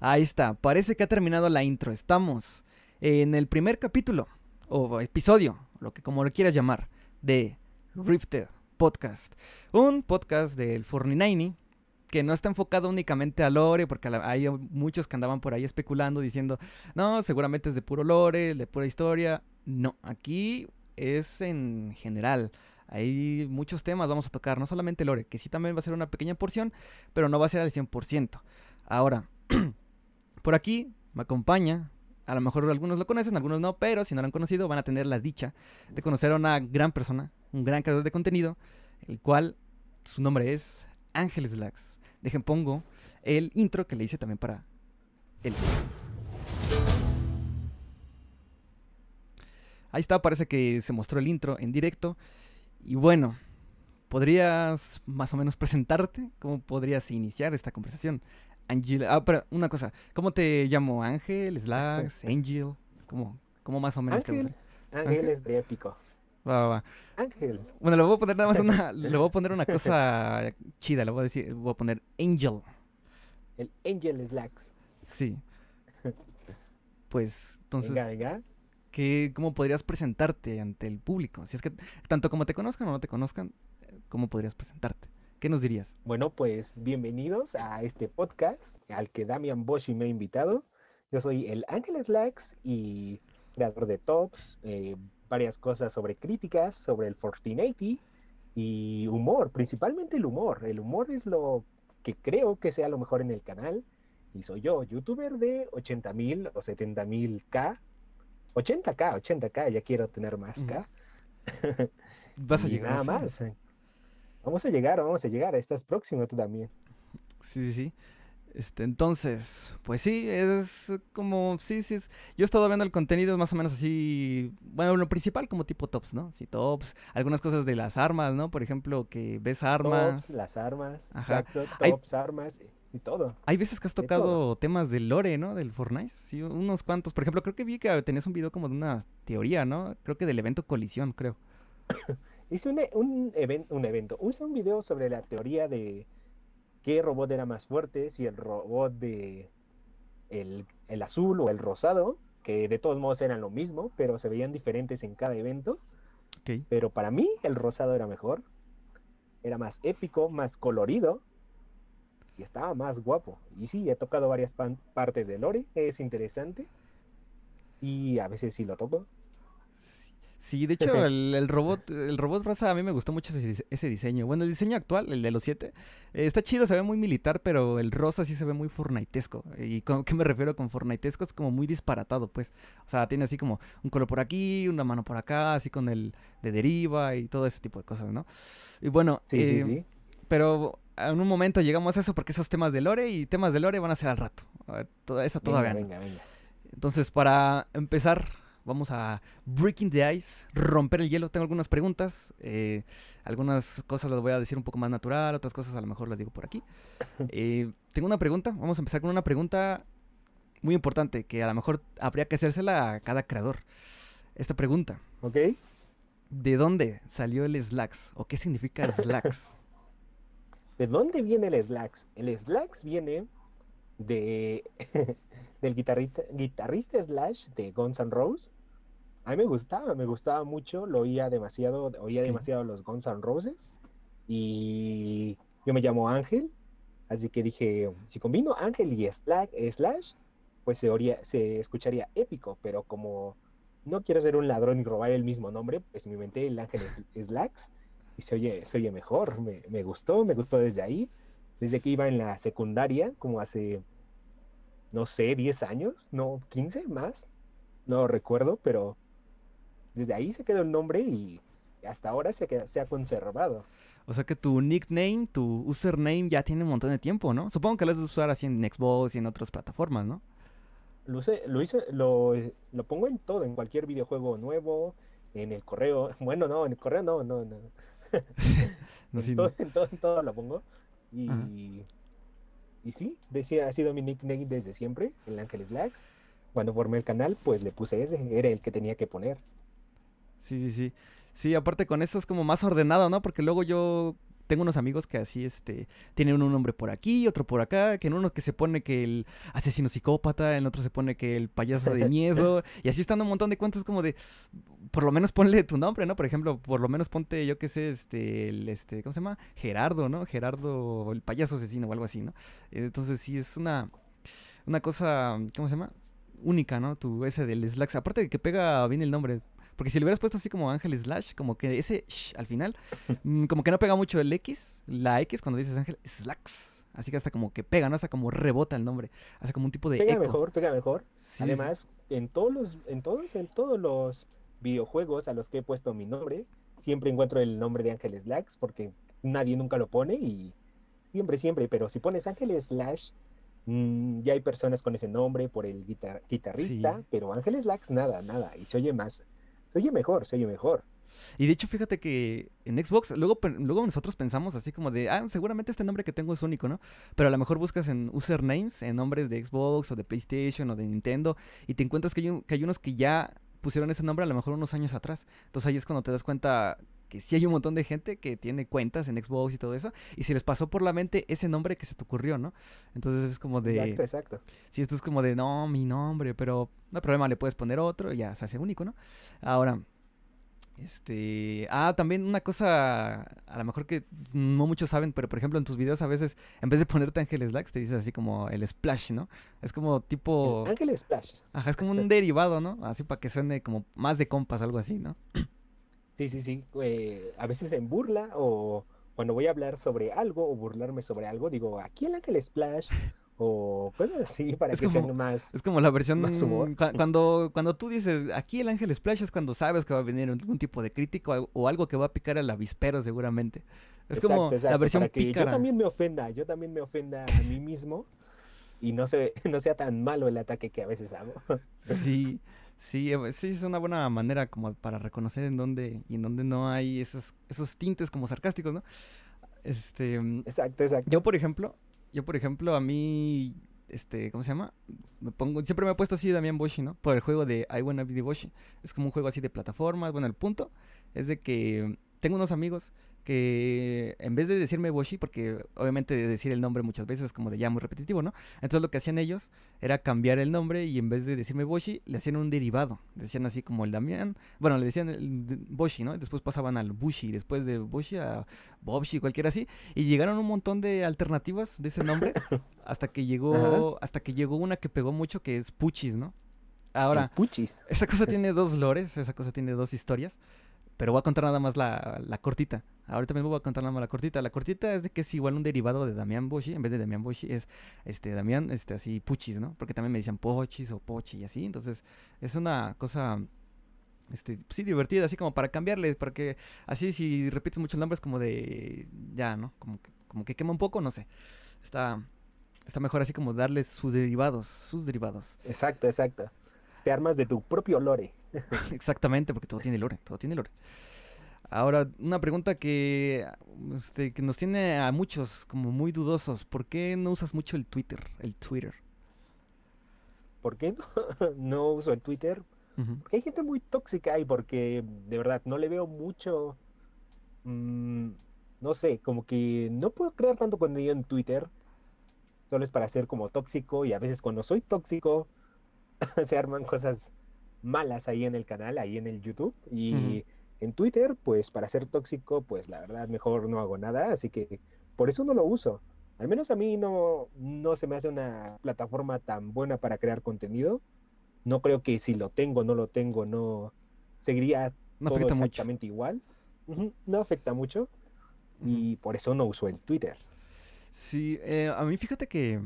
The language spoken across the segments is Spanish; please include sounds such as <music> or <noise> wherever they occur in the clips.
Ahí está, parece que ha terminado la intro. Estamos en el primer capítulo, o episodio, lo que como lo quieras llamar, de Rifted Podcast. Un podcast del 49 que no está enfocado únicamente a lore, porque hay muchos que andaban por ahí especulando diciendo, no, seguramente es de puro lore, de pura historia. No, aquí es en general. Hay muchos temas vamos a tocar, no solamente lore, que sí también va a ser una pequeña porción, pero no va a ser al 100%. Ahora, <clears throat> Por aquí me acompaña, a lo mejor algunos lo conocen, algunos no, pero si no lo han conocido van a tener la dicha de conocer a una gran persona, un gran creador de contenido, el cual su nombre es Ángel Slacks. Dejen pongo el intro que le hice también para él. Ahí está, parece que se mostró el intro en directo. Y bueno, ¿podrías más o menos presentarte? ¿Cómo podrías iniciar esta conversación? Angel. Ah, pero una cosa. ¿Cómo te llamo? ¿Ángel? ¿Slacks? <laughs> ¿Angel? ¿Cómo, cómo más o menos te gusta? Ángel, es de épico. Va, va, va. Ángel. Bueno, le voy a poner nada más una. <laughs> le voy a poner una cosa <laughs> chida. Le voy a decir. Voy a poner Angel. El Angel Slacks. Sí. Pues, entonces. Venga, venga. ¿qué, ¿Cómo podrías presentarte ante el público? Si es que, tanto como te conozcan o no te conozcan, ¿cómo podrías presentarte? ¿Qué nos dirías? Bueno, pues bienvenidos a este podcast al que Damian Boshi me ha invitado. Yo soy el Ángel Slacks y creador de tops, eh, varias cosas sobre críticas, sobre el Fortnite y humor, principalmente el humor. El humor es lo que creo que sea lo mejor en el canal. Y soy yo, youtuber de 80 mil o 70 mil K. 80K, 80K, ya quiero tener más K. Vas a llegar. Nada más. Vamos a llegar, vamos a llegar. Estás próximo tú también. Sí, sí, sí. Este, entonces, pues sí, es como, sí, sí, es, yo he estado viendo el contenido más o menos así, bueno, lo principal como tipo tops, ¿no? Sí, tops, algunas cosas de las armas, ¿no? Por ejemplo, que ves armas. Tops, las armas, exacto, tops, armas y todo. Hay veces que has tocado temas del lore, ¿no? Del Fortnite, sí, unos cuantos. Por ejemplo, creo que vi que tenías un video como de una teoría, ¿no? Creo que del evento colisión, creo. <coughs> Hice un, un, un evento, hice un video sobre la teoría de qué robot era más fuerte, si el robot de el, azul o el rosado, que de todos modos eran lo mismo, pero se veían diferentes en cada evento. Pero para mí el rosado era mejor, era más épico, más colorido y estaba más guapo. Y sí, he tocado varias partes de Lore, es interesante. Y a veces sí lo toco. Sí, de hecho, el, robot, el robot rosa a mí me gustó mucho ese, diseño. Bueno, el diseño actual, el de los siete, eh, está chido, se ve muy militar, pero el rosa sí se ve muy fornaitesco. ¿Y con qué me refiero con fornaitesco? Es como muy disparatado, pues. O sea, tiene así como un color por aquí, una mano por acá, así con el de deriva y todo ese tipo de cosas, ¿no? Y bueno, sí, sí, eh, sí. pero en un momento llegamos a eso porque esos temas de Lore y temas de Lore van a ser al rato. Todo eso todavía. Venga, venga, venga. Entonces, para empezar Vamos a breaking the ice, romper el hielo. Tengo algunas preguntas. Eh, algunas cosas las voy a decir un poco más natural, otras cosas a lo mejor las digo por aquí. <laughs> Eh, tengo una pregunta. Vamos a empezar con una pregunta muy importante que a lo mejor habría que hacérsela a cada creador. Esta pregunta. Ok. ¿De dónde salió el Slacks? ¿O qué significa Slacks? <laughs> ¿De dónde viene el Slacks? El Slacks viene de <laughs> del guitarrista, guitarrista Slash de Guns N' Roses. A mí me gustaba, me gustaba mucho, lo oía demasiado, oía demasiado los Guns N' Roses y yo me llamo Ángel, así que dije, si combino Ángel y Slash, pues se, se escucharía épico, pero como no quiero ser un ladrón y robar el mismo nombre, pues me inventé el Ángel Slacks y se oye, se oye mejor, me, me gustó, me gustó desde ahí, desde que iba en la secundaria, como hace, no sé, 10 años, no, 15 más, no recuerdo, pero desde ahí se quedó el nombre y hasta ahora se, se ha conservado. O sea que tu nickname, tu username ya tiene un montón de tiempo, ¿no? Supongo que lo has de usar así en Xbox y en otras plataformas, ¿no? Lo, lo, hice, lo, lo pongo en todo, en cualquier videojuego nuevo, en el correo. <laughs> Bueno, no, en el correo no, no, no. <laughs> <laughs> en, todo, en, todo, en, todo, lo pongo. Y, y sí, decía, ha sido mi nickname desde siempre, el Ángeles Lags. Cuando formé el canal, pues le puse ese, era el que tenía que poner. Sí, sí, sí. Sí, aparte con eso es como más ordenado, ¿no? Porque luego yo tengo unos amigos que así, este, tienen un nombre por aquí, otro por acá, que en uno que se pone que el asesino psicópata, en otro se pone que el payaso de <laughs> miedo, y así están un montón de cuentas como de, por lo menos ponle tu nombre, ¿no? Por ejemplo, por lo menos ponte, yo qué sé, este, el, este, ¿cómo se llama? Gerardo, ¿no? Gerardo, el payaso asesino o algo así, ¿no? Entonces sí, es una, una cosa, ¿cómo se llama? Única, ¿no? Tu ese del Slacks. Aparte de que pega bien el nombre. Porque si le hubieras puesto así como Ángel Slash, como que ese sh al final, mm, como que no pega mucho el X, la X cuando dices Ángel Slacks. Así que hasta como que pega, ¿no? Hasta como rebota el nombre. Hace como un tipo de. Pega eco. mejor, pega mejor. Sí, Además, en todos los, en todos, en todos los videojuegos a los que he puesto mi nombre, siempre encuentro el nombre de Ángel Slacks, porque nadie nunca lo pone y siempre, siempre. Pero si pones Ángel Slash, mm, ya hay personas con ese nombre por el guitar- guitarrista, Sí. pero Ángel Slacks, nada, nada. Y se oye más, oye mejor, se oye mejor. Y de hecho, fíjate que en Xbox, luego, luego nosotros pensamos así como de, ah, seguramente este nombre que tengo es único, ¿no? Pero a lo mejor buscas en usernames, en nombres de Xbox o de PlayStation o de Nintendo, y te encuentras que hay, que hay unos que ya pusieron ese nombre a lo mejor unos años atrás. Entonces ahí es cuando te das cuenta que sí hay un montón de gente que tiene cuentas en Xbox y todo eso, y se les pasó por la mente ese nombre que se te ocurrió, ¿no? Entonces es como de... Exacto, exacto. Si esto es como de, no, mi nombre, pero no hay problema, le puedes poner otro y ya se hace único, ¿no? Ahora, este... Ah, también una cosa, a lo mejor que no muchos saben, pero por ejemplo en tus videos a veces, en vez de ponerte Ángel Slacks, te dices así como el splash, ¿no? Es como tipo... El Ángel Splash. Ajá, es como un <laughs> derivado, ¿no? Así para que suene como más de compas, algo así, ¿no? Sí, sí, sí. eh, a veces en burla o cuando voy a hablar sobre algo o burlarme sobre algo, digo, aquí el Ángel Splash o cosas así para Es que como- sean más. Es como la versión... Más humor. cua- <laughs> Cuando, cuando tú dices, aquí el Ángel Splash es cuando sabes que va a venir algún tipo de crítico o- algo que va a picar al avispero seguramente. Es como Exacto, la versión para que pícara. yo también me ofenda, yo también me ofenda a mí mismo y no, se, <laughs> no sea tan malo el ataque que a veces hago. Sí, sí, eh, sí, es una buena manera como para reconocer en dónde y en dónde no hay esos, esos tintes como sarcásticos, ¿no? Este, mm, Exacto, exacto. yo por ejemplo, yo por ejemplo, a mí, este, ¿cómo se llama? Me pongo, siempre me he puesto así Damián Boshi, ¿no? Por el juego de I Wanna Be the Boshi. Es como un juego así de plataformas. Bueno, el punto es de que tengo unos amigos que en vez de decirme Boshi, porque obviamente decir el nombre muchas veces es como de ya muy repetitivo, ¿no? Entonces lo que hacían ellos era cambiar el nombre y en vez de decirme Boshi, le hacían un derivado. Decían así como el Damián, bueno, le decían el Boshi, ¿no? Después pasaban al Bushi, después de Boshi a Bobshi, cualquiera así. Y llegaron un montón de alternativas de ese nombre <laughs> hasta que llegó, hasta que llegó una que pegó mucho que es Puchis, ¿no? Ahora, Puchis. esa cosa tiene dos lores, esa cosa tiene dos historias, pero voy a contar nada más la, cortita. Ahorita mismo voy a contar nada más la cortita. La cortita es de que es igual un derivado de Damián Boshi, en vez de Damián Boshi es este Damián, este así Puchis, ¿no? Porque también me decían Pochis o Pochi y así, entonces es una cosa este, sí, divertida, así como para cambiarles, para que así si repites muchos nombres como de ya, ¿no? Como que, como que quema un poco, no sé. Está, está mejor así como darles sus derivados, sus derivados. Exacto, exacto. Te armas de tu propio lore. <laughs> Exactamente, porque todo tiene lore, todo tiene lore. Ahora, una pregunta que, este, que nos tiene a muchos como muy dudosos. ¿Por qué no usas mucho el Twitter? El Twitter. ¿Por qué no, <laughs> no uso el Twitter? Porque hay gente muy tóxica ahí porque de verdad no le veo mucho, mm, no sé, como que no puedo crear tanto contenido en Twitter, solo es para ser como tóxico y a veces cuando soy tóxico <laughs> se arman cosas malas ahí en el canal, ahí en el YouTube y en Twitter, pues para ser tóxico, pues la verdad mejor no hago nada, así que por eso no lo uso. Al menos a mí no, no se me hace una plataforma tan buena para crear contenido. No creo que si lo tengo no lo tengo, no seguiría No todo mucho. exactamente igual. No afecta mucho y por eso no uso el Twitter. Sí, eh, a mí fíjate que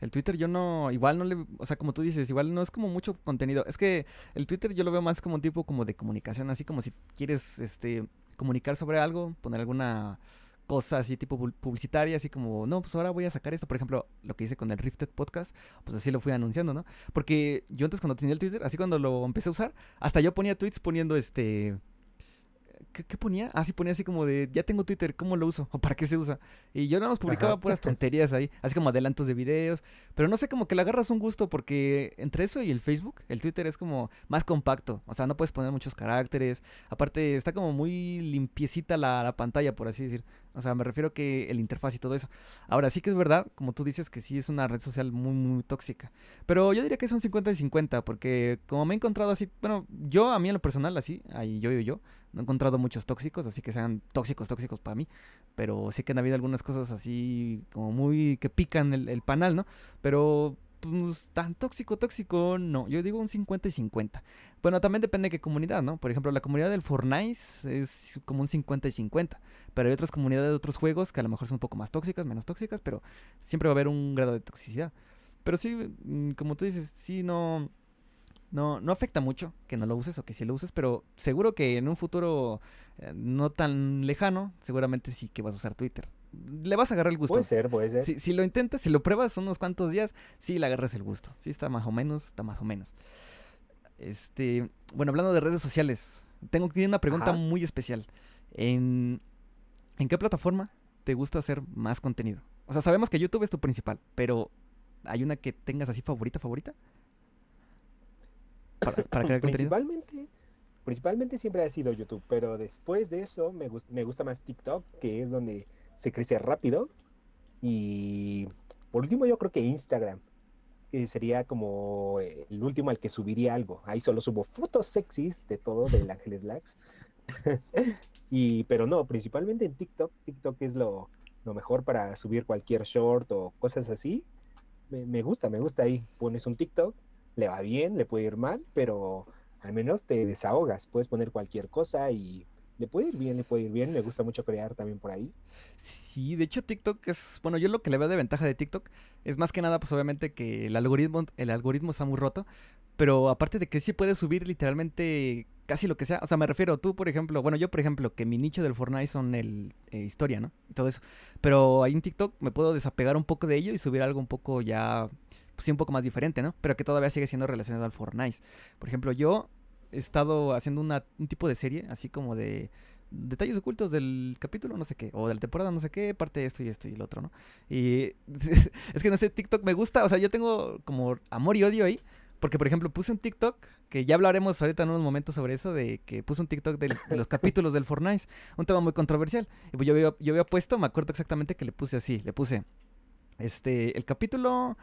el Twitter yo no, igual no le, o sea, como tú dices, igual no es como mucho contenido. Es que el Twitter yo lo veo más como un tipo como de comunicación, así como si quieres, este, comunicar sobre algo, poner alguna cosa así tipo pub- publicitaria, así como, no, pues ahora voy a sacar esto, por ejemplo, lo que hice con el Rifted Podcast, pues así lo fui anunciando, ¿no? Porque yo antes cuando tenía el Twitter, así cuando lo empecé a usar, hasta yo ponía tweets poniendo este... ¿Qué, qué ponía? Ah, sí, ponía así como de, ya tengo Twitter, ¿cómo lo uso? <laughs> ¿O para qué se usa? Y yo nada más publicaba Ajá. puras <laughs> tonterías ahí, así como adelantos de videos, pero no sé, como que le agarras un gusto porque entre eso y el Facebook, el Twitter es como más compacto, o sea, no puedes poner muchos caracteres, aparte está como muy limpiecita la, la pantalla, por así decir. O sea, me refiero que el interfaz y todo eso. Ahora sí que es verdad, como tú dices, que sí es una red social muy, muy tóxica. Pero yo diría que es un 50 y 50, porque como me he encontrado así, bueno, yo a mí en lo personal, así, ahí yo, yo, yo, no he encontrado muchos tóxicos, así que sean tóxicos, tóxicos para mí. Pero sí que han habido algunas cosas así como muy que pican el, panal, ¿no? Pero pues, tan tóxico, tóxico, no. Yo digo un 50 y 50. Bueno, también depende de qué comunidad, ¿no? Por ejemplo, la comunidad del Fortnite es como un 50 y 50. Pero hay otras comunidades de otros juegos que a lo mejor son un poco más tóxicas, menos tóxicas, pero siempre va a haber un grado de toxicidad. Pero sí, mm, como tú dices, sí, no, no, no afecta mucho que no lo uses o que sí lo uses, pero seguro que en un futuro eh, no tan lejano, seguramente sí que vas a usar Twitter le vas a agarrar el gusto. Puede ser, puede ser. Si, si, lo intentas, si lo pruebas unos cuantos días, sí le agarras el gusto. Sí está más o menos, está más o menos. Este, bueno, hablando de redes sociales, tengo aquí una pregunta Ajá. muy especial. ¿En, ¿En qué plataforma te gusta hacer más contenido? O sea, sabemos que YouTube es tu principal, pero ¿hay una que tengas así favorita, favorita? Para, para crear contenido. Principalmente, principalmente siempre ha sido YouTube, pero después de eso me, gus- me gusta más TikTok, que es donde se crece rápido. Y por último yo creo que Instagram, que sería como el último al que subiría algo. Ahí solo subo fotos sexys de todo del <laughs> Ángeles Lax. <laughs> y, pero no, principalmente en TikTok. TikTok es lo, lo mejor para subir cualquier short o cosas así. Me, me gusta, me gusta ahí. Pones un TikTok, le va bien, le puede ir mal, pero al menos te desahogas. Puedes poner cualquier cosa y le puede ir bien, le puede ir bien. Me gusta mucho crear también por ahí. Sí, de hecho TikTok es, bueno, yo lo que le veo de ventaja de TikTok es más que nada, pues obviamente que el algoritmo, el algoritmo está muy roto, pero aparte de que sí puedes subir literalmente casi lo que sea, o sea, me refiero tú, por ejemplo, bueno, yo por ejemplo, que mi nicho del Fortnite son el eh, historia, ¿no? Y todo eso, pero ahí en TikTok me puedo desapegar un poco de ello y subir algo un poco ya, pues un poco más diferente, ¿no? Pero que todavía sigue siendo relacionado al Fortnite. Por ejemplo, yo he estado haciendo un tipo de serie, así como de detalles ocultos del capítulo, no sé qué, o de la temporada, no sé qué, parte de esto y esto y el otro, ¿no? Y <laughs> es que no sé, TikTok me gusta, o sea, yo tengo como amor y odio ahí, porque por ejemplo puse un TikTok, que ya hablaremos ahorita en unos momentos sobre eso, de que puse un TikTok de, los capítulos del Fortnite, un tema muy controversial. Y pues yo había, yo había puesto, me acuerdo exactamente que le puse así, le puse, este, el capítulo...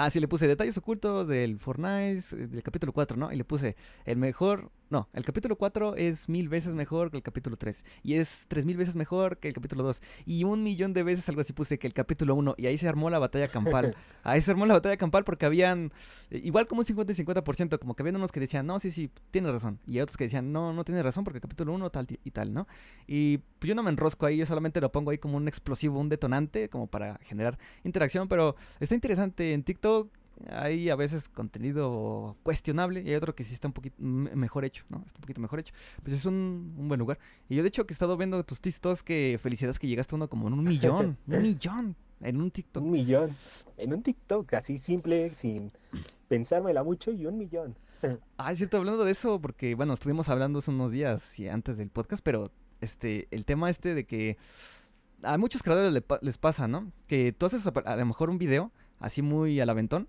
Ah, sí, le puse detalles ocultos del Fortnite, del capítulo 4, ¿no? Y le puse el mejor... No, el capítulo 4 es mil veces mejor que el capítulo 3. Y es tres mil veces mejor que el capítulo 2. Y un millón de veces algo así puse que el capítulo 1. Y ahí se armó la batalla campal. <laughs> ahí se armó la batalla campal porque habían... Igual como un 50 y 50%. Como que habían unos que decían, no, sí, sí, tienes razón. Y otros que decían, no, no tienes razón porque el capítulo 1 tal y tal, ¿no? Y pues yo no me enrosco ahí. Yo solamente lo pongo ahí como un explosivo, un detonante. Como para generar interacción. Pero está interesante en TikTok hay a veces contenido cuestionable y hay otro que sí está un poquito mejor hecho, ¿no? Está un poquito mejor hecho. Pues es un, un buen lugar. Y yo de hecho que he estado viendo tus TikToks que felicidades que llegaste a uno como en un millón, <laughs> un millón en un TikTok. Un millón. En un TikTok así simple, sin pensármela mucho, y un millón. <laughs> Ah, es cierto, hablando de eso, porque bueno, estuvimos hablando hace unos días y antes del podcast, pero este, el tema este de que a muchos creadores les pasa, ¿no? Que tú haces a lo mejor un video así muy al aventón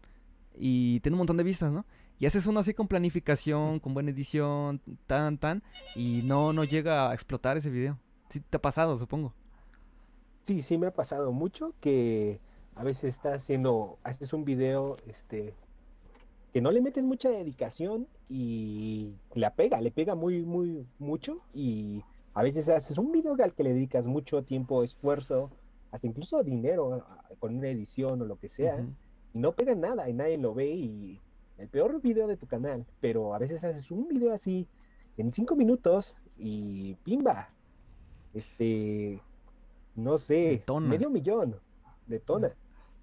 y tiene un montón de vistas, ¿no? Y haces uno así con planificación, con buena edición, tan, tan, y no, no llega a explotar ese video. Sí te ha pasado, supongo. Sí, sí me ha pasado mucho que a veces estás haciendo, haces un video, este, que no le metes mucha dedicación y la pega, le pega muy, muy, mucho y a veces haces un video al que le dedicas mucho tiempo, esfuerzo, hasta incluso dinero con una edición o lo que sea no pega nada y nadie lo ve y el peor video de tu canal, pero a veces haces un video así en cinco minutos y pimba, este, no sé, Detona. medio millón, detona.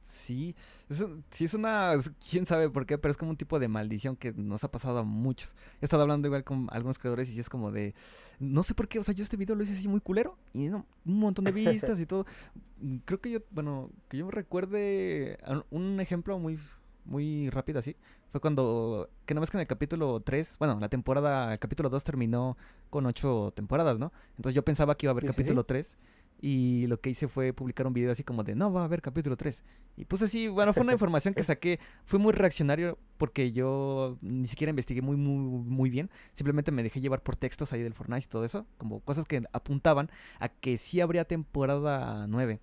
Sí, es, un- sí es una, quién sabe por qué, pero es como un tipo de maldición que nos ha pasado a muchos. He estado hablando igual con algunos creadores y es como de, no sé por qué, o sea, yo este video lo hice así muy culero y no, un montón de <laughs> vistas y todo. Mm, Creo que yo, bueno, que yo me recuerde un ejemplo muy, muy rápido así, fue cuando, que no ves que en el capítulo 3, bueno, la temporada, el capítulo 2 terminó con ocho temporadas, ¿no? Entonces yo pensaba que iba a haber Sí, sí, sí. capítulo 3 Y lo que hice fue publicar un video así como de, no, va a haber capítulo 3. Y puse así, bueno, fue una <laughs> información que saqué, fue muy reaccionario porque yo ni siquiera investigué muy, muy, muy bien. Simplemente me dejé llevar por textos ahí del Fortnite y todo eso, como cosas que apuntaban a que sí habría temporada 9.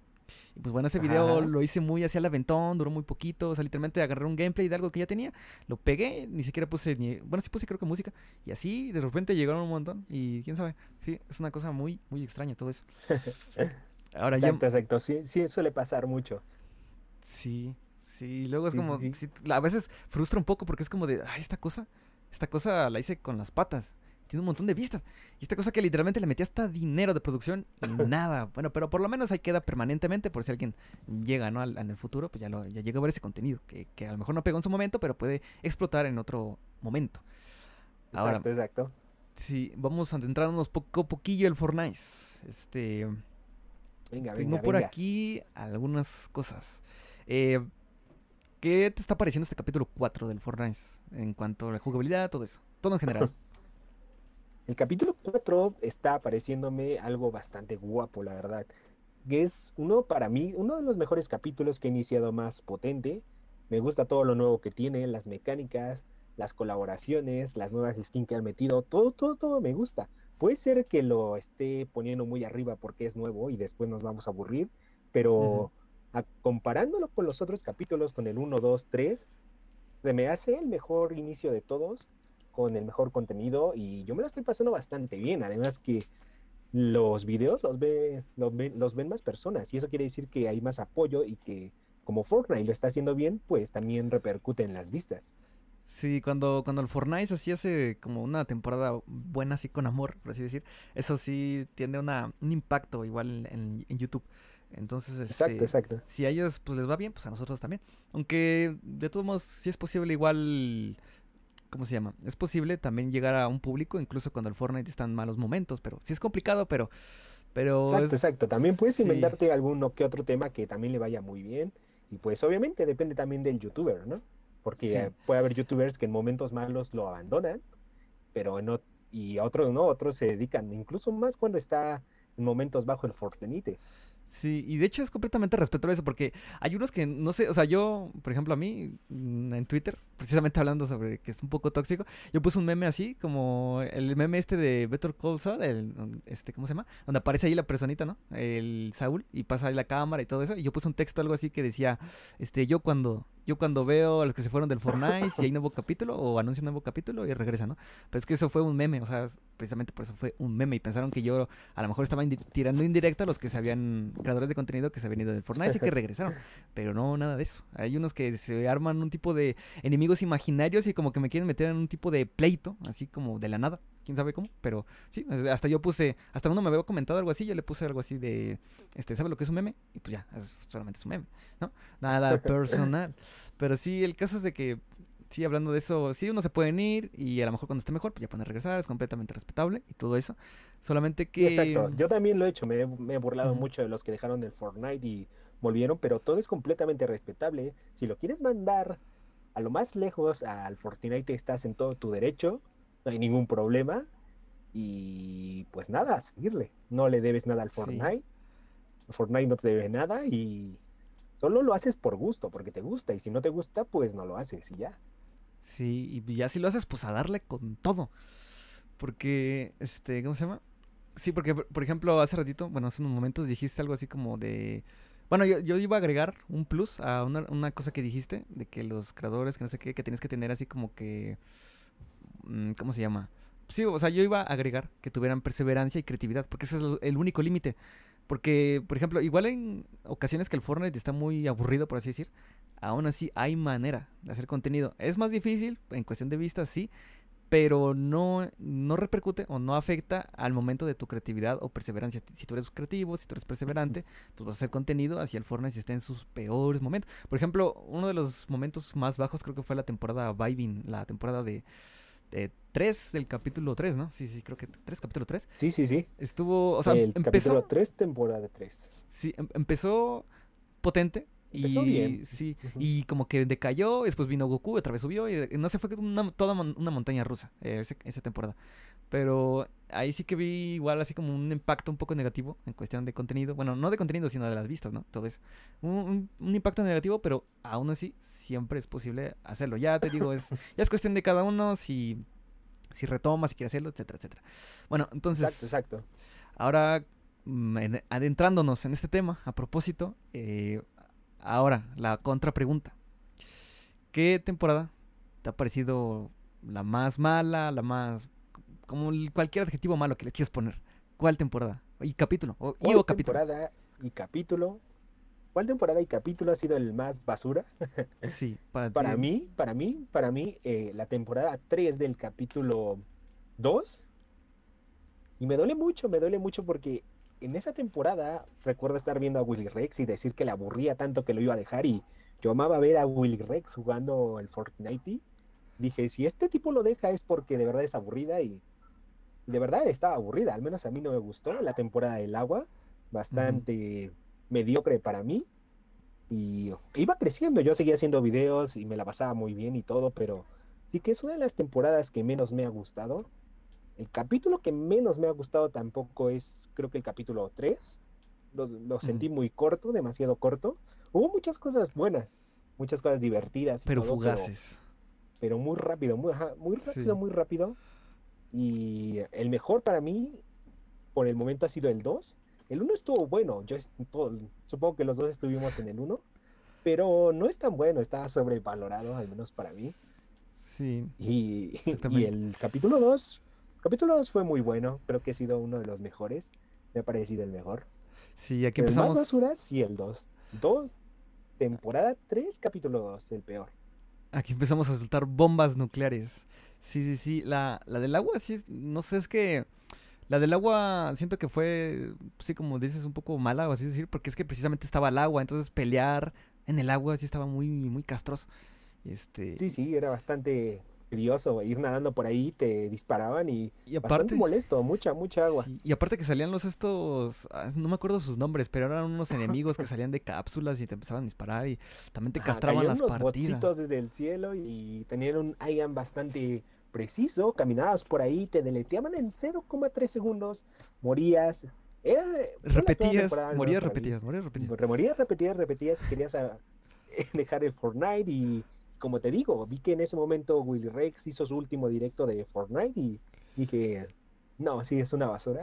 Y pues bueno, ese video Ajá. lo hice muy hacia el aventón, duró muy poquito. O sea, literalmente agarré un gameplay de algo que ya tenía, lo pegué, ni siquiera puse ni. Bueno, sí puse creo que música. Y así de repente llegaron un montón. Y quién sabe. Sí, es una cosa muy, muy extraña todo eso. <laughs> Ahora ya. Exacto, exacto. Sí, sí, suele pasar mucho. Sí, sí. Luego es sí, como. sí. sí, a veces frustra un poco porque es como de. Ay, esta cosa. Esta cosa la hice con las patas. Tiene un montón de vistas. Y esta cosa que literalmente le metí hasta dinero de producción y <laughs> nada. Bueno, pero por lo menos ahí queda permanentemente por si alguien llega, ¿no? Al- en el futuro, pues ya, lo, ya llega a ver ese contenido. Que, que a lo mejor no pegó en su momento, pero puede explotar en otro momento. Ahora, Exacto, exacto. sí, vamos adentrándonos poco a poquillo el Fortnite. Este. Venga, Tengo venga, por venga. aquí algunas cosas. Eh, ¿Qué te está pareciendo este capítulo 4 del Fortnite? En cuanto a la jugabilidad, todo eso. Todo en general. <laughs> El capítulo 4 está pareciéndome algo bastante guapo, la verdad. Que es uno, para mí, uno de los mejores capítulos que he iniciado más potente. Me gusta todo lo nuevo que tiene, las mecánicas, las colaboraciones, las nuevas skins que han metido. Todo, todo, todo me gusta. Puede ser que lo esté poniendo muy arriba porque es nuevo y después nos vamos a aburrir, pero a- comparándolo con los otros capítulos, con el 1, 2, 3, se me hace el mejor inicio de todos, con el mejor contenido y yo me lo estoy pasando bastante bien. Además que los videos los, ve, los, ven, los ven más personas y eso quiere decir que hay más apoyo y que como Fortnite lo está haciendo bien, pues también repercute en las vistas. Sí, cuando, cuando el Fortnite así hace como una temporada buena, así con amor, por así decir, eso sí tiene una, un impacto igual en, en- en YouTube. Entonces, Exacto, este, exacto. si a ellos pues les va bien, pues a nosotros también. Aunque de todos modos, sí es posible igual, ¿cómo se llama? Es posible también llegar a un público, incluso cuando el Fortnite está en malos momentos, pero sí es complicado, pero, pero Exacto, es- exacto. También puedes sí. inventarte alguno que otro tema que también le vaya muy bien. Y pues obviamente depende también del youtuber, ¿no? Porque Sí. eh, puede haber youtubers que en momentos malos lo abandonan, pero en ot- y otros no, otros se dedican, incluso más cuando está en momentos bajo el Fortnite. Sí, y de hecho es completamente respetable eso, porque hay unos que no sé, o sea, yo, por ejemplo, a mí, mm, en Twitter, precisamente hablando sobre que es un poco tóxico, yo puse un meme así, como el meme este de Better Call Saul, el, este, ¿cómo se llama? Donde aparece ahí la personita, ¿no? El Saúl, y pasa ahí la cámara y todo eso, y yo puse un texto algo así que decía, este, yo cuando, yo cuando veo a los que se fueron del Fortnite, si hay nuevo capítulo, o anuncia un nuevo capítulo, y regresa, ¿no? Pero es que eso fue un meme, o sea, precisamente por eso fue un meme, y pensaron que yo a lo mejor estaba indi- tirando indirecto a los que se habían, creadores de contenido que se habían ido del Fortnite y que <laughs> regresaron. Pero no, nada de eso. Hay unos que se arman un tipo de enemigos imaginarios y como que me quieren meter en un tipo de pleito, así como de la nada. Quién sabe cómo, pero sí, hasta yo puse, hasta uno me había comentado algo así, yo le puse algo así de, este, ¿sabe lo que es un meme? Y pues ya, es solamente es un meme, ¿no? Nada <laughs> personal. Pero sí, el caso es de que, sí, hablando de eso, sí, uno se pueden ir y a lo mejor cuando esté mejor, pues ya pueden regresar, es completamente respetable y todo eso. Solamente Sí, que... Exacto, yo también lo he hecho, me he, me he burlado mucho de los que dejaron el Fortnite y volvieron, pero todo es completamente respetable. Si lo quieres mandar a lo más lejos al Fortnite, estás en todo tu derecho, no hay ningún problema. Y pues nada, a seguirle. No le debes nada al Sí. Fortnite. Fortnite no te debe nada y solo lo haces por gusto, porque te gusta. Y si no te gusta, pues no lo haces y ya. Sí, y ya si lo haces, pues a darle con todo. Porque, este, ¿cómo se llama? Sí, porque, por por ejemplo, hace ratito, bueno, hace unos momentos dijiste algo así como de... Bueno, yo, yo iba a agregar un plus a una, una cosa que dijiste, de que los creadores, que no sé qué, que tienes que tener así como que... mm, ¿Cómo se llama? Sí, o sea, yo iba a agregar que tuvieran perseverancia y creatividad, porque ese es el único límite. Porque, por ejemplo, igual en ocasiones que el Fortnite está muy aburrido, por así decir, aún así hay manera de hacer contenido. Es más difícil en cuestión de vistas, sí, pero no, no repercute o no afecta al momento de tu creatividad o perseverancia. Si tú eres creativo, si tú eres perseverante, pues vas a hacer contenido hacia el Fortnite si está en sus peores momentos. Por ejemplo, uno de los momentos más bajos creo que fue la temporada Vibing, la temporada de, de 3 del capítulo 3, ¿no? Sí, sí, creo que 3, capítulo 3. Sí, sí, sí. Estuvo, o sea, el capítulo empezó, 3, temporada 3. sí, em- empezó potente. Empezó y, bien. Sí, Ujú. y como que decayó, después vino Goku, otra vez subió y no sé, fue una, toda mon- una montaña rusa eh, ese- esa temporada. Pero ahí sí que vi igual así como un impacto un poco negativo en cuestión de contenido. Bueno, no de contenido, sino de las vistas, ¿no? Todo eso. Un, un, impacto negativo, pero aún así siempre es posible hacerlo. Ya te digo, es, <laughs> ya es cuestión de cada uno si, si retoma, si quiere hacerlo, etcétera, etcétera. Bueno, entonces... Exacto, exacto. Ahora, mm, adentrándonos en este tema, a propósito, eh, ahora la contrapregunta. ¿Qué temporada te ha parecido la más mala, la más como cualquier adjetivo malo que le quieras poner. ¿Cuál temporada? Y capítulo. O, y o capítulo. temporada y capítulo? ¿Cuál temporada y capítulo ha sido el más basura? <laughs> Sí, para, para mí, para mí, para mí, eh, la temporada 3 del capítulo 2. Y me duele mucho, me duele mucho porque en esa temporada recuerdo estar viendo a Willy Rex y decir que le aburría tanto que lo iba a dejar y yo amaba ver a Willy Rex jugando el Fortnite. Dije, si este tipo lo deja es porque de verdad es aburrida y de verdad estaba aburrida, al menos a mí no me gustó la temporada del agua, bastante mediocre para mí. Y iba creciendo, yo seguía haciendo videos y me la pasaba muy bien y todo, pero sí que es una de las temporadas que menos me ha gustado. El capítulo que menos me ha gustado tampoco es, creo que el capítulo 3. Lo, sentí muy corto, demasiado corto. Hubo muchas cosas buenas, muchas cosas divertidas. pero fugaces. Pero, muy rápido, muy, muy rápido, muy rápido. Y el mejor para mí, por el momento, ha sido el 2. El 1 estuvo bueno. Yo supongo que los dos estuvimos en el 1. Pero no es tan bueno, está sobrevalorado, al menos para mí. Sí. Y, <laughs> y el capítulo 2. Capítulo 2 fue muy bueno. Creo que ha sido uno de los mejores. Me ha parecido el mejor. Sí, aquí empezamos. El más basura, sí, el 2. 2. Temporada 3, capítulo 2, el peor. Aquí empezamos a soltar bombas nucleares. Sí, sí, sí. La, la del agua, sí, no sé, es que... La del agua siento que fue, sí, como dices, un poco mala, o así decir, porque es que precisamente estaba el agua, entonces pelear en el agua sí estaba muy, muy castroso. Este... Sí, sí, era bastante tedioso ir nadando por ahí, te disparaban y, y aparte, bastante molesto, mucha, mucha agua. y aparte que salían los estos, ah, no me acuerdo sus nombres, pero eran unos enemigos que salían de cápsulas y te empezaban a disparar y también te castraban las unos partidas. desde el cielo y tenían un Ian bastante preciso, caminabas por ahí, te deleteaban en 0,3 segundos, morías. repetías, morías, repetías, morías, repetías. Morías, repetías, repetías, querías ah, <laughs> dejar el Fortnite y como te digo, vi que en ese momento Willy Rex hizo su último directo de Fortnite y dije, no, sí, es una basura.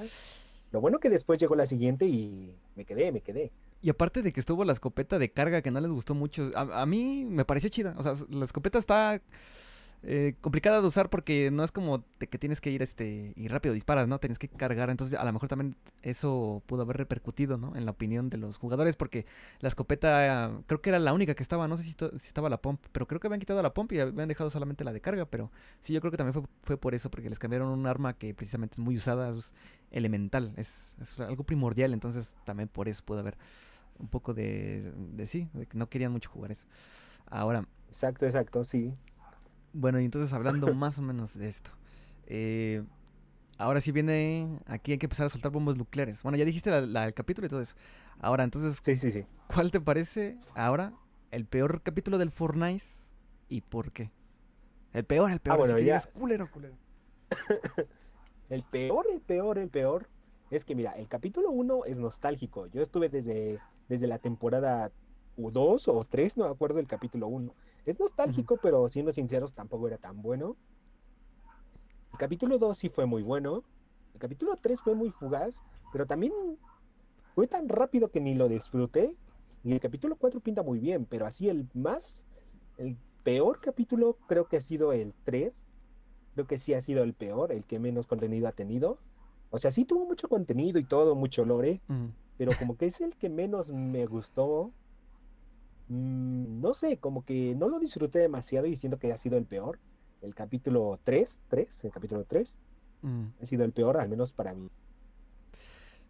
Lo bueno que después llegó la siguiente y me quedé, me quedé. Y aparte de que estuvo la escopeta de carga que no les gustó mucho, a, a mí me pareció chida. O sea, la escopeta está eh, complicada de usar porque no es como que tienes que ir este y rápido disparas, ¿no? Tienes que cargar, entonces a lo mejor también eso pudo haber repercutido, ¿no? En la opinión de los jugadores porque la escopeta creo que era la única que estaba, no sé si, si estaba la pump, pero creo que habían quitado la pump y habían dejado solamente la de carga, pero sí, yo creo que también fue, fue por eso, porque les cambiaron un arma que precisamente es muy usada, es elemental, es, es algo primordial, entonces también por eso pudo haber un poco de, de sí, de que no querían mucho jugar eso. Ahora. Exacto, exacto, sí. Bueno, y entonces hablando más o menos de esto. Eh, ahora sí viene, aquí hay que empezar a soltar bombas nucleares. Bueno, ya dijiste la, el capítulo y todo eso. Ahora, entonces, sí, sí, sí. ¿cuál te parece ahora el peor capítulo del Fortnite y por qué? El peor, el peor. Ah, bueno, ya... culero, culero. <coughs> el peor, el peor, el peor. Es que mira, el capítulo 1 es nostálgico. Yo estuve desde, desde la temporada 2 o 3, no me acuerdo el capítulo 1. Es nostálgico, pero siendo sinceros, tampoco era tan bueno. El capítulo 2 sí fue muy bueno. El capítulo 3 fue muy fugaz, pero también fue tan rápido que ni lo disfruté. Y el capítulo 4 pinta muy bien, pero así el más, el peor capítulo creo que ha sido el 3. Creo que sí ha sido el peor, el que menos contenido ha tenido. O sea, sí tuvo mucho contenido y todo, mucho lore, pero como que es el que menos me gustó Mm, no sé, como que no lo disfruté demasiado y siento que ha sido el peor. El capítulo 3, 3, el capítulo 3, mm. ha sido el peor, al menos para mí.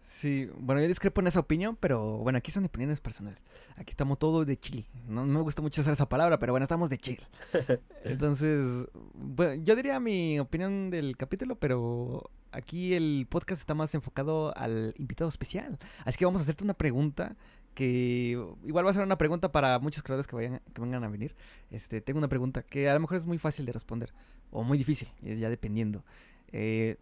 Sí, bueno, yo discrepo en esa opinión, pero bueno, aquí son opiniones personales. Aquí estamos todos de chill. No, me gusta mucho usar esa palabra, pero bueno, estamos de chill. <laughs> Entonces, bueno, yo diría mi opinión del capítulo, pero aquí el podcast está más enfocado al invitado especial. Así que vamos a hacerte una pregunta que igual va a ser una pregunta para muchos creadores que vayan que vengan a venir. Este, tengo una pregunta que a lo mejor es muy fácil de responder o muy difícil, ya dependiendo. Eh,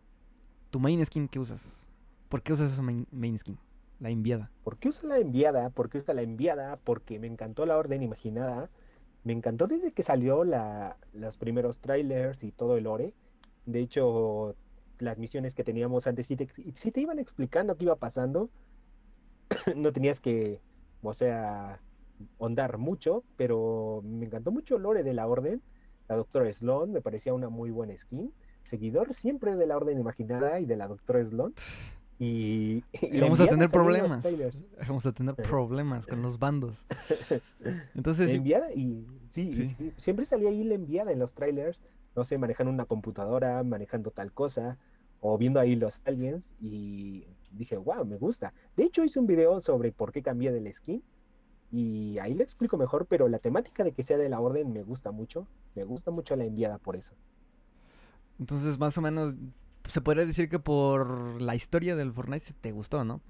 tu main skin que usas. ¿Por qué usas esa main, skin? La enviada. ¿Por qué usa la enviada? ¿Por qué usa la enviada? Porque me encantó la orden imaginada. Me encantó desde que salió la, los primeros trailers y todo el lore. De hecho, las misiones que teníamos antes, si te, si te iban explicando qué iba pasando, <coughs> no tenías que, o sea, ondar mucho, pero me encantó mucho lore de la orden. La doctora Sloan me parecía una muy buena skin. Seguidor siempre de la orden imaginada y de la doctora Sloan. Y, <laughs> y vamos a tener problemas. <laughs> Vamos a tener problemas con los bandos. <laughs> Entonces. enviada y sí, sí. siempre salía ahí la enviada en los trailers. No sé, manejando una computadora, manejando tal cosa, o viendo ahí los aliens. Y dije, wow, me gusta. De hecho, hice un video sobre por qué cambié del skin. Y ahí lo explico mejor, pero la temática de que sea de la orden me gusta mucho. Me gusta mucho la enviada por eso. Entonces, más o menos, se podría decir que por la historia del Fortnite te gustó, ¿no?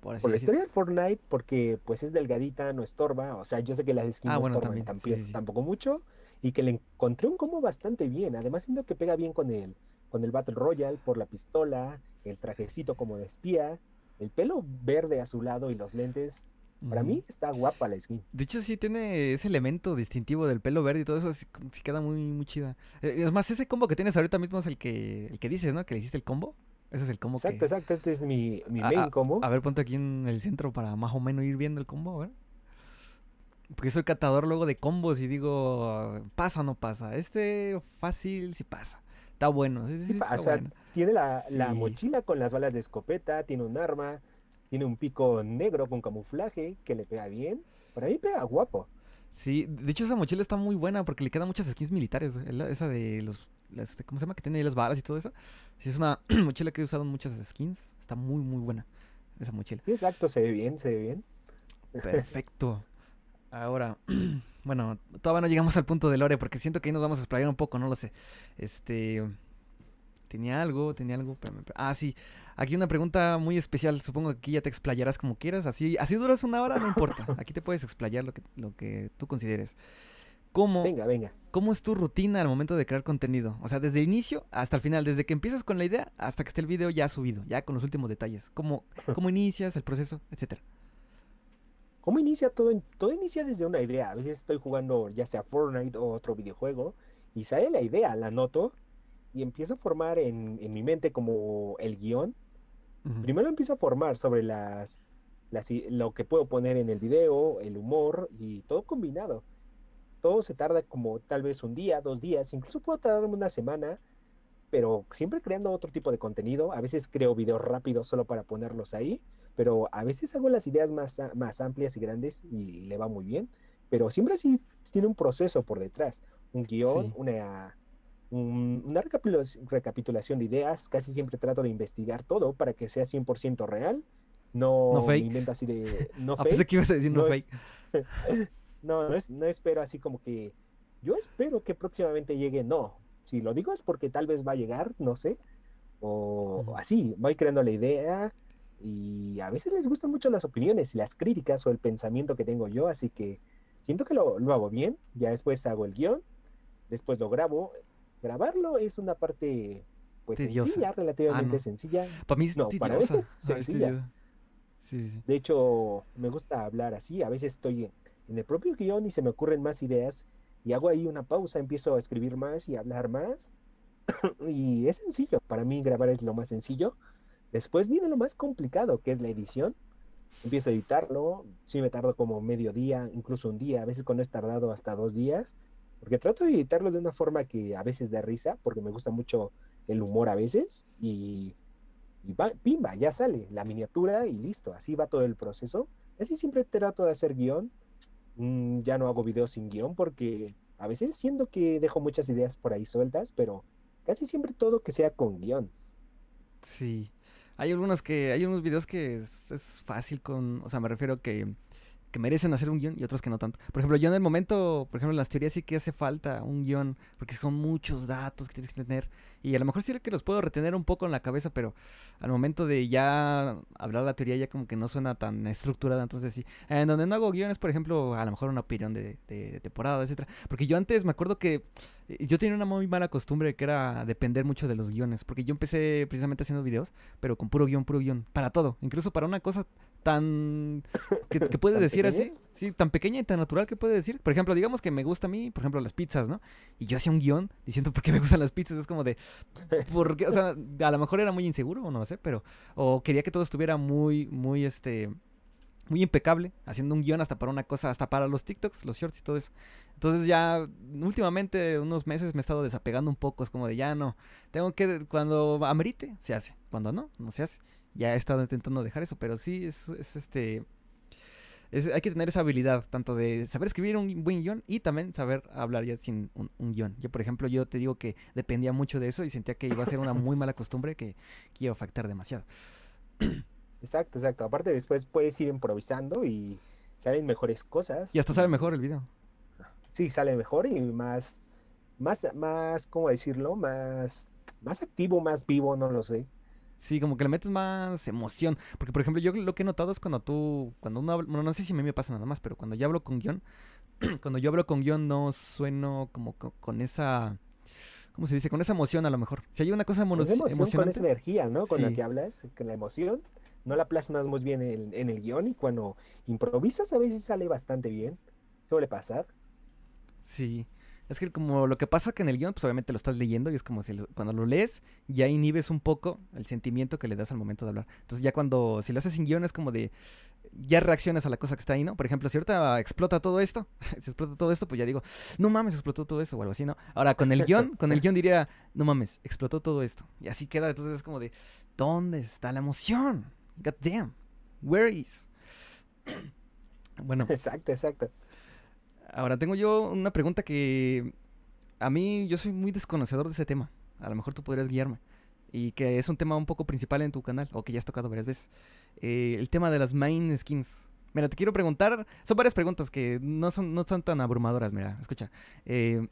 Por, la historia del Fortnite, porque pues es delgadita, no estorba. O sea, yo sé que las skins ah, no estorban tampoco mucho. Y que le encontré un combo bastante bien. Además, siento que pega bien con el, con el Battle Royale, por la pistola, el trajecito como de espía, el pelo verde a su lado y los lentes. Para mí está guapa la skin. De hecho, sí tiene ese elemento distintivo del pelo verde y todo eso. Sí, queda muy, muy chida. Eh, es más, ese combo que tienes ahorita mismo es el que, el que dices, ¿no? Que le hiciste el combo. Ese es el combo exacto, exacto. Este es mi, mi main combo. A ver, ponte aquí en el centro para más o menos ir viendo el combo, a ver. Porque soy catador luego de combos y digo, pasa o no pasa. Este fácil, sí pasa. Está bueno. Sí, sí, pasa. Tiene la, la mochila con las balas de escopeta, tiene un arma tiene un pico negro con camuflaje que le pega bien. Para mí pega guapo. Sí, de hecho esa mochila está muy buena porque le quedan muchas skins militares. Esa de los, ¿cómo se llama? Que tiene ahí las balas y todo eso. Sí, es una <clears throat> mochila que he usado en muchas skins. Está muy, muy buena esa mochila. Sí, exacto, se ve bien, se ve bien. Perfecto. Ahora, <clears throat> bueno, todavía no llegamos al punto de Lore porque siento que ahí nos vamos a explayar un poco, no lo sé. Este... Tenía algo, tenía algo. Ah, sí. Aquí una pregunta muy especial. Supongo que aquí ya te explayarás como quieras. Así, así duras una hora, no importa. <laughs> Aquí te puedes explayar lo que, lo que tú consideres. ¿Cómo, venga, venga. ¿Cómo es tu rutina al momento de crear contenido? O sea, desde el inicio hasta el final, desde que empiezas con la idea hasta que esté el video ya subido, ya con los últimos detalles. ¿Cómo, cómo inicias el proceso, etcétera? ¿Cómo inicia todo? Todo inicia desde una idea. A veces estoy jugando ya sea Fortnite o otro videojuego y sale la idea, la noto y empiezo a formar en, en mi mente como el guion Primero empiezo a formar sobre las, lo que puedo poner en el video, el humor y todo combinado. Todo se tarda como tal vez un día, dos días, incluso puedo tardarme una semana, pero siempre creando otro tipo de contenido. A veces creo videos rápidos solo para ponerlos ahí, pero a veces hago las ideas más, más amplias y grandes y le va muy bien. Pero siempre así tiene un proceso por detrás, un guion, una una recapitulación de ideas. Casi siempre trato de investigar todo para que sea 100% real. No, no fake. invento así de. <laughs> No ah, fake. que ibas a decir no, fake. <laughs> no, no, espero así como que. Yo espero que próximamente llegue. No. Si lo digo es porque tal vez va a llegar, no sé. O así, voy creando la idea. Y a veces les gustan mucho las opiniones y las críticas o el pensamiento que tengo yo. Así que siento que lo, lo hago bien. Ya después hago el guion. Después lo grabo grabarlo es una parte pues sencilla, relativamente ah, sencilla. Para mí es no, para es sencilla. De hecho, me gusta hablar así. A veces estoy en el propio guion y se me ocurren más ideas y hago ahí una pausa, empiezo a escribir más y a hablar más. <coughs> y es sencillo. Para mí grabar es lo más sencillo. Después viene lo más complicado, que es la edición. Empiezo a editarlo. Sí me tardo como medio día, incluso un día. A veces cuando es tardado hasta dos días. Porque trato de editarlos de una forma que a veces da risa, porque me gusta mucho el humor a veces, y, pimba, ya sale la miniatura y listo, así va todo el proceso. Así siempre trato de hacer guion, mm, ya no hago videos sin guion porque a veces siento que dejo muchas ideas por ahí sueltas, pero casi siempre todo que sea con guion. Sí, hay algunos que, hay unos videos que es, fácil con, o sea, me refiero que que merecen hacer un guion y otros que no tanto. Por ejemplo, yo en el momento, por ejemplo, en las teorías sí que hace falta un guion, porque son muchos datos que tienes que tener. Y a lo mejor sí que los puedo retener un poco en la cabeza, pero al momento de ya hablar la teoría ya como que no suena tan estructurada. Entonces sí, en donde no hago guiones, por ejemplo, a lo mejor una opinión de, de, temporada, etcétera. Porque yo antes me acuerdo que eh, yo tenía una muy mala costumbre que era depender mucho de los guiones. Porque yo empecé precisamente haciendo videos, pero con puro guion, puro guion. Para todo. Incluso para una cosa tan que, que puedes decir así, sí, tan pequeña y tan natural que puede decir. Por ejemplo, digamos que me gusta a mí, por ejemplo, las pizzas, ¿no? Y yo hacía un guion diciendo por qué me gustan las pizzas, es como de porque, o sea, a lo mejor era muy inseguro o no sé, pero o quería que todo estuviera muy muy este muy impecable, haciendo un guion hasta para una cosa, hasta para los TikToks, los shorts y todo eso. Entonces ya últimamente, unos meses me he estado desapegando un poco, es como de ya no, tengo que, cuando amerite, se hace, cuando no, no se hace ya he estado intentando dejar eso, pero sí es, este... hay que tener esa habilidad, tanto de saber escribir un buen guion y también saber hablar ya sin un, guion. Yo, por ejemplo, yo te digo que dependía mucho de eso y sentía que iba a ser una muy mala costumbre que, iba a afectar demasiado. <coughs> Exacto, exacto. Aparte después puedes ir improvisando y salen mejores cosas. Y hasta sale mejor el video. Sí, sale mejor y más, más, más, ¿cómo decirlo? Más, más activo, más vivo, no lo sé. Sí, como que le metes más emoción. Porque, por ejemplo, yo lo que he notado es cuando tú, cuando uno habla, bueno, no sé si a mí me pasa nada más, pero cuando yo hablo con guion, <clears throat> cuando yo hablo con guion no sueno como con, esa, ¿cómo se dice? Con esa emoción a lo mejor. Si hay una cosa emo emocionante. Con esa energía, ¿no? Con la que hablas, con la emoción, no la plasmas muy bien en, en el guion y cuando improvisas a veces sale bastante bien. Suele pasar. Sí. Es que como lo que pasa que en el guion, pues obviamente lo estás leyendo y es como si cuando lo lees ya inhibes un poco el sentimiento que le das al momento de hablar. Entonces ya cuando, si lo haces sin guion es como de, ya reaccionas a la cosa que está ahí, ¿no? Por ejemplo, si ahorita explota todo esto, <laughs> si explota todo esto, pues ya digo, no mames, explotó todo esto o algo así, ¿no? Ahora con el guion, con el <laughs> guion diría, no mames, explotó todo esto. Y así queda, entonces es como de, ¿dónde está la emoción? God damn, where is? <clears throat> bueno. Exacto, exacto. Ahora tengo yo una pregunta que a mí yo soy muy desconocedor de ese tema. A lo mejor tú podrías guiarme. Y que es un tema un poco principal en tu canal, o que ya has tocado varias veces. Eh, el tema de las main skins. Mira, te quiero preguntar, son varias preguntas que no son, no son tan abrumadoras, mira, escucha. Eh,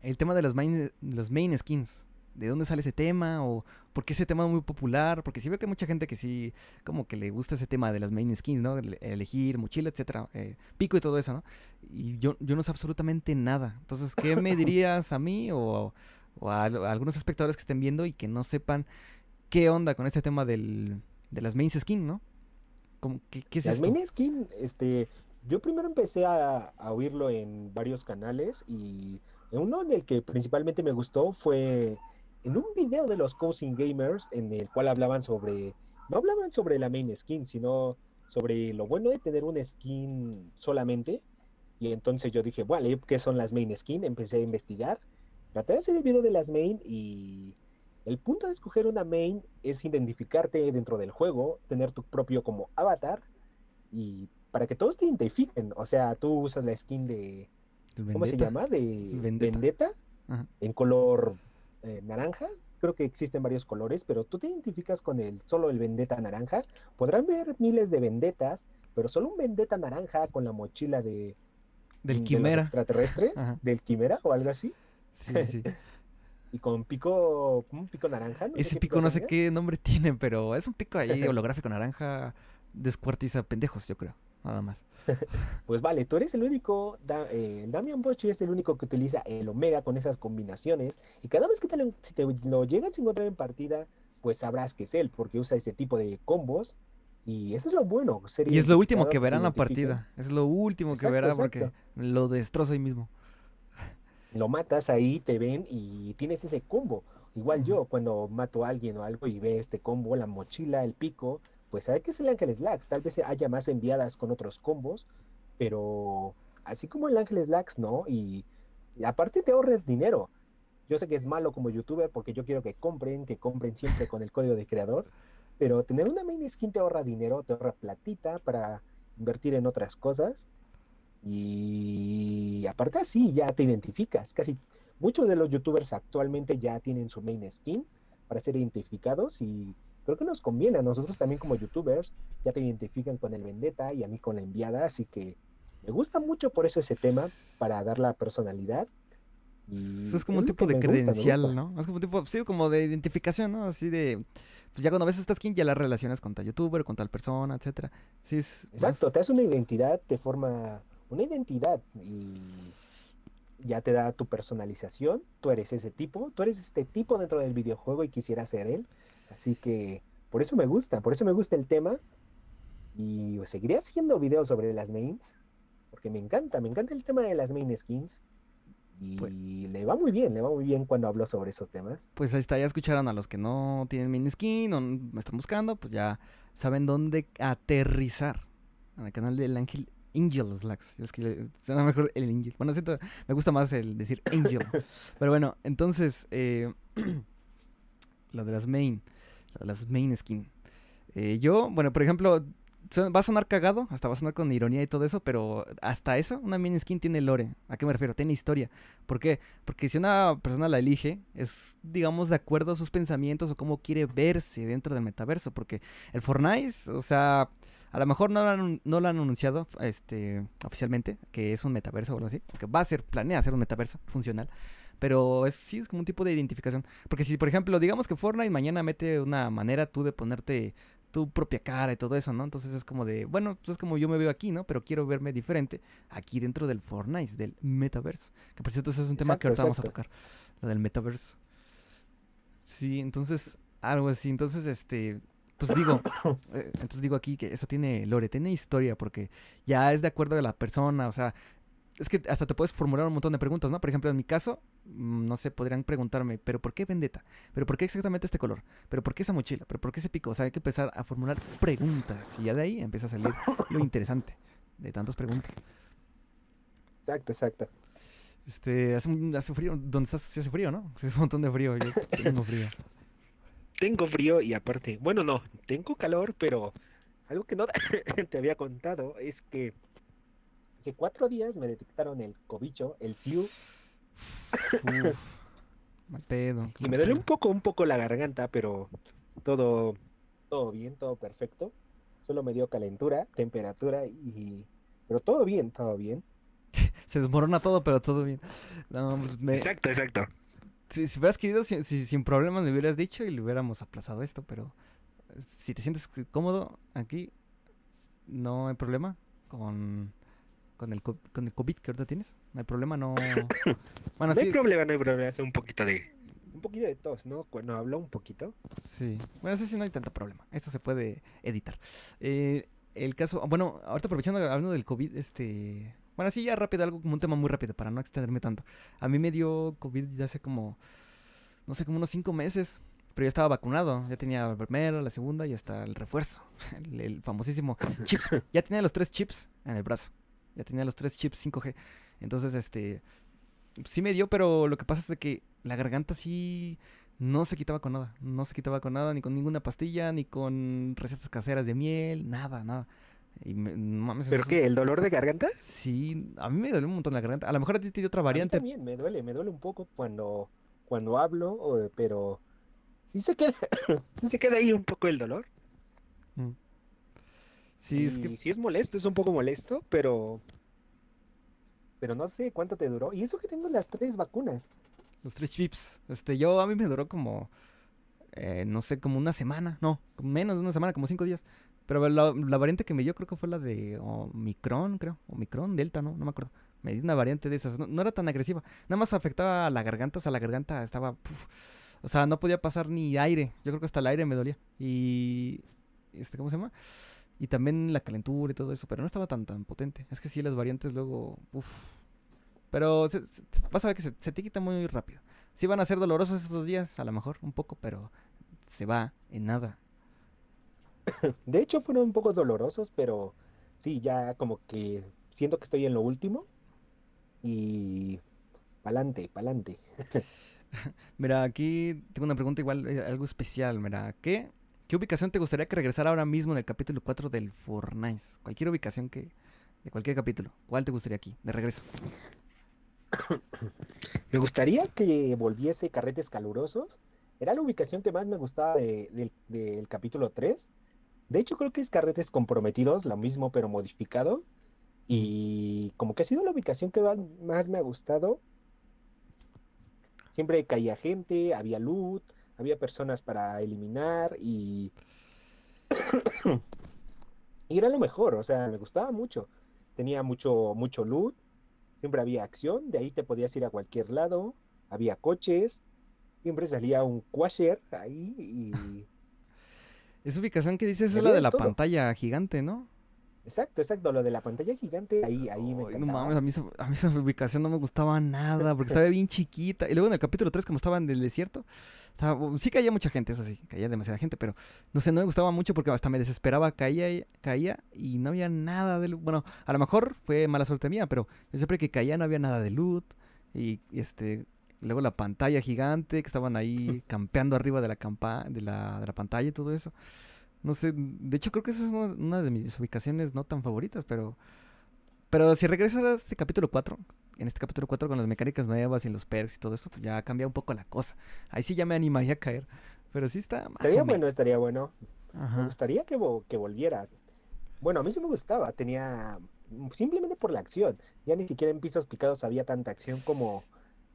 el tema de las main, las main skins de dónde sale ese tema o por qué ese tema es muy popular, porque sí veo que hay mucha gente que sí, como que le gusta ese tema de las main skins, ¿no? Elegir mochila, etcétera, eh, pico y todo eso, ¿no? Y yo, yo no sé absolutamente nada. Entonces, ¿qué me <laughs> dirías a mí o, a, algunos espectadores que estén viendo y que no sepan qué onda con este tema del, de las main skins, ¿no? ¿Qué, qué es las main skin, este, yo primero empecé a, a oírlo en varios canales y uno en el que principalmente me gustó fue en un video de los Cousin Gamers en el cual hablaban sobre, no hablaban sobre la main skin, sino sobre lo bueno de tener una skin solamente. Y entonces yo dije, bueno, ¿qué son las main skin? Empecé a investigar, traté de hacer el video de las main y el punto de escoger una main es identificarte dentro del juego, tener tu propio como avatar y para que todos te identifiquen. O sea, tú usas la skin de... ¿Cómo se llama? De Vendetta, en color eh, naranja. Creo que existen varios colores, pero tú te identificas con el solo el vendetta naranja. Podrán ver miles de vendetas, pero solo un vendetta naranja con la mochila de del quimera extraterrestres, del quimera o algo así. Sí, sí. <laughs> y con pico, un pico naranja. Ese pico, no sé qué nombre <laughs> tiene, pero es un pico ahí <laughs> holográfico naranja, descuartiza pendejos, yo creo nada más. <laughs> pues vale, tú eres el único, eh, Damian Bochi es el único que utiliza el Omega con esas combinaciones y cada vez que te lo, si te lo llegas a encontrar en partida, pues sabrás que es él, porque usa ese tipo de combos y eso es lo bueno. y es lo último que verá en la partida, es lo último que verá porque lo destroza ahí mismo. Lo matas ahí, te ven y tienes ese combo. Igual yo, cuando mato a alguien o algo y ve este combo, la mochila, el pico, pues sabe que es el Ángel Slacks. Tal vez haya más enviadas con otros combos, pero así como el Ángel Slacks, ¿no? Y, aparte te ahorres dinero. Yo sé que es malo como youtuber porque yo quiero que compren, que compren siempre con el código de creador, pero tener una main skin te ahorra dinero, te ahorra platita para invertir en otras cosas. Y aparte así ya te identificas. Casi muchos de los youtubers actualmente ya tienen su main skin para ser identificados y creo que nos conviene a nosotros también como youtubers, ya te identifican con el vendetta y a mí con la enviada, así que me gusta mucho por eso ese tema, para dar la personalidad. Y es como un tipo de credencial, ¿no? Es como un tipo, sí, como de identificación, ¿no? Así de, pues ya cuando ves esta skin ya la relacionas con tal youtuber, con tal persona, etcétera. Sí, es Exacto, te hace una identidad, te forma una identidad y ya te da tu personalización, tú eres ese tipo, tú eres este tipo dentro del videojuego y quisiera ser él. Así que por eso me gusta, por eso me gusta el tema. Y seguiré haciendo videos sobre las mains, porque me encanta, me encanta el tema de las main skins. Y pues le va muy bien, le va muy bien cuando hablo sobre esos temas. Pues ahí está, ya escucharon a los que no tienen main skin o me están buscando, pues ya saben dónde aterrizar. En el canal del Ángel Angel Slacks. Es que suena mejor el Angel. Bueno, siento, me gusta más el decir Angel. <laughs> Pero bueno, entonces, eh, <clears throat> lo de las main, las main skin. Eh, yo, bueno, por ejemplo, va a sonar cagado, hasta va a sonar con ironía y todo eso, pero hasta eso, una main skin tiene lore. ¿A qué me refiero? Tiene historia. ¿Por qué? Porque si una persona la elige, es, digamos, de acuerdo a sus pensamientos o cómo quiere verse dentro del metaverso. Porque el Fortnite, o sea, a lo mejor no lo han, no lo han anunciado este, oficialmente, que es un metaverso o algo así, que va a ser, planea ser un metaverso funcional. Pero es, sí es como un tipo de identificación. Porque si, por ejemplo, digamos que Fortnite mañana mete una manera tú de ponerte tu propia cara y todo eso, ¿no? Entonces es como de, bueno, pues es como yo me veo aquí, ¿no? Pero quiero verme diferente aquí dentro del Fortnite, del metaverso. Que por cierto, ese es un tema que ahorita vamos a tocar, lo del metaverso. Sí, entonces, algo así. Entonces, este, pues digo, <coughs> eh, entonces digo aquí que eso tiene lore, tiene historia, porque ya es de acuerdo a la persona, o sea, es que hasta te puedes formular un montón de preguntas, ¿no? Por ejemplo, en mi caso, no sé, podrían preguntarme, ¿pero por qué vendetta? ¿Pero por qué exactamente este color? ¿Pero por qué esa mochila? ¿Pero por qué ese pico? O sea, hay que empezar a formular preguntas y ya de ahí empieza a salir lo <laughs> interesante de tantas preguntas. Exacto, exacto. Este, hace, hace frío, ¿dónde estás? Sí hace frío, ¿no? hace un montón de frío, yo tengo frío. <laughs> Tengo frío y aparte, bueno, no, tengo calor, pero algo que no <laughs> te había contado es que Hace cuatro días me detectaron el cobicho, el SIU. Mal pedo. Y me duele un poco, un poco la garganta, pero todo, todo bien, todo perfecto. Solo me dio calentura, temperatura y... Pero todo bien, todo bien. <laughs> Se desmorona todo, pero todo bien. Pues exacto, exacto. Si, si hubieras querido, sin problemas me hubieras dicho y le hubiéramos aplazado esto, pero si te sientes cómodo aquí, no hay problema con con el, con el COVID que ahorita tienes? ¿No hay problema? No, <coughs> bueno, no hay problema, no hay problema. Hace un poquito de... Un poquito de tos, ¿no? Cuando hablo un poquito. Sí. Bueno, sí, sí, no hay tanto problema. Esto se puede editar. Eh, el caso... Bueno, ahorita aprovechando, hablando del COVID, este... Bueno, sí, ya rápido, algo como un tema muy rápido para no extenderme tanto. A mí me dio COVID ya hace como... No sé, como unos cinco meses. Pero yo estaba vacunado, ya tenía la primera, la segunda y hasta el refuerzo, <laughs> el, el famosísimo chip. <laughs> Ya tenía los tres chips en el brazo. Ya tenía los tres chips 5G. Entonces, este. Sí me dio, pero lo que pasa es de que la garganta sí no se quitaba con nada. No se quitaba con nada, ni con ninguna pastilla, ni con recetas caseras de miel, nada, nada. Y ¿Pero qué? ¿El dolor de garganta? Sí, a mí me duele un montón la garganta. A lo mejor a ti te dio otra variante. A mí también me duele, me duele un poco cuando, cuando hablo, pero sí se queda, <coughs> sí se queda ahí un poco el dolor. Sí, es que... sí es molesto, es un poco molesto, pero... Pero no sé cuánto te duró. Y eso que tengo las tres vacunas. Los tres chips. Este, yo a mí me duró como... Eh, no sé, como una semana. No, menos de una semana, como cinco días. Pero la, variante que me dio creo que fue la de Omicron, creo. Omicron, Delta, ¿no? No me acuerdo. Me dio una variante de esas. No, era tan agresiva. Nada más afectaba a la garganta. O sea, la garganta estaba... o sea, no podía pasar ni aire. Yo creo que hasta el aire me dolía. Y... Este, ¿Cómo se llama? Y también la calentura y todo eso, pero no estaba tan tan potente. Es que sí, las variantes luego, uff. Pero vas a ver que se, te quita muy rápido. Sí van a ser dolorosos estos días, a lo mejor, un poco, pero se va en nada. <coughs> De hecho, fueron un poco dolorosos, pero sí, ya como que siento que estoy en lo último. Y pa'lante, pa'lante. <laughs> Mira, aquí tengo una pregunta igual, eh, algo especial. Mira, ¿qué ¿Qué ubicación te gustaría que regresara ahora mismo en el capítulo 4 del Fortnite? Cualquier ubicación que. de cualquier capítulo. ¿Cuál te gustaría aquí, de regreso? <coughs> Me gustaría que volviese Carretes Calurosos Era la ubicación que más me gustaba de- del- capítulo 3. De hecho, creo que es Carretes Comprometidos, lo mismo, pero modificado. Y como que ha sido la ubicación que más me ha gustado. Siempre caía gente, había loot, había personas para eliminar y... <coughs> y era lo mejor, o sea, me gustaba mucho. Tenía mucho, mucho loot, siempre había acción, de ahí te podías ir a cualquier lado, había coches, siempre salía un quasher ahí y... Esa ubicación que dices es la de de la todo. pantalla gigante, ¿no? Exacto, exacto, lo de la pantalla gigante, ahí, ahí me Ay, no encantaba. mames, a mí, esa, a mí esa ubicación no me gustaba nada porque estaba bien chiquita. Y luego en el capítulo 3, como estaba en el desierto, estaba- sí caía mucha gente, eso sí, caía demasiada gente, pero no sé, no me gustaba mucho porque hasta me desesperaba, caía, y- caía y no había nada de loot. Bueno, a lo mejor fue mala suerte mía, pero yo siempre que caía no había nada de loot. Y, y, este, luego la pantalla gigante que estaban ahí campeando arriba de la, campa de la, de la pantalla y todo eso. No sé, de hecho creo que esa es una, una de mis ubicaciones no tan favoritas, pero... Pero si regresas a este capítulo 4, en este capítulo 4 con las mecánicas nuevas y los perks y todo eso, pues ya cambia un poco la cosa. Ahí sí ya me animaría a caer. Pero sí está más Estaría bueno, estaría bueno. Me gustaría que, vo- que volviera. Bueno, a mí sí me gustaba, tenía simplemente por la acción. Ya ni siquiera en pisos picados había tanta acción como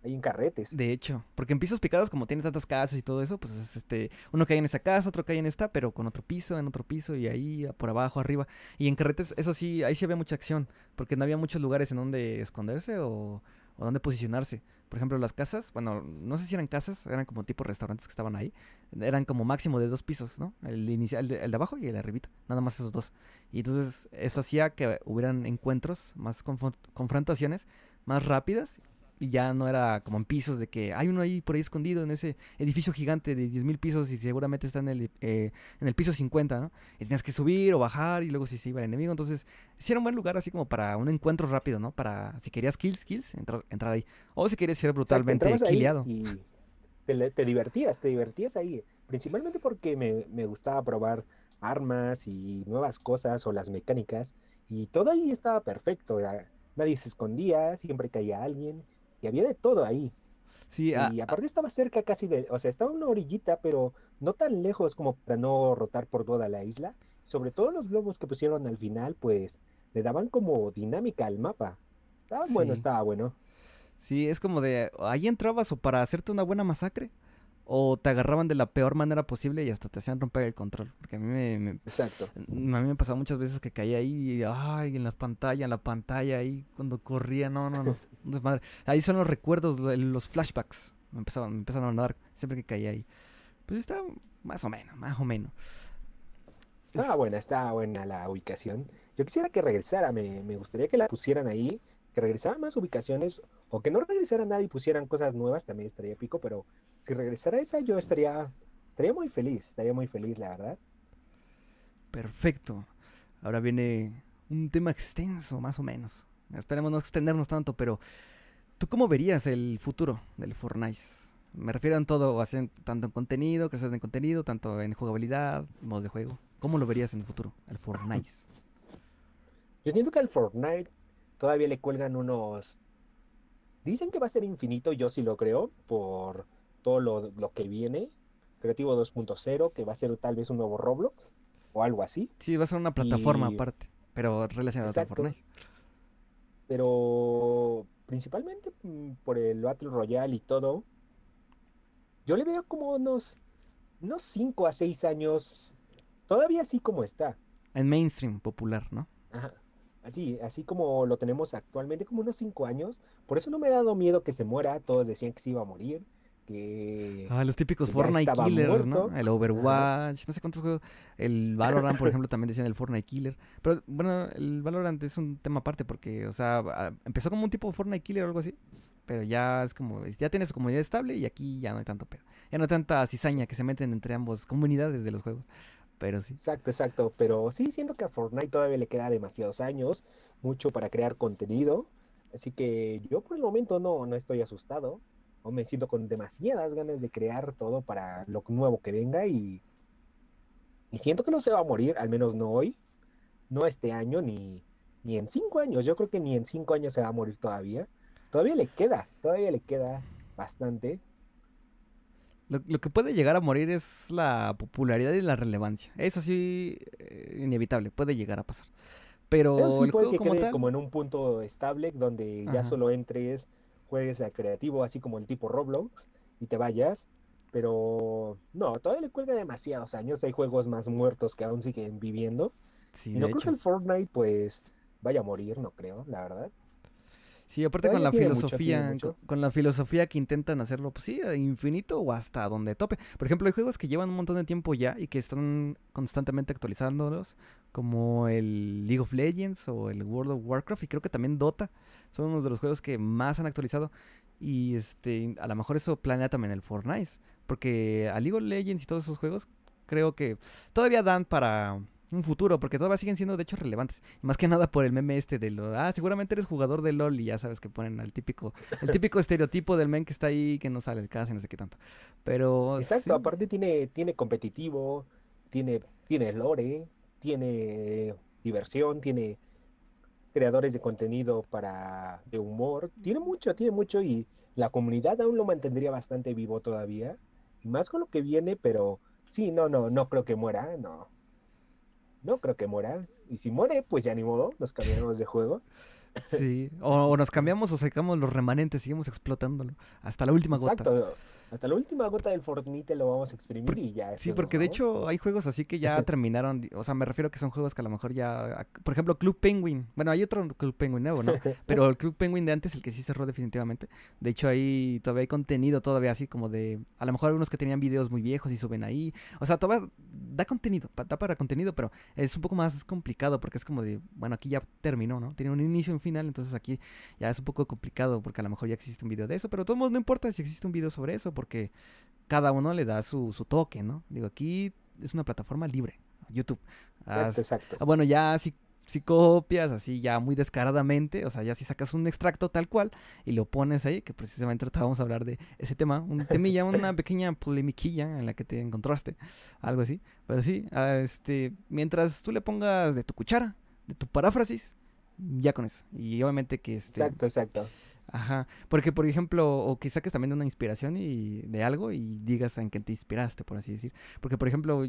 hay en carretes. De hecho, porque en pisos picados, como tiene tantas casas y todo eso, pues es este, uno cae en esa casa, otro cae en esta, pero con otro piso, en otro piso, y ahí por abajo, arriba. Y en carretes, eso sí, ahí sí había mucha acción, porque no había muchos lugares en donde esconderse o, o donde posicionarse. Por ejemplo, las casas, bueno, no sé si eran casas, eran como tipo restaurantes que estaban ahí, eran como máximo de dos pisos, ¿no? El inicial, el de, abajo y el de nada más esos dos. Y entonces eso hacía que hubieran encuentros, más confron- confrontaciones, más rápidas y ya no era como en pisos de que hay uno ahí por ahí escondido en ese edificio gigante de 10.000 pisos y seguramente está en el, eh, en el piso 50, ¿no? Y tenías que subir o bajar y luego si se iba el enemigo. Entonces, sí era un buen lugar así como para un encuentro rápido, ¿no? Para si querías kills, kills, entrar, entrar ahí. O si querías ser brutalmente killeado. y te, te divertías, te divertías ahí. Principalmente porque me, me gustaba probar armas y nuevas cosas o las mecánicas. Y todo ahí estaba perfecto. Nadie se escondía, siempre caía alguien. Y había de todo ahí. Sí, ah, Y aparte estaba cerca casi de, o sea, estaba una orillita, pero no tan lejos como para no rotar por toda la isla. Sobre todo los globos que pusieron al final, pues le daban como dinámica al mapa. Estaba bueno, estaba bueno. sí, es como de ahí entrabas o para hacerte una buena masacre o te agarraban de la peor manera posible y hasta te hacían romper el control. Porque a mí me, me- Exacto. A mí me pasaba muchas veces que caía ahí, y, ay, en la pantalla, en la pantalla, ahí cuando corría, no, no, no, <laughs> desmadre. Ahí son los recuerdos, lo- los flashbacks, me empezaban, me empezaban a dar siempre que caía ahí. Pues está más o menos, más o menos. Estaba Es- buena, estaba buena la ubicación. Yo quisiera que regresara, me, me gustaría que la pusieran ahí, que regresaran más ubicaciones, o que no regresara nada y pusieran cosas nuevas, también estaría pico, pero si regresara esa, yo estaría, estaría muy feliz, estaría muy feliz, la verdad. Perfecto. Ahora viene un tema extenso, más o menos. Esperemos no extendernos tanto, pero ¿tú cómo verías el futuro del Fortnite? Me refiero en todo, en- tanto en contenido, creación de contenido, tanto en jugabilidad, modos de juego. ¿Cómo lo verías en el futuro, el Fortnite? Yo siento que al Fortnite todavía le cuelgan unos... Dicen que va a ser infinito, yo sí lo creo, por todo lo, lo que viene. Creativo 2.0, que va a ser tal vez un nuevo Roblox, o algo así. Sí, va a ser una plataforma Y- aparte, pero relacionada con. Fortnite. pero principalmente mm, por el Battle Royale y todo, yo le veo como unos, unos 5 a 6 años, todavía así como está. En mainstream popular, ¿no? Ajá. Así, así como lo tenemos actualmente, como unos 5 años. Por eso no me ha dado miedo que se muera. Todos decían que se iba a morir. Que Ah, los típicos Fortnite Killers, muerto. ¿no? El Overwatch, no sé cuántos juegos. El Valorant, por ejemplo, también decían el Fortnite Killer. Pero bueno, el Valorant es un tema aparte porque, o sea, empezó como un tipo Fortnite Killer o algo así. Pero ya es como, ya tiene su comunidad estable y aquí ya no hay tanto pedo. Ya no hay tanta cizaña que se meten entre ambas comunidades de los juegos. Pero sí. Exacto, exacto. Pero sí, siento que a Fortnite todavía le queda demasiados años, mucho para crear contenido. Así que yo por el momento no, no estoy asustado. O me siento con demasiadas ganas de crear todo para lo nuevo que venga y, y siento que no se va a morir, al menos no hoy, no este año, ni, ni en cinco años. Yo creo que ni en cinco años se va a morir todavía. Todavía le queda, todavía le queda bastante. Lo, lo, que puede llegar a morir es la popularidad y la relevancia. Eso sí, eh, inevitable, puede llegar a pasar. Pero sí el puede juego que como quede tal... como en un punto estable donde ya solo entres, juegues a creativo, así como el tipo Roblox, y te vayas. Pero no, todavía le cuelga demasiados años. Hay juegos más muertos que aún siguen viviendo. Sí, Y de no creo hecho. que el Fortnite, pues, vaya a morir, no creo, la verdad. Sí, aparte con la mucho, filosofía, mucho. con, con la filosofía que intentan hacerlo, pues sí, a infinito o hasta donde tope. Por ejemplo, hay juegos que llevan un montón de tiempo ya y que están constantemente actualizándolos, como el League of Legends o el World of Warcraft y creo que también Dota son unos de los juegos que más han actualizado y este, a lo mejor eso planea también el Fortnite, porque a League of Legends y todos esos juegos creo que todavía dan para un futuro, porque todavía siguen siendo de hecho relevantes. Más que nada por el meme este de lo, ah, seguramente eres jugador de LOL y ya sabes que ponen al típico, el típico estereotipo del men que está ahí que no sale el caso y no sé qué tanto. Pero Exacto, sí, aparte tiene, tiene competitivo, tiene, tiene lore, tiene diversión, tiene creadores de contenido para de humor, tiene mucho, tiene mucho y la comunidad aún lo mantendría bastante vivo todavía, y más con lo que viene, pero sí, no, no, no creo que muera, no, no creo que muera, y si muere, pues ya ni modo, nos cambiaremos de juego. sí. O, o nos cambiamos o sacamos los remanentes, seguimos explotándolo hasta la última gota. Exacto, hasta la última gota del Fortnite lo vamos a exprimir Por- y ya. Sí, porque de hecho hay juegos así que ya <laughs> terminaron, o sea, me refiero que son juegos que a lo mejor ya, por ejemplo, Club Penguin, bueno, hay otro Club Penguin nuevo, ¿no? <laughs> Pero el Club Penguin de antes, el que sí cerró definitivamente, de hecho ahí todavía hay contenido todavía así como de, a lo mejor algunos que tenían videos muy viejos y suben ahí, o sea, todavía da contenido, da para contenido, pero es un poco más complicado porque es como de, bueno, aquí ya terminó, ¿no? Tiene un inicio y un final, entonces aquí ya es un poco complicado porque a lo mejor ya existe un video de eso, pero de todos modos no importa si existe un video sobre eso porque cada uno le da su, su toque, ¿no? Digo, aquí es una plataforma libre, YouTube. Exacto, exacto. ah, bueno, ya si, si copias así ya muy descaradamente, o sea, ya si sacas un extracto tal cual y lo pones ahí, que precisamente ahorita vamos a hablar de ese tema, un temilla, una <laughs> pequeña polemiquilla en la que te encontraste, algo así. Pero sí, ah, este, mientras tú le pongas de tu cuchara, de tu paráfrasis, ya con eso. Y obviamente que este... Exacto, exacto. Ajá, porque por ejemplo, o que saques también una inspiración y de algo y digas en qué te inspiraste, por así decir. Porque por ejemplo,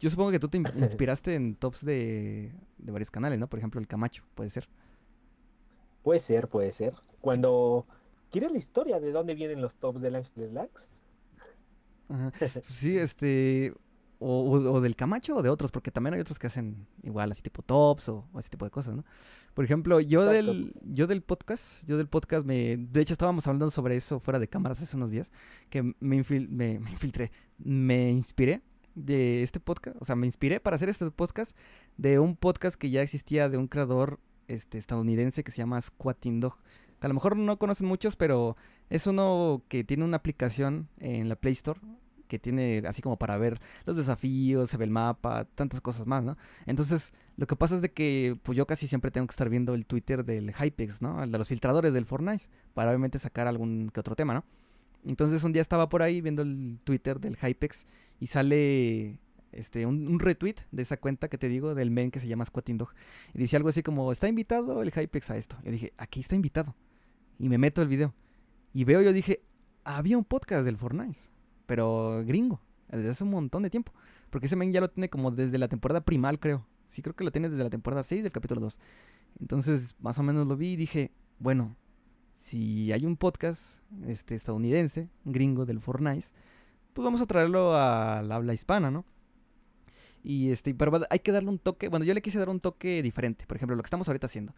yo supongo que tú te in- <laughs> inspiraste en tops de, de varios canales, ¿no? Por ejemplo, el Camacho, puede ser. Puede ser, puede ser. Cuando quieres la historia de dónde vienen los tops del Ángeles Lax, Ajá. <laughs> Sí, este, o, del Camacho o de otros, porque también hay otros que hacen igual, así tipo tops o, o ese tipo de cosas, ¿no? Por ejemplo, yo Exacto. del, yo del podcast, yo del podcast me, de hecho estábamos hablando sobre eso fuera de cámaras hace unos días, que me, infil- me, me infiltré, me inspiré de este podcast, o sea, me inspiré para hacer este podcast de un podcast que ya existía de un creador este, estadounidense que se llama Squatting Dog, que a lo mejor no conocen muchos, pero es uno que tiene una aplicación en la Play Store que tiene así como para ver los desafíos, se ve el mapa, tantas cosas más, ¿no? Entonces, lo que pasa es de que pues yo casi siempre tengo que estar viendo el Twitter del Hypex, ¿no? El de los filtradores del Fortnite, para obviamente sacar algún que otro tema, ¿no? Entonces un día estaba por ahí viendo el Twitter del Hypex y sale este un, un retweet de esa cuenta que te digo del men que se llama Squatting y dice algo así como está invitado el Hypex a esto. Yo dije, aquí está invitado. Y me meto el video y veo yo dije, había un podcast del Fortnite, pero gringo, desde hace un montón de tiempo, porque ese men ya lo tiene como desde la temporada primal, creo. Sí, creo que lo tiene desde la temporada 6 del capítulo 2. Entonces, más o menos lo vi y dije, bueno, si hay un podcast este estadounidense, gringo del Fortnite, pues vamos a traerlo al habla hispana, ¿no? Y este, pero hay que darle un toque, bueno, yo le quise dar un toque diferente, por ejemplo, lo que estamos ahorita haciendo.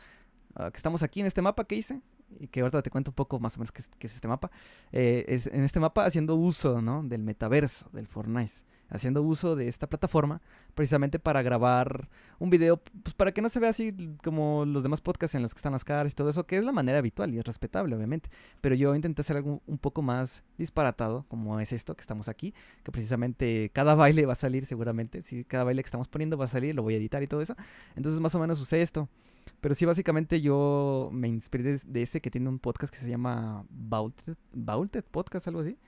Ah, que estamos aquí en este mapa que hice, y que ahorita te cuento un poco más o menos qué es, qué es este mapa. eh, es en este mapa haciendo uso, ¿no? Del metaverso, del Fortnite. Haciendo uso de esta plataforma precisamente para grabar un video, pues para que no se vea así como los demás podcasts en los que están las caras y todo eso, que es la manera habitual y es respetable, obviamente. Pero yo intenté hacer algo un poco más disparatado, como es esto que estamos aquí, que precisamente cada <laughs> baile va a salir seguramente. Si cada baile que estamos poniendo va a salir, lo voy a editar y todo eso. Entonces más o menos usé esto. Pero sí, básicamente yo me inspiré de, ese que tiene un podcast que se llama Vaulted, Vaulted Podcast, algo así.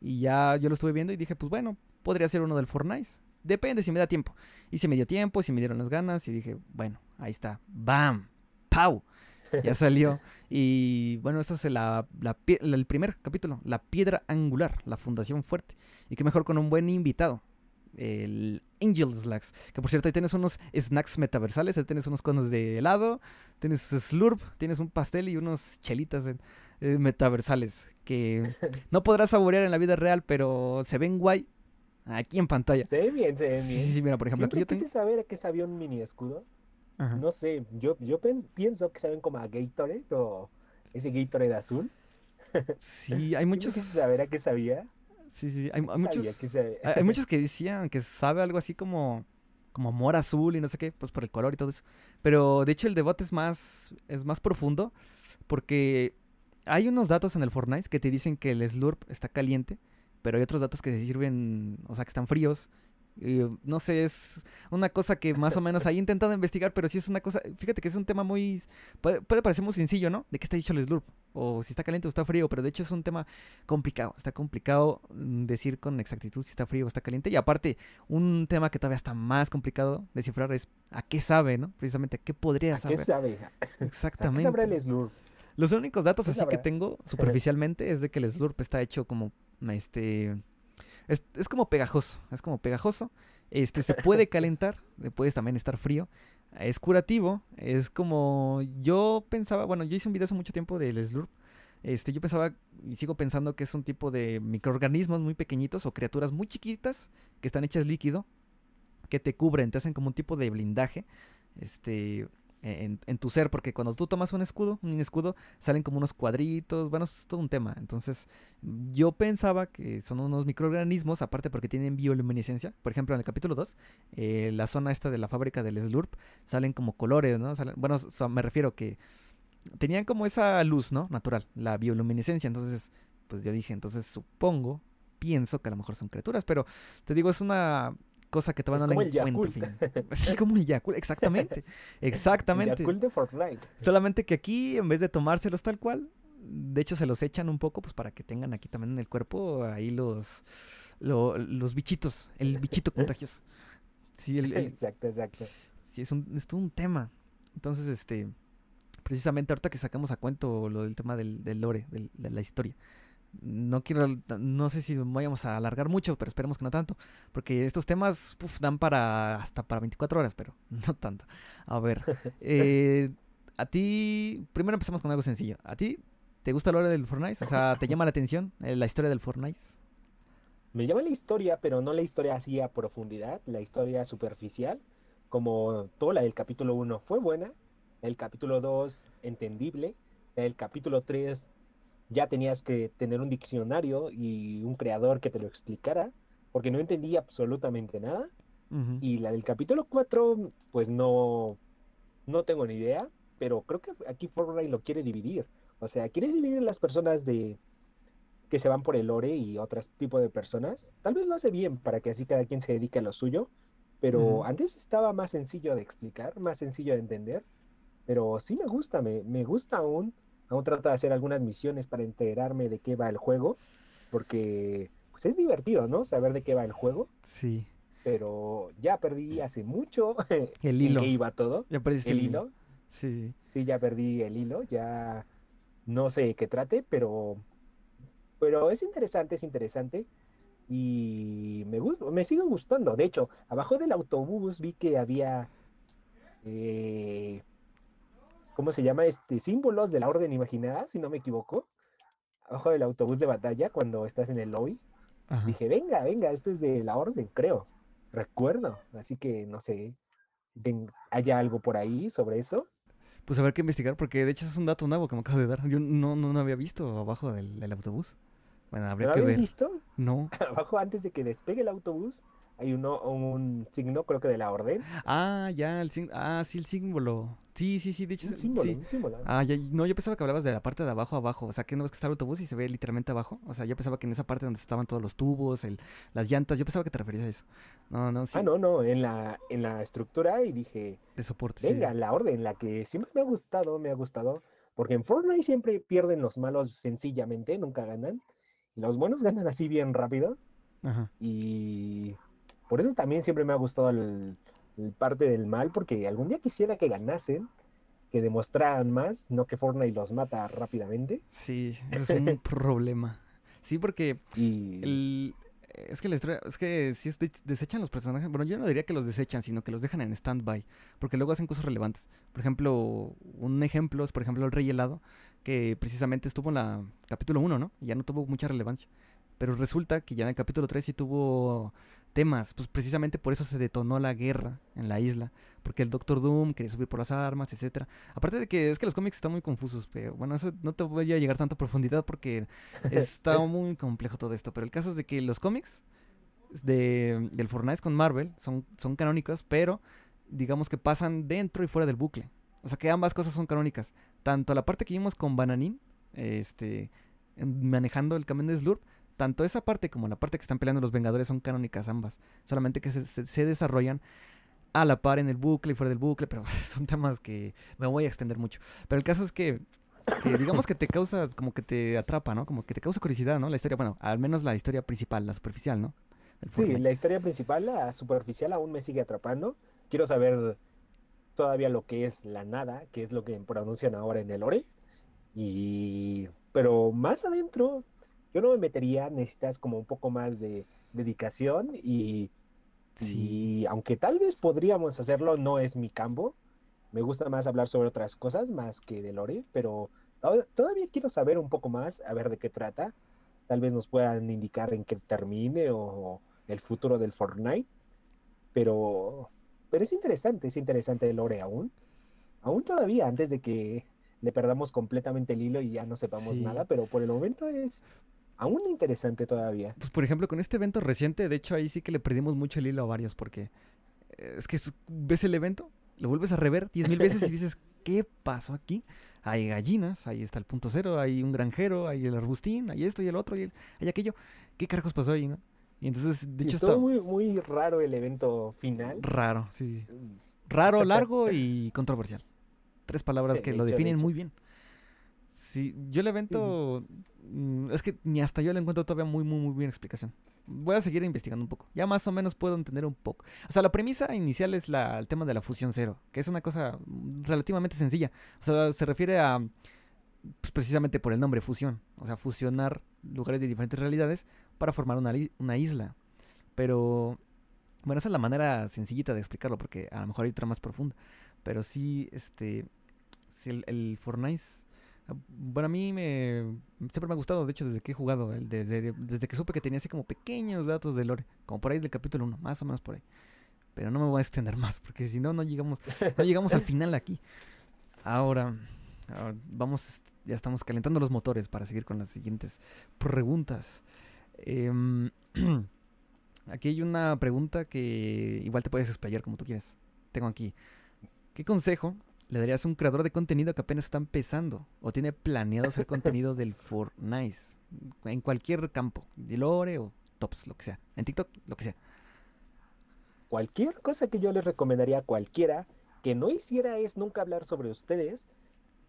Y ya yo lo estuve viendo y dije, pues bueno, podría ser uno del Fortnite. Depende si me da tiempo. Y si me dio tiempo, si me dieron las ganas, y dije, bueno, ahí está. ¡Bam! ¡Pau! ya salió. <laughs> Y bueno, esto es la, la el primer capítulo, La Piedra Angular, la Fundación Fuerte. Y qué mejor con un buen invitado, el Angel Slacks. Que por cierto, ahí tienes unos snacks metaversales, ahí tienes unos conos de helado, tienes slurp, tienes un pastel y unos chelitas eh, metaversales. Que <laughs> no podrás saborear en la vida real, pero se ven guay aquí en pantalla. Se ve bien, se ve Sí, bien. sí, sí, mira, por ejemplo, aquí yo quise saber a qué sabía un mini escudo. Ajá. No sé, yo, yo pienso que saben como a Gatorade o ese Gatorade azul. Sí, <laughs> hay muchos... quise saber a qué sabía. Sí, sí, hay, muchos... que sabía. Hay, hay <laughs> muchos que decían que sabe algo así como, como amor azul y no sé qué, pues por el color y todo eso. Pero de hecho el debate es más, es más profundo porque hay unos datos en el Fortnite que te dicen que el Slurp está caliente, pero hay otros datos que se sirven, o sea, que están fríos. Y, no sé, es una cosa que más o menos ahí he intentado investigar, pero sí es una cosa, fíjate que es un tema muy, puede, puede parecer muy sencillo, ¿no? De qué está hecho el Slurp, o si está caliente o está frío, pero de hecho es un tema complicado, está complicado mm, decir con exactitud si está frío o está caliente, y aparte, un tema que todavía está más complicado descifrar es a qué sabe, ¿no? Precisamente a qué podría ¿A qué saber. sabe? <laughs> ¿A qué Exactamente. sabrá el Slurp? Los únicos datos ¿Qué así que tengo superficialmente es de que el slurp está hecho como este es, es como pegajoso, es como pegajoso. Este se puede <laughs> calentar, eh, puedes también estar frío. Es curativo, es como yo pensaba, bueno, yo hice un video hace mucho tiempo del slurp. Este, yo pensaba y sigo pensando que es un tipo de microorganismos muy pequeñitos o criaturas muy chiquitas que están hechas líquido que te cubren, te hacen como un tipo de blindaje. Este, en, en tu ser, porque cuando tú tomas un escudo, un escudo, salen como unos cuadritos, bueno, es todo un tema. Entonces, yo pensaba que son unos microorganismos, aparte porque tienen bioluminiscencia. Por ejemplo, en el capítulo 2, eh, la zona esta de la fábrica del Slurp, salen como colores, ¿no? Salen- bueno, me refiero que tenían como esa luz, ¿no? Natural, la bioluminiscencia. Entonces, pues yo dije, entonces supongo, pienso que a lo mejor son criaturas, pero te digo, es una cosa que te van Es a dar como en fin. <laughs> Sí, como el Yakult, exactamente. <laughs> Exactamente. Yakult de Fortnite. Solamente que aquí, en vez de tomárselos tal cual, de hecho se los echan un poco, pues para que tengan aquí también en el cuerpo ahí los, lo- los bichitos, el bichito <laughs> contagioso. Sí, el, el- Exacto, exacto. sí, es, un, es todo un tema. Entonces, este, precisamente ahorita que sacamos a cuento lo del tema del, del lore, del- de la historia. No quiero, no sé si vayamos a alargar mucho, pero esperemos que no tanto, porque estos temas dan para hasta para 24 horas, pero <laughs> no tanto. A ver, <laughs> eh, a ti, primero empezamos con algo sencillo. ¿A ti te gusta el lore del Fortnite? O sea, ¿te llama la atención eh, la historia del Fortnite? Me llama la historia, pero no la historia así a profundidad, la historia superficial, como toda la del capítulo 1 fue buena, el capítulo 2 entendible, el capítulo 3 ya tenías que tener un diccionario y un creador que te lo explicara, porque no entendía absolutamente nada. Y la del capítulo 4, pues no, no tengo ni idea, pero creo que aquí Fortnite lo quiere dividir. O sea, quiere dividir las personas de que se van por el lore y otros tipos de personas. Tal vez lo hace bien para que así cada quien se dedique a lo suyo, pero antes estaba más sencillo de explicar, más sencillo de entender. Pero sí me gusta, me, me gusta aún. Aún trato de hacer algunas misiones para enterarme de qué va el juego, porque pues es divertido, ¿no? Saber de qué va el juego Sí, pero ya perdí hace mucho <laughs> el hilo. qué iba todo. Ya perdiste El hilo, Sí, sí. sí, ya perdí el hilo, ya no sé qué trate, pero, pero es interesante, es interesante y me, me sigue gustando. De hecho, abajo del autobús vi que había, eh, ¿cómo se llama? Este, símbolos de la orden imaginada, si no me equivoco. Abajo del autobús de batalla, cuando estás en el lobby. Ajá. Dije, venga, venga, esto es de la orden, creo. Recuerdo. Así que no sé si ten- haya algo por ahí sobre eso. Pues a ver qué investigar, porque de hecho es un dato nuevo que me acabo de dar. Yo no, no, no había visto abajo del, del autobús. Bueno, ¿No habría lo que habías ver. visto? No. <laughs> Abajo, antes de que despegue el autobús, hay uno, un signo, creo que de la orden. Ah, ya, el símbolo. Ah, sí, el símbolo. Sí, sí, sí, de hecho. Un sí. símbolo, un símbolo. Ah, ya, no, yo pensaba que hablabas de la parte de abajo abajo. O sea, que no ves que está el autobús y se ve literalmente abajo. O sea, yo pensaba que en esa parte donde estaban todos los tubos, el, las llantas, yo pensaba que te referías a eso. No, no, sí. Ah, no, no, en la, en la estructura y dije, De soporte, sí. venga, la orden, la que siempre me ha gustado, me ha gustado. Porque en Fortnite siempre pierden los malos sencillamente, nunca ganan. Y los buenos <laughs> ganan así bien rápido. Ajá. Y por eso también siempre me ha gustado el, el parte del mal, porque algún día quisiera que ganasen, que demostraran más, no que Fortnite los mata rápidamente. Sí, es un <laughs> problema. Sí, porque Y el, es que la historia, es que si es de- desechan los personajes, bueno, yo no diría que los desechan, sino que los dejan en stand-by, porque luego hacen cosas relevantes. Por ejemplo, un ejemplo es, por ejemplo, el Rey Helado, que precisamente estuvo en la capítulo 1, ¿no? Y ya no tuvo mucha relevancia. Pero resulta que ya en el capítulo 3 sí tuvo temas, pues precisamente por eso se detonó la guerra en la isla, porque el Doctor Doom quería subir por las armas, etcétera. Aparte de que es que los cómics están muy confusos, pero bueno, eso no te voy a llegar tanto a profundidad porque <laughs> está muy complejo todo esto, pero el caso es de que los cómics de, del Fortnite con Marvel son, son canónicos, pero digamos que pasan dentro y fuera del bucle. O sea que ambas cosas son canónicas. Tanto la parte que vimos con Bananín, este, manejando el camión de Slurp, tanto esa parte como la parte que están peleando los Vengadores son canónicas ambas. Solamente que se, se- se desarrollan a la par en el bucle y fuera del bucle, pero <laughs> son temas que me voy a extender mucho. Pero el caso es que, que digamos que te causa, como que te atrapa, ¿no? Como que te causa curiosidad, ¿no? La historia, bueno, al menos la historia principal, la superficial, ¿no? Sí, la historia principal, la superficial, aún me sigue atrapando. Quiero saber todavía lo que es la nada, que es lo que pronuncian ahora en el lore. Y... Pero más adentro, yo no me metería, necesitas como un poco más de dedicación y... Sí. Y aunque tal vez podríamos hacerlo, no es mi campo. Me gusta más hablar sobre otras cosas más que de lore, pero to- todavía quiero saber un poco más, a ver de qué trata. Tal vez nos puedan indicar en qué termine o el futuro del Fortnite. Pero, pero es interesante, es interesante el lore aún. Aún todavía, antes de que le perdamos completamente el hilo y ya no sepamos Sí. nada, pero por el momento es aún interesante todavía. Pues por ejemplo, con este evento reciente, de hecho ahí sí que le perdimos mucho el hilo a varios, porque eh, es que ves el evento, lo vuelves a rever diez mil veces y dices, <laughs> ¿qué pasó aquí? Hay gallinas, ahí está el punto cero, hay un granjero, hay el arbustín, hay esto y el otro, y el- hay aquello. ¿Qué carajos pasó ahí, no? Y entonces, de Sí, hecho, está muy, muy raro el evento final. raro, sí. Raro, <laughs> largo y controversial. Tres palabras De que lo hecho, definen muy bien. Sí, yo el evento. mm, Es que ni hasta yo le encuentro todavía muy, muy, muy bien explicación. Voy a seguir investigando un poco. Ya más o menos puedo entender un poco. O sea, la premisa inicial es la, el tema de la fusión cero, que es una cosa relativamente sencilla. O sea, se refiere a. Pues precisamente por el nombre, fusión. O sea, fusionar lugares de diferentes realidades para formar una, una isla. Pero. Bueno, esa es la manera sencillita de explicarlo, porque a lo mejor hay otra más profunda. Pero sí, este. Sí, el, el Fortnite. Bueno, a mí me. Siempre me ha gustado, de hecho, desde que he jugado. Desde, desde que supe que tenía así como pequeños datos de lore. Como por ahí del capítulo 1, más o menos por ahí. Pero no me voy a extender más, porque si no, no llegamos, no llegamos al final aquí. Ahora, vamos. Ya estamos calentando los motores para seguir con las siguientes preguntas. Em, <clears throat> aquí hay una pregunta que igual te puedes explayar como tú quieras. Tengo aquí. ¿Qué consejo le darías a un creador de contenido que apenas está empezando o tiene planeado hacer contenido del <laughs> Fortnite? En cualquier campo, de lore o tops, lo que sea. En TikTok, lo que sea. Cualquier cosa que yo les recomendaría a cualquiera que no hiciera es nunca hablar sobre ustedes.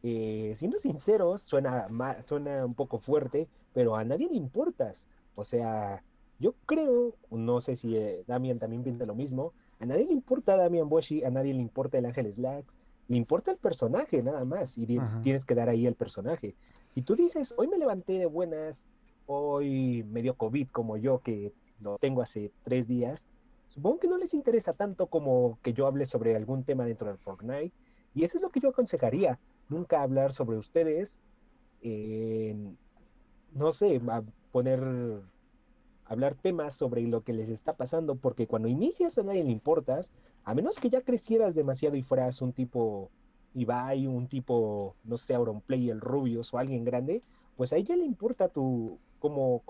Eh, siendo sinceros, suena, suena un poco fuerte, pero a nadie le importas. O sea, yo creo, no sé si eh, Damian también piensa lo mismo, a nadie le importa Damian Boshi, a nadie le importa el Ángel Slacks, le importa el personaje nada más y Ajá. tienes que dar ahí el personaje. Si tú dices, hoy me levanté de buenas, hoy me dio COVID como yo, que lo tengo hace tres días, supongo que no les interesa tanto como que yo hable sobre algún tema dentro del Fortnite. Y eso es lo que yo aconsejaría, nunca hablar sobre ustedes, en, no sé, a poner, hablar temas sobre lo que les está pasando, porque cuando inicias a nadie le importas, a menos que ya crecieras demasiado y fueras un tipo Ibai, un tipo, no sé, Auronplay, el Rubius o alguien grande, pues a ella le importa tu,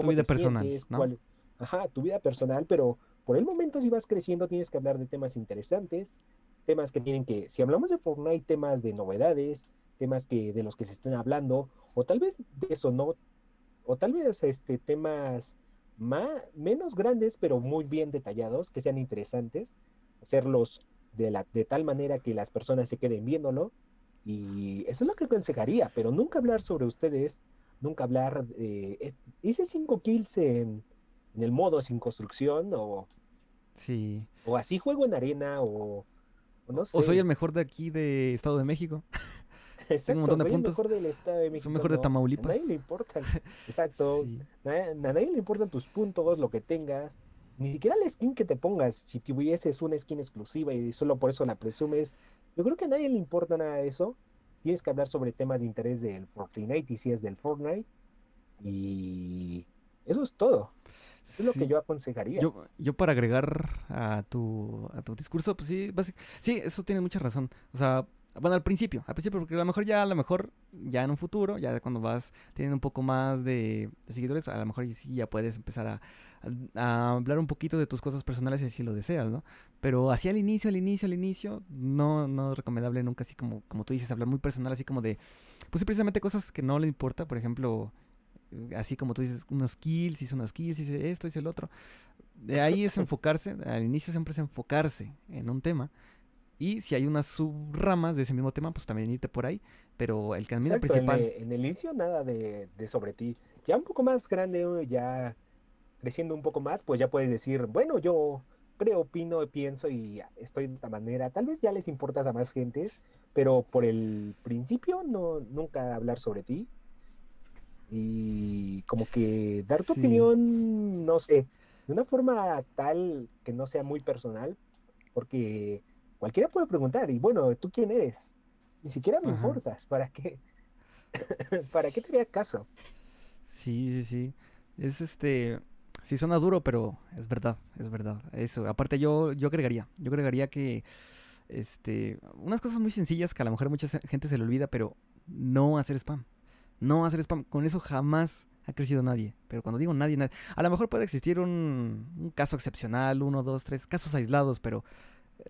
vida te personal, sientes, ¿no? cuál- ajá, tu vida personal, pero por el momento si vas creciendo tienes que hablar de temas interesantes, temas que tienen que, si hablamos de Fortnite, temas de novedades, temas que de los que se estén hablando, o tal vez de eso no, o tal vez este temas más, menos grandes, pero muy bien detallados, que sean interesantes, hacerlos de, la, de tal manera que las personas se queden viéndolo, y eso es lo que aconsejaría, pero nunca hablar sobre ustedes, nunca hablar, eh, eh, hice cinco kills en, en el modo sin construcción, o, Sí. o así juego en arena, o, o no sé. O soy el mejor de aquí de Estado de México. <laughs> <laughs> Exacto, montón de soy puntos. el mejor del Estado de Soy México. mejor de no, Tamaulipas. A nadie le importan. <laughs> Exacto. Sí. A nadie le importan tus puntos, lo que tengas. Ni siquiera la skin que te pongas. Si tuvieses una skin exclusiva y solo por eso la presumes. Yo creo que a nadie le importa nada de eso. Tienes que hablar sobre temas de interés del Fortnite y si es del Fortnite. Y eso es todo. Es lo Sí. que yo aconsejaría. Yo, yo para agregar a tu, a tu discurso, pues sí, sí, eso tiene mucha razón. O sea, bueno, al principio, al principio, porque a lo mejor ya, a lo mejor, ya en un futuro, ya cuando vas teniendo un poco más de, seguidores, a lo mejor sí ya puedes empezar a, hablar un poquito de tus cosas personales si lo deseas, ¿no? Pero así al inicio, al inicio, al inicio, no, no es recomendable nunca así como, como tú dices, hablar muy personal, así como de, pues precisamente cosas que no le importa, por ejemplo, así como tú dices, unos kills, hice unas kills, hice esto, hice el otro. De ahí es enfocarse, al inicio siempre es enfocarse en un tema. Y si hay unas subramas de ese mismo tema, pues también irte por ahí. Pero el camino Exacto, en, principal. en el inicio nada de, de sobre ti. Ya un poco más grande, ya creciendo un poco más, pues ya puedes decir, bueno, yo creo, opino, pienso y estoy de esta manera. Tal vez ya les importas a más gentes, pero por el principio no, nunca hablar sobre ti. Y como que dar tu Sí. opinión, no sé, de una forma tal que no sea muy personal, porque cualquiera puede preguntar, y bueno, ¿tú quién eres? Ni siquiera me Ajá. importas, ¿para qué? <laughs> ¿Para qué te haría caso? Sí, sí, sí. Es este. Sí, suena duro, pero es verdad, es verdad. Eso. Aparte, yo, yo agregaría, yo agregaría que. Este. Unas cosas muy sencillas que a lo mejor mucha gente se le olvida, pero no hacer spam. No hacer spam. Con eso jamás ha crecido nadie. Pero cuando digo nadie, nadie. A lo mejor puede existir un, un caso excepcional, uno, dos, tres, casos aislados, pero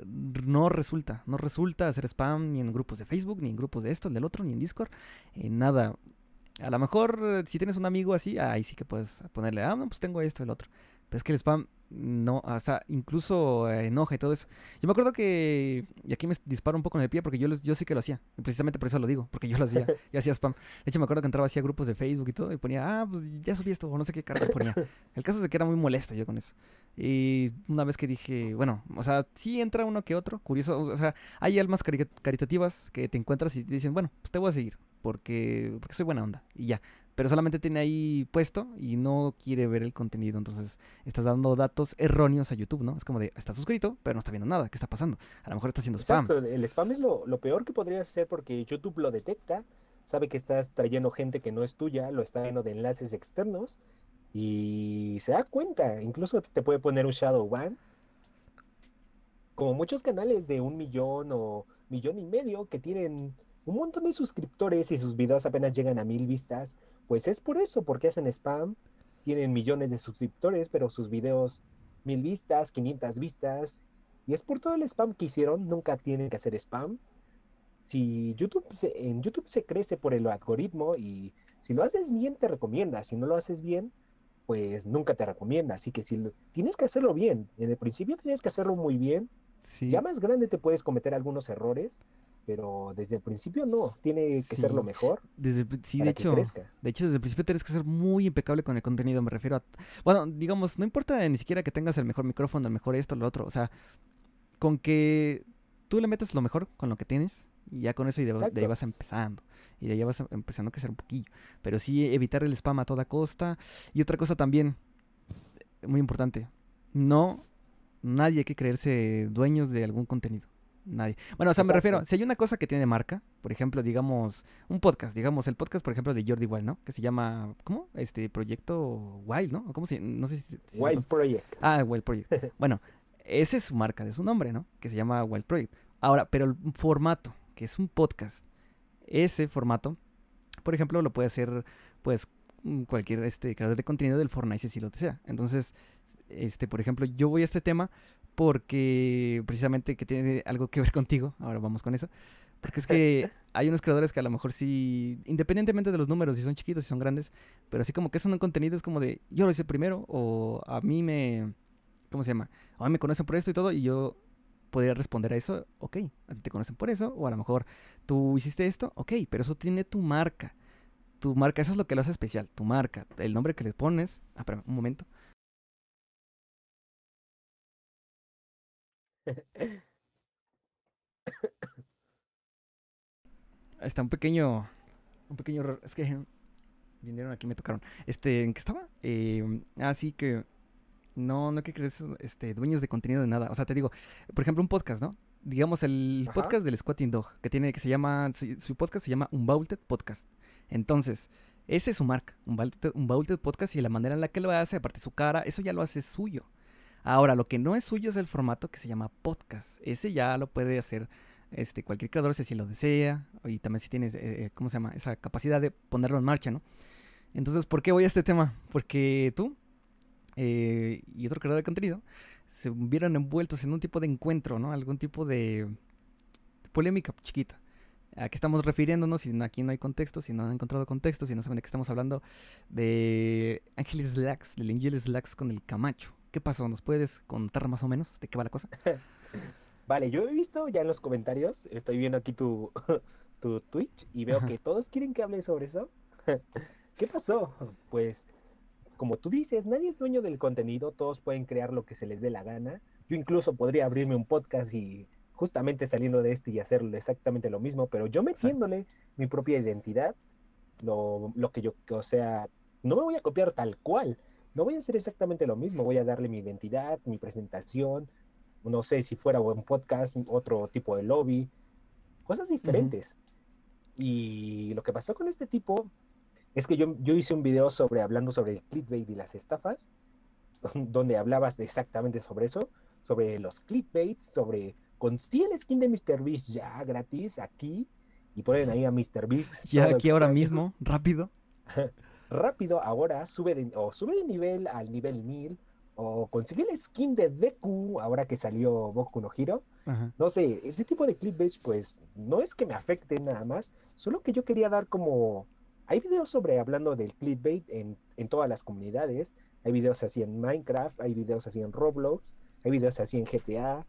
no resulta, no resulta hacer spam ni en grupos de Facebook, ni en grupos de esto, del otro, ni en Discord, en nada. A lo mejor eh, si tienes un amigo así, ahí sí que puedes ponerle, ah, no, pues tengo esto, el otro. Pero es que el spam no, sea, incluso eh, enoja y todo eso. Yo me acuerdo que, y aquí me disparo un poco en el pie porque yo, yo sí que lo hacía. Precisamente por eso lo digo, porque yo lo hacía, <laughs> yo hacía spam. De hecho me acuerdo que entraba así a grupos de Facebook y todo y ponía, ah, pues ya subí esto, o no sé qué carajo ponía. <laughs> El caso es que era muy molesto yo con eso. Y una vez que dije, bueno, o sea, sí entra uno que otro, curioso, o sea, hay almas cari- caritativas que te encuentras y te dicen, bueno, pues te voy a seguir, porque, porque soy buena onda, y ya. Pero solamente tiene ahí puesto y no quiere ver el contenido, entonces estás dando datos erróneos a YouTube, ¿no? Es como de, está suscrito, pero no está viendo nada, ¿qué está pasando? A lo mejor está haciendo spam. Exacto, el spam es lo, peor que podrías hacer porque YouTube lo detecta, sabe que estás trayendo gente que no es tuya, lo está viendo de enlaces externos y se da cuenta, incluso te puede poner un shadow ban, como muchos canales de un millón o millón y medio que tienen un montón de suscriptores y sus videos apenas llegan a mil vistas, pues es por eso, porque hacen spam, tienen millones de suscriptores, pero sus videos mil vistas, 500 vistas, y es por todo el spam que hicieron, nunca tienen que hacer spam. Si YouTube se- en YouTube se crece por el algoritmo y si lo haces bien te recomienda, si no lo haces bien, pues nunca te recomienda. Así que si lo- tienes que hacerlo bien, en el principio tienes que hacerlo muy bien. Sí, Ya más grande te puedes cometer algunos errores, pero desde el principio no, tiene que ser lo mejor desde, sí, para de que hecho, crezca. De hecho, desde el principio tienes que ser muy impecable con el contenido, me refiero a... Bueno, digamos, no importa ni siquiera que tengas el mejor micrófono, el mejor esto, lo otro, o sea, con que tú le metas lo mejor con lo que tienes y ya con eso y de, de ahí vas empezando. Y de ahí vas em- empezando a crecer un poquillo. Pero sí evitar el spam a toda costa. Y otra cosa también, muy importante, no, nadie hay que creerse dueños de algún contenido. Nadie. Bueno, o sea, me refiero, si hay una cosa que tiene marca, por ejemplo, digamos, un podcast, digamos, el podcast, por ejemplo, de Jordi Wild, ¿no? Que se llama, ¿cómo? Este, Proyecto Wild, ¿no? ¿O ¿Cómo se No sé si... si Wild Project. Ah, Wild Project. <laughs> Bueno, ese es su marca, de su nombre, ¿no? Que se llama Wild Project. Ahora, pero el formato, que es un podcast, ese formato, por ejemplo, lo puede hacer, pues, mm, cualquier este, creador de contenido del Fortnite si lo desea. Entonces, este, por ejemplo, yo voy a este tema porque precisamente que tiene algo que ver <laughs> contigo. Ahora vamos con eso. Porque es que hay unos creadores que a lo mejor sí, independientemente de los números, si son chiquitos, si son grandes, pero así como que eso un contenido es como de, yo lo hice primero, o a mí me, ¿cómo se llama? O a mí me conocen por esto y todo, y yo podría responder a eso, ok, a ti te conocen por eso, o a lo mejor tú hiciste esto, ok, pero eso tiene tu marca. Tu marca, eso es lo que lo hace especial, tu marca, el nombre que le pones. Ah, espérame, un momento. Está un pequeño, un pequeño error. Es que <laughs> vinieron aquí, me tocaron. Este, ¿en qué estaba? Eh, así que no, no que creer este, dueños de contenido de nada. O sea, te digo, por ejemplo, un podcast, ¿no? Digamos, el Ajá. podcast del Squatting Dog, que tiene, que se llama, su podcast se llama Unvaulted Podcast. Entonces, ese es su marca, Unvaulted, Unvaulted Podcast, y la manera en la que lo hace, aparte su cara, eso ya lo hace suyo. Ahora, lo que no es suyo es el formato que se llama podcast. Ese ya lo puede hacer este, cualquier creador si lo desea, y también si tienes, eh, eh, ¿cómo se llama? Esa capacidad de ponerlo en marcha, ¿no? Entonces, ¿por qué voy a este tema? Porque tú eh, y otro creador de contenido se vieron envueltos en un tipo de encuentro, ¿no? Algún tipo de polémica chiquita. ¿A qué estamos refiriéndonos? Si aquí no hay contexto, si no han encontrado contexto, si no saben de qué estamos hablando, de Ángeles Slacks, del Angel Slacks con el Camacho. ¿Qué pasó? ¿Nos puedes contar más o menos de qué va la cosa? <laughs> Vale, yo he visto ya en los comentarios, estoy viendo aquí tu, <laughs> tu Twitch y veo Ajá. que todos quieren que hable sobre eso. <laughs> ¿Qué pasó? Pues, como tú dices, nadie es dueño del contenido, todos pueden crear lo que se les dé la gana. Yo incluso podría abrirme un podcast y justamente saliendo de este y hacerlo exactamente lo mismo, pero yo metiéndole mi propia identidad, lo, lo que yo, o sea, no me voy a copiar tal cual, no voy a hacer exactamente lo mismo, voy a darle mi identidad, mi presentación, no sé si fuera un podcast, otro tipo de lobby, cosas diferentes. Y lo que pasó con este tipo es que yo, yo hice un video sobre hablando sobre el clickbait y las estafas, <laughs> donde hablabas de exactamente sobre eso, sobre los clickbaits, sobre consigue el skin de MrBeast ya gratis aquí y ponen ahí a MrBeast. <laughs> Ya aquí ahora mismo, rápido. Rápido ahora sube de, o sube de nivel al nivel 1000 o consigue el skin de Deku ahora que salió Boku no. Ajá. No sé, ese tipo de clickbait pues no es que me afecte nada más, solo que yo quería dar como... Hay videos sobre hablando del clickbait en, en todas las comunidades, hay videos así en Minecraft, hay videos así en Roblox, hay videos así en GTA.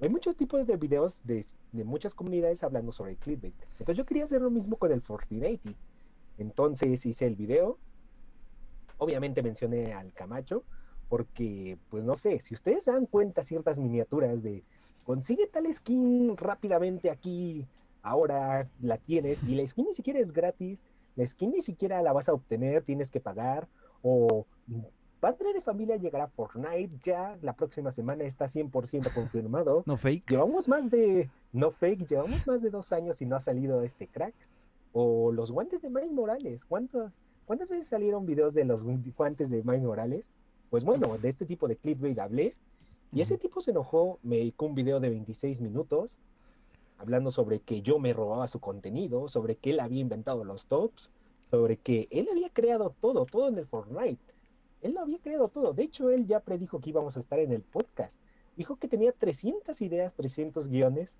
Hay muchos tipos de videos de, de muchas comunidades hablando sobre el clickbait. Entonces yo quería hacer lo mismo con el Fortnite. Entonces hice el video. Obviamente mencioné al Camacho, porque, pues no sé, si ustedes dan cuenta ciertas miniaturas de consigue tal skin rápidamente aquí, ahora la tienes, y la skin ni siquiera es gratis, la skin ni siquiera la vas a obtener, tienes que pagar, o Padre de Familia llegará a Fortnite ya la próxima semana, está 100% confirmado. <laughs> No fake. Llevamos más de, no fake, llevamos más de dos años y no ha salido este crack. O los guantes de Miles Morales. ¿Cuántos, ¿Cuántas veces salieron videos de los gu- guantes de Miles Morales? Pues bueno, de este tipo de clickbait hablé. Y ese tipo se enojó, me dedicó un video de 26 minutos hablando sobre que yo me robaba su contenido, sobre que él había inventado los tops, sobre que él había creado todo, todo en el Fortnite. Él lo había creado todo. De hecho, él ya predijo que íbamos a estar en el podcast. Dijo que tenía 300 ideas, 300 guiones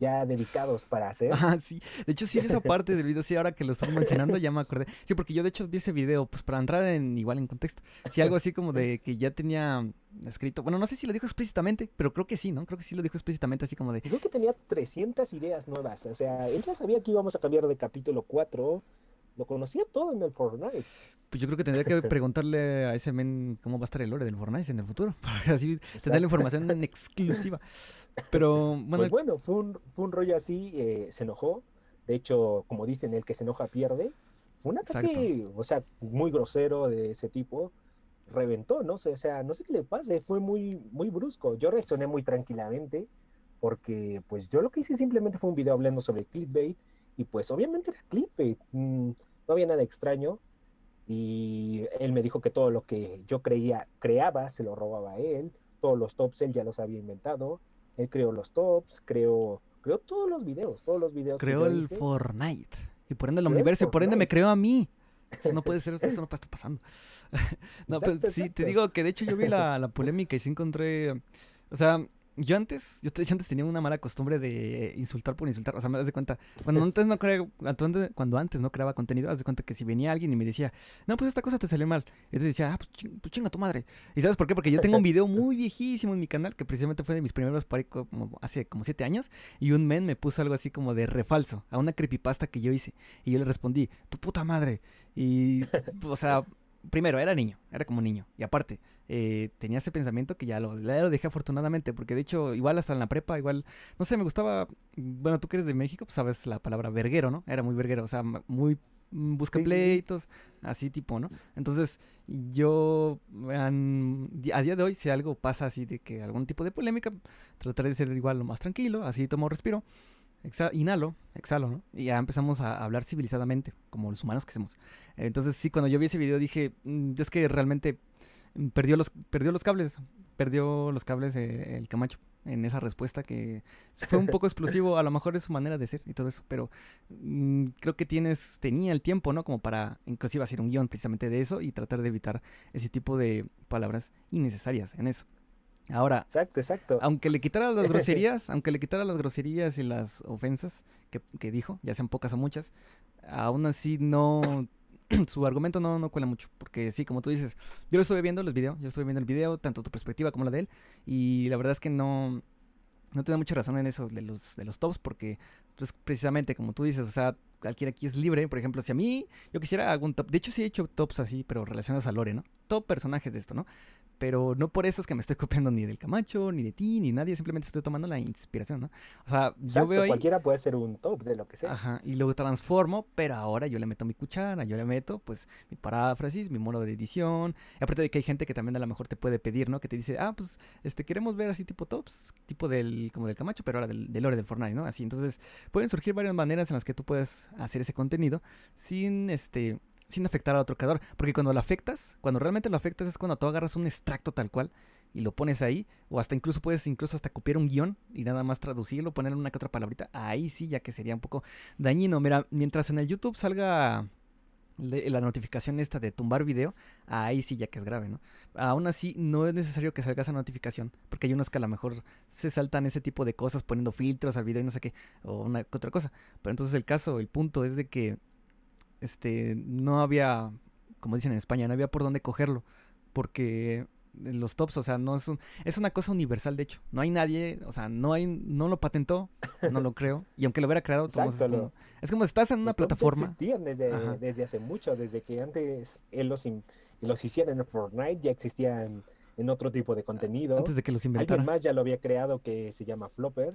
ya dedicados para hacer. Ah, sí. De hecho, sí esa parte del video. Sí, ahora que lo estás mencionando, ya me acordé. Sí, porque yo de hecho vi ese video, pues para entrar en igual en contexto. Sí, algo así como de que ya tenía escrito. Bueno, no sé si lo dijo explícitamente, pero creo que sí, ¿no? Creo que sí lo dijo explícitamente, así como de. Dijo que tenía 300 ideas nuevas. O sea, él ya sabía que íbamos a cambiar de capítulo 4. Lo conocía todo en el Fortnite. Pues yo creo que tendría que <laughs> preguntarle a ese men cómo va a estar el lore del Fortnite en el futuro. <laughs> Para así tener la información en exclusiva. Pero bueno, Pues bueno, fue un, fue un rollo así, eh, se enojó. De hecho, como dicen, el que se enoja pierde. Fue un ataque, o sea, muy grosero de ese tipo. Reventó, no sé, o sea, no sé qué le pase, fue muy, muy brusco. Yo reaccioné muy tranquilamente porque pues yo lo que hice simplemente fue un video hablando sobre clickbait y pues obviamente era clickbait, mm, no había nada extraño y él me dijo que todo lo que yo creía, creaba, se lo robaba a él, todos los tops él ya los había inventado, él creó los tops, creó, creó todos los videos, todos los videos creó el hice. Fortnite. Y por ende el universo, y por ende me creó a mí. Eso no puede <laughs> ser, esto no estar pasando. <laughs> no, Exacto, sí, te digo que de hecho yo vi la, la polémica y sí encontré. O sea, yo antes, yo, te- yo antes tenía una mala costumbre de insultar por insultar. O sea, me das de cuenta. Cuando antes no crea, cuando antes- no creaba contenido, haz de cuenta que si venía alguien y me decía, no, pues esta cosa te salió mal. Y entonces decía, ah, pues, ching- pues chinga tu madre. ¿Y sabes por qué? Porque yo tengo un video <laughs> muy viejísimo en mi canal que precisamente fue de mis primeros ahí como hace como siete años. Y un men me puso algo así como de refalso a una creepypasta que yo hice. Y yo le respondí, tu puta madre. Y, o sea, primero, era niño, era como niño. Y aparte, eh, tenía ese pensamiento que ya lo, ya lo dejé afortunadamente, porque de hecho, igual hasta en la prepa, igual, no sé, me gustaba, bueno, tú que eres de México, pues sabes la palabra verguero, ¿no? Era muy verguero, o sea, muy mm, busca Sí, sí, sí. pleitos, así tipo, ¿no? Entonces, yo an- a día de hoy, si algo pasa así de que algún tipo de polémica, trataré de ser igual lo más tranquilo, así tomo respiro, exa- inhalo, exhalo, ¿no? Y ya empezamos a hablar civilizadamente, como los humanos que somos. Entonces, sí, cuando yo vi ese video dije, "Mm, es que realmente mm, perdió los, perdió los cables, perdió los cables eh, el Camacho en esa respuesta que fue un poco <laughs> explosivo, a lo mejor es su manera de ser y todo eso, pero mm, creo que tienes, tenía el tiempo, ¿no? Como para inclusive hacer un guion precisamente de eso y tratar de evitar ese tipo de palabras innecesarias en eso. Ahora, Exacto, exacto. aunque le quitara las groserías, <laughs> aunque le quitara las groserías y las ofensas que, que dijo, ya sean pocas o muchas, aún así no, <clears throat> su argumento no, no cuela mucho, porque sí, como tú dices, yo lo estuve viendo los videos, yo estuve viendo el video, tanto tu perspectiva como la de él, y la verdad es que no, no tiene mucha razón en eso de los, de los tops, porque pues, precisamente como tú dices, o sea, cualquiera aquí es libre, por ejemplo, si a mí yo quisiera algún top, de hecho sí he hecho tops así, pero relacionados a Lore, ¿no? Top personajes de esto, ¿no? Pero no por eso es que me estoy copiando ni del Camacho, ni de ti, ni nadie, simplemente estoy tomando la inspiración, ¿no? O sea, yo veo ahí... cualquiera puede ser un top de lo que sea. Ajá, y lo transformo, pero ahora yo le meto mi cuchara, yo le meto pues mi paráfrasis, mi modo de edición. Y aparte de que hay gente que también a lo mejor te puede pedir, ¿no? Que te dice, ah, pues este queremos ver así tipo tops, tipo del, como del Camacho, pero ahora del, del lore del Fortnite, ¿no? Así, entonces pueden surgir varias maneras en las que tú puedes hacer ese contenido sin este sin afectar a otro creador. Porque cuando lo afectas, cuando realmente lo afectas es cuando tú agarras un extracto tal cual y lo pones ahí, o hasta incluso puedes incluso hasta copiar un guion y nada más traducirlo, ponerle una que otra palabrita, ahí sí, ya que sería un poco dañino. Mira, mientras en el YouTube salga la notificación esta de tumbar video, ahí sí ya que es grave, ¿no? Aún así, no es necesario que salga esa notificación, porque hay unos que a lo mejor se saltan ese tipo de cosas poniendo filtros al video y no sé qué, o una otra cosa. Pero entonces el caso, el punto es de que este no había, como dicen en España, no había por dónde cogerlo, porque los tops, o sea, no es un, es una cosa universal de hecho. No hay nadie, o sea, no hay, no lo patentó, no lo creo, y aunque lo hubiera creado, modos, es, como, es como si estás en una Los plataforma. existían desde, desde hace mucho, desde que antes él los, in- los hiciera en Fortnite, ya existían en otro tipo de contenido. Antes de que los Alguien inventara. más ya lo había creado que se llama Flopper.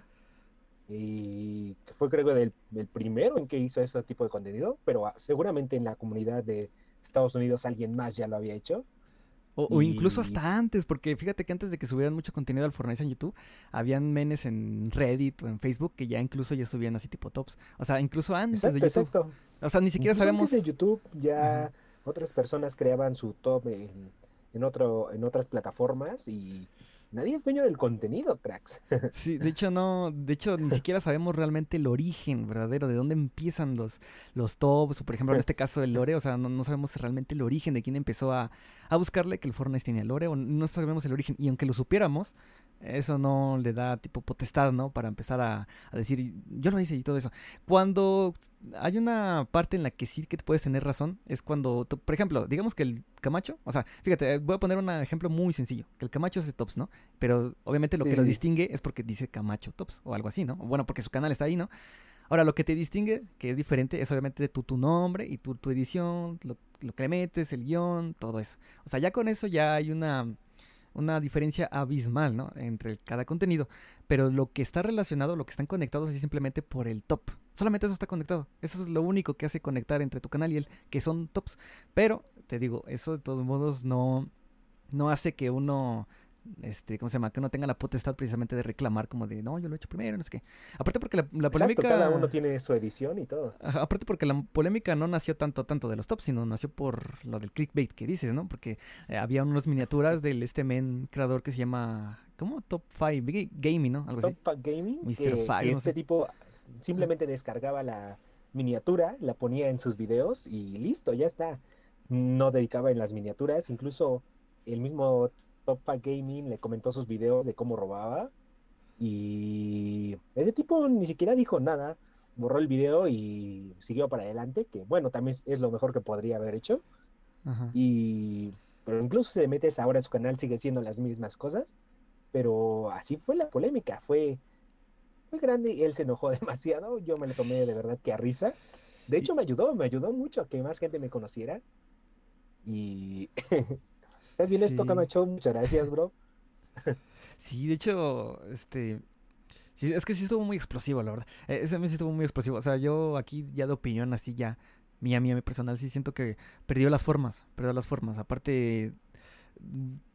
Y que fue creo del, el primero en que hizo ese tipo de contenido, pero ah, seguramente en la comunidad de Estados Unidos alguien más ya lo había hecho. O, o incluso hasta antes, porque fíjate que antes de que subieran mucho contenido al Fortnite en YouTube, habían menes en Reddit o en Facebook que ya incluso ya subían así tipo tops. O sea, incluso antes Exacto, de YouTube. exacto. O sea, ni siquiera Incluso sabemos. antes de YouTube ya otras personas creaban su top en, en, otro, en otras plataformas y nadie es dueño del contenido, cracks. <laughs> Sí, de hecho no, de hecho ni siquiera sabemos realmente el origen verdadero, de dónde empiezan los, los tops, o por ejemplo en este caso el lore, o sea, no, no sabemos realmente el origen de quién empezó a, a buscarle que el Fortnite tenía lore, o no sabemos el origen, y aunque lo supiéramos, eso no le da tipo potestad, ¿no? Para empezar a, a decir, yo lo hice y todo eso. Cuando hay una parte en la que sí que puedes tener razón, es cuando, tú- por ejemplo, digamos que el Camacho, o sea, fíjate, voy a poner un ejemplo muy sencillo, que el Camacho es de tops, ¿no? Pero obviamente lo Sí, que lo distingue es porque dice Camacho Tops o algo así, ¿no? Bueno, porque su canal está ahí, ¿no? Ahora, lo que te distingue, que es diferente, es obviamente tu, tu nombre y tu, tu edición, lo, lo que le metes, el guion, todo eso. O sea, ya con eso ya hay una, una diferencia abismal, ¿no? Entre el- cada contenido. Pero lo que está relacionado, lo que están conectados es simplemente por el top. Solamente eso está conectado. Eso es lo único que hace conectar entre tu canal y él, que son tops. Pero, te digo, eso de todos modos no, no hace que uno este, ¿cómo se llama? Que uno tenga la potestad precisamente de reclamar como de, no, yo lo he hecho primero, no sé qué. Aparte porque la, la Exacto, polémica... cada uno tiene su edición y todo. Aparte porque la polémica no nació tanto tanto de los tops, sino nació por lo del clickbait que dices, ¿no? Porque eh, había unas miniaturas del este men creador que se llama, ¿cómo? Top 5 Gaming, ¿no? Algo así. Top Pack Gaming, Mr. Five, no este sé. tipo simplemente descargaba la miniatura, la ponía en sus videos y listo, ya está. No dedicaba en las miniaturas, incluso el mismo Top Gaming le comentó sus videos de cómo robaba y ese tipo ni siquiera dijo nada, borró el video y siguió para adelante, que bueno, también es- lo mejor que podría haber hecho. Ajá. Y, pero incluso si te metes ahora a su canal, sigue siendo las mismas cosas. Pero así fue la polémica, fue, fue grande y él se enojó <laughs> demasiado. Yo me lo tomé de verdad que a risa. De hecho, me ayudó, me ayudó mucho a que más gente me conociera. Y. <laughs> ¿Estás bien esto, Sí. Camacho? Muchas gracias, bro. <laughs> Sí, de hecho, este. Sí, es que sí estuvo muy explosivo, la verdad. Eh, Ese mes sí estuvo muy explosivo. O sea, yo aquí ya de opinión así ya, mía, mía, mi personal, sí siento que perdió las formas. Perdió las formas. Aparte,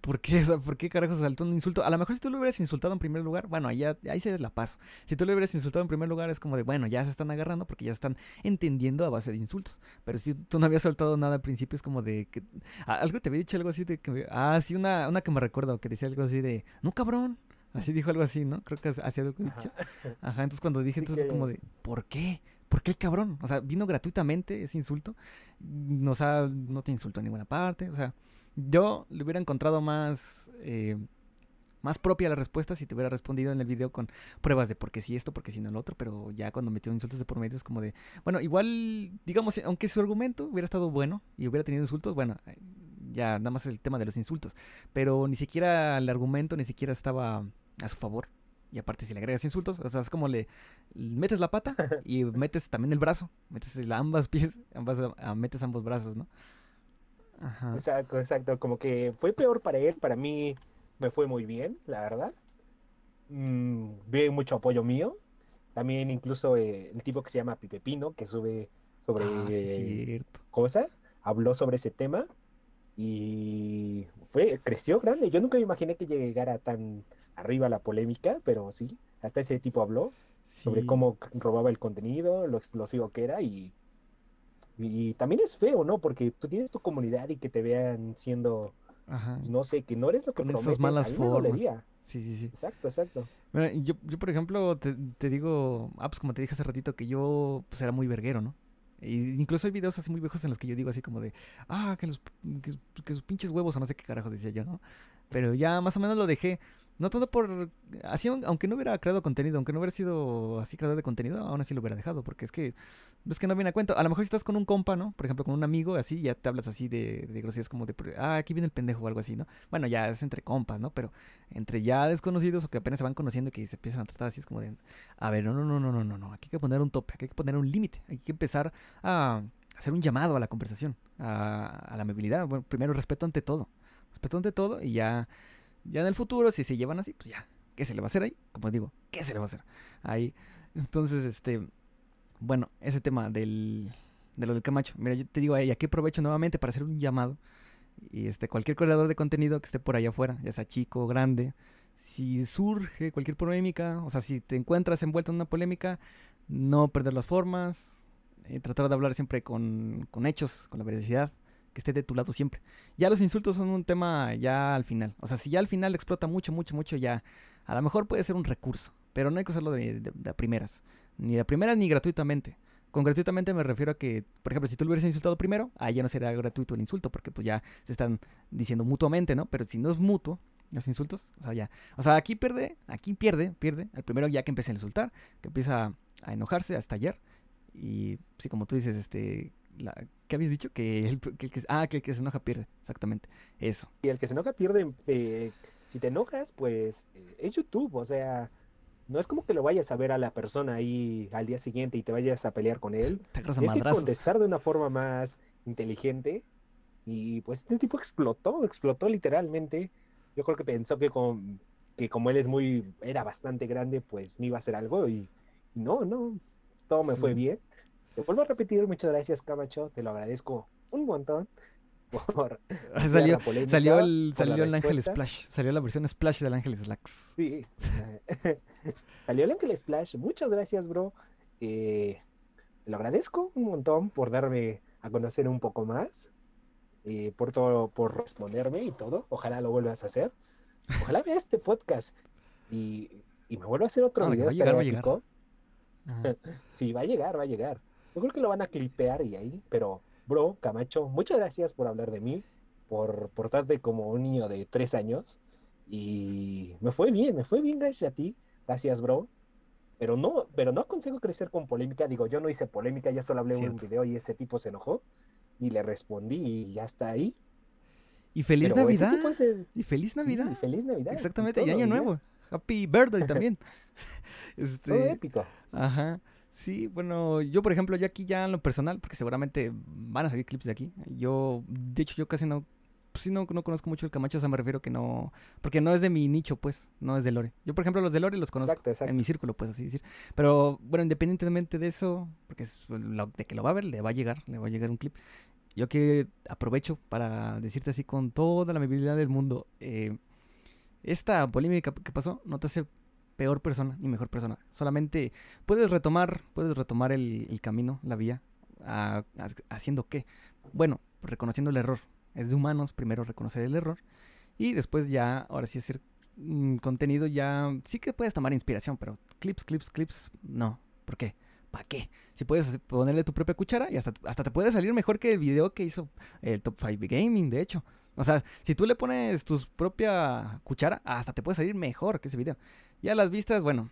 ¿por qué? O sea, ¿por qué carajo saltó un insulto? A lo mejor si tú lo hubieras insultado en primer lugar, bueno, ahí, ahí se la paso. Si tú lo hubieras insultado en primer lugar, es como de, bueno, ya se están agarrando porque ya se están entendiendo a base de insultos. Pero si tú no habías soltado nada al principio, es como de que. Algo te había dicho algo así de que. Ah, sí, una, una que me recuerdo que decía algo así de, no cabrón. Así dijo algo así, ¿no? Creo que así algo dicho. <laughs> Ajá, entonces cuando dije, entonces que- como de, ¿por qué? ¿Por qué el cabrón? O sea, vino gratuitamente ese insulto. No, o sea, no te insultó en ninguna parte. O sea, yo le hubiera encontrado más, eh, más propia la respuesta si te hubiera respondido en el video con pruebas de por qué sí esto, por qué sí no lo otro. Pero ya cuando metió insultos de por medio es como de, bueno, igual, digamos, aunque su argumento hubiera estado bueno y hubiera tenido insultos, bueno, eh, ya nada más el tema de los insultos. Pero ni siquiera el argumento ni siquiera estaba a su favor. Y aparte, si le agregas insultos, o sea, es como le metes la pata <laughs> y metes también el brazo, metes el- ambas pies, ambas, metes ambos brazos, ¿no? Ajá. Exacto, exacto. Como que fue peor para él. Para mí me fue muy bien, la verdad. Mm, vi mucho apoyo mío. También incluso eh, el tipo que se llama Pipe Pino, que sube sobre Ah, sí, eh, cosas, habló sobre ese tema y fue, creció grande. Yo nunca me imaginé que llegara tan arriba la polémica, pero sí, hasta ese tipo habló sobre Sí. cómo c- robaba el contenido, lo explosivo que era y, y también es feo, ¿no? Porque tú tienes tu comunidad y que te vean siendo, Ajá. pues, no sé, que no eres lo que Con esas prometes, malas mí me formas. Sí, sí, sí. Exacto, exacto. Mira, yo, yo, por ejemplo, te, te digo, ah, pues como te dije hace ratito, que yo pues era muy verguero, ¿no? Y incluso hay videos así muy viejos en los que yo digo así como de, ah, que los, que, que sus pinches huevos o no sé qué carajo decía yo, ¿no? Pero ya más o menos lo dejé. No todo por... Así, aun- aunque no hubiera creado contenido, aunque no hubiera sido así creador de contenido, aún así lo hubiera dejado, porque es que... Es que no viene a cuento. A lo mejor si estás con un compa, ¿no? Por ejemplo, con un amigo, así, ya te hablas así de, de groserías como de, ah, aquí viene el pendejo o algo así, ¿no? Bueno, ya es entre compas, ¿no? Pero entre ya desconocidos o que apenas se van conociendo y que se empiezan a tratar así, es como de, a ver, no, no, no, no, no, no, no, aquí hay que poner un tope, aquí hay que poner un límite, hay que empezar a hacer un llamado a la conversación, a, a la amabilidad, bueno, primero respeto ante todo, respeto ante todo y ya, ya en el futuro, si se llevan así, pues ya, ¿qué se le va a hacer ahí? Como digo, ¿qué se le va a hacer ahí? Entonces, este, bueno, ese tema del, de lo del Camacho, mira, yo te digo, y aquí aprovecho nuevamente para hacer un llamado y este, cualquier creador de contenido que esté por allá afuera, ya sea chico grande, si surge cualquier polémica, o sea, si te encuentras envuelto en una polémica, no perder las formas, eh, tratar de hablar siempre con, con hechos, con la veracidad, que esté de tu lado siempre. Ya los insultos son un tema ya al final, o sea, si ya al final explota mucho, mucho, mucho, ya a lo mejor puede ser un recurso, pero no hay que usarlo de, de, primeras, ni de primeras ni gratuitamente. Con gratuitamente me refiero a que, por ejemplo, si tú lo hubieras insultado primero, ahí ya no sería gratuito el insulto, porque pues ya se están diciendo mutuamente, ¿no? Pero si no es mutuo, los insultos, o sea, ya. O sea, aquí pierde, aquí pierde, pierde. El primero ya que empieza a insultar, que empieza a enojarse, a estallar. Y sí, como tú dices, este. La, ¿Qué habías dicho? Que el, que el que, ah, que el que se enoja pierde, exactamente. Eso. Y el que se enoja pierde, eh, si te enojas, pues eh, es YouTube, o sea, no es como que lo vayas a ver a la persona ahí al día siguiente y te vayas a pelear con él. Te Tienes que contestar de una forma más inteligente. Y pues este tipo explotó, explotó literalmente. Yo creo que pensó que, con, que como él es muy, era bastante grande, pues me iba a hacer algo. Y, y no, no, todo me fue bien. Te vuelvo a repetir, muchas gracias, Camacho. Te lo agradezco un montón <laughs> por salió, polémica, salió el, por salió el Ángel. Splash. Salió la versión Splash del Ángel Slacks. Sí. <laughs> Salió el Ángel Splash. Muchas gracias, bro. Eh, te lo agradezco un montón por darme a conocer un poco más. eh, por todo, por responderme y todo. Ojalá lo vuelvas a hacer. Ojalá vea este podcast y, y me vuelva a hacer otro Ah, de que video. va a llegar, va a estaría llegar. épico. <laughs> Ajá. Sí, va a llegar, va a llegar. Yo creo que lo van a clipear y ahí, pero, bro, Camacho, muchas gracias por hablar de mí, por portarte como un niño de tres años. Y me fue bien, me fue bien gracias a ti. Gracias, bro. Pero no, pero no aconsejo crecer con polémica. Digo, yo no hice polémica, ya solo hablé en un video y ese tipo se enojó. Y le respondí y ya está ahí. Y feliz Pero Navidad. el- Y feliz sí, Navidad. feliz Navidad. y Exactamente, y todo, año nuevo. Happy birthday <laughs> también. <laughs> Todo este, épico. ajá. Sí, bueno, yo por ejemplo, ya aquí ya en lo personal, porque seguramente van a salir clips de aquí. Yo, de hecho, yo casi no, pues sí, no, no conozco mucho el Camacho, o sea, me refiero que no, porque no es de mi nicho, pues, no es de Lore. Yo, por ejemplo, los de Lore los conozco Exacto, exacto. en mi círculo, pues, así decir. Pero, bueno, independientemente de eso, porque es lo- de que lo va a ver, le va a llegar, le va a llegar un clip. Yo que aprovecho para decirte así con toda la amabilidad del mundo, eh, esta polémica que pasó no te hace peor persona ni mejor persona. Solamente puedes retomar, puedes retomar el, el camino, la vía, a- a- haciendo qué. Bueno, reconociendo el error. Es de humanos primero reconocer el error y después ya, ahora sí hacer mm, contenido ya, sí que puedes tomar inspiración, pero clips, clips, clips, no. ¿Por qué? ¿Para qué? Si puedes ponerle tu propia cuchara y hasta, hasta te puede salir mejor que el video que hizo el Top 5 Gaming, de hecho. O sea, si tú le pones tu propia cuchara, hasta te puede salir mejor que ese video. Ya las vistas, bueno,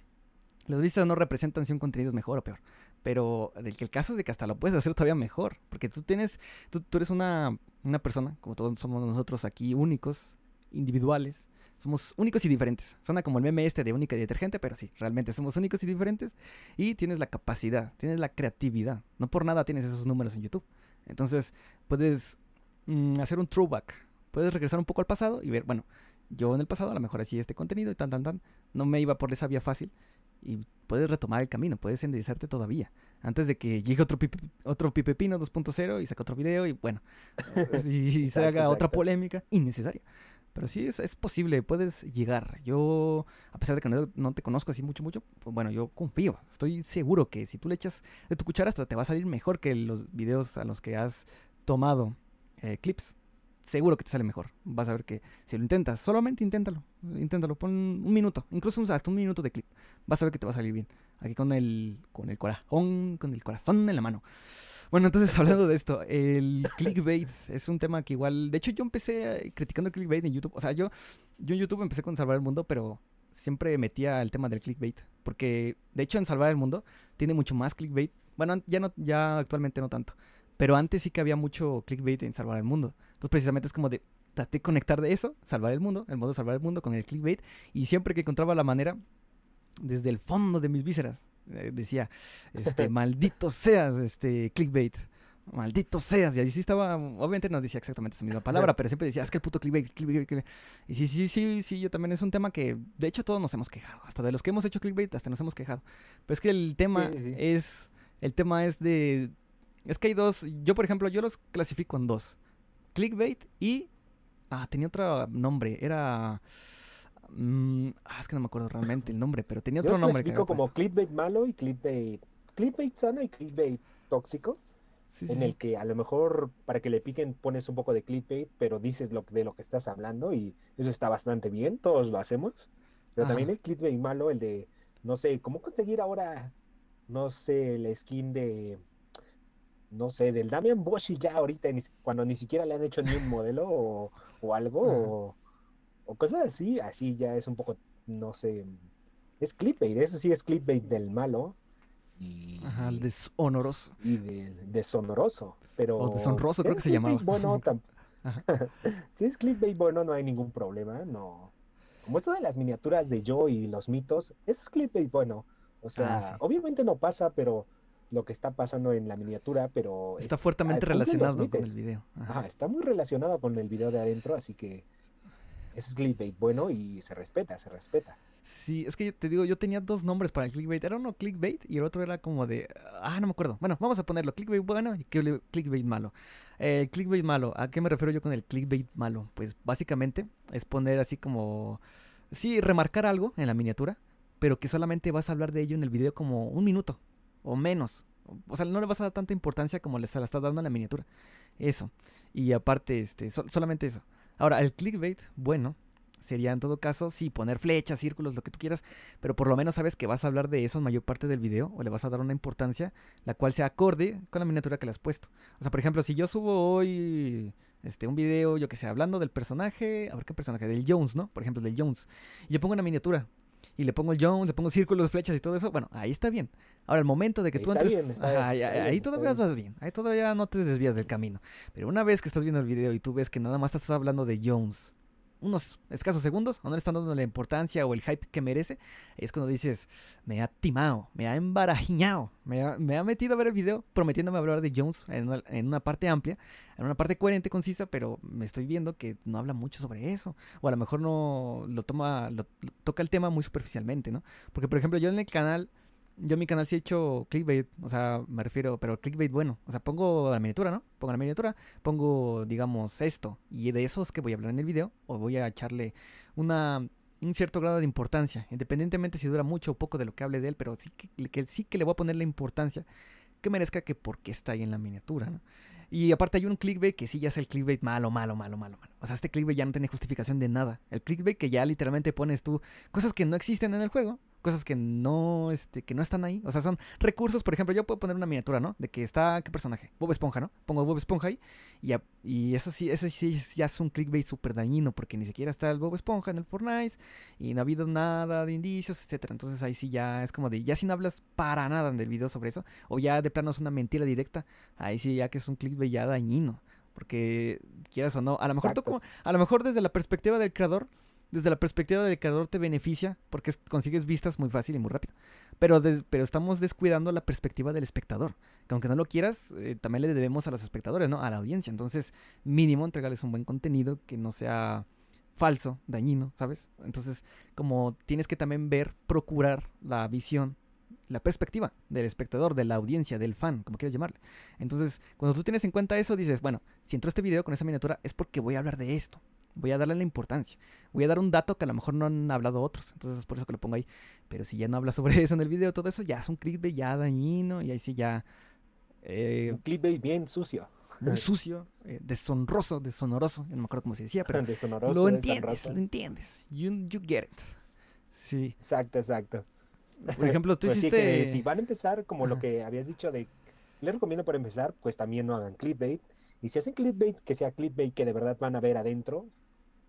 las vistas no representan si un contenido es mejor o peor. Pero el caso es de que hasta lo puedes hacer todavía mejor. Porque tú tienes, tú eres una, una persona, como todos somos nosotros aquí, únicos, individuales. Somos únicos y diferentes. Suena como el meme este de única y detergente, pero sí, realmente somos únicos y diferentes. Y tienes la capacidad, tienes la creatividad. No por nada tienes esos números en YouTube. Entonces, puedes mm, hacer un throwback. Puedes regresar un poco al pasado y ver, bueno, yo en el pasado a lo mejor hacía este contenido y tan, tan, tan. No me iba por esa vía fácil. Y puedes retomar el camino, puedes enderezarte todavía. Antes de que llegue otro, pipe, otro Pipepino 2.0 y saque otro video y bueno, <laughs> y, y se Exacto, haga otra polémica innecesaria. Pero sí, es, es posible, puedes llegar. Yo, a pesar de que no, no te conozco así mucho, mucho, pues bueno, yo confío. Estoy seguro que si tú le echas de tu cuchara hasta te va a salir mejor que los videos a los que has tomado eh, clips. Seguro que te sale mejor. Vas a ver que si lo intentas, solamente inténtalo. Inténtalo, pon un minuto, incluso hasta un minuto de clip. Vas a ver que te va a salir bien. Aquí con el, con el corazón, con el corazón en la mano. Bueno, entonces <laughs> hablando de esto, el clickbait es un tema que igual, de hecho yo empecé eh, criticando el clickbait en YouTube, o sea, yo, yo en YouTube empecé con Salvar el Mundo, pero siempre metía el tema del clickbait, porque de hecho en Salvar el Mundo tiene mucho más clickbait, bueno, ya no, ya actualmente no tanto, pero antes sí que había mucho clickbait en Salvar el Mundo, entonces precisamente es como de, traté de conectar de eso, salvar el mundo, el modo salvar el mundo con el clickbait, y siempre que encontraba la manera, desde el fondo de mis vísceras, eh, decía, este, <laughs> maldito seas, este, clickbait. Maldito seas. Y ahí sí estaba, obviamente no decía exactamente esa misma palabra, pero siempre decía, es que el puto clickbait, clickbait, clickbait". Y sí, sí, sí, sí, yo también es un tema que, de hecho, todos nos hemos quejado. Hasta de los que hemos hecho clickbait, hasta nos hemos quejado. Pero es que el tema sí, sí. es, el tema es de, es que hay dos, yo por ejemplo, yo los clasifico en dos. Clickbait y, ah, tenía otro nombre, era... mm, ah, es que no me acuerdo realmente el nombre, pero tenía Yo otro los nombre. que clasifico como clickbait malo y clickbait, clickbait sano y clickbait tóxico, sí, en sí. el que a lo mejor para que le piquen pones un poco de clickbait, pero dices lo, de lo que estás hablando y eso está bastante bien, todos lo hacemos. Pero Ajá. también el clickbait malo, el de, no sé, ¿cómo conseguir ahora, no sé, la skin de, no sé, del Damian Bosch ya ahorita, cuando ni siquiera le han hecho ni un modelo o, o algo, o, o cosas así, así ya es un poco, no sé, es clickbait, eso sí es clickbait del malo y, Ajá, el deshonoroso. y del deshonoroso, pero O deshonroso, creo que se llamaba. Bueno, <laughs> <laughs> si es clickbait bueno, no hay ningún problema, no. Como esto de las miniaturas de Joe y los mitos, eso es clickbait bueno. O sea, Ah, sí. obviamente no pasa, pero lo que está pasando en la miniatura, pero Está es- fuertemente relacionado con el video. Ajá. Ajá, está muy relacionado con el video de adentro, así que eso es clickbait bueno y se respeta, se respeta. Sí, es que yo te digo, yo tenía dos nombres para el clickbait. Era uno clickbait y el otro era como de... Ah, no me acuerdo. Bueno, vamos a ponerlo. Clickbait bueno y cli- clickbait malo. El clickbait malo, ¿a qué me refiero yo con el clickbait malo? Pues básicamente es poner así como... Sí, remarcar algo en la miniatura, pero que solamente vas a hablar de ello en el video como un minuto o menos. O sea, no le vas a dar tanta importancia como se la estás dando en la miniatura. Eso. Y aparte, este, sol- solamente eso. Ahora, el clickbait, bueno, sería en todo caso, sí, poner flechas, círculos, lo que tú quieras, pero por lo menos sabes que vas a hablar de eso en mayor parte del video o le vas a dar una importancia la cual sea acorde con la miniatura que le has puesto. O sea, por ejemplo, si yo subo hoy este un video, yo que sé, hablando del personaje, a ver qué personaje, del Jones, ¿no? Por ejemplo, del Jones. Y yo pongo una miniatura y le pongo el Jones, le pongo círculos, flechas y todo eso, bueno, ahí está bien. Ahora, el momento de que Ahí tú entres, bien, está ajá, bien, ahí- todavía vas bien, ahí todavía no te desvías del camino. Pero una vez que estás viendo el video y tú ves que nada más estás hablando de Jones unos escasos segundos, o no le están dando la importancia o el hype que merece, es cuando dices, me ha timado, me ha embarajiñado, me ha, me ha metido a ver el video prometiéndome hablar de Jones en una, en una, parte amplia, en una parte coherente, concisa, pero me estoy viendo que no habla mucho sobre eso, o a lo mejor no lo toma, lo toca el tema muy superficialmente, ¿no? Porque, por ejemplo, yo en el canal yo en mi canal sí he hecho clickbait, o sea, me refiero, pero clickbait bueno. O sea, pongo la miniatura, ¿no? Pongo la miniatura, pongo, digamos, esto. Y de eso es que voy a hablar en el video, o voy a echarle una, un cierto grado de importancia, independientemente si dura mucho o poco de lo que hable de él, pero sí que, que, sí que le voy a poner la importancia que merezca que porque está ahí en la miniatura, ¿no? Y aparte hay un clickbait que sí ya es el clickbait malo, malo, malo, malo, malo. O sea, este clickbait ya no tiene justificación de nada. El clickbait que ya literalmente pones tú cosas que no existen en el juego, cosas que no, este, que no están ahí. O sea, son recursos, por ejemplo, yo puedo poner una miniatura, ¿no? De que está, ¿qué personaje? Bob Esponja, ¿no? Pongo Bob Esponja ahí y, y eso sí, ese sí ya es un clickbait súper dañino porque ni siquiera está el Bob Esponja en el Fortnite y no ha habido nada de indicios, etcétera. Entonces ahí sí ya es como de, ya si no hablas para nada en el video sobre eso, o ya de plano es una mentira directa, ahí sí ya que es un clickbait ya dañino. Porque quieras o no, a lo mejor tú como, a lo mejor desde la perspectiva del creador, desde la perspectiva del creador te beneficia porque consigues vistas muy fácil y muy rápido. Pero, estamos descuidando la perspectiva del espectador. Que aunque no lo quieras, eh, también le debemos a los espectadores, ¿no? A la audiencia. Entonces, mínimo entregarles un buen contenido que no sea falso, dañino, ¿sabes? Entonces, como tienes que también ver, procurar la visión, la perspectiva del espectador, de la audiencia, del fan, como quieras llamarle. Entonces, cuando tú tienes en cuenta eso, dices, bueno, si entró este video con esa miniatura es porque voy a hablar de esto voy a darle la importancia. Voy a dar un dato que a lo mejor no han hablado otros, entonces es por eso que lo pongo ahí. Pero si ya no habla <laughs> sobre eso en el video, todo eso ya es un clickbait ya dañino y ahí sí ya... Eh, un clickbait bien sucio. Muy <laughs> sucio, eh, deshonroso, deshonoroso, no me acuerdo cómo se decía, pero <laughs> lo entiendes, lo entiendes. You, you, get it. Sí. Exacto, exacto. Por ejemplo, tú pues hiciste... si van a empezar como lo que habías dicho de... Le recomiendo para empezar, pues también no hagan clickbait y si hacen clickbait, que sea clickbait que de verdad van a ver adentro.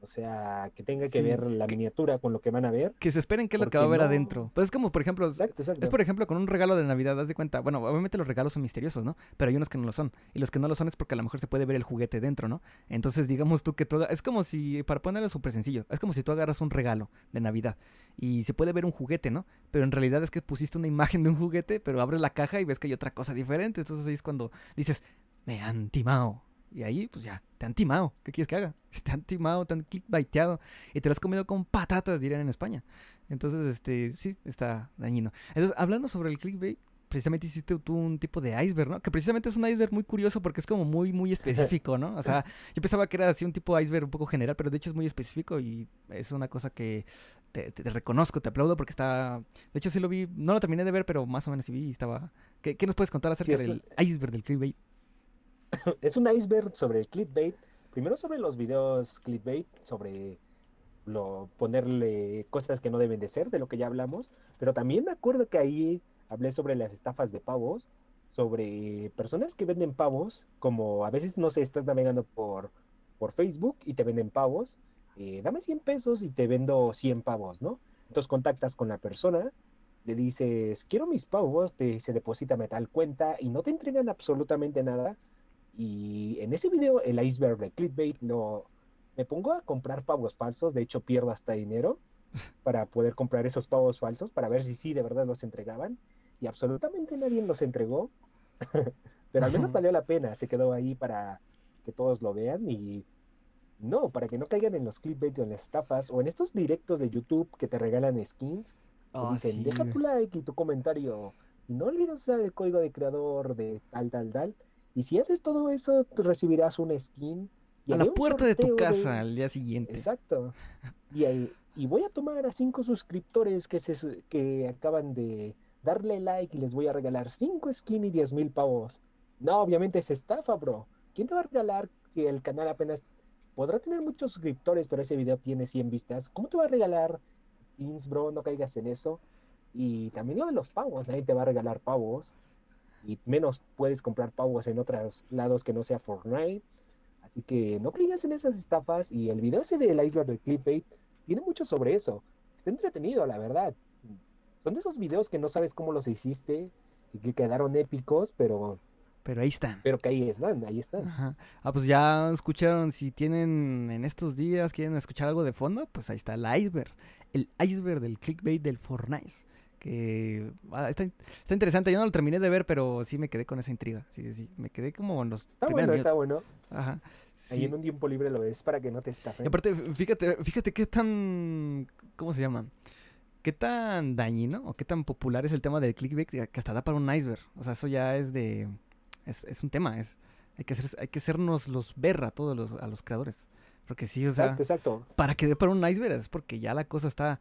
O sea, que tenga que ver la miniatura con lo que van a ver. Que se esperen qué es lo que va a ver adentro. Pues es como, por ejemplo, exacto, exacto. es por ejemplo con un regalo de Navidad, haz de cuenta. Bueno, obviamente los regalos son misteriosos, ¿no? Pero hay unos que no lo son. Y los que no lo son es porque a lo mejor se puede ver el juguete dentro, ¿no? Entonces, digamos tú que tú Es como si, para ponerlo súper sencillo, es como si tú agarras un regalo de Navidad y se puede ver un juguete, ¿no? Pero en realidad es que pusiste una imagen de un juguete, pero abres la caja y ves que hay otra cosa diferente. Entonces ahí es cuando dices, me han timado y ahí, pues ya, te han timado. ¿Qué quieres que haga? <laughs> Te han timado, te han clickbaiteado. Y te lo has comido con patatas, dirían en España. Entonces, este, sí, está dañino. Entonces, hablando sobre el clickbait, precisamente hiciste tú un tipo de iceberg, ¿no? Que precisamente es un iceberg muy curioso porque es como muy, muy específico, ¿no? O sea, <laughs> yo pensaba que era así un tipo de iceberg un poco general, pero de hecho es muy específico y es una cosa que te, reconozco, te aplaudo porque está... De hecho sí lo vi, no lo terminé de ver, pero más o menos sí vi y estaba... ¿Qué, qué nos puedes contar acerca del iceberg del clickbait? <coughs> es un iceberg sobre el clickbait. Primero sobre los videos clickbait, sobre lo, ponerle cosas que no deben de ser, de lo que ya hablamos. Pero también me acuerdo que ahí hablé sobre las estafas de pavos, sobre personas que venden pavos, como a veces, no sé, estás navegando por, por Facebook y te venden pavos. Eh, dame 100 pesos y te vendo 100 pavos, ¿no? Entonces contactas con la persona, le dices, quiero mis pavos, te, se deposita tal cuenta y no te entregan absolutamente nada y en ese video, el iceberg de clickbait, no, me pongo a comprar pavos falsos, de hecho pierdo hasta dinero <laughs> para poder comprar esos pavos falsos, para ver si sí de verdad los entregaban. Y absolutamente nadie los entregó, <laughs> pero al menos valió la pena, se quedó ahí para que todos lo vean y no, para que no caigan en los clickbait o en las estafas o en estos directos de YouTube que te regalan skins. Oh, dicen, deja tu like y tu comentario y no olvides usar el código de creador de tal, tal, tal. Y si haces todo eso, recibirás un skin. Y a la puerta de tu casa al día siguiente. Exacto. Y, y voy a tomar a cinco suscriptores que, se, que acaban de darle like y les voy a regalar cinco skins y diez mil pavos. No, obviamente es estafa, bro. ¿Quién te va a regalar si el canal apenas podrá tener muchos suscriptores, pero ese video tiene 100 vistas? ¿Cómo te va a regalar skins, bro? No caigas en eso. Y también lo de los pavos, nadie te va a regalar pavos y menos puedes comprar pavos en otros lados que no sea Fortnite. Así que no caigas en esas estafas y el video ese del iceberg del clickbait tiene mucho sobre eso. Está entretenido, la verdad. Son de esos videos que no sabes cómo los hiciste y que quedaron épicos, pero Pero ahí están. Pero que ahí están, ahí están. Ajá. Ah, pues ya escucharon, si tienen en estos días, quieren escuchar algo de fondo, pues ahí está el iceberg. El iceberg del clickbait del Fortnite. Que ah, está, está interesante, yo no lo terminé de ver, pero sí me quedé con esa intriga. Sí, sí, sí. Me quedé como en los Está bueno, está bueno. Ajá. Ahí Sí. en un tiempo libre lo ves para que no te Y estafen. aparte, fíjate, fíjate qué tan, ¿cómo se llama? ¿Qué tan dañino o qué tan popular es el tema del clickbait que hasta da para un iceberg? O sea, eso ya es de, es, es un tema, es, hay que hacer, hay que hacernos los ver a todos los, a los creadores. Porque sí, o sea, Exacto, exacto. para que dé para un iceberg es porque ya la cosa está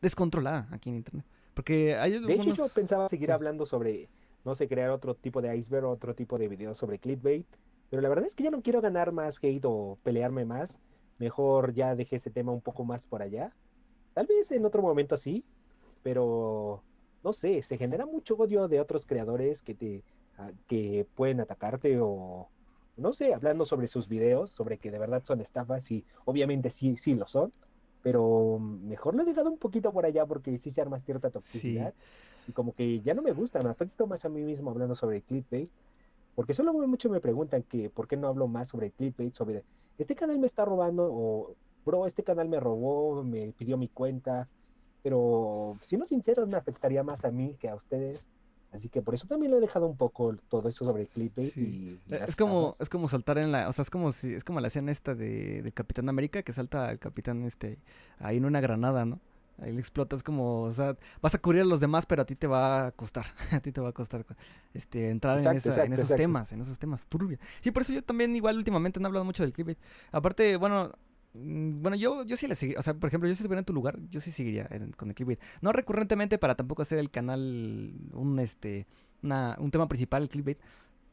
descontrolada aquí en internet. Porque hay De hecho, yo pensaba seguir hablando sobre, no sé, crear otro tipo de iceberg, otro tipo de videos sobre clickbait. Pero la verdad es que ya no quiero ganar más hate o pelearme más. Mejor ya dejé ese tema un poco más por allá. Tal vez en otro momento sí, pero no sé, se genera mucho odio de otros creadores que te a- que pueden atacarte o no sé, hablando sobre sus videos, sobre que de verdad son estafas y obviamente sí, sí lo son, pero mejor lo he dejado un poquito por allá porque sí se arma cierta toxicidad y como que ya no me gusta, me afecto más a mí mismo hablando sobre clickbait, porque solo mucho me preguntan que por qué no hablo más sobre clickbait, sobre este canal me está robando o bro, este canal me robó, me pidió mi cuenta, pero siendo sinceros me afectaría más a mí que a ustedes. Así que por eso también lo he dejado un poco todo eso sobre clickbait Sí. y, y Eh, Es como, es como saltar en la, o sea, es como si, es como la escena esta de, del Capitán América que salta el Capitán este ahí en una granada, ¿no? Ahí le explota, es como, o sea, vas a cubrir a los demás, pero a ti te va a costar, <laughs> a ti te va a costar este entrar en, Exacto, esa- en esos exacto. temas, en esos temas turbios. Sí, por eso yo también igual últimamente no he hablado mucho del clickbait. Aparte, bueno, bueno, yo, yo sí le seguiría, o sea, por ejemplo, yo si estuviera en tu lugar, yo sí seguiría en- con el clickbait. No recurrentemente para tampoco hacer el canal un este una, un tema principal, el clickbait.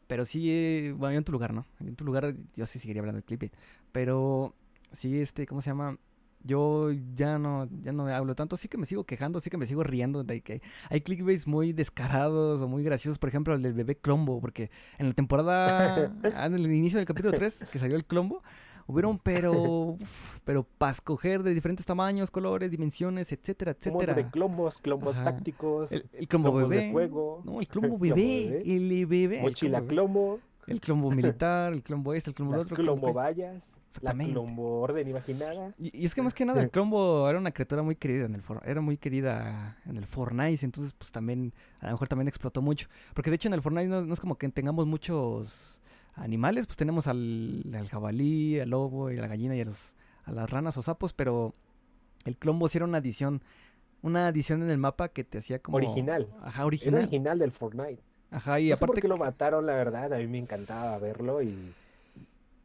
Pero sí, eh, bueno, yo en tu lugar, ¿no? En tu lugar yo sí seguiría hablando del clickbait. Pero sí, este, ¿cómo se llama? Yo ya no, ya no hablo tanto, sí que me sigo quejando, sí que me sigo riendo de que hay clickbaits muy descarados o muy graciosos, por ejemplo, el del bebé Clombo, porque en la temporada, <laughs> ah, en el inicio del capítulo 3, que salió el Clombo, hubieron pero, uf, pero para escoger de diferentes tamaños, colores, dimensiones, etcétera, Un montón de etcétera. clombos, clombos Ajá. tácticos, El, el Clombo clombos de bebé. fuego, No, el <laughs> Clombo bebé, el bebé. el mochila Clombo El clombo militar, el clombo este, el clombo las otro. el clombo vallas, la clombo orden imaginada. Y, y es que más que nada el clombo era una criatura muy querida en el for- era muy querida en el Fortnite, entonces pues también, a lo mejor también explotó mucho. Porque de hecho en el Fortnite no, no es como que tengamos muchos animales, pues tenemos al, al jabalí, al lobo y a la gallina y a, los, a las ranas o sapos, pero el clombo sí era una adición, una adición en el mapa que te hacía como... Original. Ajá, Era original. original del Fortnite. Ajá, y no sé por aparte... qué lo mataron, la verdad, a mí me encantaba verlo y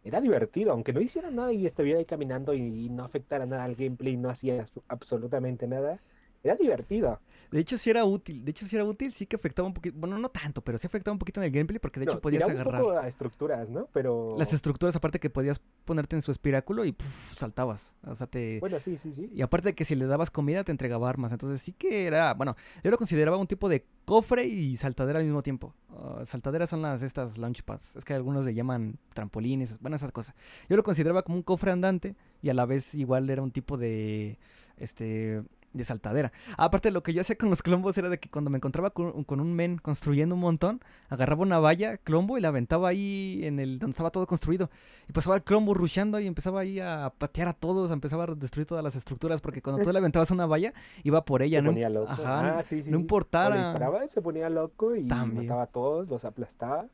era divertido, aunque no hiciera nada y estuviera ahí caminando y, y no afectara nada al gameplay, no hacía absolutamente nada. Era divertido. De hecho, sí era útil. De hecho, sí era útil, sí que afectaba un poquito. Bueno, no tanto, pero sí afectaba un poquito en el gameplay porque de hecho No, podías tiraba un agarrar poco a estructuras, ¿no? Pero las estructuras, aparte que podías ponerte en su espiráculo y puf, saltabas. O sea, te. bueno, sí, sí, sí. Y aparte de que si le dabas comida te entregaba armas. Entonces sí que era. Bueno, yo lo consideraba un tipo de cofre y saltadera al mismo tiempo. Uh, saltaderas son las estas launchpads. Es que algunos le llaman trampolines, bueno, esas cosas. Yo lo consideraba como un cofre andante y a la vez igual era un tipo de. Este. De saltadera. Aparte, lo que yo hacía con los clombos era de que cuando me encontraba con, con un men construyendo un montón, agarraba una valla, clombo, y la aventaba ahí en el donde estaba todo construido. Y pasaba el clombo rusheando y empezaba ahí a patear a todos, empezaba a destruir todas las estructuras, porque cuando tú le aventabas una valla, iba por ella, se no, ponía loco. Ajá, ah, sí, sí. no importara. disparaba, se ponía loco y También. mataba a todos, los aplastaba.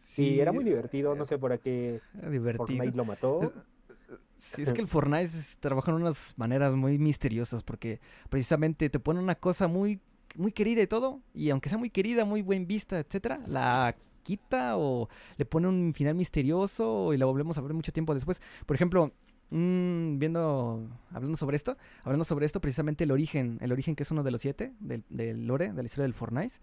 Sí, Sí, era muy divertido. No sé por qué divertido. Fortnite lo mató. Es- Sí, es que el Fortnite trabaja en unas maneras muy misteriosas porque precisamente te pone una cosa muy, muy querida y todo, y aunque sea muy querida, muy buen vista, etcétera, la quita o le pone un final misterioso y la volvemos a ver mucho tiempo después. Por ejemplo, mm, viendo, hablando sobre esto, hablando sobre esto, precisamente el origen, el origen que es uno de los siete del, del lore, de la historia del Fortnite,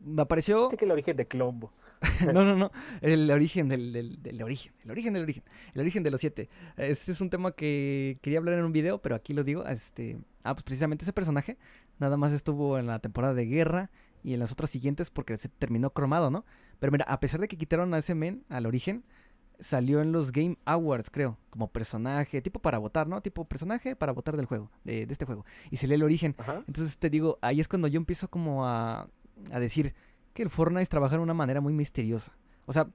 me apareció... Sé que el origen de Clombo. <laughs> No, no, no. El origen del, del, del origen. El origen del origen. El origen de los siete. Este es un tema que quería hablar en un video, pero aquí lo digo. Este. Ah, pues precisamente ese personaje nada más estuvo en la temporada de guerra y en las otras siguientes porque se terminó cromado, ¿no? Pero mira, a pesar de que quitaron a ese men al origen, salió en los Game Awards, creo, como personaje, tipo para votar, ¿no? Tipo personaje para votar del juego, de, de este juego. Y se lee el origen. Ajá. Entonces te digo, ahí es cuando yo empiezo como a, a decir que el Fortnite trabaja de una manera muy misteriosa. O sea,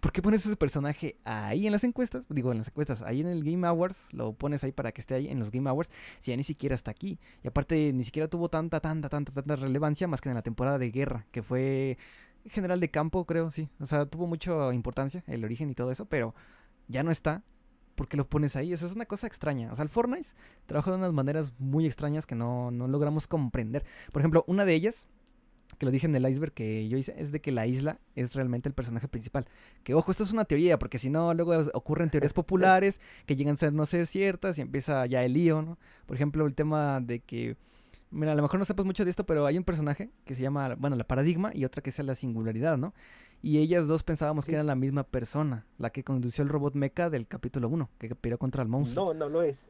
¿por qué pones ese personaje ahí en las encuestas? Digo, en las encuestas, ahí en el Game Awards, lo pones ahí para que esté ahí en los Game Awards, si ya ni siquiera está aquí. Y aparte, ni siquiera tuvo tanta, tanta, tanta, tanta relevancia más que en la temporada de guerra, que fue general de campo, creo, sí. O sea, tuvo mucha importancia el origen y todo eso, pero ya no está. porque lo pones ahí? Eso es una cosa extraña. O sea, el Fortnite trabaja de unas maneras muy extrañas que no, no logramos comprender. Por ejemplo, una de ellas que lo dije en el iceberg que yo hice, es de que la isla es realmente el personaje principal. Que ojo, esto es una teoría, porque si no, luego ocurren teorías populares <laughs> que llegan a ser no ser ciertas y empieza ya el lío, ¿no? Por ejemplo, el tema de que, mira, a lo mejor no sepas mucho de esto, pero hay un personaje que se llama, bueno, la paradigma y otra que es la singularidad, ¿no? Y ellas dos pensábamos que eran la misma persona, la que condució el robot mecha del capítulo 1, que peleó contra el monstruo. No, no lo es.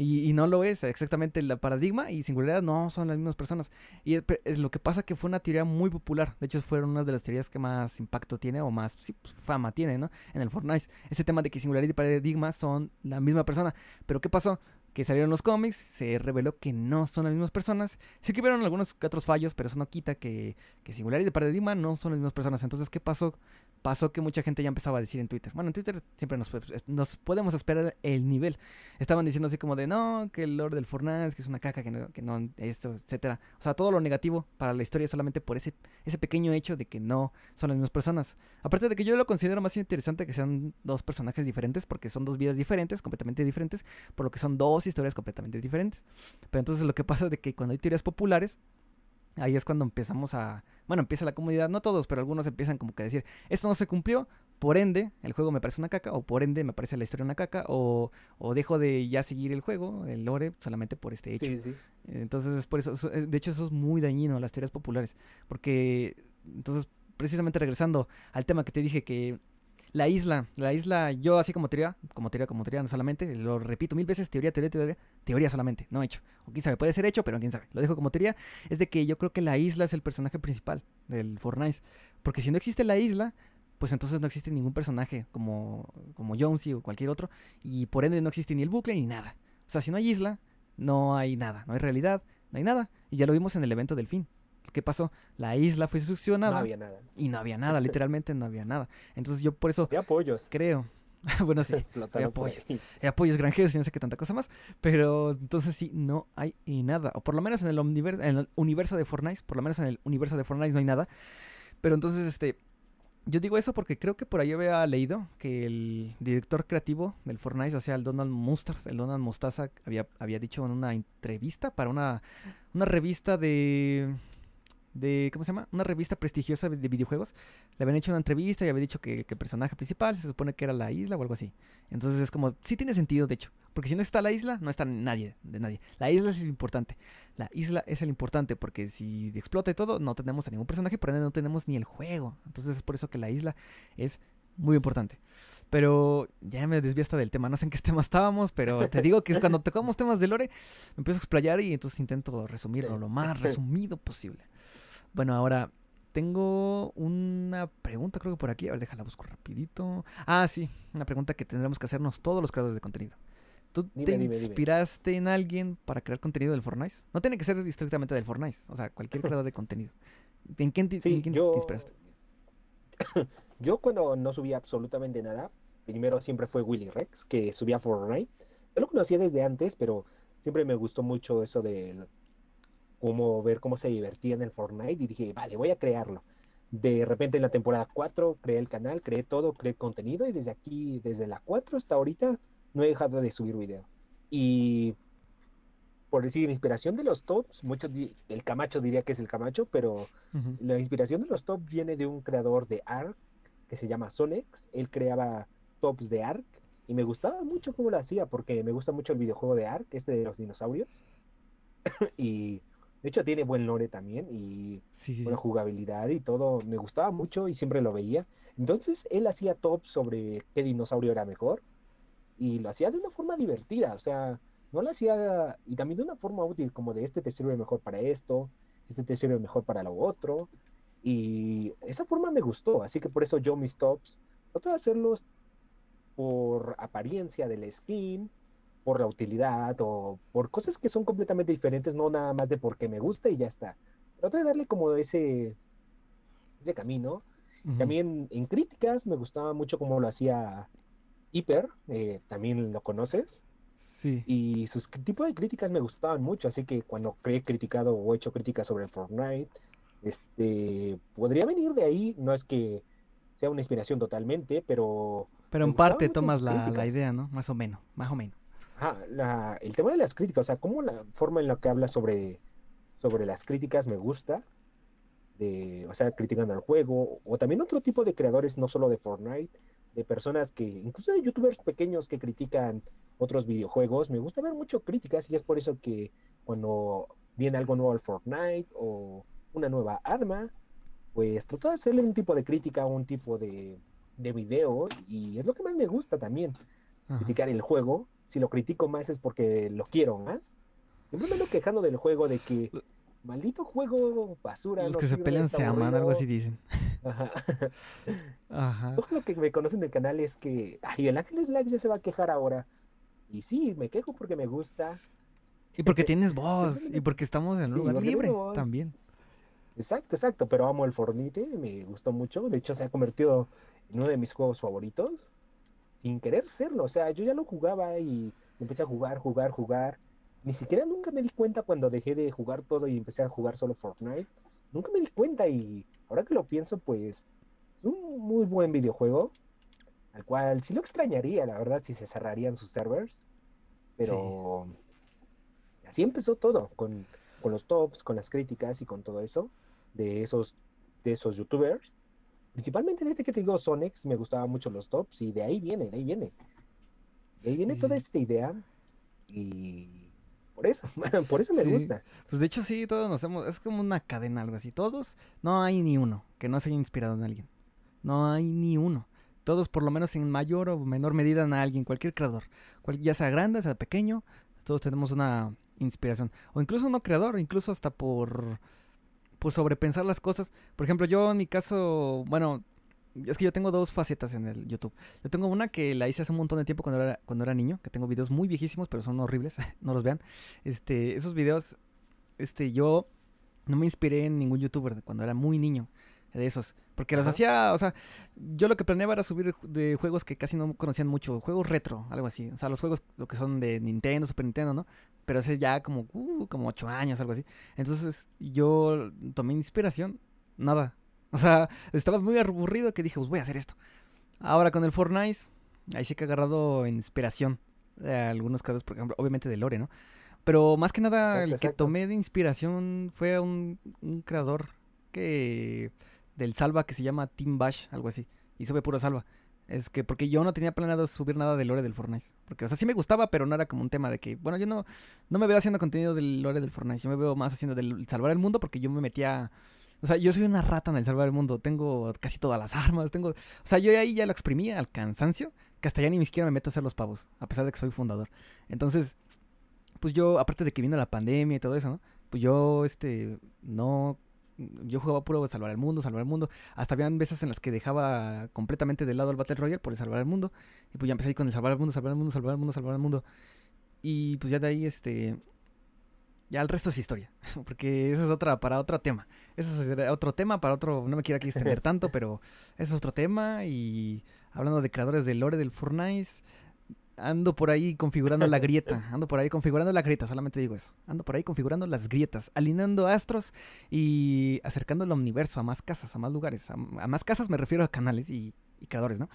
Y, no lo es, exactamente la paradigma y singularidad no son las mismas personas. Y es, lo que pasa que fue una teoría muy popular. De hecho, fueron una de las teorías que más impacto tiene o más pues, fama tiene, ¿no? En el Fortnite. Ese tema de que singularidad y paradigma son la misma persona. Pero ¿qué pasó? que salieron los cómics, se reveló que no son las mismas personas. Sí que hubieron algunos otros fallos, pero eso no quita que, que Singularity y Paradigma no son las mismas personas. Entonces, ¿qué pasó? Pasó que mucha gente ya empezaba a decir en Twitter. Bueno, en Twitter siempre nos, podemos esperar el nivel. Estaban diciendo así como de, no, que el lore del Fortnite, que es una caca, que no, que no, esto, etcétera. O sea, todo lo negativo para la historia solamente por ese, ese pequeño hecho de que no son las mismas personas. Aparte de que yo lo considero más interesante que sean dos personajes diferentes, porque son dos vidas diferentes, completamente diferentes, por lo que son dos historias completamente diferentes. Pero entonces lo que pasa es de que cuando hay teorías populares, ahí es cuando empezamos a, bueno, empieza la comunidad, no todos, pero algunos empiezan como que a decir, esto no se cumplió, por ende, el juego me parece una caca, o por ende me parece la historia una caca, o, o dejo de ya seguir el juego, el lore, solamente por este hecho. Sí, sí. Entonces, es por eso, de hecho, eso es muy dañino, las teorías populares, porque, entonces, precisamente regresando al tema que te dije que la isla, la isla, yo así como teoría, como teoría, como teoría, no solamente, lo repito mil veces, teoría, teoría, teoría, teoría solamente, no hecho. O quién sabe, puede ser hecho, pero quién sabe. Lo dejo como teoría, es de que yo creo que la isla es el personaje principal del Fortnite. Porque si no existe la isla, pues entonces no existe ningún personaje como, como Jonesy o cualquier otro, y por ende no existe ni el bucle ni nada. O sea, si no hay isla, no hay nada, no hay realidad, no hay nada. Y ya lo vimos en el evento del fin. ¿Qué pasó? La isla fue succionada. No había nada. Y no había nada, literalmente no había nada. Entonces yo por eso... Había apoyos. Creo. <laughs> bueno, sí. hay apoyos. Hay apoyos granjeros y no sé qué tanta cosa más. Pero entonces sí, no hay nada. O por lo menos en el, universo, en el universo de Fortnite. Por lo menos en el universo de Fortnite no hay nada. Pero entonces, este... Yo digo eso porque creo que por ahí había leído que el director creativo del Fortnite, o sea, el Donald Mustard, el Donald Mostaza, había, había dicho en una entrevista para una, una revista de de, ¿cómo se llama? Una revista prestigiosa de videojuegos. Le habían hecho una entrevista y había dicho que, el personaje principal se supone que era la isla o algo así. Entonces es como, sí tiene sentido, de hecho. Porque si no está la isla, no está nadie, de nadie. La isla es el importante. La isla es el importante porque si explota y todo, no tenemos a ningún personaje, por ende no tenemos ni el juego. Entonces es por eso que la isla es muy importante. Pero ya me desvié hasta del tema, no sé en qué <laughs> tema estábamos, pero te digo que cuando tocamos temas de lore, me empiezo a explayar y entonces intento resumirlo lo más resumido posible. Bueno, ahora tengo una pregunta, creo que por aquí. A ver, déjala busco rapidito. Ah, sí, una pregunta que tendremos que hacernos todos los creadores de contenido. ¿Tú te inspiraste en alguien para crear contenido del Fortnite? No tiene que ser estrictamente del Fortnite, o sea, cualquier creador de contenido. ¿En quién, te, inspiraste? <coughs> yo cuando no subía absolutamente nada, primero siempre fue Willy Rex, que subía Fortnite. Yo lo conocía desde antes, pero siempre me gustó mucho eso de cómo ver cómo se divertía en el Fortnite y dije, vale, voy a crearlo. De repente en la temporada 4 creé el canal, creé todo, creé contenido y desde aquí, desde la 4 hasta ahorita, no he dejado de subir video. Y por decir, inspiración de los tops, muchos, el Camacho diría que es el Camacho, pero la inspiración de los tops viene de un creador de ARK que se llama Sonex. Él creaba tops de ARK y me gustaba mucho cómo lo hacía porque me gusta mucho el videojuego de ARK, este de los dinosaurios. <coughs> y de hecho, tiene buen lore también y buena jugabilidad y todo. Me gustaba mucho y siempre lo veía. Entonces, él hacía top sobre qué dinosaurio era mejor y lo hacía de una forma divertida. O sea, no lo hacía y también de una forma útil, como de este te sirve mejor para esto, este te sirve mejor para lo otro. Y esa forma me gustó. Así que por eso yo mis tops trato de hacerlos por apariencia del skin por la utilidad o por cosas que son completamente diferentes, no nada más de porque me gusta y ya está. Trato de darle como ese, ese camino. Ujú. También en críticas me gustaba mucho cómo lo hacía Hyper, eh, también lo conoces, Sí. y sus tipos de críticas me gustaban mucho, así que cuando he criticado o he hecho críticas sobre Fortnite, este, podría venir de ahí, no es que sea una inspiración totalmente, pero Pero en parte tomas la, la idea, ¿no? Más o menos, más o menos. Ajá, la- el tema de las críticas, o sea, cómo la forma en la que habla sobre, sobre las críticas me gusta, de, o sea, criticando al juego, o también otro tipo de creadores, no solo de Fortnite, de personas que, incluso de youtubers pequeños que critican otros videojuegos, me gusta ver mucho críticas y es por eso que cuando viene algo nuevo al Fortnite o una nueva arma, pues trato de hacerle un tipo de crítica, un tipo de, de video y es lo que más me gusta también Ajá. criticar el juego. Si lo critico más es porque lo quiero más. Siempre me ando quejando del juego de que maldito juego basura. Los no que se pelean se aman, algo así aburrido". dicen. Ajá. <laughs> Ajá. Todo lo que me conocen del canal es que, ay, el Ángel Slack ya se va a quejar ahora. Y sí, me quejo porque me gusta. Y porque tienes <laughs> voz, y porque estamos en un Sí, lugar libre también. Exacto, exacto, pero amo el Fortnite, me gustó mucho. De hecho, se ha convertido en uno de mis juegos favoritos. Sin querer serlo, o sea, yo ya lo jugaba y empecé a jugar, jugar, jugar. Ni siquiera nunca me di cuenta cuando dejé de jugar todo y empecé a jugar solo Fortnite. Nunca me di cuenta y ahora que lo pienso, pues es un muy buen videojuego. Al cual sí lo extrañaría, la verdad, si se cerrarían sus servers. Pero así empezó todo, con, con los tops, con las críticas y con todo eso de esos, de esos youtubers. Principalmente de este que te digo, Sonex, me gustaban mucho los tops y de ahí viene, de ahí viene. De ahí viene toda esta idea y por eso, <laughs> por eso me Sí. gusta. Pues de hecho sí, todos nos hemos, es como una cadena, algo así. Todos, no hay ni uno que no se haya inspirado en alguien. No hay ni uno. Todos por lo menos en mayor o menor medida en alguien, cualquier creador. Cual- ya sea grande, sea pequeño, todos tenemos una inspiración. O incluso no creador, incluso hasta por, por sobrepensar las cosas. Por ejemplo, yo en mi caso, bueno, es que yo tengo dos facetas en el YouTube. Yo tengo una que la hice hace un montón de tiempo cuando era, cuando era niño, que tengo videos muy viejísimos, pero son horribles, <laughs> no los vean. Este, esos videos, este, yo no me inspiré en ningún youtuber cuando era muy niño, de esos. Porque los hacía, o sea, yo lo que planeaba era subir de juegos que casi no conocían mucho, juegos retro, algo así. O sea, los juegos, lo que son de Nintendo, Super Nintendo, ¿no? Pero hace ya como, uh, como ocho años, algo así. Entonces, yo tomé inspiración, nada. O sea, <laughs> estaba muy aburrido que dije, pues voy a hacer esto. Ahora con el Fortnite, ahí sí que he agarrado inspiración de algunos casos, por ejemplo, obviamente de Lore, ¿no? Pero más que nada, Exacto, el que exacto. tomé de inspiración fue a un, un creador que del Salva que se llama Team Bash, algo así. Y sube puro Salva. Es que porque yo no tenía planeado subir nada de lore del Fortnite. Porque, o sea, sí me gustaba, pero no era como un tema de que, bueno, yo no, no me veo haciendo contenido del lore del Fortnite. Yo me veo más haciendo del salvar el mundo porque yo me metía. O sea, yo soy una rata en el salvar el mundo. Tengo casi todas las armas. Tengo. O sea, yo ahí ya lo exprimía al cansancio. Que hasta ya ni siquiera me meto a hacer los pavos. A pesar de que soy fundador. Entonces, pues yo, aparte de que vino la pandemia y todo eso, ¿no? Pues yo, este, no. Yo jugaba puro salvar el mundo, salvar el mundo. Hasta habían veces en las que dejaba completamente de lado el Battle Royale por el salvar el mundo. Y pues ya empecé ahí con el salvar el mundo, salvar el mundo, salvar el mundo, salvar el mundo. Y pues ya de ahí, este. Ya el resto es historia. <laughs> Porque eso es otra, para otro tema. Eso es otro tema para otro. No me quiero aquí extender <laughs> tanto, pero eso es otro tema. Y hablando de creadores del lore del Fortnite. Ando por ahí configurando la <laughs> grieta. Ando por ahí configurando la grieta, solamente digo eso. Ando por ahí configurando las grietas, alineando astros y acercando el omniverso a más casas, a más lugares. A, a más casas me refiero a canales y, y creadores, ¿no?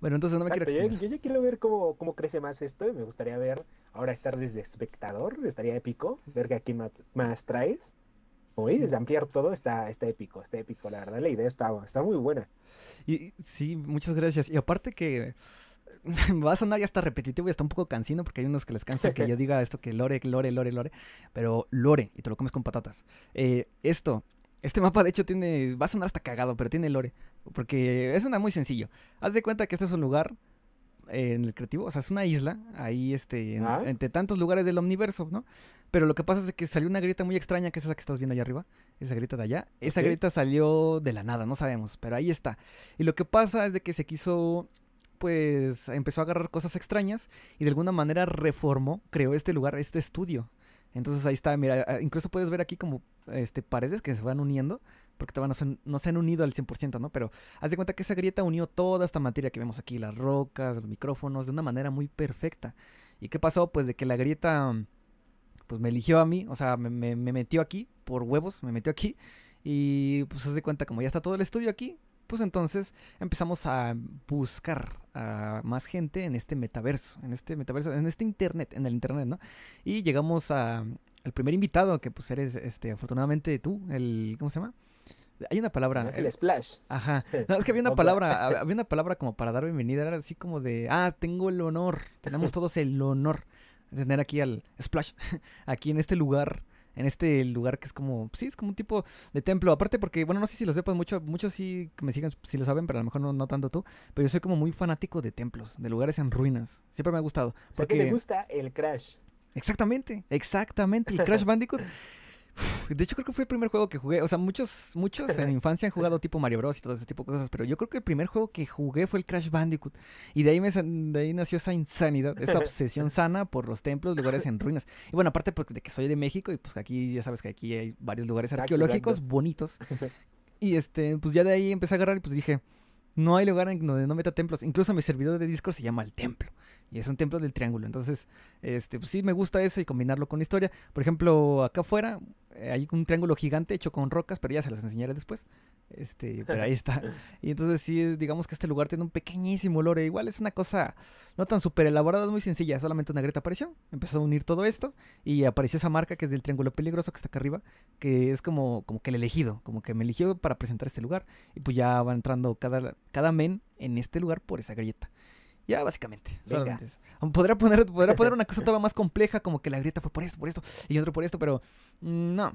Bueno, entonces no me Exacto, quiero yo, yo ya quiero ver cómo, cómo crece más esto y me gustaría ver, ahora estar desde espectador, estaría épico, ver que aquí más, más traes. Como dices, ampliar todo está, está épico, está épico, la verdad, la idea está, está muy buena. Y sí, muchas gracias. Y aparte que <laughs> va a sonar ya hasta repetitivo y hasta un poco cansino porque hay unos que les cansa que yo <laughs> diga esto que lore, lore, lore, lore. Pero lore y te lo comes con patatas. Eh, esto, este mapa de hecho tiene, va a sonar hasta cagado, pero tiene lore. Porque es una muy sencillo. Haz de cuenta que este es un lugar eh, en el creativo, o sea, es una isla, ahí este, en- Ah. entre tantos lugares del omniverso, ¿no? Pero lo que pasa es que salió una grieta muy extraña, que es esa que estás viendo allá arriba, esa grieta de allá. Esa Ok. grieta salió de la nada, no sabemos, pero ahí está. Y lo que pasa es de que se quiso, pues, empezó a agarrar cosas extrañas y de alguna manera reformó, creó este lugar, este estudio. Entonces ahí está, mira, ah, incluso puedes ver aquí como este paredes que se van uniendo porque todavía no se, no se han unido al 100%, ¿no? Pero haz de cuenta que esa grieta unió toda esta materia que vemos aquí, las rocas, los micrófonos, de una manera muy perfecta. ¿Y qué pasó? Pues de que la grieta, pues me eligió a mí, o sea, me, me, me metió aquí, por huevos, me metió aquí. Y pues haz de cuenta, como ya está todo el estudio aquí, pues entonces empezamos a buscar a más gente en este metaverso, en este metaverso, en este internet, en el internet, ¿no? Y llegamos a al primer invitado, que pues eres, este, afortunadamente tú, el, ¿cómo se llama? Hay una palabra. El splash. Ajá. <laughs> No, es que había una palabra, había una palabra como para dar bienvenida, era así como de, ah, tengo el honor, tenemos todos el honor de tener aquí al splash, <laughs> aquí en este lugar en este lugar que es como, sí, es como un tipo de templo. Aparte porque, bueno, no sé si lo sepas mucho, muchos sí que me sigan, si lo saben, pero a lo mejor no, no tanto tú. Pero yo soy como muy fanático de templos, de lugares en ruinas. Siempre me ha gustado. Porque me gusta el Crash. Exactamente, exactamente. El Crash <laughs> Bandicoot de hecho, creo que fue el primer juego que jugué. O sea, muchos, muchos en <laughs> infancia han jugado tipo Mario Bros. y todo ese tipo de cosas. Pero yo creo que el primer juego que jugué fue el Crash Bandicoot. Y de ahí, me, de ahí nació esa insanidad, esa <laughs> obsesión sana por los templos, lugares en ruinas. Y bueno, aparte porque de que soy de México y pues aquí ya sabes que aquí hay varios lugares arqueológicos bonitos. <laughs> Y este, pues ya de ahí empecé a agarrar y pues dije, no hay lugar en donde no meta templos. Incluso mi servidor de Discord se llama El Templo. Y es un templo del triángulo. Entonces, este, pues sí me gusta eso y combinarlo con historia. Por ejemplo, acá afuera eh, hay un triángulo gigante hecho con rocas, pero ya se las enseñaré después. Este, pero ahí está. <laughs> Y entonces sí, digamos que este lugar tiene un pequeñísimo lore. Igual es una cosa no tan súper elaborada, muy sencilla. Solamente una grieta apareció, empezó a unir todo esto y apareció esa marca que es del triángulo peligroso que está acá arriba, que es como, como que el elegido, como que me eligió para presentar este lugar. Y pues ya va entrando cada, cada men en este lugar por esa grieta. Ya, básicamente. Podría poner, podría poner una cosa todavía más compleja, como que la grieta fue por esto, por esto, y otro por esto, pero mm, no.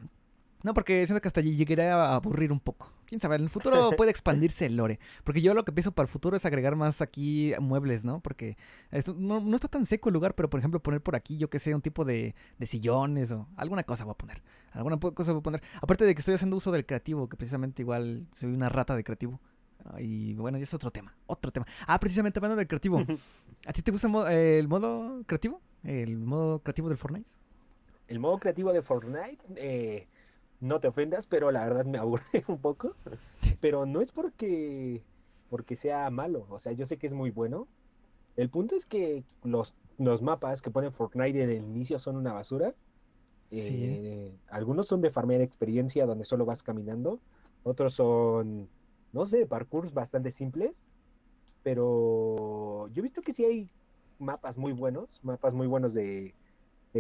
No, porque siento que hasta allí llegaré a aburrir un poco. Quién sabe, en el futuro <laughs> puede expandirse el lore. Porque yo lo que pienso para el futuro es agregar más aquí muebles, ¿no? Porque esto, no, está tan seco el lugar, pero por ejemplo poner por aquí, yo que sé, un tipo de, de sillones o alguna cosa voy a poner. Alguna cosa voy a poner. Aparte de que estoy haciendo uso del creativo, que precisamente igual soy una rata de creativo. Y bueno, ya es otro tema, otro tema. Ah, precisamente hablando del creativo. ¿A ti te gusta el modo, creativo? ¿El modo creativo del Fortnite? El modo creativo de Fortnite, eh, no te ofendas, pero la verdad me aburre <laughs> un poco. Pero no es porque, porque sea malo, o sea, yo sé que es muy bueno. El punto es que los, los mapas que pone Fortnite en el inicio son una basura. Eh, algunos son de farmear experiencia donde solo vas caminando. Otros son no sé, parkours bastante simples, pero yo he visto que sí hay mapas muy buenos, mapas muy buenos de,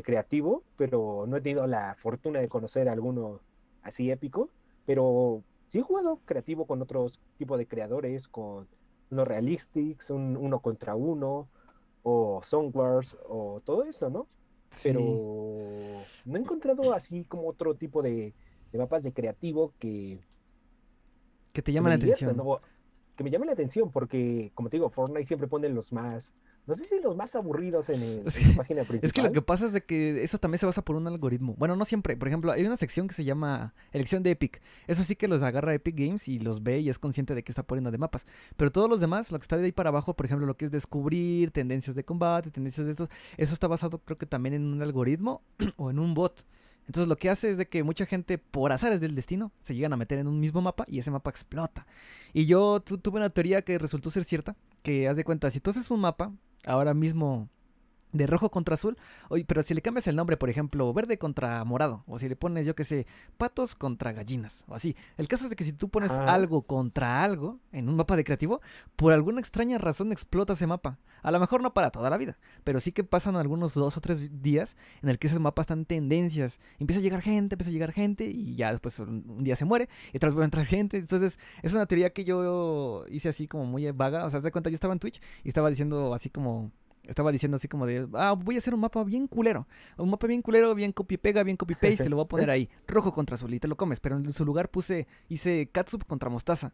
creativo, pero no he tenido la fortuna de conocer alguno así épico, pero sí he jugado creativo con otros tipos de creadores, con unos realistics, un uno contra uno, o Songwars, o todo eso, ¿no? Pero no he encontrado así como otro tipo de mapas de creativo que, que te llama la atención. que me llame la atención porque, como te digo, Fortnite siempre pone los más, no sé si los más aburridos en, la página principal. <laughs> Es que lo que pasa es de que eso también se basa por un algoritmo. Bueno, no siempre. Por ejemplo, hay una sección que se llama elección de Epic. Eso sí que los agarra Epic Games y los ve y es consciente de que está poniendo de mapas. Pero todos los demás, lo que está de ahí para abajo, por ejemplo, lo que es descubrir tendencias de combate, tendencias de estos, eso está basado creo que también en un algoritmo <clears throat> o en un bot. Entonces lo que hace es de que mucha gente, por azares del destino, se llegan a meter en un mismo mapa y ese mapa explota. Y yo tuve una teoría que resultó ser cierta, que haz de cuenta, si tú haces un mapa, ahora mismo de rojo contra azul, pero si le cambias el nombre, por ejemplo, verde contra morado, o si le pones, yo que sé, patos contra gallinas, o así. El caso es de que si tú pones algo contra algo en un mapa de creativo, por alguna extraña razón explota ese mapa. A lo mejor no para toda la vida, pero sí que pasan algunos dos o tres días en el que ese mapa está en tendencias. Empieza a llegar gente, empieza a llegar gente, y ya después un día se muere, y otra vez vuelve a entrar gente. Entonces, es una teoría que yo hice así como muy vaga. O sea, de cuenta, yo estaba en Twitch y estaba diciendo así como estaba diciendo así como de, ah, voy a hacer un mapa bien culero. Un mapa bien culero, bien copy pega, bien copy paste, lo voy a poner ahí. <laughs> Rojo contra azul y te lo comes. Pero en su lugar puse, hice catsup contra mostaza.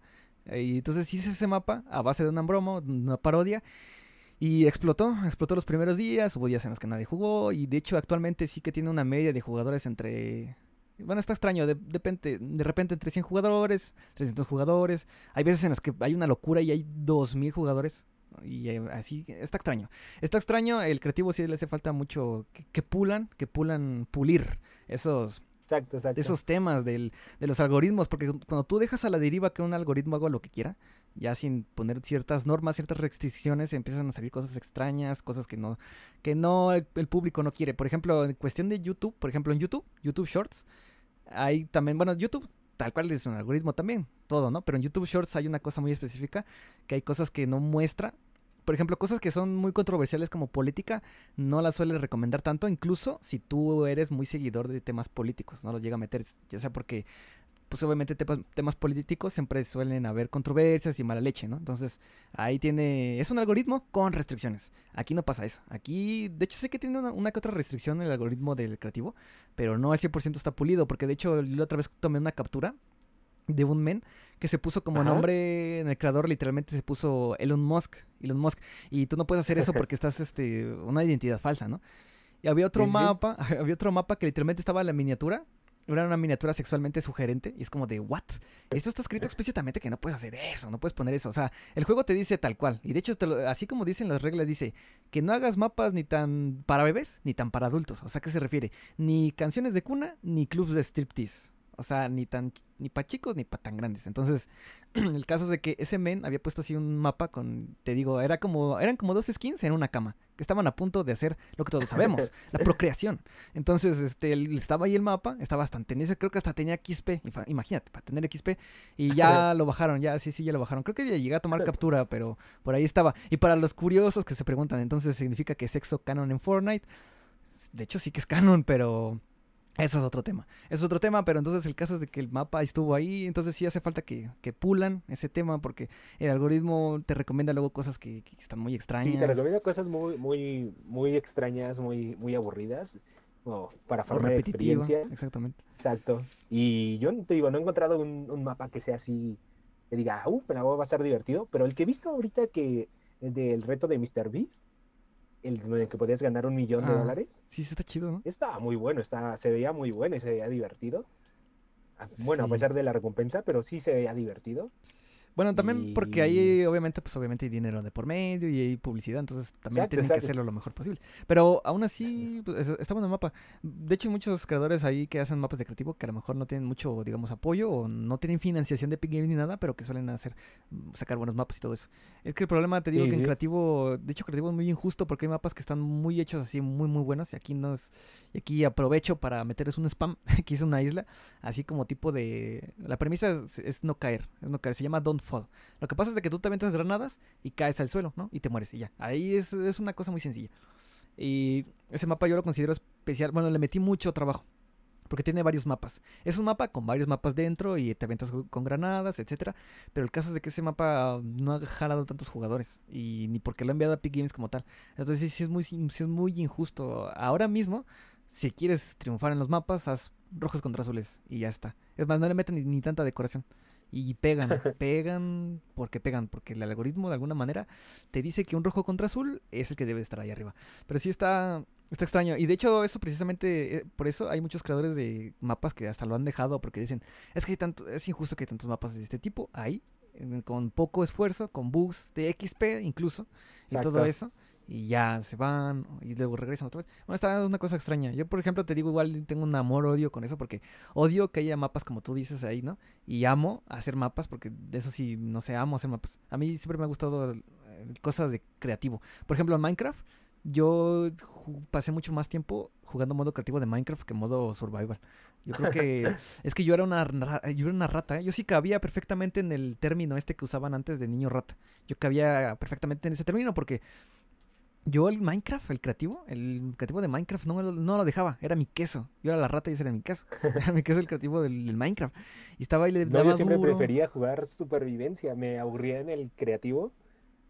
Y entonces hice ese mapa a base de un ambromo, una parodia. Y explotó, explotó los primeros días, hubo días en los que nadie jugó. Y de hecho actualmente sí que tiene una media de jugadores entre... Bueno, está extraño, de, de, de repente entre 100 jugadores, 300 jugadores. Hay veces en las que hay una locura y hay 2000 jugadores. Y eh, así, está extraño. Está extraño, el creativo sí le hace falta mucho que, pulan, que pulan, pulir esos Exacto, exacto. esos temas del, de los algoritmos, porque cuando tú dejas a la deriva que un algoritmo haga lo que quiera, ya sin poner ciertas normas, ciertas restricciones, empiezan a salir cosas extrañas, cosas que no, que no el, el público no quiere. Por ejemplo, en cuestión de YouTube, por ejemplo, en YouTube, YouTube Shorts, hay también, bueno, YouTube tal cual es un algoritmo también, todo, ¿no? Pero en YouTube Shorts hay una cosa muy específica, que hay cosas que no muestra. Por ejemplo, cosas que son muy controversiales como política, no las suele recomendar tanto, incluso si tú eres muy seguidor de temas políticos, no los llega a meter, ya sea porque, pues obviamente temas, temas políticos siempre suelen haber controversias y mala leche, ¿no? Entonces, ahí tiene, es un algoritmo con restricciones. Aquí no pasa eso. Aquí, de hecho, sé que tiene una, una que otra restricción el algoritmo del creativo, pero no al 100% está pulido, porque de hecho, la otra vez tomé una captura de un men que se puso como Ajá. nombre en el creador literalmente se puso Elon Musk Elon Musk y tú no puedes hacer eso porque estás <laughs> este una identidad falsa no y había otro Sí, mapa <laughs> había otro mapa que literalmente estaba en la miniatura era una miniatura sexualmente sugerente y es como de what esto está escrito explícitamente que no puedes hacer eso no puedes poner eso o sea el juego te dice tal cual. Y de hecho así como dicen las reglas dice que no hagas mapas ni tan para bebés ni tan para adultos o sea qué se refiere ni canciones de cuna ni clubs de striptease o sea, ni tan ni para chicos ni para tan grandes. Entonces, <clears throat> el caso es de que ese men había puesto así un mapa con, te digo, era como, eran como dos skins en una cama, que estaban a punto de hacer lo que todos sabemos, <laughs> la procreación. Entonces, este, estaba ahí el mapa, estaba bastante, en ese creo que hasta tenía XP, imagínate, para tener XP, y <laughs> ya lo bajaron, ya, sí, sí, ya lo bajaron. Creo que ya llegué a tomar captura, pero por ahí estaba. Y para los curiosos que se preguntan, entonces, ¿significa que sexo canon en Fortnite? De hecho, sí que es canon, pero... Eso es otro tema. Eso es otro tema, pero entonces el caso es de que el mapa estuvo ahí, entonces sí hace falta que, que pulan ese tema porque el algoritmo te recomienda luego cosas que, que están muy extrañas. Sí, te recomiendo cosas muy, muy, muy extrañas, muy, muy aburridas, o para formar experiencia. Exactamente. Exacto. Y yo te digo, no he encontrado un, un mapa que sea así, que diga, uh, pero va a estar divertido. Pero el que he visto ahorita que del reto de Mr. Beast, el en el que podías ganar un millón de Ah. dólares, Sí, está chido, ¿no? estaba muy bueno, estaba, se veía muy bueno y se veía divertido. Ah, Bueno, a Sí. pesar de la recompensa, pero sí se veía divertido. Bueno, también porque ahí obviamente, pues obviamente hay dinero de por medio y hay publicidad, entonces también Exacto, tienen que hacerlo lo mejor posible. Pero aún así, pues, es- está bueno el mapa. De hecho, hay muchos creadores ahí que hacen mapas de creativo que a lo mejor no tienen mucho, digamos, apoyo o no tienen financiación de Epic Games ni nada, pero que suelen hacer, mm, sacar buenos mapas y todo eso. Es que el problema, te digo Sí, que en creativo, de hecho, creativo es muy injusto porque hay mapas que están muy hechos así, muy, muy buenos y aquí no es, y aquí aprovecho para meterles un spam, <laughs> que hice una isla, así como tipo de, la premisa es, es no caer, es no caer, se llama Don't Lo que pasa es de que tú te aventas granadas y caes al suelo, ¿no? Y te mueres y ya. Ahí es, es una cosa muy sencilla. Y ese mapa yo lo considero especial. Bueno, le metí mucho trabajo. Porque tiene varios mapas. Es un mapa con varios mapas dentro y te aventas con granadas, etcétera. Pero el caso es de que ese mapa no ha jalado tantos jugadores. Y ni porque lo ha enviado a Epic Games como tal. Entonces sí, es muy, sí es muy injusto. Ahora mismo, si quieres triunfar en los mapas, haz rojos contra azules. Y ya está. Es más, no le meten ni tanta decoración. Y pegan, <laughs> pegan porque pegan, porque el algoritmo de alguna manera te dice que un rojo contra azul es el que debe estar ahí arriba. Pero sí está, está extraño. Y de hecho, eso precisamente, eh, por eso hay muchos creadores de mapas que hasta lo han dejado porque dicen, es que hay tanto, es injusto que hay tantos mapas de este tipo ahí, en- con poco esfuerzo, con bugs de XP incluso, y todo eso. Y ya se van y luego regresan otra vez. Bueno, está una cosa extraña. Yo, por ejemplo, te digo, igual tengo un amor-odio con eso porque odio que haya mapas como tú dices ahí, ¿no? Y amo hacer mapas porque de eso sí, no sé, amo hacer mapas. A mí siempre me ha gustado cosas de creativo. Por ejemplo, en Minecraft, yo pasé mucho más tiempo jugando modo creativo de Minecraft que modo survival. Yo creo que <laughs> es que yo era una yo era una rata, ¿eh? yo sí cabía perfectamente en el término este que usaban antes de niño rata. Yo cabía perfectamente en ese término porque yo el Minecraft, el creativo, el creativo de Minecraft no, me lo- no lo dejaba, era mi queso. Yo era la rata y ese era mi queso. <laughs> Era mi queso el creativo del, del Minecraft. Y estaba ahí le No, daba yo siempre duro. prefería jugar supervivencia, me aburría en el creativo,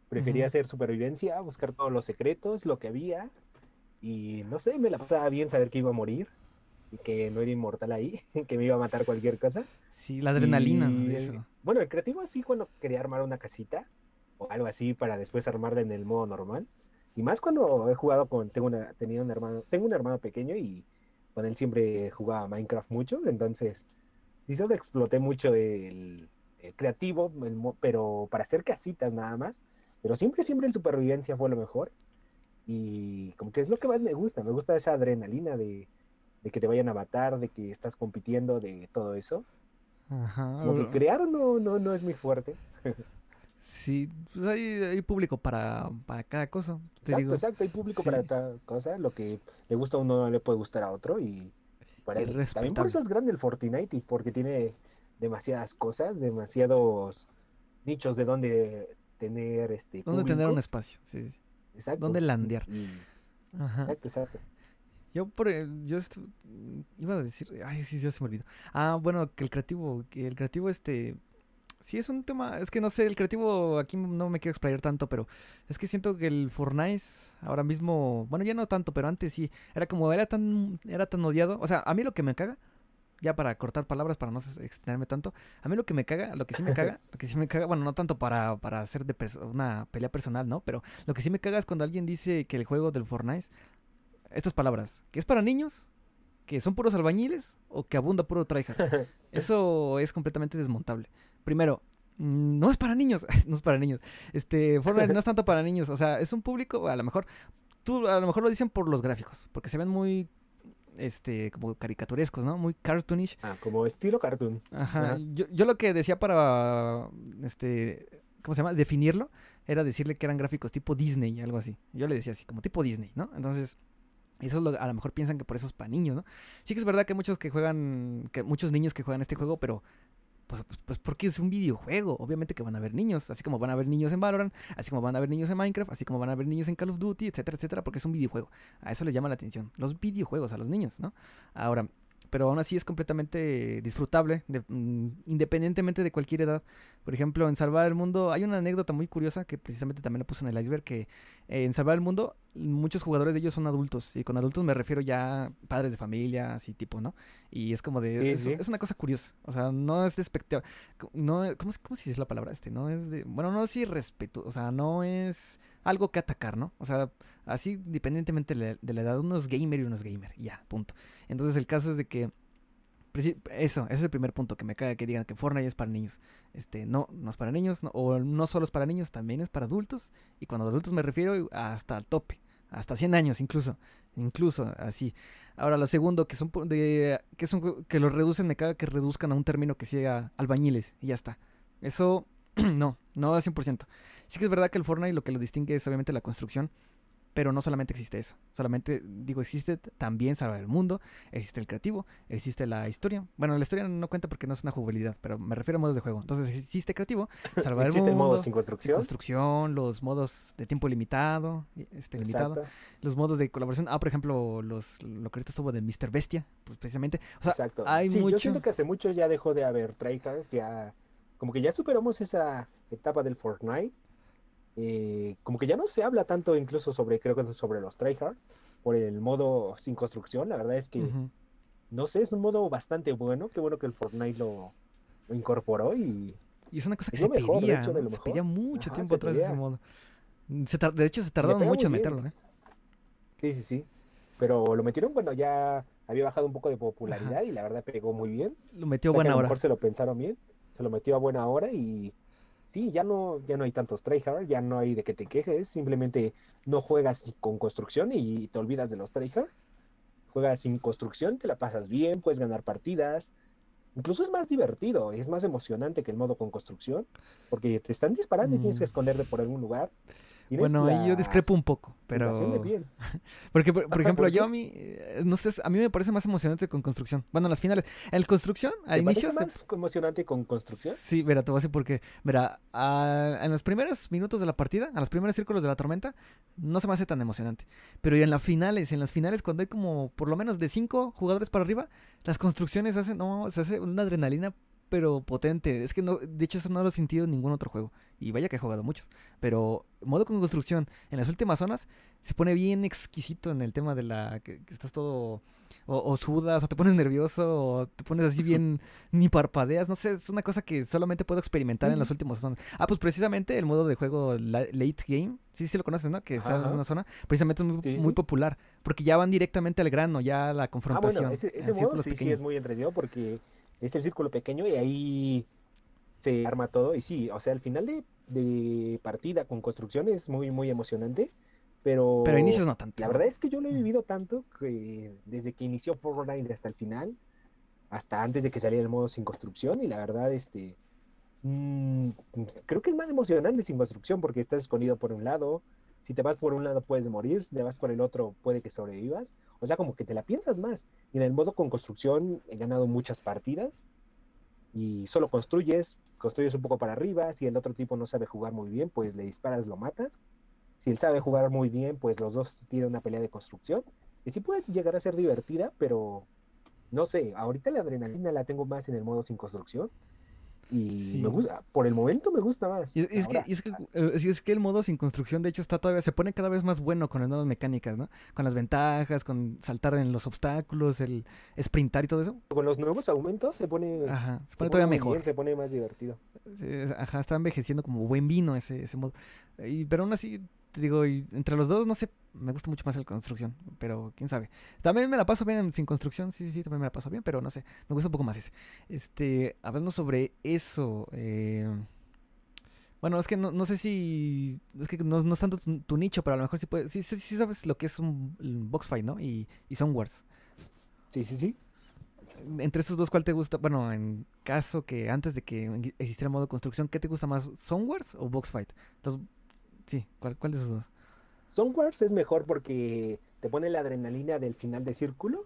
prefería hacer supervivencia, buscar todos los secretos, lo que había, y no sé, me la pasaba bien saber que iba a morir, y que no era inmortal ahí, <laughs> que me iba a matar cualquier cosa. Sí, la adrenalina Y eso. Bueno, el creativo sí cuando quería armar una casita, o algo así, para después armarla en el modo normal, y más cuando he jugado con, tengo una, tenía un hermano, tengo un hermano pequeño y con él siempre jugaba Minecraft mucho, entonces sí solo exploté mucho el, el creativo, el pero para hacer casitas nada más, pero siempre, siempre el supervivencia fue lo mejor y como que es lo que más me gusta, me gusta esa adrenalina de, de que te vayan a matar, de que estás compitiendo, de todo eso. Ajá. Como que crear no, no, no es muy fuerte. <laughs> Sí, pues hay, hay público para, para cada cosa. Te Exacto, digo. exacto, hay público para cada cosa, lo que le gusta a uno no le puede gustar a otro y Es eso- también por eso es grande el Fortnite porque tiene demasiadas cosas, demasiados nichos de donde tener este ¿Dónde tener un espacio? Sí, sí. Exacto. ¿Dónde landear? Y- Ajá. exacto, exacto. Yo por el- yo estu- iba a decir, ay, sí, ya se me olvidó. Ah, bueno, que el creativo, que el creativo este sí es un tema, es que no sé, el creativo aquí no me quiero explayar tanto, pero es que siento que el Fortnite ahora mismo, bueno, ya no tanto, pero antes sí, era como era tan era tan odiado, o sea, a mí lo que me caga ya para cortar palabras, para no extenderme tanto, a mí lo que me caga, lo que sí me caga, <laughs> lo que sí me caga, bueno, no tanto para, para hacer de una pelea personal, ¿no? Pero lo que sí me caga es cuando alguien dice que el juego del Fortnite, estas palabras, que es para niños, que son puros albañiles o que abunda puro tryhard. <laughs> Eso es completamente desmontable. Primero, no es para niños, <laughs> no es para niños. Este, Fortnite no es tanto para niños, o sea, es un público, a lo mejor, tú a lo mejor lo dicen por los gráficos, porque se ven muy, este, como caricaturescos, ¿no? Muy cartoonish. Ah, como estilo cartoon. Ajá. Ajá. Yo, yo lo que decía para, este, ¿cómo se llama? Definirlo, era decirle que eran gráficos tipo Disney, algo así. Yo le decía así, como tipo Disney, ¿no? Entonces, eso es lo- a lo mejor piensan que por eso es para niños, ¿no? Sí que es verdad que muchos que juegan, que muchos niños que juegan este juego, pero pues, pues, pues porque es un videojuego. Obviamente que van a haber niños, así como van a haber niños en Valorant, así como van a haber niños en Minecraft, así como van a haber niños en Call of Duty, etcétera, etcétera, porque es un videojuego. A eso les llama la atención. Los videojuegos a los niños, ¿no? Ahora, pero aún así es completamente disfrutable, mm, independientemente de cualquier edad. Por ejemplo, en Salvar el Mundo hay una anécdota muy curiosa que precisamente también la puse en el iceberg, que eh, en Salvar el Mundo muchos jugadores de ellos son adultos, y con adultos me refiero ya padres de familia, así tipo, ¿no? Y es como de... Sí, es, sí. es una cosa curiosa, o sea, no es despectiva, no, ¿cómo, se- ¿cómo se dice la palabra este? No es de... Bueno, no es irrespeto, o sea, no es algo que atacar, ¿no? O sea, así independientemente de la, edad, uno es gamer y uno es gamer, ya, punto. Entonces el caso es de que eso, ese es el primer punto que me caga que digan que Fortnite es para niños. Este, no, no es para niños, o no solo es para niños, también es para adultos. Y cuando adultos me refiero hasta el tope, hasta 100 años incluso, incluso así. Ahora lo segundo que son de que jue- que lo reducen, me caga que reduzcan a un término que sea albañiles y ya está. Eso <clears throat> no, no al 100%. Sí que es verdad que el Fortnite lo que lo distingue es obviamente la construcción, pero no solamente existe eso. Solamente, digo, existe también salvar el mundo, existe el creativo, existe la historia. Bueno, la historia no cuenta porque no es una jugabilidad, pero me refiero a modos de juego. Entonces existe creativo, <laughs> salvar el Existe el mundo, modo sin sin construcción. los modos de tiempo limitado, y- este limitado, Exacto, los modos de colaboración. Ah, por ejemplo, los lo que ahorita estuvo de Mr. Bestia, pues precisamente. O sea, exacto. hay sí, mucho. yo siento que hace mucho ya dejó de haber tryhard, ya como que ya superamos esa etapa del Fortnite. Eh, como que ya no se habla tanto incluso sobre, creo que sobre los tryhard, por el modo sin construcción. La verdad es que, no sé, es un modo bastante bueno. Qué bueno que el Fortnite lo, lo incorporó y Y es una cosa que se mejor, pedía, hecho, de ¿no? lo Se mejor. pedía mucho Ajá, tiempo atrás de ese modo. Se de hecho, se tardaron mucho en meterlo, ¿eh? sí, sí, sí. Pero lo metieron cuando ya había bajado un poco de popularidad y la verdad pegó muy bien. Lo metió O sea, que buena a lo hora. mejor se lo pensaron bien, se lo metió a buena hora y sí, ya no, ya no hay tantos tryhard, ya no hay de que te quejes, simplemente no juegas con construcción y te olvidas de los tryhard. Juegas sin construcción, te la pasas bien, puedes ganar partidas. Incluso es más divertido, es más emocionante que el modo con construcción, porque te están disparando y tienes que Mm. esconderte por algún lugar. Bueno, ahí yo discrepo un poco, sensación de pero... piel. <laughs> Porque, por, ejemplo, ¿por yo a <laughs> mí, eh, no sé, a mí me parece más emocionante con construcción. Bueno, en las finales. En construcción, a ¿Te parece de- más emocionante con construcción? Sí, mira, te voy a decir por qué. Mira, a- en los primeros minutos de la partida, a los primeros círculos de la tormenta, no se me hace tan emocionante. Pero ya en las finales, en las finales, cuando hay como por lo menos de cinco jugadores para arriba, las construcciones hacen, no, se hace una adrenalina, pero potente. Es que no, de hecho, eso no lo he sentido en ningún otro juego. Y vaya que he jugado muchos. Pero modo con construcción, en las últimas zonas, se pone bien exquisito en el tema de la que, que estás todo o, o sudas o te pones nervioso o te pones así bien <laughs> ni parpadeas, no sé, es una cosa que solamente puedo experimentar en las últimas zonas. Ah, pues precisamente el modo de juego la- late game, sí, sí lo conoces, ¿no? Que Ajá. una zona, precisamente es muy, Sí, muy sí. popular, porque ya van directamente al grano, ya a la Ah, confrontación. bueno, ese, modo sí, sí es muy entretenido porque es el círculo pequeño y ahí se arma todo. Y sí, o sea, al final de, de partida con construcción es muy, muy emocionante Pero, Pero inicios no tanto. la verdad es que yo lo he vivido tanto que desde que inició Fortnite hasta el final, hasta antes de que saliera el modo sin construcción, y la verdad, este, mm, creo que es más emocionante sin construcción porque estás escondido por un lado, si te vas por un lado puedes morir, si te vas por el otro puede que sobrevivas, o sea, como que te la piensas más. Y en el modo con construcción he ganado muchas partidas y solo construyes, construyes un poco para arriba, si el otro tipo no sabe jugar muy bien, pues le disparas, lo matas. Si él sabe jugar muy bien, pues los dos tienen una pelea de construcción. Y sí puedes llegar a ser divertida, pero no sé, ahorita la adrenalina la tengo más en el modo sin construcción. Y Sí. me gusta, por el momento me gusta más. Y es, que, Ahora, y es, que, eh, es que el modo sin construcción, de hecho, está todavía, se pone cada vez más bueno con las nuevas mecánicas, ¿no? Con las ventajas, con saltar en los obstáculos, el sprintar y todo eso. con los nuevos aumentos se pone, Ajá, se se pone todavía mejor. bien, se pone más divertido. Ajá, está envejeciendo como buen vino ese, ese modo. Y, pero aún así, te digo, entre los dos, no sé, me gusta mucho más el construcción, pero quién sabe. También me la paso bien sin construcción, sí, sí, sí, también me la paso bien, pero no sé, me gusta un poco más ese. Este, hablando sobre eso, eh, bueno, es que no, no sé si, es que no, no es tanto tu, tu nicho, pero a lo mejor sí puedes, sí, sí, sí sabes lo que es un, un box fight, ¿no? Y, y Zone Wars. Sí, sí, sí. Entre esos dos, ¿cuál te gusta? Bueno, en caso que antes de que existiera modo construcción, ¿qué te gusta más? ¿Zone Wars o Box Fight? Los... Sí, ¿cuál, cuál de esos dos? Zone Wars es mejor porque te pone la adrenalina del final de círculo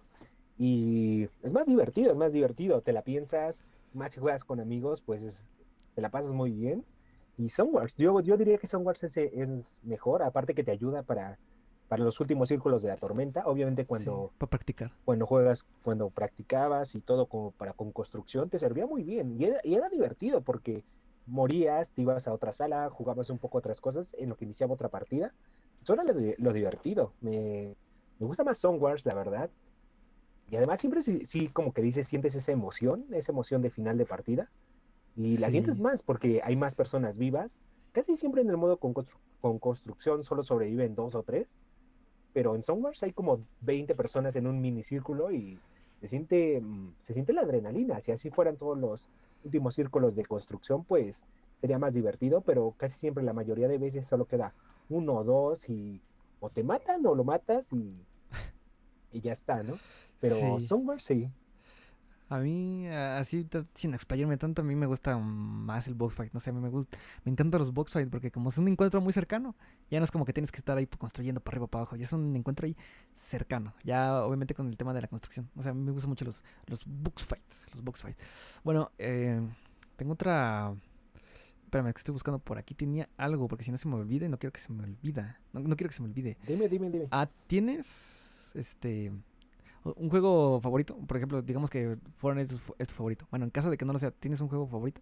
y es más divertido, es más divertido. Te la piensas, más si juegas con amigos, pues es- te la pasas muy bien. Y Zone Wars, yo, yo diría que Zone Wars es, es mejor, aparte que te ayuda para, para los últimos círculos de la tormenta. Obviamente cuando, para practicar. cuando juegas, cuando practicabas y todo como para con construcción, te servía muy bien. Y era, y era divertido porque morías, te ibas a otra sala, jugabas un poco otras cosas en lo que iniciaba otra partida. Eso era lo, lo divertido. Me, me gusta más Song Wars, la verdad. Y además siempre sí, sí, como que dices, sientes esa emoción, esa emoción de final de partida. Y la Sí. sientes más porque hay más personas vivas. Casi siempre en el modo con, constru- con construcción solo sobreviven dos o tres. Pero en Song Wars hay como 20 personas en un minicírculo y se siente, mm, se siente la adrenalina. Si así fueran todos los últimos círculos de construcción, pues sería más divertido, pero casi siempre la mayoría de veces solo queda uno o dos y o te matan o lo matas y, y ya está, ¿no? Pero Sí. Wars sí. A mí, así, sin explayarme tanto, a mí me gusta más el box fight. No sé, a mí me gusta, me encantan los box fight porque como es un encuentro muy cercano, ya no es como que tienes que estar ahí construyendo para arriba, para abajo. Ya es un encuentro ahí cercano. Ya, obviamente, con el tema de la construcción. O sea, a mí me gustan mucho los, los box fight. Los box fight. Bueno, eh, tengo otra. Espérame, que estoy buscando por aquí. Tenía algo, porque si no se me olvida y no quiero que se me olvida. No, no quiero que se me olvide. Dime, dime, dime. Ah, ¿tienes este un juego favorito? Por ejemplo, digamos que Fortnite es, tu favorito. Bueno, en caso de que no lo sea, ¿tienes un juego favorito?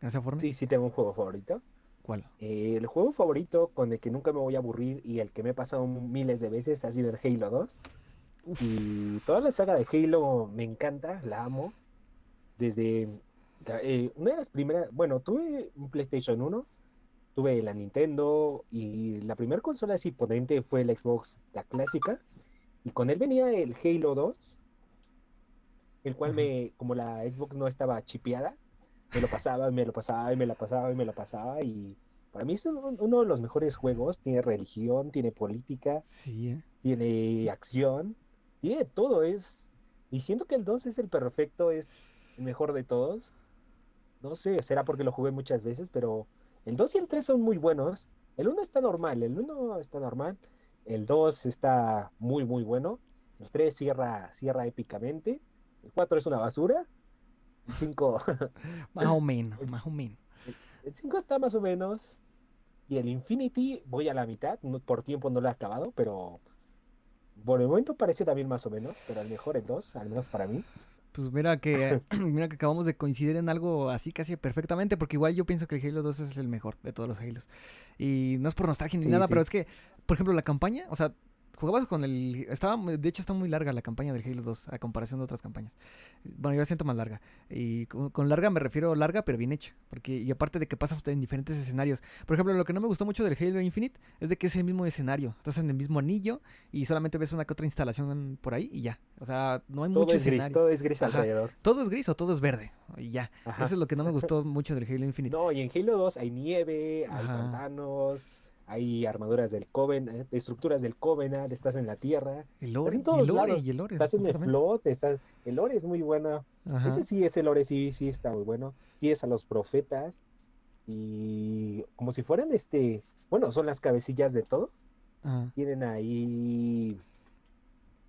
¿Que no sea Fortnite? Sí, sí tengo un juego favorito. ¿Cuál? Eh, el juego favorito con el que nunca me voy a aburrir y el que me he pasado miles de veces ha sido el Halo 2. Uf, Y toda la saga de Halo me encanta, la amo. Desde eh, una de las primeras, bueno, tuve un PlayStation 1, tuve la Nintendo y la primera consola así potente fue el Xbox, la clásica. Y con él venía el Halo 2, el cual Ajá. me, como la Xbox no estaba chipeada, me lo pasaba, y me lo pasaba, y me la pasaba, y me la pasaba. Y para mí es un- uno de los mejores juegos. Tiene religión, tiene política, sí, ¿eh? tiene acción, tiene todo. Es, y siento que el 2 es el perfecto, es el mejor de todos. No sé, será porque lo jugué muchas veces, pero el 2 y el 3 son muy buenos. El 1 está normal, el 1 está normal. El 2 está muy, muy bueno. El 3 cierra, cierra épicamente. El 4 es una basura. El 5, Más o menos, más o menos. el 5 está más o menos. Y el Infinity voy a la mitad. no- por tiempo no lo he acabado, pero por el momento parece también más o menos. Pero el mejor el 2, al menos para mí. Pues mira que <clears throat> mira que acabamos de coincidir en algo así casi perfectamente, porque igual yo pienso que el Halo 2 es el mejor de todos los Halos. Y no es por nostalgia ni Sí, nada, sí. pero es que, por ejemplo, la campaña, o sea, jugabas con el estaba de hecho está muy larga la campaña del Halo 2 a comparación de otras campañas. Bueno, yo la siento más larga. Y con, con larga me refiero larga, pero bien hecha, porque y aparte de que pasas en diferentes escenarios. Por ejemplo, lo que no me gustó mucho del Halo Infinite es de que es el mismo escenario. Estás en el mismo anillo y solamente ves una que otra instalación por ahí y ya. O sea, no hay Todo mucho es gris, escenario. todo es gris Ajá. alrededor. Todo es gris o todo es verde. Y ya. Ajá. Eso es lo que no me gustó mucho del Halo Infinite. <laughs> No, y en Halo 2 hay nieve, hay Ajá. pantanos, hay armaduras del Covenant, estructuras del Covenant, estás en la Tierra, El lore, en todos el lore lados. y el lore. estás en el flot, estás... el lore es muy bueno. Ajá. Ese sí, ese lore sí, sí está muy bueno. Tienes a los profetas y como si fueran este, bueno, son las cabecillas de todo. Ajá. Tienen ahí,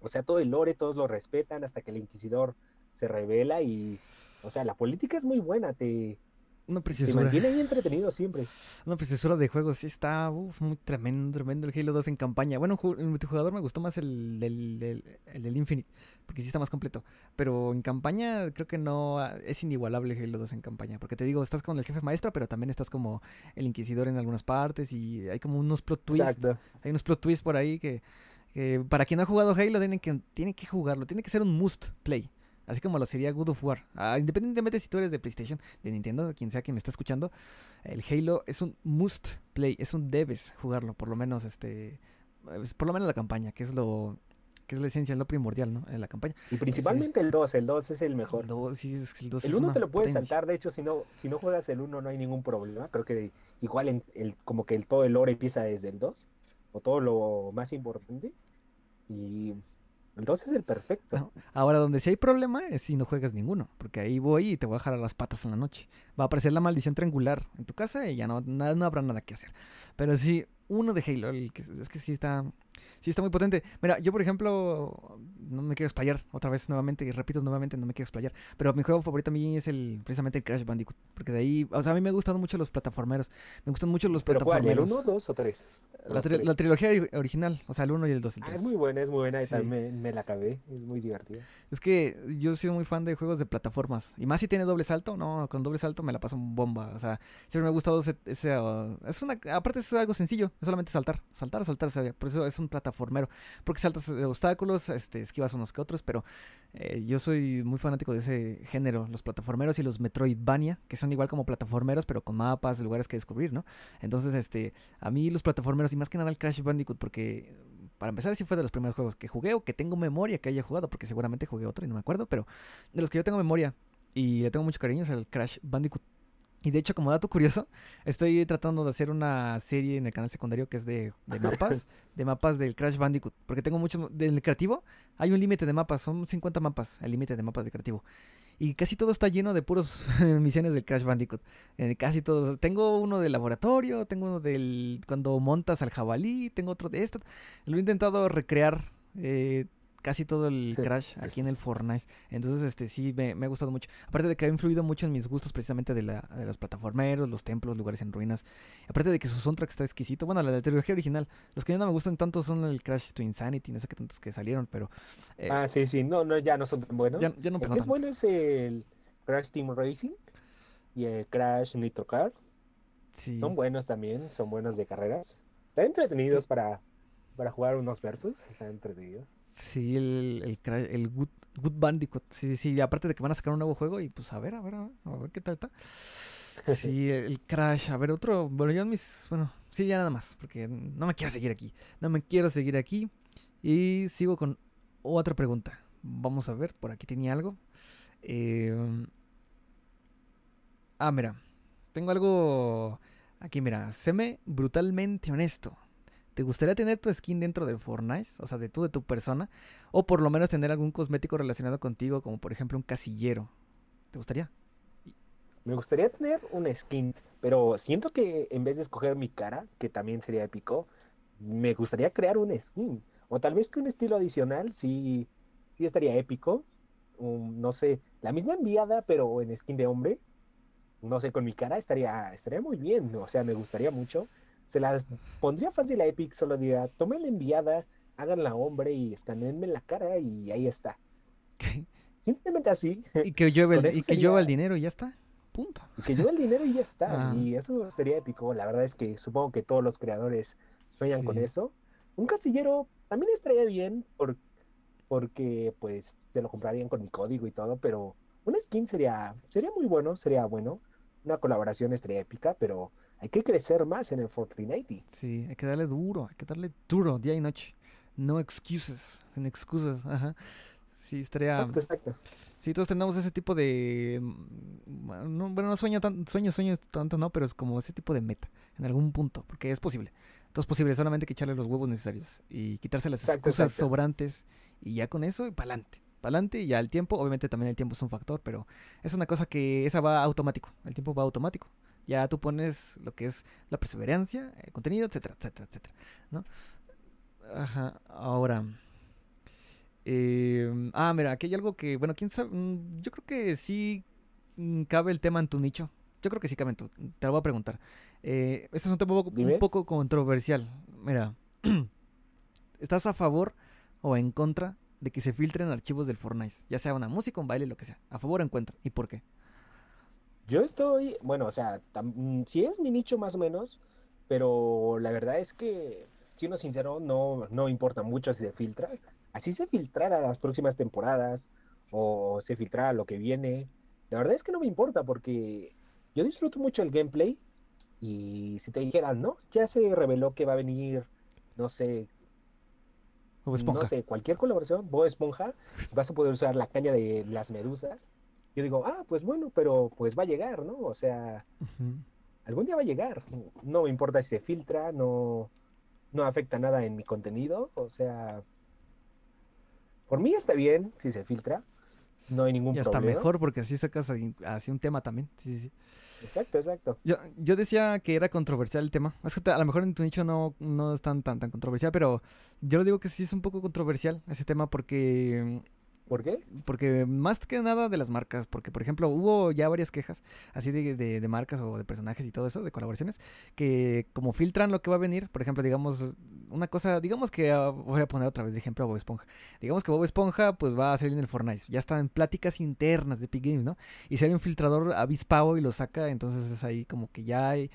o sea, todo el lore, todos lo respetan hasta que el inquisidor se revela y, o sea, la política es muy buena, te, Una preciosura. mantiene ahí entretenido siempre. Una preciosura de juego, sí está uf, muy tremendo, tremendo el Halo 2 en campaña. Bueno, el multijugador me gustó más el del, el del Infinite, porque sí está más completo. Pero en campaña creo que no ah, es inigualable Halo 2 en campaña, porque te digo, estás con el jefe maestro, pero también estás como el inquisidor en algunas partes y hay como unos plot twists. Exacto. Hay unos plot twists por ahí que, que para quien no ha jugado Halo tienen que, tiene que jugarlo, tiene que ser un must play. Así como lo sería God of War. Ah, independientemente si tú eres de PlayStation, de Nintendo, quien sea quien me está escuchando, el Halo es un must play, es un debes jugarlo, por lo menos este es por lo menos la campaña, que es lo que es la esencia, es lo primordial, ¿no? En la campaña. Y principalmente el 2, el 2 es el mejor. El dos, sí, es que el dos El es 1 una te lo puedes potencia. saltar, de hecho, si no, si no juegas el 1 no hay ningún problema. Creo que igual en el, como que el, todo el lore empieza desde el 2, o todo lo más importante. Y el 2 es el perfecto. No. Ahora, donde sí hay problema es si no juegas ninguno, porque ahí voy y te voy a jalar las patas en la noche. Va a aparecer la maldición triangular en tu casa y ya no, na- no habrá nada que hacer. Pero sí, uno de Halo, el que, es que sí está, sí está muy potente. Mira, yo por ejemplo, no me quiero explayar otra vez nuevamente, y repito nuevamente, no me quiero explayar. Pero mi juego favorito a mí es el precisamente el Crash Bandicoot, porque de ahí, o sea, a mí me gustan mucho los plataformeros, me gustan mucho los Pero ¿cuál? ¿El plataformeros. 1, 2 o 3? La, tri- la trilogía ori- original, o sea, el 1 y el 2 y el Ah, 3. es muy buena, es muy buena. y Sí. también me, me la acabé. Es muy divertida. Es que yo he sido muy fan de juegos de plataformas. Y más si tiene doble salto, no, con doble salto me la paso bomba. O sea, siempre me ha gustado ese... ese, uh, es una, aparte es algo sencillo, es solamente saltar, saltar, saltar. Por eso es un plataformero. Porque saltas de obstáculos, este, esquivas unos que otros, pero eh, yo soy muy fanático de ese género. Los plataformeros y los Metroidvania, que son igual como plataformeros, pero con mapas, lugares que descubrir, ¿no? Entonces, este, a mí los plataformeros y más que nada el Crash Bandicoot, porque para empezar sí fue de los primeros juegos que jugué o que tengo memoria que haya jugado, porque seguramente jugué otro y no me acuerdo, pero de los que yo tengo memoria y le tengo mucho cariño es el Crash Bandicoot. Y de hecho, como dato curioso, estoy tratando de hacer una serie en el canal secundario que es de, de mapas, <laughs> de mapas del Crash Bandicoot, porque tengo muchos, del creativo hay un límite de mapas, son 50 mapas, el límite de mapas de creativo. Y casi todo está lleno de puros <laughs> misiones del Crash Bandicoot. Eh, casi todos. Tengo uno del laboratorio, tengo uno del cuando montas al jabalí, tengo otro de esto. Lo he intentado recrear eh, casi todo el Crash aquí en el Fortnite. Entonces, este sí, me, me ha gustado mucho. Aparte de que ha influido mucho en mis gustos precisamente de, la, de los plataformeros, los templos, lugares en ruinas. Aparte de que su soundtrack está exquisito. Bueno, la de la trilogía original. Los que ya no me gustan tanto son el Crash to Insanity, no sé qué tantos que salieron, pero... eh, ah, sí, sí. No, no, ya no son tan buenos. ya, ya no el que es bueno es el Crash Team Racing y el Crash Nitro Car. Sí. Son buenos también, son buenos de carreras. Están entretenidos para, para jugar unos versus, están entretenidos. Sí, el, el, el Good, Good Bandicoot. Sí, sí, sí. Aparte de que van a sacar un nuevo juego y pues a ver, a ver, a ver, a ver qué tal está. Sí, el, Crash. A ver, otro. Bueno, yo mis. Bueno, sí, ya nada más. Porque no me quiero seguir aquí. No me quiero seguir aquí. Y sigo con otra pregunta. Vamos a ver, por aquí tenía algo. Eh, ah, mira. Tengo algo. Aquí, mira. Séme brutalmente honesto. ¿Te gustaría tener tu skin dentro de Fortnite? O sea, de tú, de tu persona. O por lo menos tener algún cosmético relacionado contigo, como por ejemplo un casillero. ¿Te gustaría? Me gustaría tener un skin, pero siento que en vez de escoger mi cara, que también sería épico, me gustaría crear un skin. O tal vez que un estilo adicional, sí, sí estaría épico. Um, no sé, la misma enviada, pero en skin de hombre. No sé, con mi cara estaría, estaría muy bien. O sea, me gustaría mucho. Se las pondría fácil a Epic, solo diría, tomen la enviada, háganla hombre y escaneenme la cara y ahí está. Simplemente así. y que llueve Con el, y que llueva el dinero y ya está. Punto. Y que lleve el dinero y ya está. Ajá. Y eso sería épico. La verdad es que supongo que todos los creadores sueñan con eso. Un casillero también estaría bien por- porque pues se lo comprarían con mi código y todo, pero una skin sería, sería muy bueno, sería bueno. Una colaboración estaría épica, pero hay que crecer más en el Fortnite. Sí, hay que darle duro, hay que darle duro día y noche. No excuses, sin excusas. Ajá. Sí, estaría. Exacto, exacto. Sí, todos tenemos ese tipo de. mm, no- bueno, no sueño tan, sueño, sueño tanto, no, pero es como ese tipo de meta en algún punto, porque es posible. Todo es posible, solamente que echarle los huevos necesarios y quitarse las Exacto, excusas exacto. sobrantes y ya con eso y. Para adelante y ya el tiempo, obviamente también el tiempo es un factor, pero es una cosa que esa va automático, el tiempo va automático. Ya tú pones lo que es la perseverancia, el contenido, etcétera, etcétera, etcétera, ¿no? Ajá, ahora... eh, ah, mira, aquí hay algo que, bueno, quién sabe, mm, yo creo que sí mm, cabe el tema en tu nicho. Yo creo que sí cabe en tu, te lo voy a preguntar. Eh, este es un tema un poco- un poco controversial. Mira, <clears throat> ¿estás a favor o en contra de que se filtren archivos del Fortnite? Ya sea una música, un baile, lo que sea. ¿A favor o en contra? ¿Y por qué? Yo estoy, bueno, o sea, tam- mm, sí es mi nicho más o menos, pero la verdad es que, siendo sincero, no, no importa mucho si se filtra. Así se filtrara las próximas temporadas o se filtrara lo que viene. La verdad es que no me importa porque yo disfruto mucho el gameplay y si te dijeran, no, ya se reveló que va a venir, no sé, Bob Esponja. no sé, cualquier colaboración, Bob Esponja, vas a poder usar la caña de las medusas. Yo digo, ah, pues bueno, pero pues va a llegar, ¿no? O sea, algún día va a llegar. No me importa si se filtra, no, no afecta nada en mi contenido. O sea, por mí está bien si se filtra. No hay ningún Y hasta problema. mejor porque así sacas así un tema también. Sí, sí, sí. Exacto, exacto. Yo, yo decía que era controversial el tema. Es que a lo mejor en tu nicho no, no es tan, tan, tan controversial, pero yo lo digo que sí es un poco controversial ese tema porque ¿Por qué? Porque más que nada de las marcas, porque por ejemplo hubo ya varias quejas así de, de- marcas o de personajes y todo eso, de colaboraciones, que como filtran lo que va a venir, por ejemplo, digamos, una cosa, digamos que ah, voy a poner otra vez de ejemplo a Bob Esponja, digamos que Bob Esponja pues va a salir en el Fortnite, ya están en pláticas internas de Epic Games, ¿no? Y hay un filtrador avispado y lo saca, entonces es ahí como que ya hay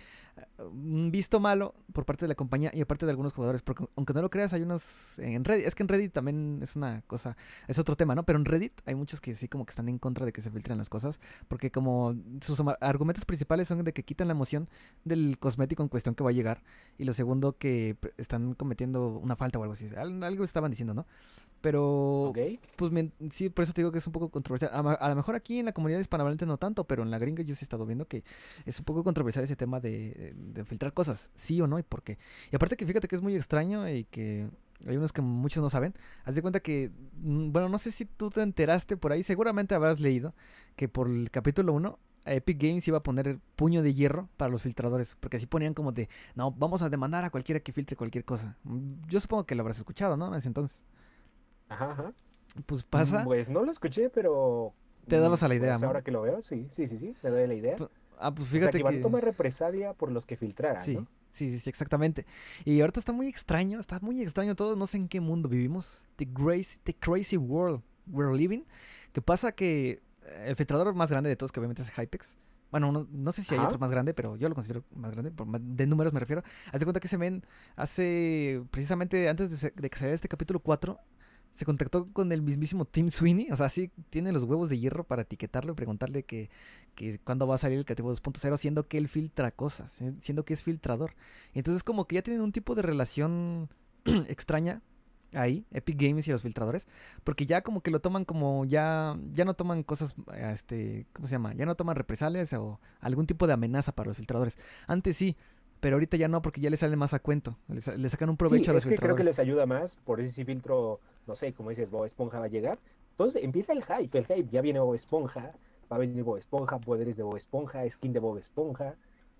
un visto malo por parte de la compañía y aparte de algunos jugadores, porque aunque no lo creas, hay unos en Reddit, es que en Reddit también es una cosa es otro tema, ¿no? Pero en Reddit hay muchos que sí como que están en contra de que se filtren las cosas, porque como sus argumentos principales son de que quitan la emoción del cosmético en cuestión que va a llegar, y lo segundo que p- están cometiendo una falta o algo así, Al- algo estaban diciendo, ¿no? Pero, pues mien- sí, por eso te digo que es un poco controversial. A, a lo mejor aquí en la comunidad hispanohablante no tanto, pero en la gringa yo sí he estado viendo que es un poco controversial ese tema de, de filtrar cosas, sí o no, y por qué. Y aparte que fíjate que es muy extraño y que hay unos que muchos no saben. Haz de cuenta que, mm, bueno, no sé si tú te enteraste por ahí, seguramente habrás leído que por el capítulo 1 Epic Games iba a poner el puño de hierro para los filtradores, porque así ponían como de, no, vamos a demandar a cualquiera que filtre cualquier cosa. Mm, Yo supongo que lo habrás escuchado, ¿no? En ese entonces. Ajá, ajá. Pues pasa. Pues no lo escuché, pero... Te dabas mm, a la idea, pues ahora que lo veo, sí, sí, sí, sí, me doy la idea. Ah, pues o sea, fíjate que van a tomar represalia por los que filtraran, Sí, ¿no? sí, sí, sí, exactamente. Y ahorita está muy extraño, está muy extraño todo, no sé en qué mundo vivimos. The crazy, the crazy world we're living. Que pasa que eh, el filtrador más grande de todos, que obviamente es Hypex. Bueno, no, no sé si hay otro más grande, pero yo lo considero más grande, por de números me refiero. Haz de cuenta que se ven hace, precisamente antes de, se- de que saliera este capítulo 4, se contactó con el mismísimo Tim Sweeney, o sea, sí tiene los huevos de hierro para etiquetarlo y preguntarle que, que cuándo va a salir el creativo 2.0, siendo que él filtra cosas, eh, siendo que es filtrador. Entonces como que ya tienen un tipo de relación <clears throat> extraña ahí, Epic Games y los filtradores, porque ya como que lo toman como ya ya no toman cosas este, ¿cómo se llama? Ya no toman represalias o algún tipo de amenaza para los filtradores. Antes sí, pero ahorita ya no porque ya le sale más a cuento, le, sa- le sacan un provecho Sí, a los es que creo que les ayuda más, por si filtro, no sé, como dices, Bob Esponja va a llegar. Entonces empieza el hype, el hype, ya viene Bob Esponja, va a venir Bob Esponja, poderes de Bob Esponja, skin de Bob Esponja.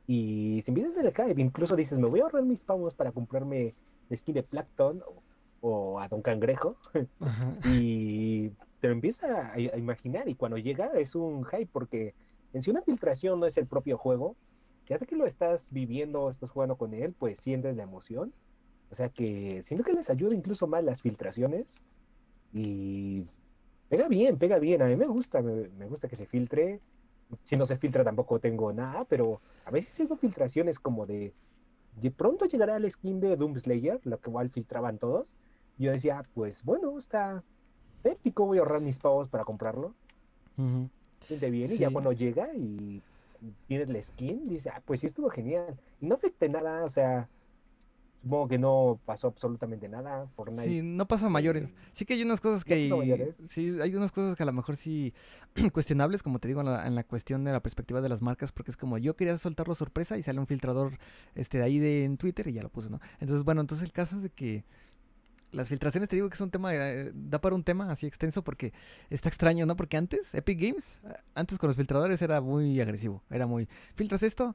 Y si empiezas el hype, incluso dices, me voy a ahorrar mis pavos para comprarme la skin de Plankton o, o a Don Cangrejo. <laughs> Ajá. Y te lo empieza a, a imaginar y cuando llega es un hype porque en si una filtración no es el propio juego, que hasta que lo estás viviendo, estás jugando con él, pues sientes la emoción. O sea que siento que les ayuda incluso más las filtraciones y pega bien, pega bien. A mí me gusta, me, me gusta que se filtre. Si no se filtra tampoco tengo nada, pero a veces hago filtraciones como de, de pronto llegará el skin de Doom Slayer, lo que igual filtraban todos. Y yo decía, pues bueno, está, está épico, voy a ahorrar mis pavos para comprarlo. Ujú. Siente bien, y ya cuando llega y tienes la skin, dice, ah, pues sí estuvo genial. Y no afecta en nada, o sea, Supongo que no pasó absolutamente nada. Fortnite. Sí, no pasa a mayores. eh, Sí que hay unas cosas no que... a mayores. Sí, hay unas cosas que a lo mejor sí <clears throat> cuestionables, como te digo, en la, en la cuestión de la perspectiva de las marcas, porque es como yo quería soltarlo sorpresa y sale un filtrador este de ahí de en Twitter y ya lo puse, ¿no? Entonces, bueno, entonces el caso es de que las filtraciones te digo que es un tema, eh, da para un tema así extenso porque está extraño, ¿no? Porque antes, Epic Games, antes con los filtradores era muy agresivo, era muy, filtras esto,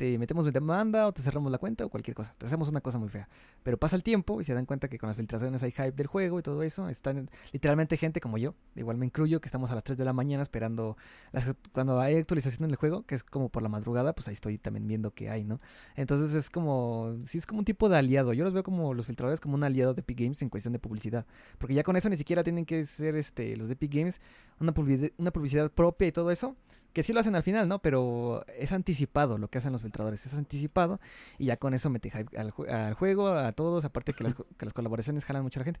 te metemos una demanda o te cerramos la cuenta o cualquier cosa, te hacemos una cosa muy fea. Pero pasa el tiempo y se dan cuenta que con las filtraciones hay hype del juego y todo eso, están literalmente gente como yo, igual me incluyo, que estamos a las 3 de la mañana esperando las- cuando hay actualización en el juego, que es como por la madrugada, pues ahí estoy también viendo que hay, ¿no? Entonces es como, sí es como un tipo de aliado. Yo los veo como los filtradores como un aliado de Epic Games en cuestión de publicidad. Porque ya con eso ni siquiera tienen que ser este los de Epic Games una publicidad, una publicidad propia y todo eso. Que sí lo hacen al final, ¿no? Pero es anticipado lo que hacen los filtradores. Es anticipado y ya con eso mete hype al, al juego, a todos. Aparte que las, que las colaboraciones jalan mucho a la gente.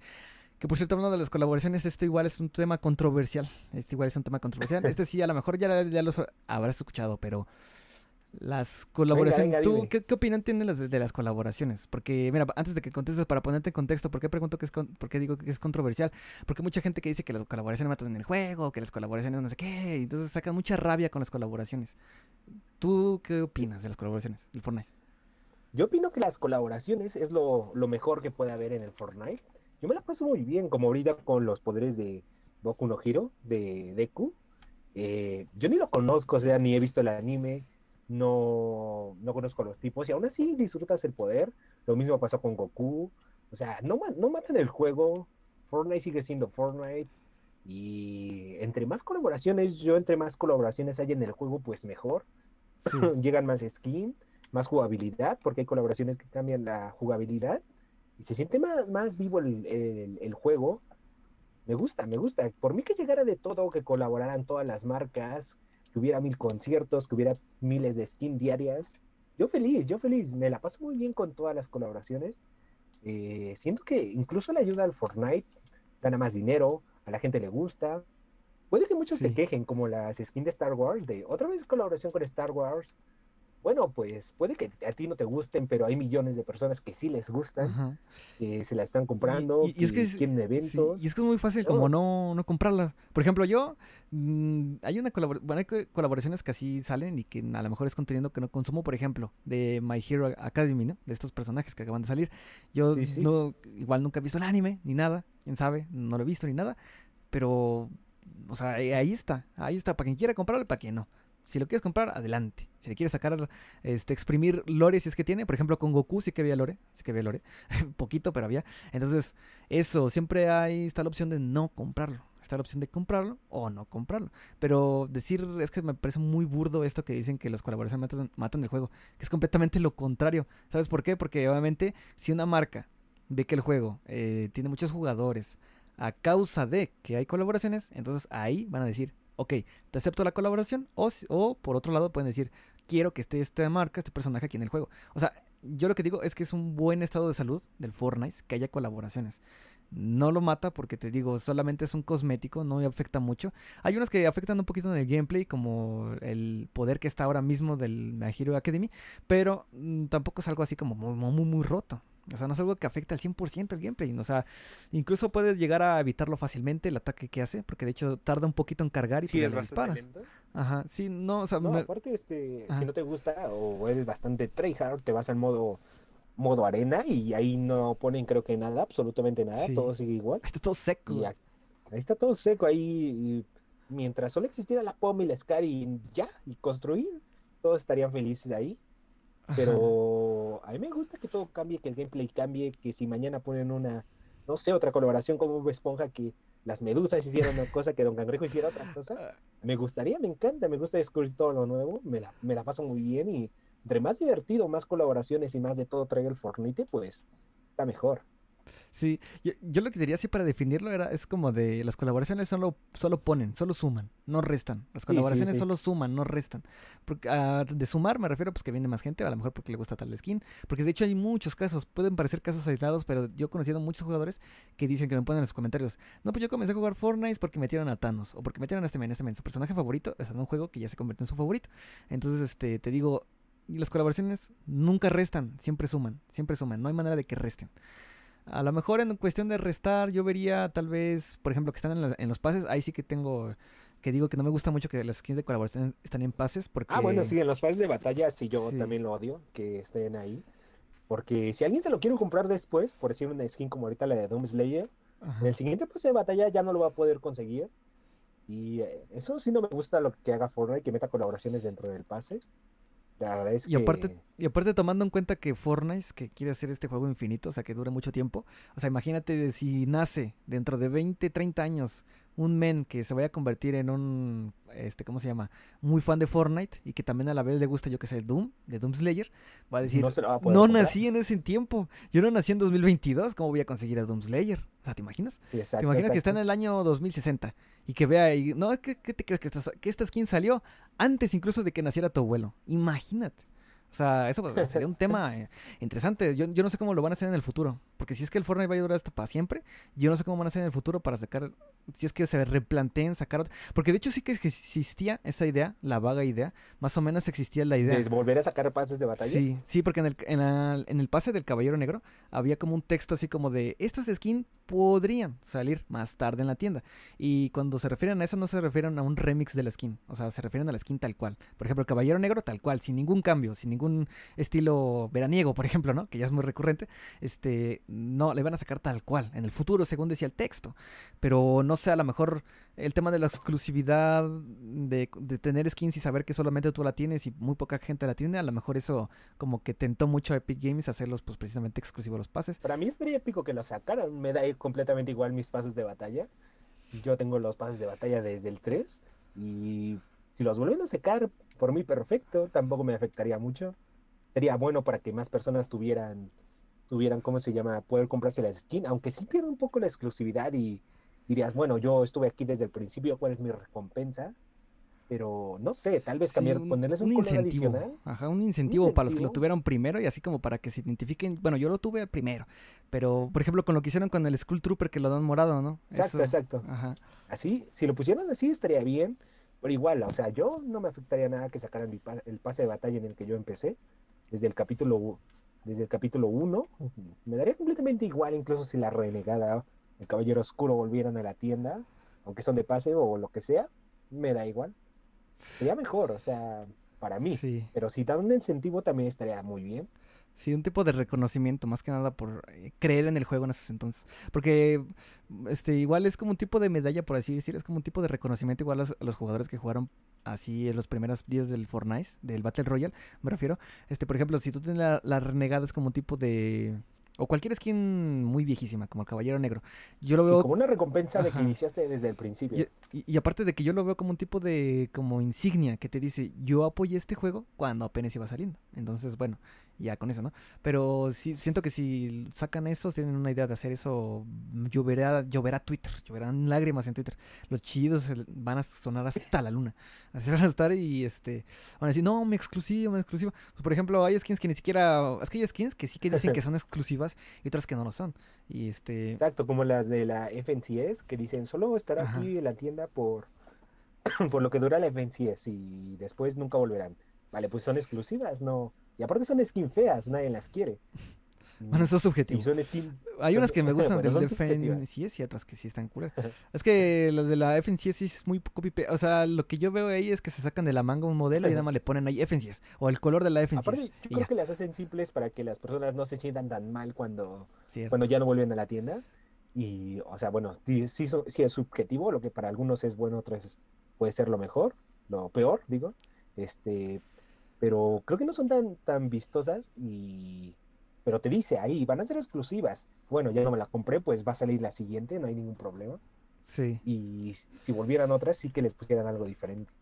Que por cierto, hablando de las colaboraciones, esto igual es un tema controversial. Este igual es un tema controversial. <laughs> Este sí, a lo mejor ya, ya los habrás escuchado, pero las colaboraciones. venga, ¿Tú qué, qué opinión tienes las de, de las colaboraciones? Porque, mira, antes de que contestes, para ponerte en contexto, ¿por qué pregunto que es con- por qué digo que es controversial? Porque mucha gente que dice que las colaboraciones matan en el juego, que las colaboraciones no sé qué, entonces saca mucha rabia con las colaboraciones. ¿Tú qué opinas de las colaboraciones del Fortnite? Yo opino que las colaboraciones es lo, lo mejor que puede haber en el Fortnite. Yo me la paso muy bien, como ahorita con los poderes de Boku no Hero, de Deku. Eh, yo ni lo conozco, o sea, ni he visto el anime, no, no conozco a los tipos, y aún así disfrutas el poder. Lo mismo pasó con Goku. O sea, no, no matan el juego. Fortnite sigue siendo Fortnite. Y entre más colaboraciones, yo entre más colaboraciones hay en el juego, pues mejor. Sí. <laughs> llegan más skin, más jugabilidad, porque hay colaboraciones que cambian la jugabilidad y se siente más, más vivo el, el- el juego. Me gusta, me gusta. Por mí que llegara de todo, que colaboraran todas las marcas, que hubiera mil conciertos, que hubiera miles de skin diarias. Yo feliz, yo feliz. Me la paso muy bien con todas las colaboraciones. Eh, siento que incluso le ayuda al Fortnite, gana más dinero, a la gente le gusta. Puede que muchos Sí. se quejen, como las skins de Star Wars, de otra vez colaboración con Star Wars. Bueno, pues puede que a ti no te gusten, pero hay millones de personas que sí les gustan, Ajá. que se la están comprando, y- y es que es- quieren Sí, eventos. y es que es muy fácil todo. como no, no comprarlas. Por ejemplo, yo, mm, hay una colabor- bueno, hay co- colaboraciones que así salen y que a lo mejor es contenido que no consumo, por ejemplo, de My Hero Academy, ¿no? De estos personajes que acaban de salir. Yo Sí, sí. no, igual nunca he visto el anime, ni nada, quién sabe, no lo he visto ni nada, pero, o sea, ahí ahí está, ahí está, para quien quiera comprarlo y para quien no. Si lo quieres comprar, adelante. Si le quieres sacar, este, exprimir lore si es que tiene, por ejemplo, con Goku sí que había lore, sí que había lore, <laughs> poquito, pero había. Entonces, eso, siempre hay, está la opción de no comprarlo. Está la opción de comprarlo o no comprarlo. Pero decir, es que me parece muy burdo esto que dicen que las colaboraciones matan, matan el juego. Que es completamente lo contrario. ¿Sabes por qué? Porque obviamente si una marca ve que el juego eh, tiene muchos jugadores a causa de que hay colaboraciones, entonces ahí van a decir, ok, te acepto la colaboración o, o por otro lado pueden decir, quiero que esté esta marca, este personaje aquí en el juego. O sea, yo lo que digo es que es un buen estado de salud del Fortnite que haya colaboraciones. No lo mata porque te digo, solamente es un cosmético, no afecta mucho. Hay unos que afectan un poquito en el gameplay, como el poder que está ahora mismo del My Academy, pero mm, tampoco es algo así como muy, muy, muy roto. O sea, no es algo que afecte al 100% el gameplay. O sea, incluso puedes llegar a evitarlo fácilmente el ataque que hace, porque de hecho tarda un poquito en cargar y Sí, pues es le disparas. lento. Ajá, sí, no, o sea, No, me- aparte, este, Ajá. si no te gusta o eres bastante tryhard, te vas al modo, modo arena y ahí no ponen creo que nada, absolutamente nada, Sí. todo sigue igual. está todo seco. Y güey. a- ahí está todo seco, ahí mientras solo existiera la POM y la SCAR y ya, y construir, todos estarían felices ahí. Pero a mí me gusta que todo cambie, que el gameplay cambie, que si mañana ponen una, no sé, otra colaboración como Esponja, que las medusas hicieran una cosa, que Don Cangrejo hiciera otra cosa. Me gustaría, me encanta, me gusta descubrir todo lo nuevo, me la, me la paso muy bien y entre más divertido, más colaboraciones y más de todo traiga el Fortnite, pues está mejor. Sí, yo, yo lo que diría así para definirlo era, es como de las colaboraciones solo, solo ponen, solo suman, no restan. Las Sí, sí, colaboraciones sí. solo suman, no restan. Porque, ah, de sumar me refiero pues que viene más gente, a lo mejor porque le gusta tal skin. Porque de hecho hay muchos casos, pueden parecer casos aislados, pero yo he conocido muchos jugadores que dicen que me ponen en los comentarios, no, pues yo comencé a jugar Fortnite porque metieron a Thanos, o porque metieron a este men, este men, su personaje favorito, sea, en un juego que ya se convirtió en su favorito. Entonces, este, te digo, las colaboraciones nunca restan, siempre suman, siempre suman. No hay manera de que resten. A lo mejor en cuestión de restar, yo vería tal vez, por ejemplo, que están en, la- en los pases. Ahí sí que tengo, que digo que no me gusta mucho que las skins de colaboración están en pases. Porque, Ah, bueno, sí, en los pases de batalla sí yo Sí. también lo odio que estén ahí. Porque si alguien se lo quiere comprar después, por decir una skin como ahorita la de Doom Slayer, Ajá. en el siguiente pase de batalla ya no lo va a poder conseguir. Y eh, eso sí no me gusta lo que haga Fortnite, que meta colaboraciones dentro del pase. La verdad es Y que... aparte, y aparte tomando en cuenta que Fortnite, que quiere hacer este juego infinito, o sea, que dure mucho tiempo, o sea, imagínate si nace dentro de 20, 30 años un men que se vaya a convertir en un, este, ¿cómo se llama? Muy fan de Fortnite y que también a la vez le gusta, yo que sé, el Doom, de Doom Slayer, va a decir, no se lo va a poder no comprar. nací en ese tiempo, yo no nací en 2022, ¿cómo voy a conseguir a Doom Slayer? O sea, ¿te imaginas? Sí, ¿Te exacto, imaginas que está en el año 2060 y que vea y no, ¿qué, qué te crees que esta, que esta skin salió antes incluso de que naciera tu abuelo? Imagínate. O sea, eso pues, <laughs> sería un tema eh, interesante. Yo, yo no sé cómo lo van a hacer en el futuro. Porque si es que el Fortnite va a durar hasta para siempre, yo no sé cómo van a hacer en el futuro para sacar. Si es que se replanteen sacar. otro- Porque de hecho sí que existía esa idea, la vaga idea. Más o menos existía la idea. ¿De volver a sacar pases de batalla? Sí, sí, porque en el, en, la- en el pase del Caballero Negro había como un texto así como de estas skins podrían salir más tarde en la tienda. Y cuando se refieren a eso no se refieren a un remix de la skin, o sea, se refieren a la skin tal cual. Por ejemplo, el Caballero Negro tal cual, sin ningún cambio, sin ningún estilo veraniego, por ejemplo, ¿no? Que ya es muy recurrente. Este, no, le van a sacar tal cual, en el futuro, según decía el texto. Pero no sé, a lo mejor el tema de la exclusividad, de, tener skins y saber que solamente tú la tienes y muy poca gente la tiene, a lo mejor eso como que tentó mucho a Epic Games hacerlos pues precisamente exclusivos los pases. Para mí estaría épico que lo sacaran. Me da completamente igual mis pases de batalla. Yo tengo los pases de batalla desde el 3. Y si los vuelven a sacar, por mí perfecto. Tampoco me afectaría mucho. Sería bueno para que más personas tuvieran, tuvieran, ¿cómo se llama? Poder comprarse la skin. Aunque sí pierde un poco la exclusividad y dirías, bueno, yo estuve aquí desde el principio, ¿cuál es mi recompensa? Pero no sé, tal vez Sí, cambiar, un- ponerles un, un color incentivo. adicional. Ajá, un incentivo, para los que lo incentivo. tuvieron primero y así como para que se identifiquen. Bueno, yo lo tuve primero, pero por ejemplo con lo que hicieron con el Skull Trooper que lo dan morado, ¿no? Exacto, Eso- exacto. Ajá. Así, si lo pusieran así estaría bien, pero igual, o sea, yo no me afectaría nada que sacaran mi pa- el pase de batalla en el que yo empecé, desde el capítulo desde el capítulo 1, me daría completamente igual incluso si la renegada, el caballero oscuro volvieran a la tienda, aunque son de pase o lo que sea, me da igual. Sería mejor, o sea, para mí. Sí. Pero si dan un incentivo también estaría muy bien. Sí, un tipo de reconocimiento, más que nada por eh, creer en el juego en esos entonces. Porque este igual es como un tipo de medalla, por así decir, es como un tipo de reconocimiento igual a los, a los jugadores que jugaron así en los primeros días del Fortnite, del Battle Royale, me refiero. Este, por ejemplo, si tú tienes la, la renegada es como un tipo de... O cualquier skin muy viejísima, como el Caballero Negro. Yo lo Sí, veo... como una recompensa de que iniciaste desde el principio. Y, y- y aparte de que yo lo veo como un tipo de como insignia que te dice, yo apoyé este juego cuando apenas iba saliendo. Entonces, bueno, ya con eso, ¿no? Pero sí, siento que si sacan eso, tienen una idea de hacer eso, lloverá, lloverá Twitter, lloverán lágrimas en Twitter. Los chidos van a sonar hasta la luna. Así van a estar y este van a decir, no, me exclusivo, me exclusivo. Pues, por ejemplo, hay skins que ni siquiera, es que hay skins que sí que dicen que <laughs> son exclusivas y otras que no lo son. Y este, Exacto, como las de la FNCS que dicen solo estará Ajá. aquí en la tienda por, <clears throat> por lo que dura la FNCS y después nunca volverán. Vale, pues son exclusivas, no. Y aparte son skin feas, nadie las quiere. <laughs> bueno, eso es subjetivo. son skin. Hay son- unas que me gustan bueno, del. FNCS y otras que sí están curas. <laughs> es que las de la FNCS sí es muy copy. O sea, lo que yo veo ahí es que se sacan de la manga un modelo y nada más le ponen ahí FNCS o el color de la FNCS. Aparte, yo creo ya, que las hacen simples para que las personas no se sientan tan mal cuando, cierto. cuando ya no vuelven a la tienda. Y, o sea, bueno, sí, sí, sí es subjetivo, lo que para algunos es bueno, otros puede ser lo mejor, lo peor, digo. Este, pero creo que no son tan, tan vistosas y... Pero te dice ahí, van a ser exclusivas. Bueno, ya no me la compré, pues va a salir la siguiente, no hay ningún problema. Sí. Y si volvieran otras, sí que les pusieran algo diferente.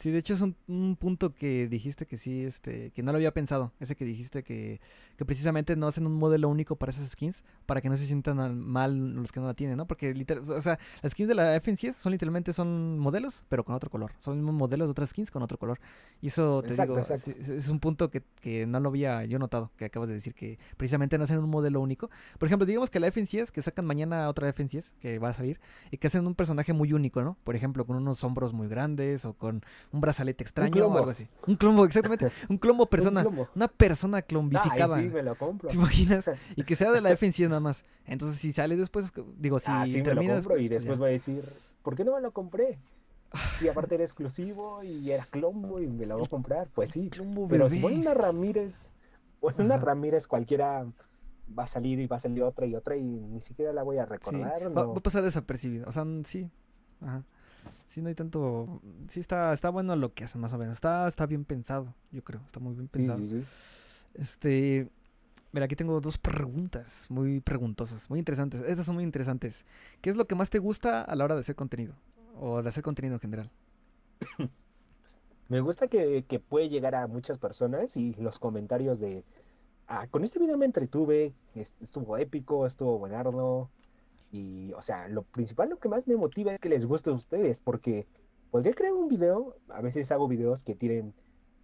Sí, de hecho es un, un punto que dijiste que sí, este, que no lo había pensado. Ese que dijiste que, que precisamente no hacen un modelo único para esas skins, para que no se sientan al- mal los que no la tienen, ¿no? Porque literal, o sea, las skins de la FNCS son literalmente son modelos, pero con otro color. Son mismos modelos de otras skins con otro color. Y eso te Exacto, digo, exacto. es, es un punto que, que no lo había yo notado, que acabas de decir que precisamente no hacen un modelo único. Por ejemplo, digamos que la FNCS, que sacan mañana otra FNCS que va a salir, y que hacen un personaje muy único, ¿no? Por ejemplo, con unos hombros muy grandes o con un brazalete extraño o algo así. Un clombo, exactamente. <laughs> Un clombo persona. una persona clombificada. Sí, me lo compro. ¿Te imaginas? <laughs> Y que sea de la F nada más. Entonces, si sale después, digo, si ah, sí, termina me lo compro y pues después voy a decir, ¿por qué no me lo compré? Y <sighs> aparte era exclusivo y era Clombo y me lo voy a comprar. Pues sí. pero si pone una Ramírez, o una Ramírez cualquiera va a salir y va a salir otra y otra y ni siquiera la voy a recordar. Va, a pasar desapercibido. O sea, sí. Ajá. Sí, no hay tanto. Sí, está, está bueno lo que hacen, más o menos. Está, está bien pensado, yo creo. Está muy bien pensado. Sí, sí, sí. Este. Mira, aquí tengo dos preguntas muy preguntosas, muy interesantes. Estas son muy interesantes. ¿Qué es lo que más te gusta a la hora de hacer contenido? O de hacer contenido en general. Me gusta que, que puede llegar a muchas personas y los comentarios de, ah, con este video me entretuve, estuvo épico, estuvo buenardo. Y, o sea, lo principal, lo que más me motiva es que les guste a ustedes, porque podría crear un video, a veces hago videos que tienen,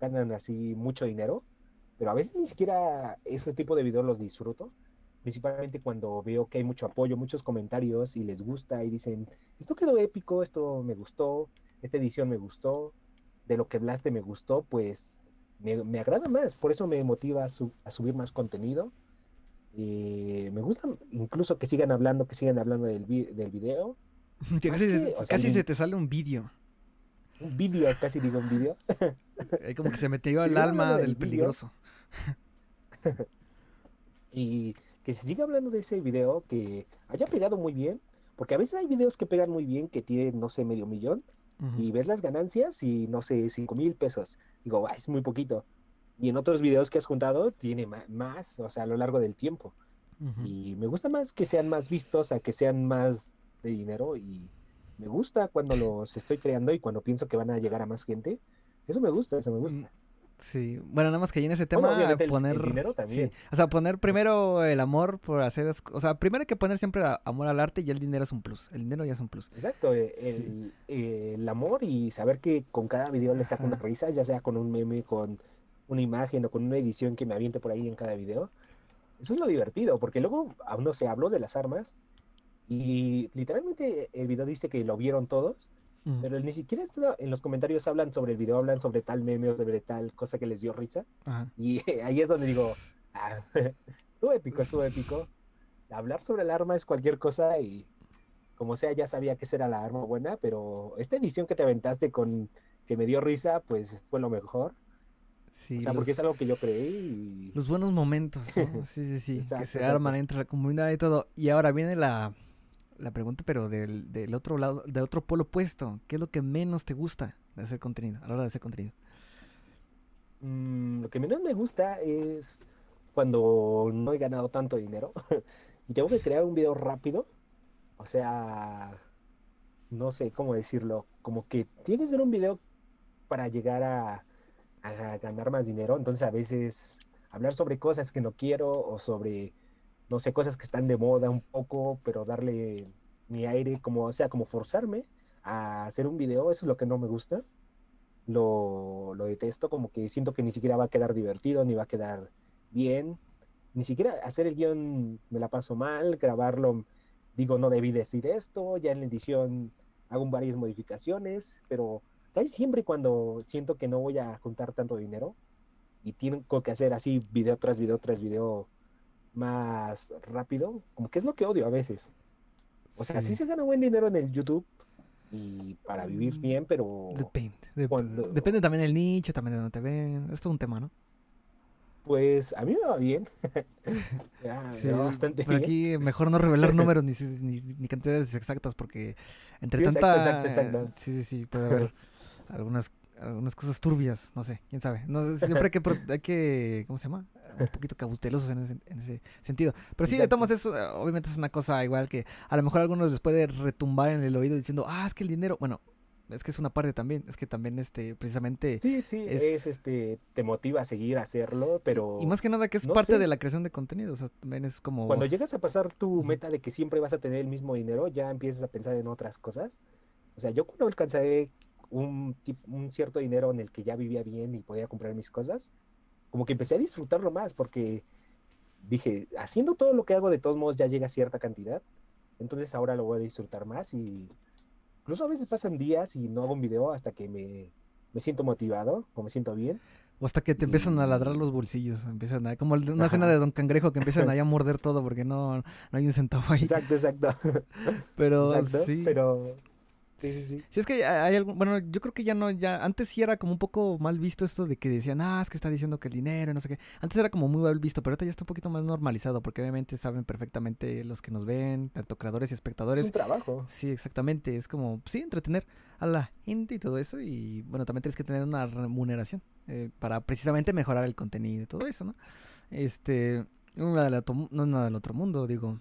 ganan así mucho dinero, pero a veces ni siquiera ese tipo de videos los disfruto, principalmente cuando veo que hay mucho apoyo, muchos comentarios y les gusta y dicen, esto quedó épico, esto me gustó, esta edición me gustó, de lo que hablaste me gustó, pues me, agrada más, por eso me motiva a, subir más contenido. Y me gusta incluso que sigan hablando, que sigan hablando del, del video. <laughs> casi, se te sale un vídeo. Un vídeo, casi digo un vídeo. Como que se metió <laughs> el alma del, peligroso. <laughs> y que se siga hablando de ese video, que haya pegado muy bien, porque a veces hay videos que pegan muy bien, que tienen, no sé, medio millón, y ves las ganancias y, no sé, cinco mil pesos. Digo, es muy poquito. Y en otros videos que has juntado tiene más, o sea, a lo largo del tiempo. Y me gusta más que sean más vistos a que sean más de dinero. Y me gusta cuando los estoy creando y cuando pienso que van a llegar a más gente. Eso me gusta, eso me gusta. Mm, Sí, bueno, nada más que ahí en ese tema poner dinero también. O sea, poner primero el amor por hacer, o sea, primero hay que poner siempre amor al arte y el dinero es un plus. El dinero ya es un plus. Exacto, eh, el, el amor y saber que con cada video le saco una risa, ya sea con un meme, con una imagen o con una edición que me aviente por ahí en cada video. Eso es lo divertido, porque luego aún no se habló de las armas y literalmente el video dice que lo vieron todos pero ni siquiera en los comentarios hablan sobre el video, hablan sobre tal meme o sobre tal cosa que les dio risa. Y <laughs> ahí es donde digo, ah, <laughs> estuvo épico, estuvo épico. Hablar sobre el arma es cualquier cosa y como sea ya sabía que esa era la arma buena, pero esta edición que te aventaste con que me dio risa, pues fue lo mejor. Sí, o sea, porque es algo que yo creí. Los buenos momentos, <laughs> Sí, sí, sí. que se arman entre la comunidad y todo. Y ahora viene la, la pregunta, pero del, del, otro lado, del otro polo opuesto, ¿qué es lo que menos te gusta de hacer contenido, a la hora de hacer contenido? Mm, lo que menos me gusta es cuando no he ganado tanto dinero <laughs> y tengo que crear un video rápido. O sea, no sé cómo decirlo, como que tiene que ser un video para llegar a, a ganar más dinero. Entonces a veces hablar sobre cosas que no quiero o sobre no sé, cosas que están de moda un poco, pero darle mi aire, como, o sea, como forzarme a hacer un video, eso es lo que no me gusta. Lo, lo detesto, como que siento que ni siquiera va a quedar divertido, ni va a quedar bien. Ni siquiera hacer el guion me la paso mal, grabarlo, digo, no debí decir esto, ya en la edición hago varias modificaciones, pero casi siempre cuando siento que no voy a juntar tanto dinero y tengo que hacer así video tras video tras video más rápido, como que es lo que odio a veces. O sea, sí, se gana buen dinero en el YouTube y para vivir mm, bien, pero... Depende. Depende también del nicho, también de donde te ven. Es todo un tema, ¿no? Pues a mí me va bien. <laughs> me va bastante pero aquí mejor no revelar <laughs> números ni, ni, cantidades exactas porque entre tanta... Sí, sí, sí, puede haber algunas algunas cosas turbias, no sé, quién sabe. No, <laughs> siempre hay que, hay que ¿cómo se llama? Un poquito cautelosos en ese, en ese sentido. Pero sí, de eso, obviamente es una cosa igual que a lo mejor a algunos les puede retumbar en el oído diciendo, ah, es que el dinero, bueno, es que es una parte también, es que también este precisamente Sí, sí, es, este te motiva a seguir a hacerlo, pero y, más que nada que es parte de la creación de contenido, o sea, también es como Cuando llegas a pasar tu meta de que siempre vas a tener el mismo dinero, ya empiezas a pensar en otras cosas. O sea, yo cuando alcancé un, un cierto dinero en el que ya vivía bien y podía comprar mis cosas, como que empecé a disfrutarlo más porque dije, haciendo todo lo que hago de todos modos ya llega a cierta cantidad, entonces ahora lo voy a disfrutar más y incluso a veces pasan días y no hago un video hasta que me, me siento motivado, o me siento bien. O hasta que te empiezan a ladrar los bolsillos, empiezan a, como una escena de Don Cangrejo que empiezan ahí a <laughs> morder todo porque no, no hay un centavo ahí. Exacto, exacto. Pero sí. Pero Sí, sí, sí. Sí, es que hay algo, bueno, yo creo que ya no, ya, antes sí era como un poco mal visto esto de que decían, ah, es que está diciendo que el dinero, no sé qué. Antes era como muy mal visto, pero ahorita ya está un poquito más normalizado, porque obviamente saben perfectamente los que nos ven, tanto creadores y espectadores. Es un trabajo. Sí, exactamente, es como, sí, entretener a la gente y todo eso, y bueno, también tienes que tener una remuneración eh, para precisamente mejorar el contenido y todo eso, ¿no? Este, no es nada del otro mundo, digo.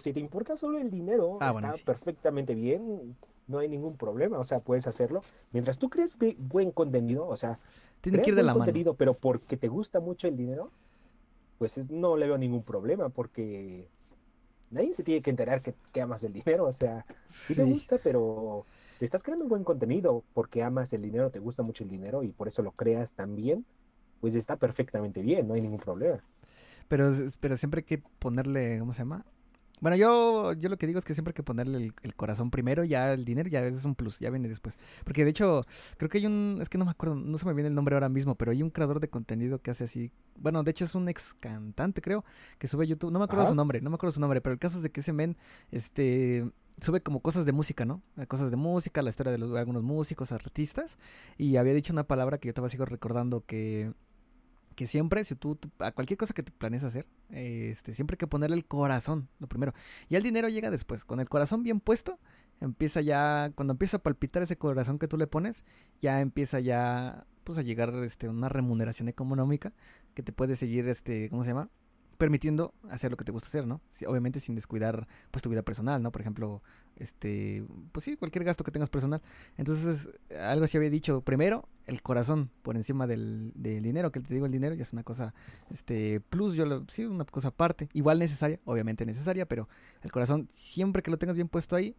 Si te importa solo el dinero, ah, está perfectamente bien no hay ningún problema, o sea, puedes hacerlo. Mientras tú crees buen contenido, o sea, tiene que ir de la contenido, pero porque te gusta mucho el dinero, pues no le veo ningún problema, porque nadie se tiene que enterar que, amas el dinero, o sea, sí. te gusta, pero te estás creando un buen contenido porque amas el dinero, te gusta mucho el dinero y por eso lo creas también, pues está perfectamente bien, no hay ningún problema. Pero, pero siempre hay que ponerle, ¿cómo se llama? Bueno, yo, yo lo que digo es que siempre hay que ponerle el, corazón primero, ya el dinero ya es un plus, ya viene después. Porque de hecho, creo que hay un, es que no me acuerdo, no se me viene el nombre ahora mismo, pero hay un creador de contenido que hace así, bueno, de hecho es un ex cantante creo, que sube a YouTube, no me acuerdo su nombre, no me acuerdo su nombre, pero el caso es de que ese men, este, sube como cosas de música, ¿no? Cosas de música, la historia de, los, de algunos músicos, artistas, y había dicho una palabra que yo estaba sigo recordando que que siempre, si tú, a cualquier cosa que te planees hacer, este, siempre hay que ponerle el corazón, lo primero. Y el dinero llega después. Con el corazón bien puesto, empieza ya, cuando empieza a palpitar ese corazón que tú le pones, ya empieza ya, pues a llegar, este, una remuneración económica que te puede seguir, este, ¿cómo se llama? Permitiendo hacer lo que te gusta hacer, ¿no? obviamente sin descuidar pues tu vida personal, ¿no? Por ejemplo, este, pues sí, cualquier gasto que tengas personal. Entonces, algo así había dicho, primero el corazón por encima del, del, dinero, que te digo el dinero ya es una cosa, este, plus, yo lo, sí, una cosa aparte, igual necesaria, obviamente necesaria, pero el corazón siempre que lo tengas bien puesto ahí,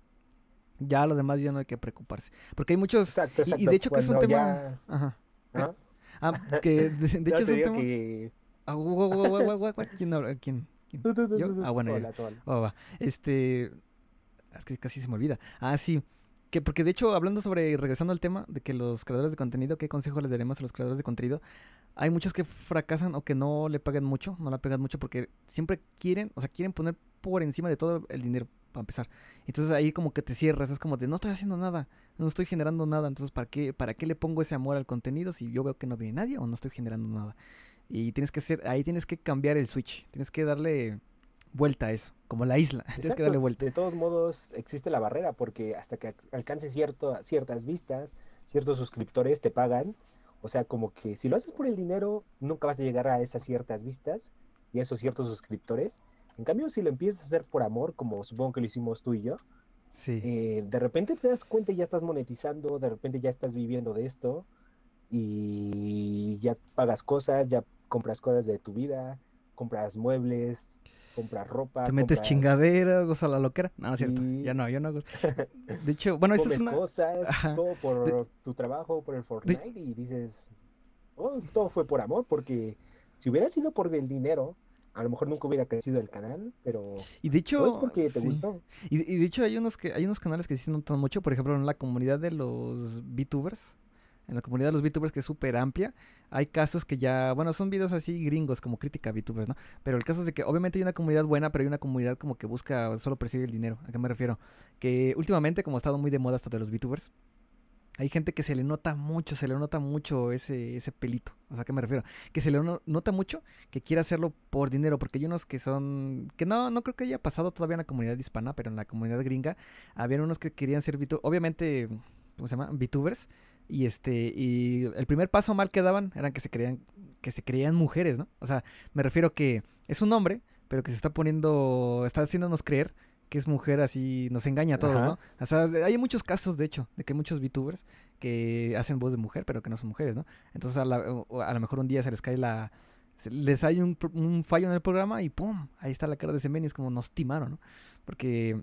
ya lo demás ya no hay que preocuparse. Porque hay muchos... Exacto, exacto. Y, de hecho que es un tema... Ajá. Ah, que de, <laughs> hecho es un tema... ¿Quién habla? ¿Quién? Ah, bueno, oh, Este. Es que casi se me olvida. Ah, sí. Que porque de hecho, hablando sobre, regresando al tema de que los creadores de contenido, ¿qué consejo les daremos a los creadores de contenido? Hay muchos que fracasan o que no le pagan mucho, no la pegan mucho porque siempre quieren, o sea, quieren poner por encima de todo el dinero para empezar. Entonces ahí como que te cierras, es como de no estoy haciendo nada, no estoy generando nada, entonces ¿para qué, para qué le pongo ese amor al contenido si yo veo que no viene nadie o no estoy generando nada? Y tienes que ser, ahí tienes que cambiar el switch, tienes que darle vuelta a eso, como la isla, <laughs> tienes que darle vuelta. De todos modos existe la barrera porque hasta que alcances cierto, ciertas vistas, ciertos suscriptores te pagan, o sea, como que si lo haces por el dinero, nunca vas a llegar a esas ciertas vistas y a esos ciertos suscriptores. En cambio, si lo empiezas a hacer por amor, como supongo que lo hicimos tú y yo, sí. Eh, de repente te das cuenta y ya estás monetizando, de repente ya estás viviendo de esto y ya pagas cosas, ya compras cosas de tu vida, compras muebles, compras ropa. Te metes chingaderas, goza la loquera. No, no es cierto. Ya no, yo no. <laughs> De hecho, bueno, esto es una... cosas, todo por tu trabajo, por el Fortnite y dices, oh, todo fue por amor, porque si hubiera sido por el dinero, a lo mejor nunca hubiera crecido el canal, pero y de hecho es porque te gustó. Y, y, de hecho hay unos que hay unos canales que sí notan mucho, por ejemplo, en la comunidad de los VTubers, en la comunidad de los VTubers que es súper amplia. Hay casos que ya, bueno, son videos así gringos como crítica a VTubers, ¿no? Pero el caso es de que obviamente hay una comunidad buena, pero hay una comunidad como que busca solo perseguir el dinero. ¿A qué me refiero? Que últimamente, como ha estado muy de moda esto de los VTubers, hay gente que se le nota mucho, se le nota mucho ese, ese pelito. O sea, ¿a qué me refiero? Que se le nota mucho que quiere hacerlo por dinero, porque hay unos que son, que no, no creo que haya pasado todavía en la comunidad hispana, pero en la comunidad gringa, había unos que querían ser VTubers, obviamente, ¿cómo se llama? VTubers y este, y el primer paso mal que daban eran que se creían, que se creían mujeres, ¿no? O sea, me refiero que es un hombre, pero que se está poniendo, está haciéndonos creer que es mujer así, nos engaña a todos, ¿no? O sea, hay muchos casos, de hecho, de que hay muchos VTubers que hacen voz de mujer, pero que no son mujeres, ¿no? Entonces a, lo mejor un día se les cae la... les hay un, un, fallo en el programa y ¡pum! Ahí está la cara de ese men y es como nos timaron, ¿no? Porque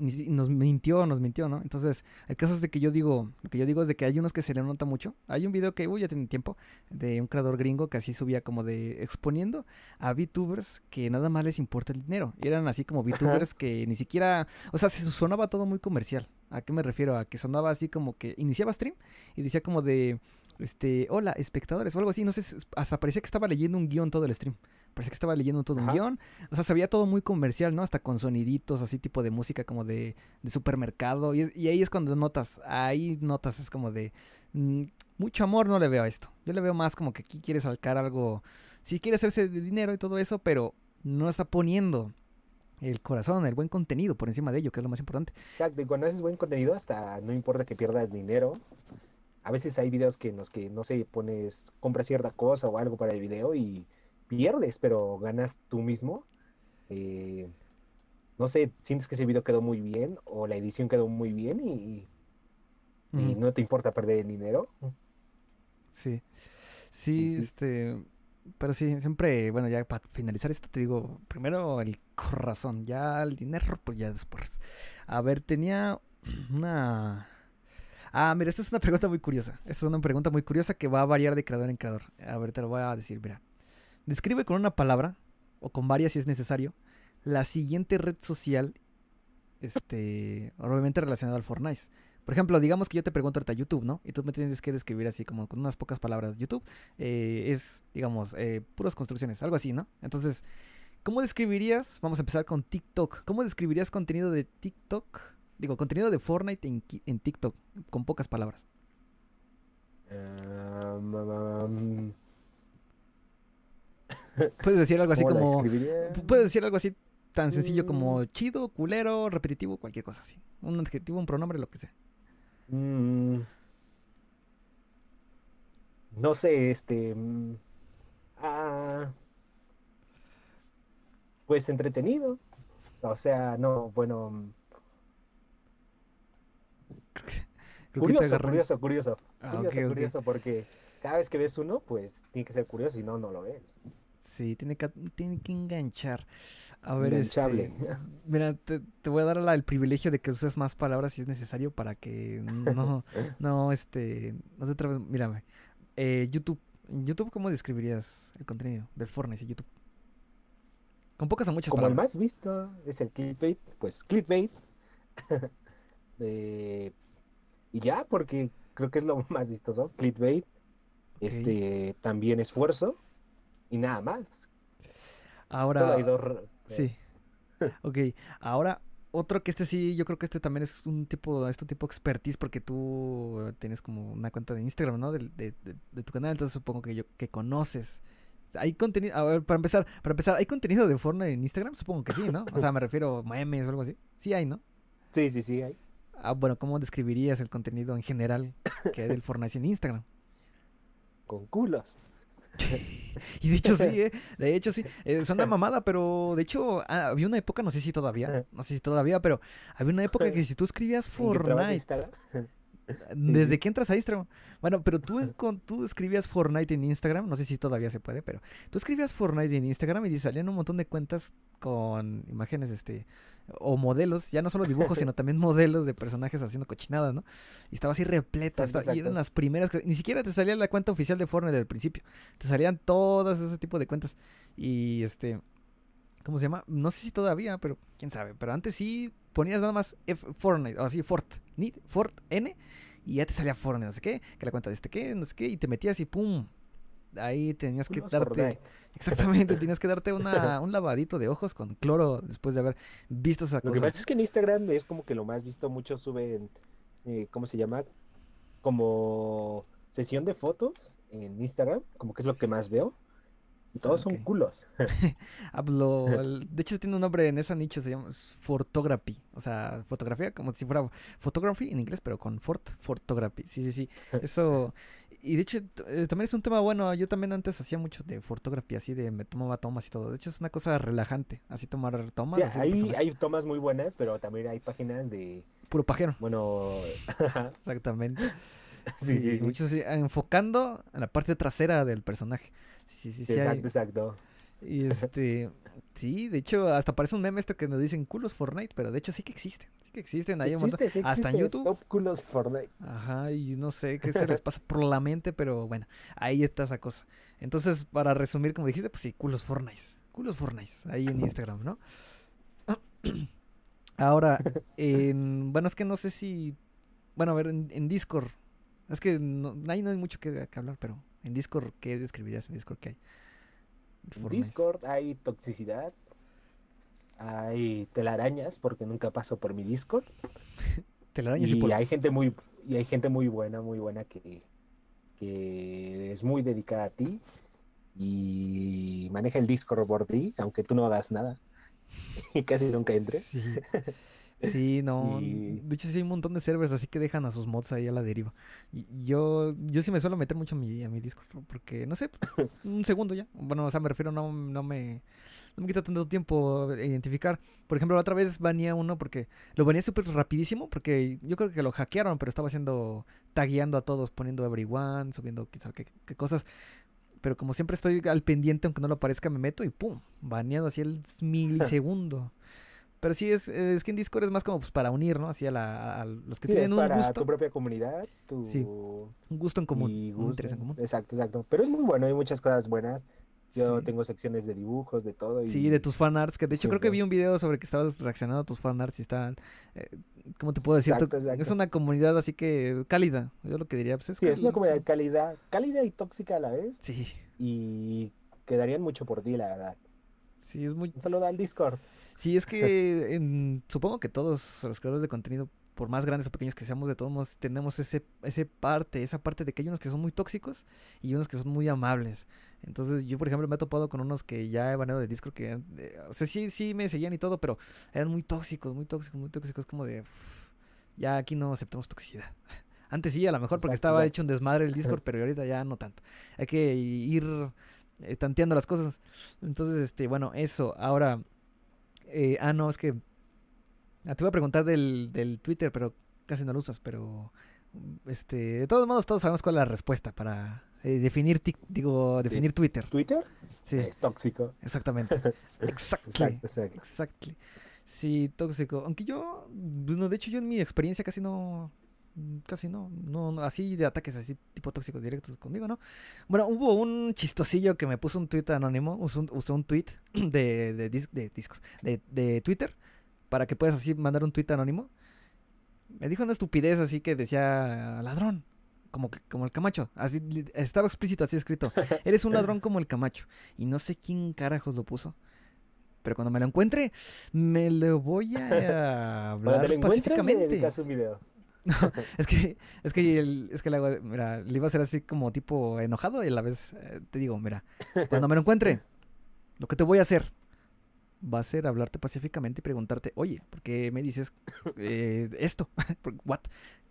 nos mintió, nos mintió, ¿no? Entonces, el caso es de que yo digo, lo que yo digo es de que hay unos que se le nota mucho. Hay un video que, uy, ya tiene tiempo, de un creador gringo que así subía como de exponiendo a VTubers que nada más les importa el dinero. Y eran así como VTubers que ni siquiera, o sea, se sonaba todo muy comercial. ¿A qué me refiero? A que sonaba así como que iniciaba stream y decía como de, este, hola, espectadores o algo así. No sé, hasta parecía que estaba leyendo un guion todo el stream. Parecía que estaba leyendo todo un guion. O sea, se veía todo muy comercial, ¿no? Hasta con soniditos, así tipo de música como de, de supermercado. Y, y, ahí es cuando notas, ahí notas, es como de, mm, mucho amor no le veo a esto. Yo le veo más como que aquí quiere sacar algo, sí quiere hacerse de dinero y todo eso, pero no está poniendo el corazón, el buen contenido por encima de ello, que es lo más importante. Exacto, y cuando haces buen contenido, hasta no importa que pierdas dinero. A veces hay videos que en los que, no sé, pones, compras cierta cosa o algo para el video y pierdes, pero ganas tú mismo. Eh, no sé, sientes que ese video quedó muy bien o la edición quedó muy bien y, y no te importa perder el dinero. Sí. Sí, este. Pero sí, siempre, bueno, ya para finalizar esto te digo, primero el corazón, ya el dinero, pues ya después. A ver, tenía una... Ah, mira, esta es una pregunta muy curiosa. Esta es una pregunta muy curiosa que va a variar de creador en creador. A ver, te lo voy a decir, mira. Describe con una palabra, o con varias si es necesario, la siguiente red social, este, obviamente relacionada al Fortnite. Por ejemplo, digamos que yo te pregunto ahorita YouTube, ¿no? Y tú me tienes que describir así como con unas pocas palabras. YouTube eh, es, digamos, eh, puras construcciones, algo así, ¿no? Entonces, ¿cómo describirías? Vamos a empezar con TikTok. ¿Cómo describirías contenido de TikTok? Digo, contenido de Fortnite en, TikTok, con pocas palabras. Em, puedes decir algo así como. Puedes decir algo así tan sencillo como mm. chido, culero, repetitivo, cualquier cosa así. Un adjetivo, un pronombre, lo que sea. Mm. no sé, este. Mm, ah, pues entretenido. O sea, no, bueno. curioso, curioso, curioso, ah, curioso, curioso, porque cada vez que ves uno, pues tiene que ser curioso y no, no lo ves. Sí, tiene que, tiene que enganchar. A ver, este, mira, te, voy a dar el privilegio de que uses más palabras si es necesario para que <laughs> no, no, este, no te Mira, eh, YouTube. YouTube, ¿cómo describirías el contenido del Fortnite y YouTube? Con pocas o muchas Como palabras. el más visto es el clickbait, pues clickbait. <laughs> y ya, porque creo que es lo <laughs> más vistoso, clickbait. Este, también esfuerzo y nada más. Ahora. Sí. <laughs> ok. Ahora, otro que este sí, yo creo que este también es un tipo, es tu tipo expertise porque tú tienes como una cuenta de Instagram, ¿no? De, de, tu canal, entonces supongo que yo que conoces. Hay contenido, a ver, para empezar, para empezar, ¿hay contenido de Fortnite en Instagram? Supongo que sí, ¿no? O sea, me refiero a memes o algo así. Sí hay, ¿no? Sí, sí, sí hay. Ah, bueno, ¿cómo describirías el contenido en general que hay del Fortnite en Instagram? Con culos. <laughs> y de hecho sí, ¿eh? De hecho sí. Es una mamada, pero de hecho ah, había una época, no sé si todavía, no sé si todavía, pero había una época que <laughs> si tú escribías Fortnite... <laughs> Desde que entras a Instagram. Bueno, pero tú, <laughs> con, tú escribías Fortnite en Instagram, no sé si todavía se puede, pero tú escribías Fortnite en Instagram y salían un montón de cuentas con imágenes, este, o modelos, ya no solo dibujos, sino también <laughs> modelos de personajes haciendo cochinadas, ¿no? Y estaba así repleto, y eran las primeras, que, ni siquiera te salía la cuenta oficial de Fortnite del principio, te salían todas ese tipo de cuentas. Y este, ¿cómo se llama? No sé si todavía, pero quién sabe, pero antes sí ponías nada más F Fortnite, o así, Fort, Need, Fort N, y ya te salía Fortnite, no sé qué, que la cuenta de este qué, no sé qué, y te metías y pum. Ahí tenías que darte. <laughs> Exactamente, tenías que darte una, <laughs> un lavadito de ojos con cloro después de haber visto esa cosa. Lo que pasa es que en Instagram es como que lo más visto, muchos suben, eh, ¿cómo se llama? Como sesión de fotos en Instagram, como que es lo que más veo. Y todos son culos. <laughs> <laughs> Hablo, de hecho tiene un nombre en ese nicho, se llama photography. O sea, fotografía como si fuera photography en inglés, pero con fort, photography. Sí, sí, sí. <laughs> Eso. Y de hecho eh, también es un tema bueno. Yo también antes hacía mucho de fotografía, así de me tomaba tomas y todo. De hecho es una cosa relajante, así tomar tomas. Sí, hay, hay tomas muy buenas, pero también hay páginas de... Puro pajero. Bueno, exactamente. Sí, sí, Muchos enfocando en la parte trasera del personaje. Sí, sí, sí. Exacto, exacto. Y este, <laughs> sí, de hecho, hasta parece un meme esto que nos dicen culos Fortnite, pero de hecho sí que existen. Sí que existen. Hay hasta en YouTube. Top culos Fortnite. Ajá, y no sé qué se les pasa por la mente, pero bueno, ahí está esa cosa. Entonces, para resumir, como dijiste, pues sí, culos Fortnite. Culos Fortnite, ahí en Instagram, ¿no? <clears throat> Ahora, en, bueno, es que no sé si. Bueno, a ver, en, Discord. Es que no, ahí no hay mucho que, hablar, pero en Discord, ¿qué describirías en Discord que hay? En Discord hay toxicidad, hay telarañas, porque nunca paso por mi Discord. <laughs> telarañas y, hay gente muy y hay gente muy buena, muy buena que, que es muy dedicada a ti y maneja el Discord por ti, aunque tú no hagas nada. <laughs> y casi nunca entre. Sí. <laughs> no. De hecho, sí hay un montón de servers así que dejan a sus mods ahí a la deriva. Y yo, yo sí me suelo meter mucho a mi, a mi Discord porque, no sé, <laughs> un segundo ya. Bueno, o sea, me refiero, no, no me no me quita tanto tiempo identificar. Por ejemplo, la otra vez venía uno porque lo venía súper rapidísimo porque yo creo que lo hackearon, pero estaba haciendo, tagueando a todos, poniendo everyone, subiendo quizá qué, qué cosas. Pero como siempre estoy al pendiente, aunque no lo parezca, me meto y ¡pum! Baneado así el <laughs> milisegundo. Pero sí, es, es que en Discord es más como pues, para unir, ¿no? Así a, la, a los que tienen un gusto. tu propia comunidad, tu... un gusto en común, un interés en común. Exacto, exacto. Pero es muy bueno, hay muchas cosas buenas. Yo tengo secciones de dibujos, de todo. Sí, de tus fanarts, que de hecho creo que vi un video sobre que estabas reaccionando a tus fanarts y estaban, eh, ¿cómo te puedo decir? Es una comunidad así que cálida, yo lo que diría. Pues, es sí, es una comunidad cálida, cálida y tóxica a la vez. Sí. Y quedarían mucho por ti, la verdad. Sí, es muy... Un saludo al Discord. Sí, es que <laughs> supongo que todos los creadores de contenido por más grandes o pequeños que seamos, de todos modos, tenemos ese, ese parte, esa parte de que hay unos que son muy tóxicos y unos que son muy amables. Entonces, yo, por ejemplo, me he topado con unos que ya he baneado de Discord que, eh, o sea, sí, sí me seguían y todo, pero eran muy tóxicos, muy tóxicos, muy tóxicos, como de, ya aquí no aceptamos toxicidad. <laughs> Antes sí, a lo mejor porque estaba hecho un desmadre el Discord, <laughs> pero ahorita ya no tanto. Hay que ir eh, tanteando las cosas. Entonces, este, bueno, eso. Ahora, eh, ah, no, es que Ah, te voy a preguntar del, del Twitter, pero casi no lo usas, pero este, de todos modos todos sabemos cuál es la respuesta para eh, definir digo definir Twitter. ¿Twitter? Sí. Es tóxico. Exactamente. <laughs> Exactly. Exactly. Sí, tóxico. Aunque yo, bueno, de hecho yo en mi experiencia casi no casi no, no, así de ataques así tipo tóxicos directos conmigo, ¿no? Bueno, hubo un chistosillo que me puso un tweet anónimo, usó un, usó un tweet <clears throat> de, de, de, Discord, de, de Twitter para que puedas así mandar un tuit anónimo. Me dijo una estupidez así que decía ladrón, como, como el Camacho. Así estaba explícito así escrito. <laughs> Eres un ladrón como el Camacho. Y no sé quién carajos lo puso. Pero cuando me lo encuentre, me lo voy a <laughs> hablar pacíficamente. Un video. <laughs> es que, es que, es que le, mira, le iba a hacer así como tipo enojado y a la vez eh, te digo, mira, cuando me lo encuentre, lo que te voy a hacer va a ser hablarte pacíficamente y preguntarte, oye, ¿por qué me dices eh, esto? <laughs> ¿What?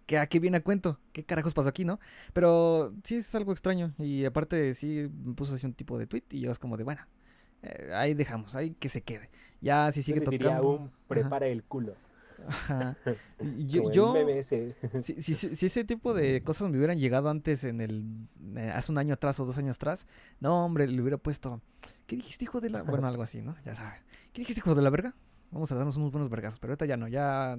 ¿Qué, ¿A qué viene a cuento? ¿Qué carajos pasó aquí, no? Pero sí es algo extraño. Y aparte sí me puso así un tipo de tweet y yo es como de, bueno, eh, ahí dejamos, ahí que se quede. Ya si sigue tocando. Aún prepara el culo. Ajá. Yo, yo <laughs> si, si, si, ese tipo de cosas me hubieran llegado antes en el eh, hace un año atrás o dos años atrás, no hombre, le hubiera puesto ¿Qué dijiste hijo de la bueno, algo así, ¿no? Ya sabes. ¿Qué dijiste hijo de la verga? Vamos a darnos unos buenos vergazos, pero ahorita ya no, ya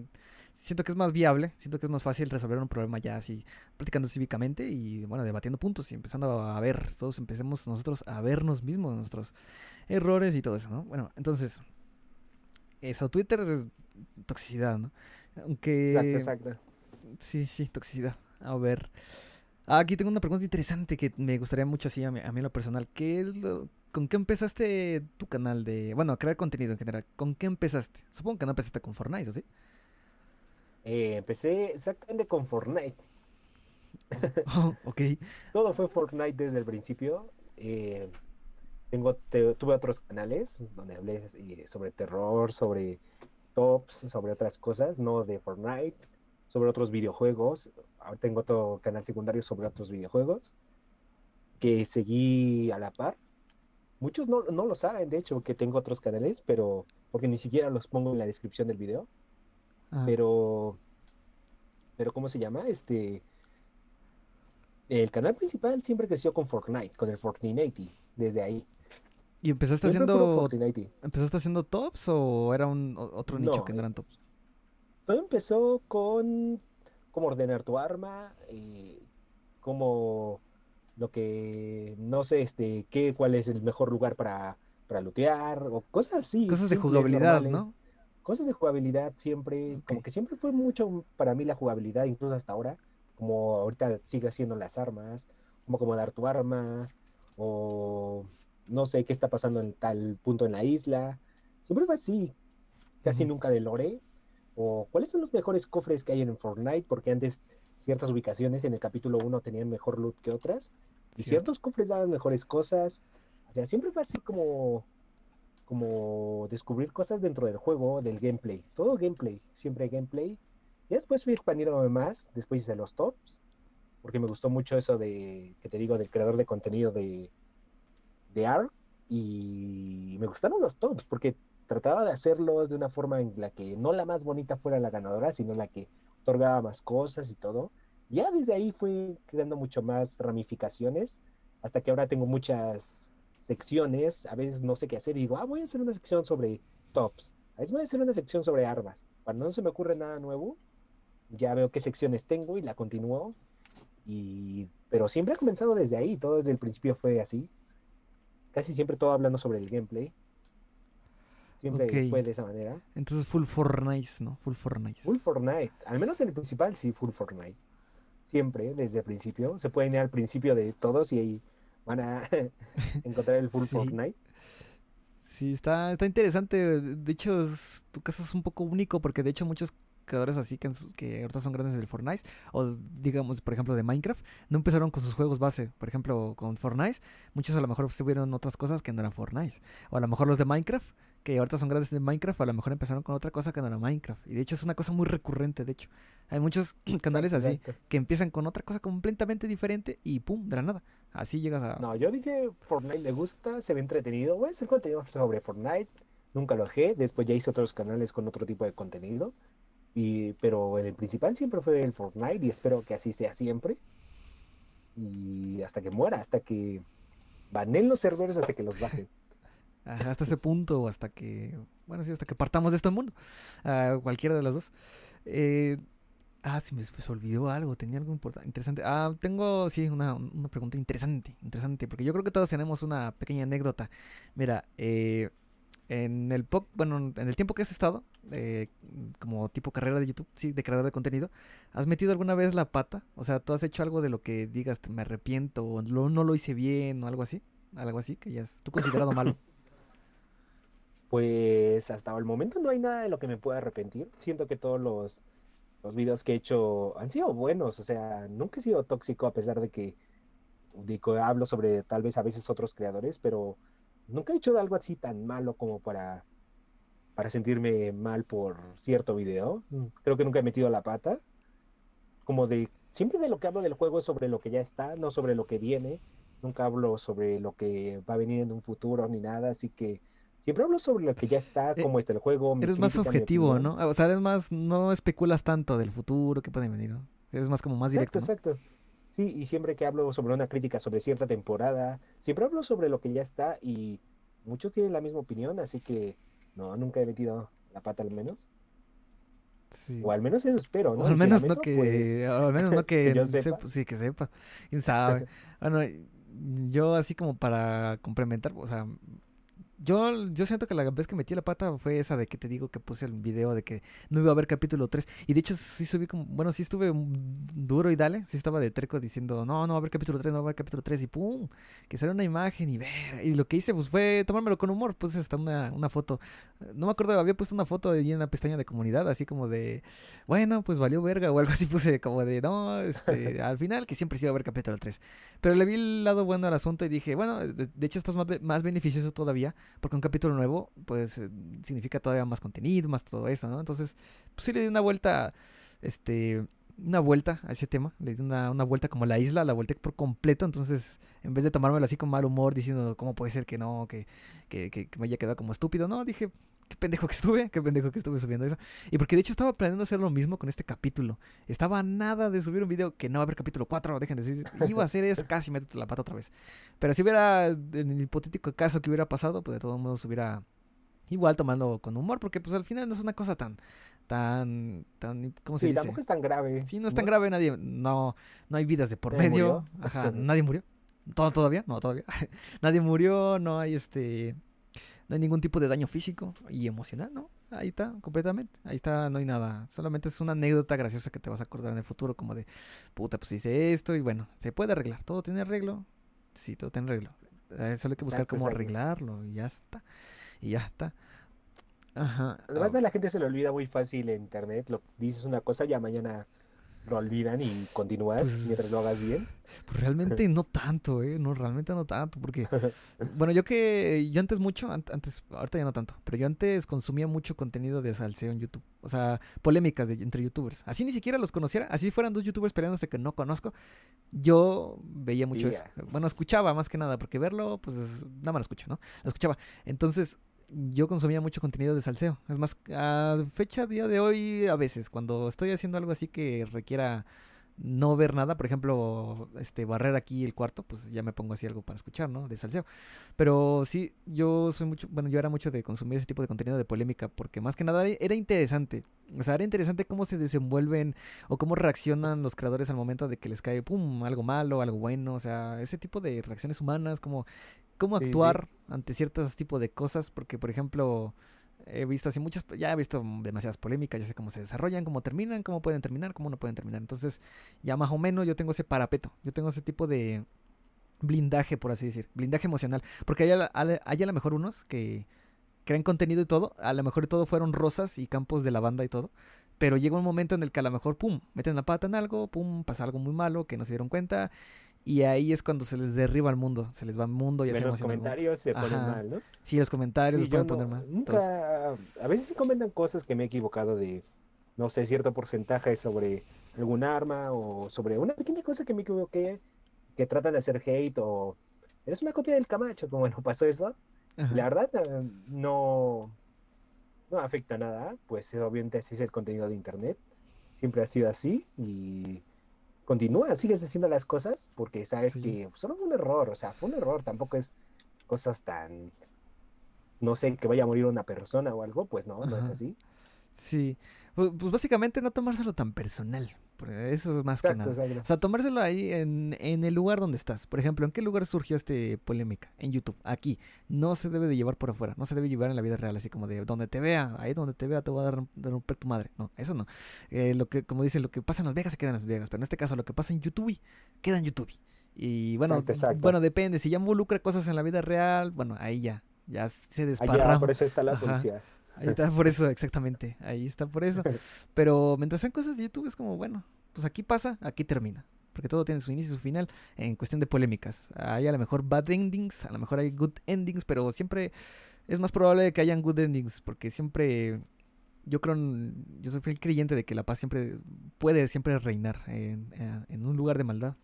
siento que es más viable, siento que es más fácil resolver un problema ya así, platicando cívicamente y bueno, debatiendo puntos y empezando a ver, todos empecemos nosotros a vernos mismos, nuestros errores y todo eso, ¿no? Bueno, entonces, eso, Twitter es toxicidad, ¿no? Aunque... Exacto, exacto. Sí, sí, toxicidad. A ver. aquí tengo una pregunta interesante que me gustaría mucho así a mí, a mí lo personal. ¿Qué es lo, ¿Con qué empezaste tu canal de... Bueno, a crear contenido en general? ¿Con qué empezaste? Supongo que no empezaste con Fortnite, ¿o sí? Eh, empecé exactamente con Fortnite. <laughs> oh, ok. Todo fue Fortnite desde el principio. Eh, tengo, tuve otros canales donde hablé eh, sobre terror, sobre tops, sobre otras cosas, no de Fortnite, sobre otros videojuegos. Ahora tengo otro canal secundario sobre otros videojuegos que seguí a la par. Muchos no, no lo saben, de hecho, que tengo otros canales, pero porque ni siquiera los pongo en la descripción del video. Ah. Pero, pero ¿cómo se llama? Este, el canal principal siempre creció con Fortnite, con el Fortnite, desde ahí. ¿Y empezaste haciendo empezaste haciendo tops o era un otro nicho que no eran tops? Todo empezó con cómo ordenar tu arma, eh, cómo lo que no sé, este, qué, cuál es el mejor lugar para, para lootear o cosas así. Cosas de jugabilidad, ¿no? cosas de jugabilidad siempre, como que siempre fue mucho para mí la jugabilidad, incluso hasta ahora, como ahorita sigue haciendo las armas, como acomodar tu arma, o no sé qué está pasando en tal punto en la isla. Siempre fue así, casi nunca de lore. O cuáles son los mejores cofres que hay en Fortnite, porque antes ciertas ubicaciones en el capítulo 1 tenían mejor loot que otras, y Cierto. ciertos cofres daban mejores cosas. O sea, siempre fue así como, como descubrir cosas dentro del juego, del gameplay. Todo gameplay, siempre gameplay. Y después fui expandiéndome más, después hice los tops, porque me gustó mucho eso de, que te digo, del creador de contenido de, de ARK, y me gustaron los tops, porque trataba de hacerlos de una forma en la que no la más bonita fuera la ganadora, sino la que otorgaba más cosas y todo. Ya desde ahí fue creando mucho más ramificaciones, hasta que ahora tengo muchas secciones, a veces no sé qué hacer y digo, ah, voy a hacer una sección sobre tops, a veces voy a hacer una sección sobre armas. Cuando no se me ocurre nada nuevo, ya veo qué secciones tengo y la continúo. Y... Pero siempre ha comenzado desde ahí, todo desde el principio fue así. Casi siempre todo hablando sobre el gameplay. Siempre fue de esa manera. Entonces full Fortnite, ¿no? Full Fortnite. Full Fortnite, al menos en el principal sí, Full Fortnite. Siempre, desde el principio. Se pueden ir al principio de todos y ahí van a <laughs> encontrar el Full <laughs> Sí. Fortnite. Sí, está, está interesante. De hecho, es- tu caso es un poco único porque de hecho muchos creadores así que, ahorita son grandes del Fortnite o digamos, por ejemplo, de Minecraft, no empezaron con sus juegos base. Por ejemplo, con Fortnite, muchos a lo mejor estuvieron otras cosas que no eran Fortnite. O a lo mejor los de Minecraft, que ahorita son grandes de Minecraft, a lo mejor empezaron con otra cosa que no era Minecraft. Y de hecho es una cosa muy recurrente, de hecho. Hay muchos <clears throat> <clears throat> canales así que empiezan con otra cosa completamente diferente y pum, de la nada. Así llegas a... No, yo dije Fortnite le gusta, se ve entretenido. Voy a hacer contenido sobre Fortnite. Nunca lo dejé. Después ya hice otros canales con otro tipo de contenido. Y, pero el principal siempre fue el Fortnite y espero que así sea siempre. Y hasta que muera, hasta que baneen los servidores, hasta que los bajen. <laughs> Hasta ese punto o hasta que, bueno, sí, hasta que partamos de este mundo. Ah, cualquiera de las dos. Eh, ah, sí, me olvidó algo, tenía algo importante, interesante. Ah, tengo, sí, una, una pregunta interesante, interesante, porque yo creo que todos tenemos una pequeña anécdota. Mira, eh, en el po- bueno, en el tiempo que has estado, eh, como tipo carrera de YouTube, sí, de creador de contenido, ¿has metido alguna vez la pata? O sea, ¿tú has hecho algo de lo que digas, me arrepiento, o no lo hice bien, o algo así? Algo así, que ya es tú considerado malo. <laughs> Pues hasta el momento no hay nada de lo que me pueda arrepentir. Siento que todos los, los videos que he hecho han sido buenos. O sea, nunca he sido tóxico a pesar de que, de que hablo sobre tal vez a veces otros creadores, pero nunca he hecho algo así tan malo como para, para sentirme mal por cierto video. Mm, Creo que nunca he metido la pata. Como de, siempre de lo que hablo del juego es sobre lo que ya está, no sobre lo que viene. Nunca hablo sobre lo que va a venir en un futuro ni nada, así que siempre hablo sobre lo que ya está, Eh, cómo está el juego. Eres más crítica, mi objetivo. ¿no? O sea, eres más, no especulas tanto del futuro que puede venir, ¿no? Eres más como más directo, Exacto, ¿no? exacto. Sí, y siempre que hablo sobre una crítica sobre cierta temporada, siempre hablo sobre lo que ya está y muchos tienen la misma opinión, así que no, nunca he metido la pata al menos. Sí. O al menos eso espero, al si menos no que, pues, o al menos no <laughs> que, sepa- sepa. sí, que sepa, quién sabe. <laughs> Bueno, yo así como para complementar, o sea, yo, yo siento que la vez que metí la pata fue esa de que te digo que puse el video de que no iba a haber capítulo 3. Y de hecho sí subí como, bueno, sí estuve duro y dale, sí estaba de treco diciendo, no, no va a haber capítulo 3, no va a haber capítulo 3 y pum, que salió una imagen y ver. Y lo que hice pues fue tomármelo con humor, puse hasta una, una foto. No me acuerdo, había puesto una foto ahí en la pestaña de comunidad, así como de, bueno, pues valió verga o algo así <laughs> puse como de, no, este, <laughs> al final que siempre sí va a haber capítulo 3. Pero le vi el lado bueno al asunto y dije, bueno, de, de hecho esto es más, más beneficioso todavía, porque un capítulo nuevo, pues, eh, significa todavía más contenido, más todo eso, ¿no? Entonces, pues sí le di una vuelta, este, una vuelta a ese tema, le di una, una vuelta como la isla, la volteé por completo, entonces, en vez de tomármelo así con mal humor, diciendo, ¿cómo puede ser que no, que, que- que me haya quedado como estúpido? No, dije, qué pendejo que estuve, qué pendejo que estuve subiendo eso. Y porque de hecho estaba planeando hacer lo mismo con este capítulo. Estaba a nada de subir un video que no va a haber capítulo 4, dejen de decir. Iba a hacer eso, casi meto la pata otra vez. Pero si hubiera, en el hipotético caso que hubiera pasado, pues de todos modos hubiera igual tomando con humor, porque pues al final no es una cosa tan, tan, tan, ¿cómo se sí, dice? tampoco es tan grave. Sí, no es tan grave, nadie, no, no hay vidas de por ¿Nadie medio. murió? Ajá, <laughs> nadie murió. ¿Todo, todavía? No, todavía. <laughs> nadie murió, no hay este. No hay ningún tipo de daño físico y emocional, ¿no? Ahí está, completamente. Ahí está, no hay nada. Solamente es una anécdota graciosa que te vas a acordar en el futuro, como de, puta, pues hice esto y bueno, se puede arreglar. Todo tiene arreglo. Sí, todo tiene arreglo. Eh, solo hay que buscar Exacto, cómo exacto. arreglarlo y ya está. Y ya está. Ajá. Además a la gente se le olvida muy fácil en internet. Lo, dices una cosa, ya mañana lo olvidan y continúas Pues- mientras lo hagas bien. Pues realmente no tanto, ¿eh? No, realmente no tanto, porque... <laughs> Bueno, yo que... Yo antes mucho, an- antes, ahorita ya no tanto, pero yo antes consumía mucho contenido de salseo en YouTube. O sea, polémicas de, entre youtubers. Así ni siquiera los conociera, así fueran dos youtubers peleándose que no conozco. Yo veía mucho eso. Bueno, escuchaba más que nada, porque verlo, pues nada más lo escucho, ¿no? Lo escuchaba. Entonces, yo consumía mucho contenido de salseo. Es más, a fecha día de hoy, a veces, cuando estoy haciendo algo así que requiera no ver nada, por ejemplo, este barrer aquí el cuarto, pues ya me pongo así algo para escuchar, ¿no? De salseo. Pero sí, yo soy mucho, bueno, yo era mucho de consumir ese tipo de contenido de polémica, porque más que nada era interesante. O sea, era interesante cómo se desenvuelven o cómo reaccionan los creadores al momento de que les cae, pum, algo malo, algo bueno. O sea, ese tipo de reacciones humanas, como cómo Sí, sí. actuar ante ciertos tipos de cosas, porque por ejemplo, he visto así muchas, ya he visto demasiadas polémicas, ya sé cómo se desarrollan, cómo terminan, cómo pueden terminar, cómo no pueden terminar. Entonces, ya más o menos yo tengo ese parapeto, yo tengo ese tipo de blindaje, por así decir, blindaje emocional, porque hay a, la- hay a lo mejor unos que crean contenido y todo, a lo mejor todo fueron rosas y campos de lavanda y todo, pero llega un momento en el que a lo mejor, pum, meten la pata en algo, pum, pasa algo muy malo que no se dieron cuenta, y ahí es cuando se les derriba el mundo, se les va el mundo, se los comentarios se ponen Ajá. mal, ¿no? Sí, los comentarios Sí, yo pueden no- poner mal. a veces sí comentan cosas que me he equivocado de, no sé, cierto porcentaje sobre algún arma o sobre una pequeña cosa que me equivoqué, que tratan de hacer hate o eres una copia del Camacho, como <laughs> bueno, pasó eso. Ajá. La verdad eh, no, no afecta nada, pues obviamente así es el contenido de internet. Siempre ha sido así y continúa, sigues haciendo las cosas porque sabes Sí. que solo fue un error, o sea, fue un error, tampoco es cosas tan, no sé, que vaya a morir una persona o algo, pues no, no es así. Sí, pues, pues básicamente no tomárselo tan personal, eso es más que Exacto, nada. exacto. O sea, tomárselo ahí en, en el lugar donde estás. Por ejemplo, ¿en qué lugar surgió este polémica? En YouTube, aquí. No se debe de llevar por afuera, no se debe llevar en la vida real, así como de donde te vea, ahí donde te vea te va a dar, de romper tu madre. No, eso no. Eh, lo que, como dice, lo que pasa en Las Vegas se queda en Las Vegas, pero en este caso lo que pasa en YouTube queda en YouTube. Y bueno, Exacto, exacto. bueno, depende, si ya involucra cosas en la vida real, bueno, ahí ya, ya se Allá, desparrama. por eso está la Ajá. policía. Ahí está por eso, exactamente. Ahí está por eso. <laughs> Pero mientras sean cosas de YouTube es como, bueno, pues aquí pasa, aquí termina. Porque todo tiene su inicio y su final en cuestión de polémicas. Hay a lo mejor bad endings, a lo mejor hay good endings, pero siempre es más probable que hayan good endings. Porque siempre, yo creo, yo soy fiel creyente de que la paz siempre puede siempre reinar en, en- en un lugar de maldad.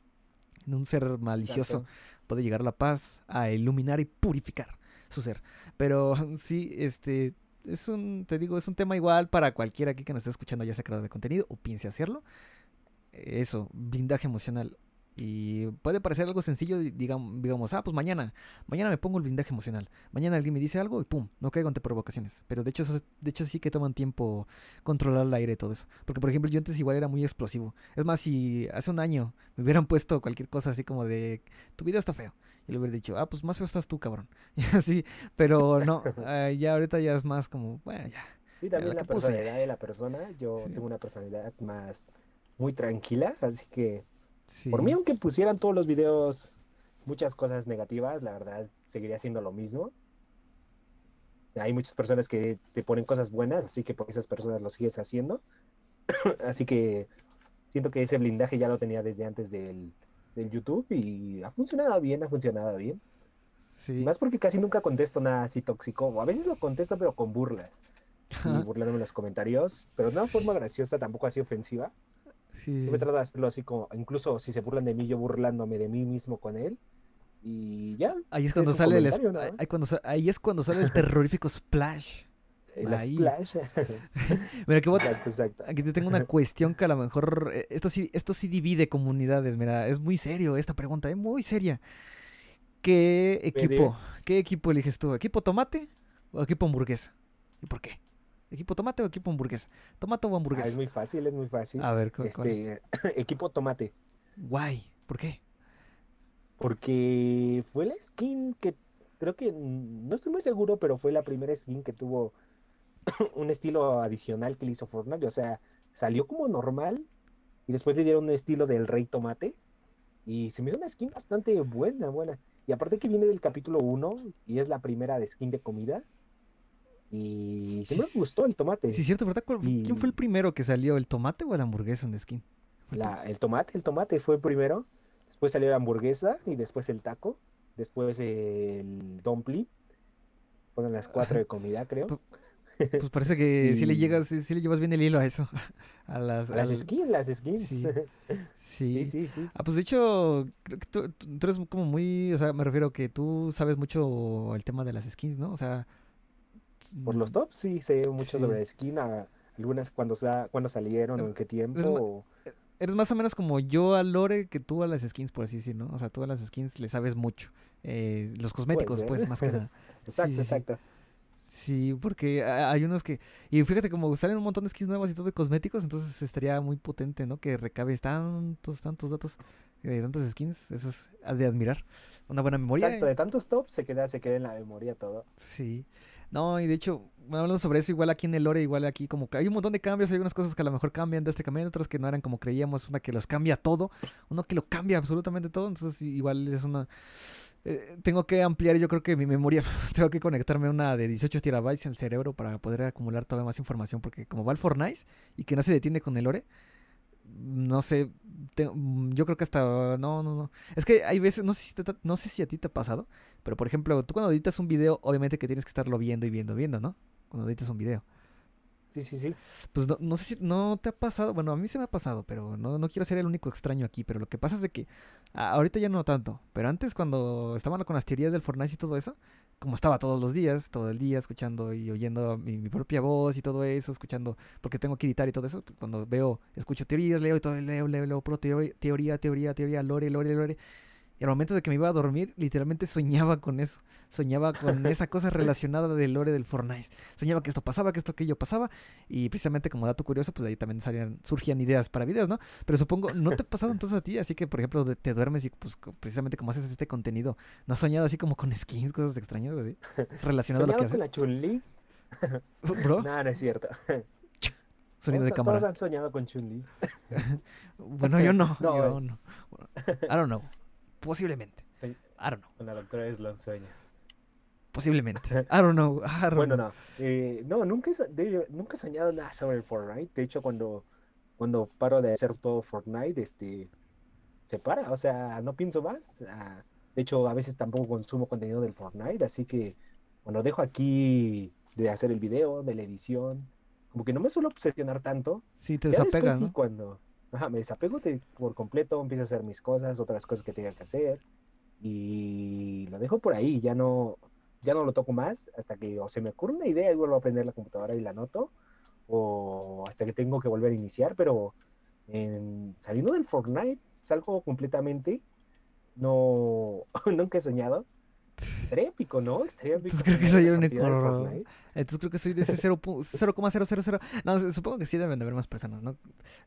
En un ser malicioso Exacto. puede llegar la paz a iluminar y purificar su ser. Pero <laughs> sí, este es un, te digo, es un tema igual para cualquiera aquí que nos esté escuchando, ya sea creador de contenido o piense hacerlo. Eso, blindaje emocional. Y puede parecer algo sencillo, di- digam- digamos, ah, pues mañana, mañana me pongo el blindaje emocional. Mañana alguien me dice algo y pum, no caigo ante provocaciones. Pero de hecho, de hecho sí que toman tiempo controlar el aire y todo eso. Porque, por ejemplo, yo antes igual era muy explosivo. Es más, si hace un año me hubieran <laughs> puesto cualquier cosa así como de, tu video está feo. Y le hubiera dicho, ah, pues más feo estás tú, cabrón. <laughs> Y así, pero no, <laughs> ah, ya ahorita ya es más como, bueno, ya. Sí, también la la que puse. personalidad de la persona. Yo Sí. tengo una personalidad más muy tranquila, así que Sí. por mí, aunque pusieran todos los videos muchas cosas negativas, la verdad seguiría siendo lo mismo. Hay muchas personas que te ponen cosas buenas, así que por esas personas lo sigues haciendo. <coughs> Así que siento que ese blindaje ya lo tenía desde antes del, del YouTube y ha funcionado bien, ha funcionado bien. Sí. Más porque casi nunca contesto nada así tóxico, o a veces lo contesto pero con burlas. y burlándome en los comentarios, pero de una forma graciosa, tampoco así ofensiva. Sí, Yo sí, me sí. trato de hacerlo así como, incluso si se burlan de mí, yo burlándome de mí mismo con él. Y ya, Ahí es cuando sale el ahí, cuando ahí es cuando sale el terrorífico splash. El Ahí. splash. <laughs> <laughs> Mira, que exacto, exacto. Aquí te tengo una <laughs> cuestión que a lo mejor eh, esto sí esto sí divide comunidades, mira, es muy serio esta pregunta, es muy seria. ¿Qué equipo? ¿Qué equipo eliges tú? ¿Equipo tomate o equipo hamburguesa? ¿Y por qué? ¿Equipo tomate o equipo hamburguesa? ¿Tomate o Ah, hamburguesa? es muy fácil, es muy fácil. A ver, ¿cu- cuál? Este, <clears throat> equipo tomate, Guay, ¿por qué? porque fue la skin que creo que, mm, no estoy muy seguro, pero fue la primera skin que tuvo <coughs> un estilo adicional que le hizo Fortnite. O sea, salió como normal y después le dieron un estilo del Rey Tomate. Y se me hizo una skin bastante buena, buena. Y aparte que viene del capítulo 1 y es la primera de skin de comida. Y Sí, siempre me gustó el tomate. Sí, cierto, ¿verdad? ¿Cuál- Y- ¿Quién fue el primero que salió? ¿El tomate o el hamburguesa en skin? El La- el tomate, el tomate fue primero. Después salió la hamburguesa y después el taco. Después el dumpling. Fueron las cuatro de comida, creo. Pu- Pues parece <laughs> que sí le llegas, sí, sí le llevas bien el hilo a eso. <laughs> A las, Las al- skins, las skins. <laughs> Sí. Sí, Sí. Ah, pues de hecho, creo que tú, tú- eres como muy, o sea, me refiero que tú sabes mucho el tema de las skins, ¿no? O sea, Por los tops, sí, sé mucho sobre skin. a- algunas cuando, sa- cuando salieron o en qué tiempo. o- eres más o menos como yo a Lore que tú a las skins, por así decirlo, ¿no? O sea, tú a las skins le sabes mucho. Eh, los cosméticos, pues, más que nada. Exacto, exacto. Sí, porque ha- hay unos que... Y fíjate, como salen un montón de skins nuevas y todo de cosméticos, entonces estaría muy potente, ¿no? Que recabes tantos, tantos datos de tantas skins. Eso es de admirar. Una buena memoria. Exacto, de tantos tops se queda, se queda en la memoria todo. Sí. No, y de hecho, bueno, hablando sobre eso, igual aquí en el lore, igual aquí como que hay un montón de cambios, hay unas cosas que a lo mejor cambian drásticamente, otras que no eran como creíamos, una que los cambia todo, uno que lo cambia absolutamente todo, entonces igual es una... eh, tengo que ampliar yo creo que mi memoria, <laughs> tengo que conectarme a una de 18 terabytes en el cerebro para poder acumular todavía más información, porque como va el Fortnite y que no se detiene con el lore, no sé, mm, yo creo que hasta... No, no, no. Es que hay veces, no sé, si te- no sé si a ti te ha pasado, pero por ejemplo, tú cuando editas un video, obviamente que tienes que estarlo viendo y viendo, viendo, ¿no? Cuando editas un video. Sí, sí, sí. Pues no, no sé si no te ha pasado, bueno, a mí se me ha pasado, pero no, no quiero ser el único extraño aquí, pero lo que pasa es de que a- ahorita ya no tanto, pero antes cuando estaban con las teorías del Fortnite y todo eso, como estaba todos los días, todo el día escuchando y oyendo mi, mi propia voz y todo eso, escuchando, porque tengo que editar y todo eso, cuando veo, escucho teorías, leo y todo, leo, leo, leo, teoría, teoría, teoría, teoría, lore, lore, lore. Y al momento de que me iba a dormir, literalmente soñaba con eso. Soñaba con esa <laughs> cosa relacionada del lore del Fortnite. Soñaba que esto pasaba, que esto aquello pasaba. Y precisamente como dato curioso, pues ahí también salían, surgían ideas para videos, ¿no? Pero supongo, ¿no te ha pasado entonces a ti? Así que, por ejemplo, te duermes y pues precisamente como haces este contenido, ¿no has soñado así como con skins, cosas extrañas así? <laughs> Relacionado a lo que ¿Soñaba con haces. la Chun-Li? Bro, <laughs> No, no es cierto. sonido de cámara. Todos han soñado con Chun-Li. Bueno, yo no. No, yo eh. no. I don't know. Posiblemente. I don't know. Con la doctora es los sueños. Posiblemente. <laughs> I don't know. I don't Bueno, know. no. Eh, no, nunca he, de- nunca he soñado nada sobre el Fortnite. De hecho, cuando, cuando paro de hacer todo Fortnite, este, se para. O sea, no pienso más. Ah, de hecho, a veces tampoco consumo contenido del Fortnite. Así que cuando dejo aquí de hacer el video, de la edición, como que no me suelo obsesionar tanto. Sí, te Ya cuando ajá, me desapego de- por completo, empiezo a hacer mis cosas, otras cosas que tenga que hacer. Y lo dejo por ahí. Ya no, ya no lo toco más hasta que o se me ocurre una idea y vuelvo a aprender la computadora y la anoto, o hasta que tengo que volver a iniciar, pero en- saliendo del Fortnite, salgo completamente, no, <laughs> nunca he soñado. Estaría épico, ¿no? Estaría épico. Entonces creo que soy el único. Entonces creo que soy de ese 0 pu- 0,000. No, supongo que sí deben de haber más personas, ¿no?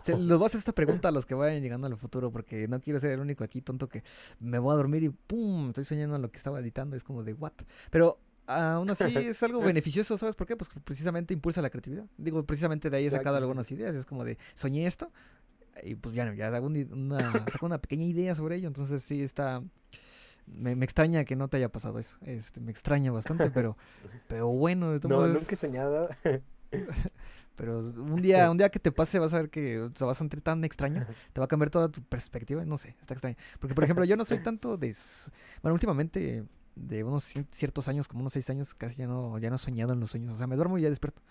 Se, <laughs> les voy a hacer esta pregunta a los que vayan llegando al futuro porque no quiero ser el único aquí tonto que me voy a dormir y ¡pum! Estoy soñando lo que estaba editando. Es como de ¿what? Pero aún así <laughs> es algo beneficioso, ¿sabes por qué? Pues precisamente impulsa la creatividad. Digo, precisamente de ahí he sacado algunas ideas. Es como de soñé esto y pues ya, ya una, saco una pequeña idea sobre ello. Entonces sí está... Me, me extraña que no te haya pasado eso. Este, me extraña bastante, <laughs> pero, pero bueno, No, modos nunca he soñado. <laughs> pero un día, <laughs> un día que te pase vas a ver que te vas a sentir tan extraño, te va a cambiar toda tu perspectiva, no sé, está extraño. Porque por ejemplo, yo no soy tanto de bueno, últimamente de unos ciertos años, como unos seis años, casi ya no, ya no he soñado en los sueños. O sea, me duermo y ya despierto.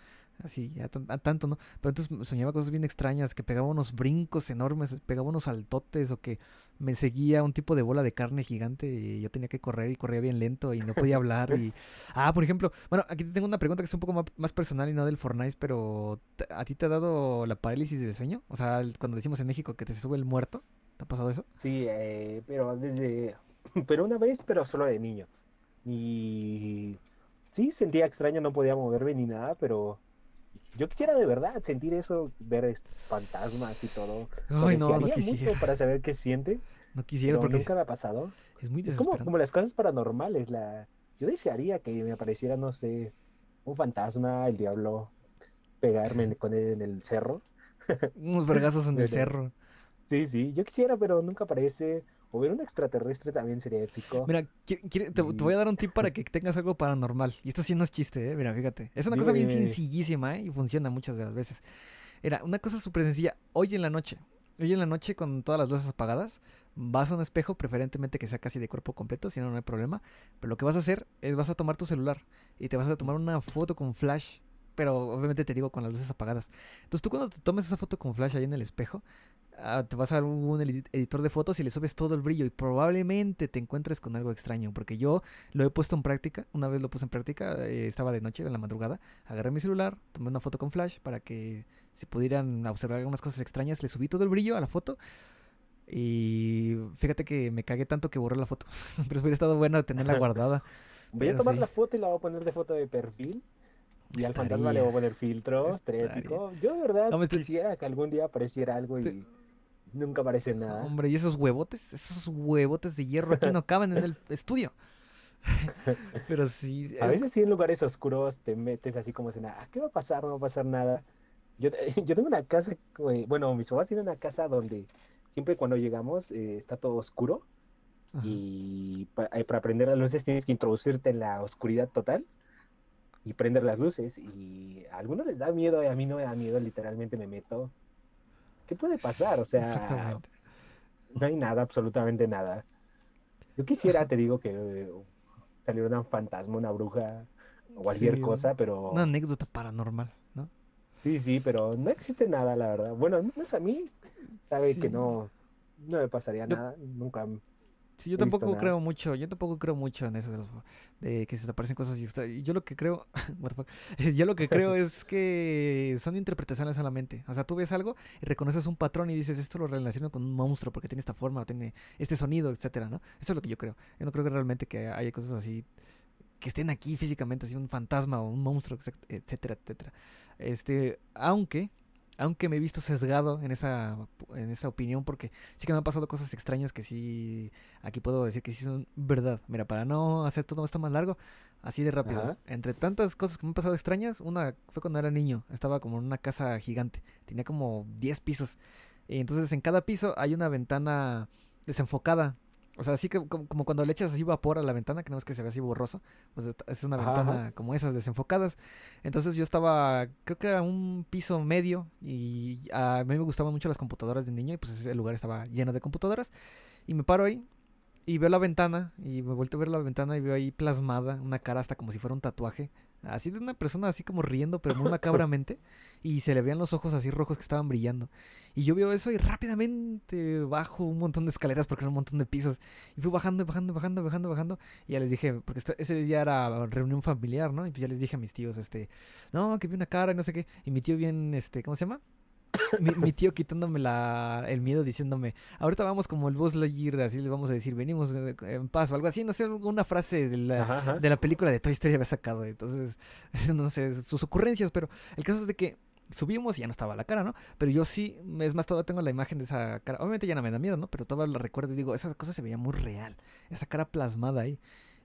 Así, ya tanto, ¿no? Pero entonces soñaba cosas bien extrañas, que pegaba unos brincos enormes, pegaba unos saltotes, o que me seguía un tipo de bola de carne gigante y yo tenía que correr y corría bien lento y no podía hablar. y <laughs> Ah, por ejemplo, bueno, aquí te tengo una pregunta que es un poco más, personal y no del Fortnite, pero ¿te- ¿a ti te ha dado la parálisis del sueño? O sea, cuando decimos en México que te sube el muerto, ¿te ha pasado eso? Sí, eh, pero desde, <laughs> pero una vez, pero solo de niño. Y sí, sentía extraño, no podía moverme ni nada, pero yo quisiera de verdad sentir eso, ver fantasmas y todo. Ay, no, no desearía mucho quisiera. para saber qué siente, No quisiera pero porque nunca me ha pasado. es muy Es como, como las cosas paranormales, la, yo desearía que me apareciera, no sé, un fantasma, el diablo, pegarme con él en el cerro. Unos vergazos en el <laughs> cerro. Sí, sí, yo quisiera, pero nunca aparece. O ver un extraterrestre también sería épico. Mira, qui- quiere- te, te voy a dar un tip para que tengas algo paranormal. Y esto sí no es chiste, ¿eh? Mira, fíjate. Es una cosa Dime, bien dime. sencillísima, ¿eh? Y funciona muchas de las veces. Era una cosa súper sencilla. Hoy en la noche. Hoy en la noche, con todas las luces apagadas, vas a un espejo, preferentemente que sea casi de cuerpo completo, si no, no hay problema. Pero lo que vas a hacer es vas a tomar tu celular y te vas a tomar una foto con flash. Pero obviamente te digo con las luces apagadas. Entonces tú cuando te tomes esa foto con flash ahí en el espejo, ah, te vas a un edi- editor de fotos y le subes todo el brillo y probablemente te encuentres con algo extraño. Porque yo lo he puesto en práctica, una vez lo puse en práctica, eh, estaba de noche, en la madrugada, agarré mi celular, tomé una foto con flash para que se pudieran observar algunas cosas extrañas, le subí todo el brillo a la foto. Y fíjate que me cagué tanto que borré la foto. <laughs> Pero hubiera estado bueno tenerla <laughs> guardada. Voy a tomar sí. la foto y la voy a poner de foto de perfil. Y al fantasma le voy a poner estaría. épico. Yo de verdad No, quisiera que algún día apareciera algo y Te- nunca aparece nada. Hombre, y esos huevotes, esos huevotes de hierro aquí no caben en el <laughs> estudio. <laughs> Pero sí, A es- veces sí en lugares oscuros te metes así como nada, "Ah, ¿qué va a pasar? No va a pasar nada. Yo, te- <laughs> yo tengo una casa, eh, bueno, mis papás tienen una casa donde siempre cuando llegamos eh, está todo oscuro Ajá. y pa- eh, para prender las luces tienes que introducirte en la oscuridad total y prender las luces y a algunos les da miedo y a mí no me da miedo, literalmente me meto. ¿Qué puede pasar? O sea, no hay nada, absolutamente nada. Yo quisiera, te digo, que eh, saliera un fantasma, una bruja o cualquier Sí, cosa, pero Una anécdota paranormal, ¿no? sí, sí, pero no existe nada, la verdad. Bueno, no es a mí, sabe que no, no me pasaría Yo- nada, nunca. Sí, yo tampoco nada. creo mucho, yo tampoco creo mucho en eso de, los- de que se te aparecen cosas y Yo lo que creo, <laughs> what the fuck, <laughs> yo lo que creo <laughs> es que son interpretaciones solamente. O sea, tú ves algo y reconoces un patrón y dices, esto lo relaciono con un monstruo porque tiene esta forma, o tiene este sonido, etcétera, ¿no? Eso es lo que yo creo. Yo no creo que realmente que haya cosas así que estén aquí físicamente, así un fantasma o un monstruo, etc- etcétera, etcétera. Este, aunque, aunque me he visto sesgado en esa, en esa opinión, porque sí que me han pasado cosas extrañas que sí, aquí puedo decir que sí son verdad. Mira, para no hacer todo esto más largo, así de rápido. Ajá. Entre tantas cosas que me han pasado extrañas, una fue cuando era niño, estaba como en una casa gigante, tenía como 10 pisos. Y entonces en cada piso hay una ventana desenfocada. O sea, así que como, cuando le echas así vapor a la ventana, que no es que se ve así borroso, pues es una ventana ajá. como esas desenfocadas. Entonces yo estaba, creo que era un piso medio y a mí me gustaban mucho las computadoras de niño y pues ese lugar estaba lleno de computadoras. Y me paro ahí y veo la ventana y me vuelto a ver la ventana y veo ahí plasmada una cara hasta como si fuera un tatuaje. Así de una persona así como riendo, pero muy macabramente. <laughs> Y se le veían los ojos así rojos que estaban brillando. Y yo veo eso y rápidamente bajo un montón de escaleras porque era un montón de pisos. Y fui bajando, bajando, bajando, bajando, bajando. Y ya les dije, porque ese día era reunión familiar, ¿no? Y pues ya les dije a mis tíos, este, no, que vi una cara y no sé qué. Y mi tío bien, este, ¿cómo se llama? <laughs> Mi, mi tío quitándome la, el miedo diciéndome, ahorita vamos como el Buzz Lightyear, así le vamos a decir, venimos eh, en paz o algo así, no sé, alguna frase de la, Ajá, ajá. de la película de Toy Story había sacado. Entonces, <laughs> no sé, sus ocurrencias, pero el caso es de que subimos y ya no estaba la cara, ¿no? Pero yo sí, es más, todavía tengo la imagen de esa cara. Obviamente ya no me da miedo, ¿no? Pero todavía la recuerdo y digo, esa cosa se veía muy real. Esa cara plasmada ahí.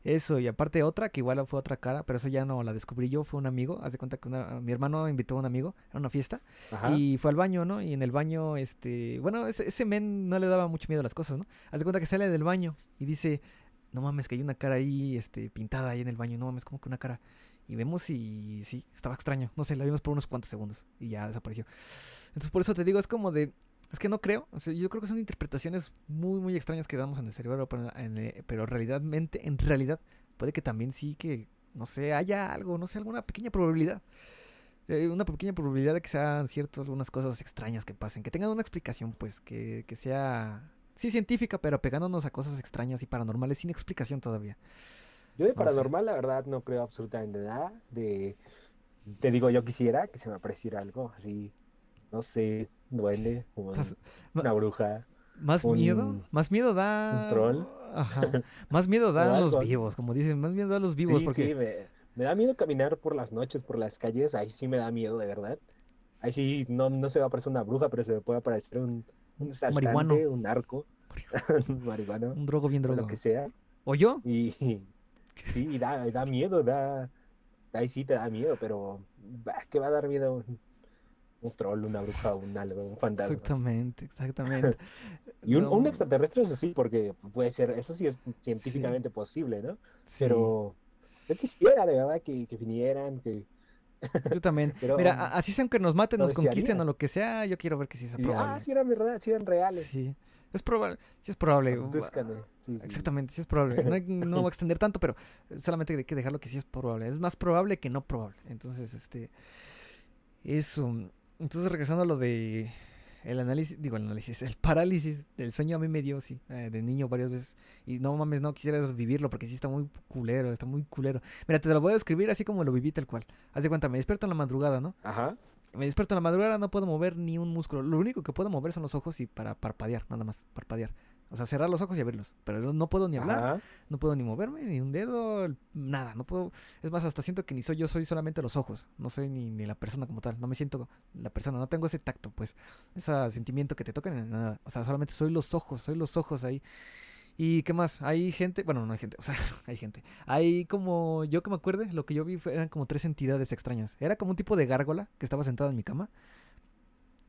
Eso, y aparte otra, que igual fue otra cara, pero eso ya no la descubrí yo, fue un amigo. Haz de cuenta que una- mi hermano invitó a un amigo a una fiesta Ajá. y fue al baño, ¿no? Y en el baño, este, bueno, ese, ese men no le daba mucho miedo a las cosas, ¿no? Haz de cuenta que sale del baño y dice, no mames, que hay una cara ahí, este, pintada ahí en el baño, no mames, como que una cara. Y vemos y sí, estaba extraño, no sé, la vimos por unos cuantos segundos y ya desapareció. Entonces por eso te digo, es como de, es que no creo, o sea, yo creo que son interpretaciones muy, muy extrañas que damos en el cerebro, pero, en, eh, pero realmente, en realidad, puede que también sí que, no sé, haya algo, no sé, alguna pequeña probabilidad eh, una pequeña probabilidad de que sean ciertas algunas cosas extrañas que pasen, que tengan una explicación, pues, que, que sea, sí, científica, pero pegándonos a cosas extrañas y paranormales sin explicación todavía. Yo de no sé. paranormal, la verdad, no creo absolutamente nada. De, te digo, yo quisiera que se me apareciera algo así, no sé, duende, un- una bruja. Más Un- miedo, más miedo da... un troll. Ajá. <laughs> Más miedo O dan los vivos, como dicen, más miedo dan los vivos, Sí, porque... sí, me, me da miedo caminar por las noches, por las calles. Ahí sí me da miedo, de verdad. Ahí sí no, no se va a aparecer una bruja, pero se me puede aparecer un, un marihuano. un narco, <laughs> un marihuano, Un drogo bien drogo. lo que sea. ¿O yo? Y <laughs> Sí, y da, da miedo, da. Ahí sí te da miedo, pero. bah, ¿Qué va a dar miedo? Un, un troll, una bruja, un algo, un fantasma. Exactamente, <laughs> exactamente. Y un, un No, extraterrestre, eso sí, porque puede ser, eso sí es científicamente posible, ¿no? sí, Pero yo quisiera de verdad que, que vinieran, que. yo también. <laughs> Pero Mira, así sean que nos maten, nos conquisten o desearía. lo que sea, yo quiero ver que sí es ah, probable. sí eran verdad, sí eran reales. Sí, es probable, sí es probable. Sí, sí. Exactamente, sí es probable. No, hay- no voy a <laughs> extender tanto, pero solamente hay que dejarlo que sí es probable. Es más probable que no probable. Entonces, este. Eso. Entonces, regresando a lo de. El análisis, digo, el análisis, el parálisis del sueño a mí me dio, sí, eh, de niño varias veces. Y no mames, no quisiera vivirlo porque sí está muy culero, está muy culero. Mira, te lo voy a describir así como lo viví tal cual. Haz de cuenta, me despierto en la madrugada, ¿no? Ajá. Me despierto en la madrugada, no puedo mover ni un músculo. Lo único que puedo mover son los ojos y para parpadear, nada más, parpadear. O sea, cerrar los ojos y abrirlos. Pero no- puedo ni hablar, Ajá. no puedo ni moverme, ni un dedo, nada, no puedo. Es más, hasta siento que ni soy yo, soy solamente los ojos. No soy ni, ni la persona como tal. No me siento la persona, no tengo ese tacto, pues. Ese sentimiento que te tocan en nada. O sea, solamente soy los ojos, soy los ojos ahí. ¿Y qué más? Hay gente, bueno, no hay gente, <laughs> o sea, hay gente. Hay como, yo que me acuerde, lo que yo vi fue- eran como tres entidades extrañas. Era como un tipo de gárgola que estaba sentada en mi cama.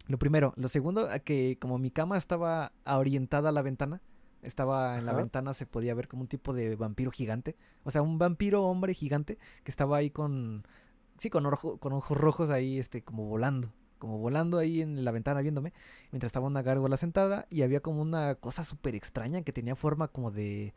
Lo primero. Lo segundo, que como mi cama estaba orientada a la ventana, estaba en la Ajá. ventana, se podía ver como un tipo de vampiro gigante. O sea, un vampiro hombre gigante que estaba ahí con, sí, con, con ojos rojos ahí, este, como volando. Como volando ahí en la ventana viéndome. Mientras estaba una gárgola sentada y había como una cosa súper extraña que tenía forma como de...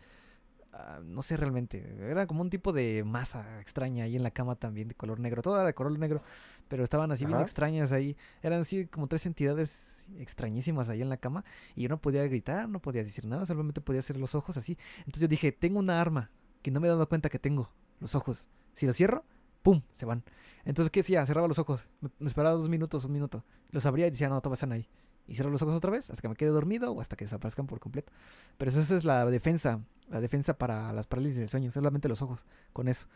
ah, no sé realmente, era como un tipo de masa extraña ahí en la cama también de color negro, toda de color negro, pero estaban así bien extrañas ahí, eran así como tres entidades extrañísimas ahí en la cama y yo no podía gritar, no podía decir nada, solamente podía hacer los ojos así. Entonces yo dije, tengo una arma que no me he dado cuenta que tengo, los ojos. Si los cierro, ¡pum! Se van. Entonces, ¿qué hacía? Cerraba los ojos, me, me esperaba dos minutos, un minuto, los abría y decía, no, todavía están ahí. Y cierro los ojos otra vez hasta que me quede dormido o hasta que desaparezcan por completo. Pero esa es la defensa, la defensa para las parálisis del sueño, solamente los ojos, con eso.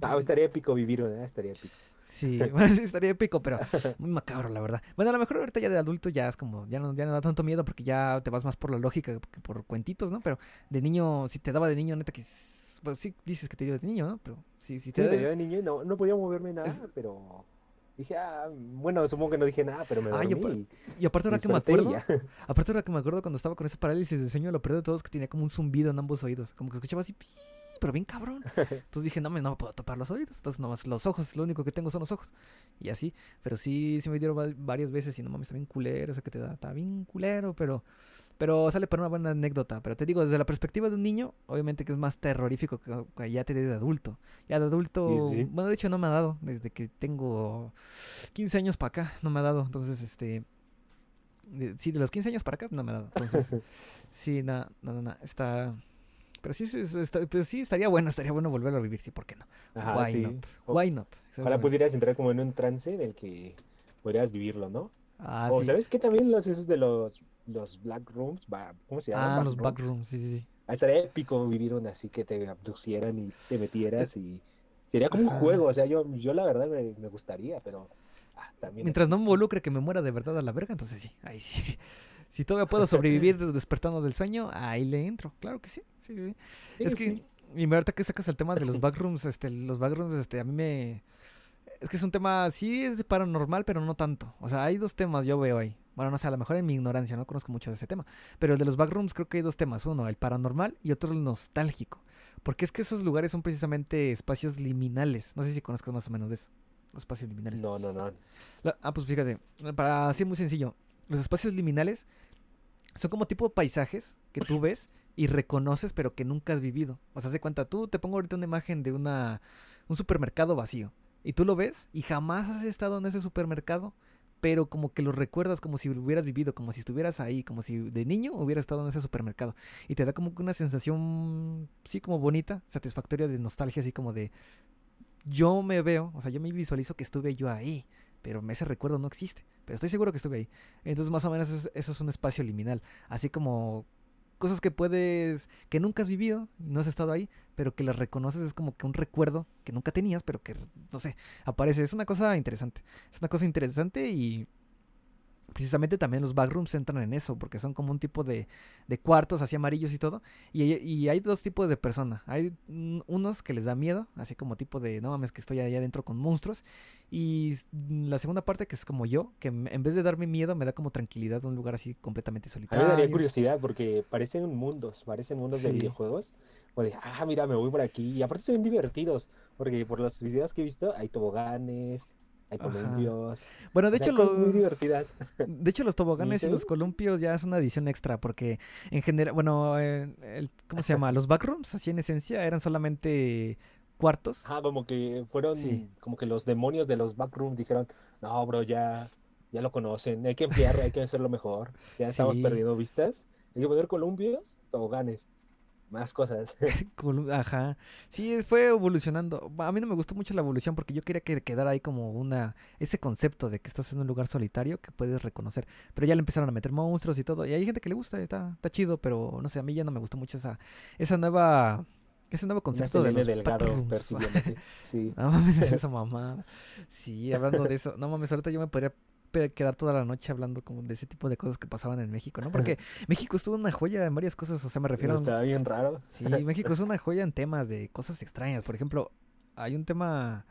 Ah, estaría épico vivir, ¿verdad? Estaría épico. Sí, <laughs> bueno, sí estaría épico, pero <laughs> muy macabro, la verdad. Bueno, a lo mejor ahorita ya de adulto ya es como, ya no, ya no da tanto miedo porque ya te vas más por la lógica que por cuentitos, ¿no? Pero de niño, si te daba de niño, neta que, pues sí dices que te dio de niño, ¿no? Pero sí, sí Sí, te me da- dio de niño no, no podía moverme nada, Es- pero dije, ah, bueno, supongo que no dije nada, pero me Ay, dormí Y aparte ahora que me acuerdo, aparte ahora que me acuerdo cuando estaba con esa parálisis de sueño, lo peor de todo es que tenía como un zumbido en ambos oídos, como que escuchaba así, pero bien cabrón. <laughs> Entonces dije, no me, no me puedo topar los oídos, entonces nomás los ojos, lo único que tengo son los ojos. Y así, pero sí, sí me dieron va- varias veces y no mames, está bien culero, eso que te da, está bien culero, pero... Pero sale para una buena anécdota. Pero te digo, desde la perspectiva de un niño, obviamente que es más terrorífico que, que ya te dé de adulto. Ya de adulto, Sí, sí. bueno, de hecho no me ha dado. Desde que tengo 15 años para acá, no me ha dado. Entonces, este... de- sí, de los 15 años para acá, no me ha dado. Entonces, <laughs> sí, nada, nada, nada. Está... Pero sí, sí, está- pero sí, estaría bueno, estaría bueno volverlo a vivir, sí, ¿por qué no? Ajá, Why sí. not? Why not? Ojalá pudieras entrar como en un trance en el que podrías vivirlo, ¿no? Ah, o sí. ¿sabes qué? También los esos de los, los black rooms, ¿cómo se llaman? Ah, los backrooms, sí, sí, sí. Ah, estaría épico vivir uno así que te abducieran y te metieras y sería como un juego, o sea, yo, yo la verdad me, me gustaría, pero ah, también Mientras no me involucre que me muera de verdad a la verga, entonces sí, ahí sí. <laughs> Si todavía puedo sobrevivir <laughs> despertando del sueño, ahí le entro, claro que sí. sí, sí. Sí, es que, y ahorita que sacas el tema de los backrooms, este, los backrooms, este, a mí me... Es que es un tema, sí es paranormal, pero no tanto. O sea, hay dos temas yo veo ahí. Bueno, no sé, a lo mejor en mi ignorancia, no conozco mucho de ese tema. Pero el de los backrooms creo que hay dos temas. Uno, el paranormal y otro el nostálgico. Porque es que esos lugares son precisamente espacios liminales. No sé si conozcas más o menos de eso. Los espacios liminales. No, no, no. La- ah, pues fíjate, para así muy sencillo, los espacios liminales son como tipo paisajes que tú ves y reconoces pero que nunca has vivido. O sea, de cuenta, tú te pongo ahorita una imagen de una un supermercado vacío y tú lo ves y jamás has estado en ese supermercado, pero como que lo recuerdas como si hubieras vivido, como si estuvieras ahí, como si de niño hubieras estado en ese supermercado y te da como una sensación sí como bonita, satisfactoria de nostalgia, así como de yo me veo, o sea, yo me visualizo que estuve yo ahí, pero ese recuerdo no existe, pero estoy seguro que estuve ahí. Entonces, más o menos es- eso es un espacio liminal, así como cosas que puedes, que nunca has vivido, no has estado ahí, pero que las reconoces, es como que un recuerdo que nunca tenías, pero que, no sé, aparece. Es una cosa interesante, es una cosa interesante y precisamente también los backrooms entran en eso, porque son como un tipo de, de cuartos así amarillos y todo. Y, y hay dos tipos de personas. Hay unos que les da miedo, así como tipo de, no mames, que estoy allá adentro con monstruos. Y la segunda parte, que es como yo, que en vez de darme miedo, me da como tranquilidad un lugar así completamente solitario. A mí me daría curiosidad, porque parecen mundos, parecen mundos de videojuegos. O de, ah, mira, me voy por aquí. Y aparte se ven divertidos, porque por los videos que he visto, hay toboganes, hay columpios. Bueno, de hecho, los. Muy divertidas. <laughs> De hecho, los toboganes y, los columpios ya es una edición extra, porque en general, bueno, el, ¿cómo se llama? Los backrooms, así en esencia, eran solamente cuartos. Ah, como que fueron, como que los demonios de los backrooms dijeron, no, bro, ya, ya lo conocen, hay que ampliar, hay que hacerlo mejor. Ya estamos perdiendo vistas. Hay que poner columpios, toboganes más cosas. <laughs> Ajá. Sí, fue evolucionando. A mí no me gustó mucho la evolución porque yo quería que quedara ahí como una ese concepto de que estás en un lugar solitario que puedes reconocer. Pero ya le empezaron a meter monstruos y todo. Y hay gente que le gusta, está, está chido, pero no sé, a mí ya no me gustó mucho esa, esa nueva ese nuevo concepto de los delgado <laughs> Sí. No mames, es <laughs> eso, mamá. Sí, hablando de eso. No mames, ahorita yo me podría quedar toda la noche hablando como de ese tipo de cosas que pasaban en México, ¿no? Porque <laughs> México estuvo una joya en varias cosas, o sea, me refiero Está bien raro. <laughs> Sí, México es una joya en temas de cosas extrañas. Por ejemplo, hay un tema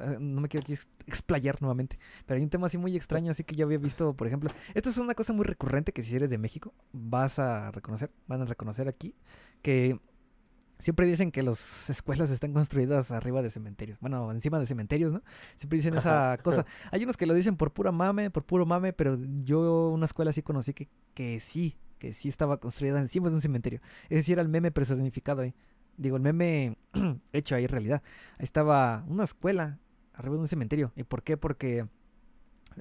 eh, no me quiero explayar nuevamente, pero hay un tema así muy extraño, así que yo había visto, por ejemplo, esto es una cosa muy recurrente que si eres de México vas a reconocer, van a reconocer aquí, que Siempre dicen que las escuelas están construidas arriba de cementerios. Bueno, encima de cementerios, ¿no? Siempre dicen esa <laughs> cosa. Hay unos que lo dicen por pura mame, por puro mame, pero yo una escuela sí conocí que, que sí, que sí estaba construida encima de un cementerio. Es decir, era el meme personificado ahí. Digo, el meme <clears throat> hecho ahí en realidad. Ahí estaba una escuela arriba de un cementerio. ¿Y por qué? Porque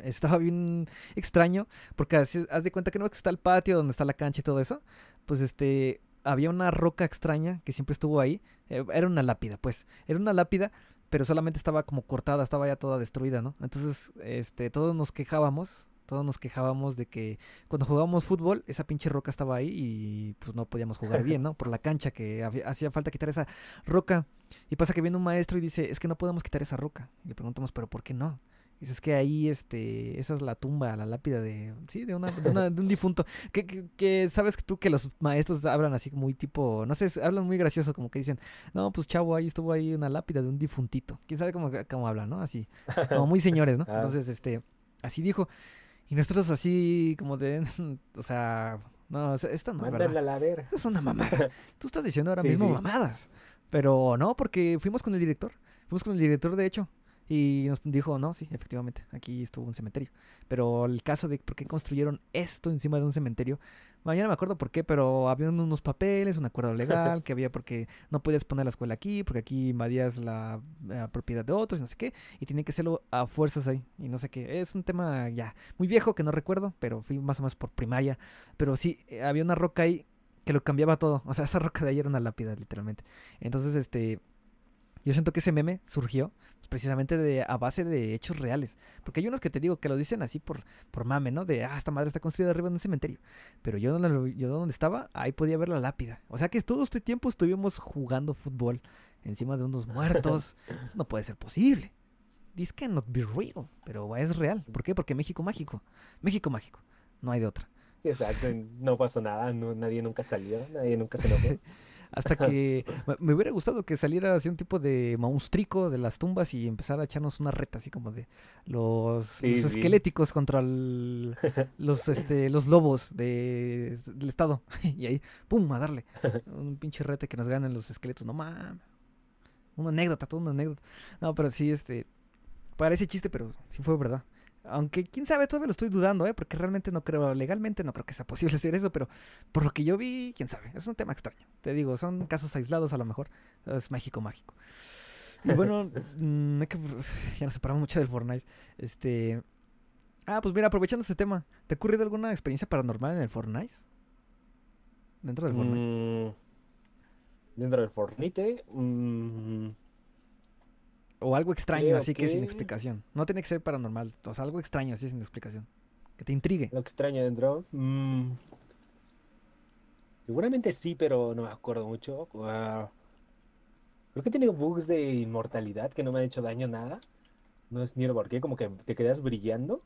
estaba bien extraño. Porque haz de cuenta que no que está el patio donde está la cancha y todo eso. Pues este había una roca extraña que siempre estuvo ahí. Eh, era una lápida, pues. Era una lápida, pero solamente estaba como cortada, estaba ya toda destruida, ¿no? Entonces, este, todos nos quejábamos, todos nos quejábamos de que cuando jugábamos fútbol, esa pinche roca estaba ahí y pues no podíamos jugar bien, ¿no? Por la cancha que hacía falta quitar esa roca. Y pasa que viene un maestro y dice, es que no podemos quitar esa roca. Y le preguntamos, pero ¿por qué no? Dices que ahí, este, esa es la tumba, la lápida de, sí, de, una, de, un difunto. Que, que, sabes que tú que los maestros hablan así muy tipo, no sé, hablan muy gracioso, como que dicen, no, pues chavo, ahí estuvo ahí una lápida de un difuntito. ¿Quién sabe cómo, cómo hablan, no? Así, como muy señores, ¿no? <laughs> Ah. Entonces, este, así dijo. Y nosotros así como de, <laughs> o sea, no, esto no es verdad. Es una mamada. <laughs> Tú estás diciendo ahora mismo mamadas. Pero no, porque fuimos con el director. Fuimos con el director, de hecho. Y nos dijo, no, sí, efectivamente, aquí estuvo un cementerio. Pero el caso de por qué construyeron esto encima de un cementerio, mañana me acuerdo por qué, pero había unos papeles, un acuerdo legal, <laughs> que había porque no podías poner la escuela aquí, porque aquí invadías la, propiedad de otros y no sé qué, y tenía que hacerlo a fuerzas ahí, y no sé qué. Es un tema ya muy viejo que no recuerdo, pero fui más o menos por primaria. Pero sí, eh, había una roca ahí que lo cambiaba todo. O sea, esa roca de ahí era una lápida, literalmente. Entonces, este, yo siento que ese meme surgió precisamente de, a base de hechos reales. Porque hay unos que te digo que lo dicen así por, por mame, ¿no? De, ah, esta madre está construida arriba de un cementerio. Pero yo donde, yo donde estaba, ahí podía ver la lápida. O sea que todo este tiempo estuvimos jugando fútbol encima de unos muertos. <laughs> Eso no puede ser posible. This cannot be real. Pero es real. ¿Por qué? Porque México mágico. México mágico. No hay de otra. Sí, exacto. No pasó nada. nadie nunca salió. Nadie nunca se enojó. <laughs> Hasta que me hubiera gustado que saliera así un tipo de monstruico de las tumbas y empezara a echarnos una reta así como de los, esqueléticos contra <laughs> los este los lobos de, del estado. <laughs> y ahí, pum, a darle. <laughs> Un pinche rete que nos ganen los esqueletos. No mames. Una anécdota, toda una anécdota. No, pero sí, este. Parece chiste, pero sí fue verdad. Aunque quién sabe, todavía lo estoy dudando, ¿eh? Porque realmente no creo, legalmente no creo que sea posible <laughs> hacer eso, pero por lo que yo vi, quién sabe, es un tema extraño. Te digo, son casos aislados a lo mejor. Es mágico, mágico. Y bueno, <laughs> mm, que, <sighs> ya nos separamos mucho del Fortnite. Este. Ah, pues mira, aprovechando ese tema, ¿te ha ocurrido alguna experiencia paranormal en el Fortnite? Dentro del Fortnite. Mm, dentro del Fortnite. Mmm o algo extraño, así que sin explicación. No tiene que ser paranormal. O sea, algo extraño, así sin explicación. Que te intrigue. Lo extraño dentro. Mm. Seguramente sí, pero no me acuerdo mucho. Creo que he tenido bugs de inmortalidad que no me han hecho daño nada. No es ni por qué, como que te quedas brillando.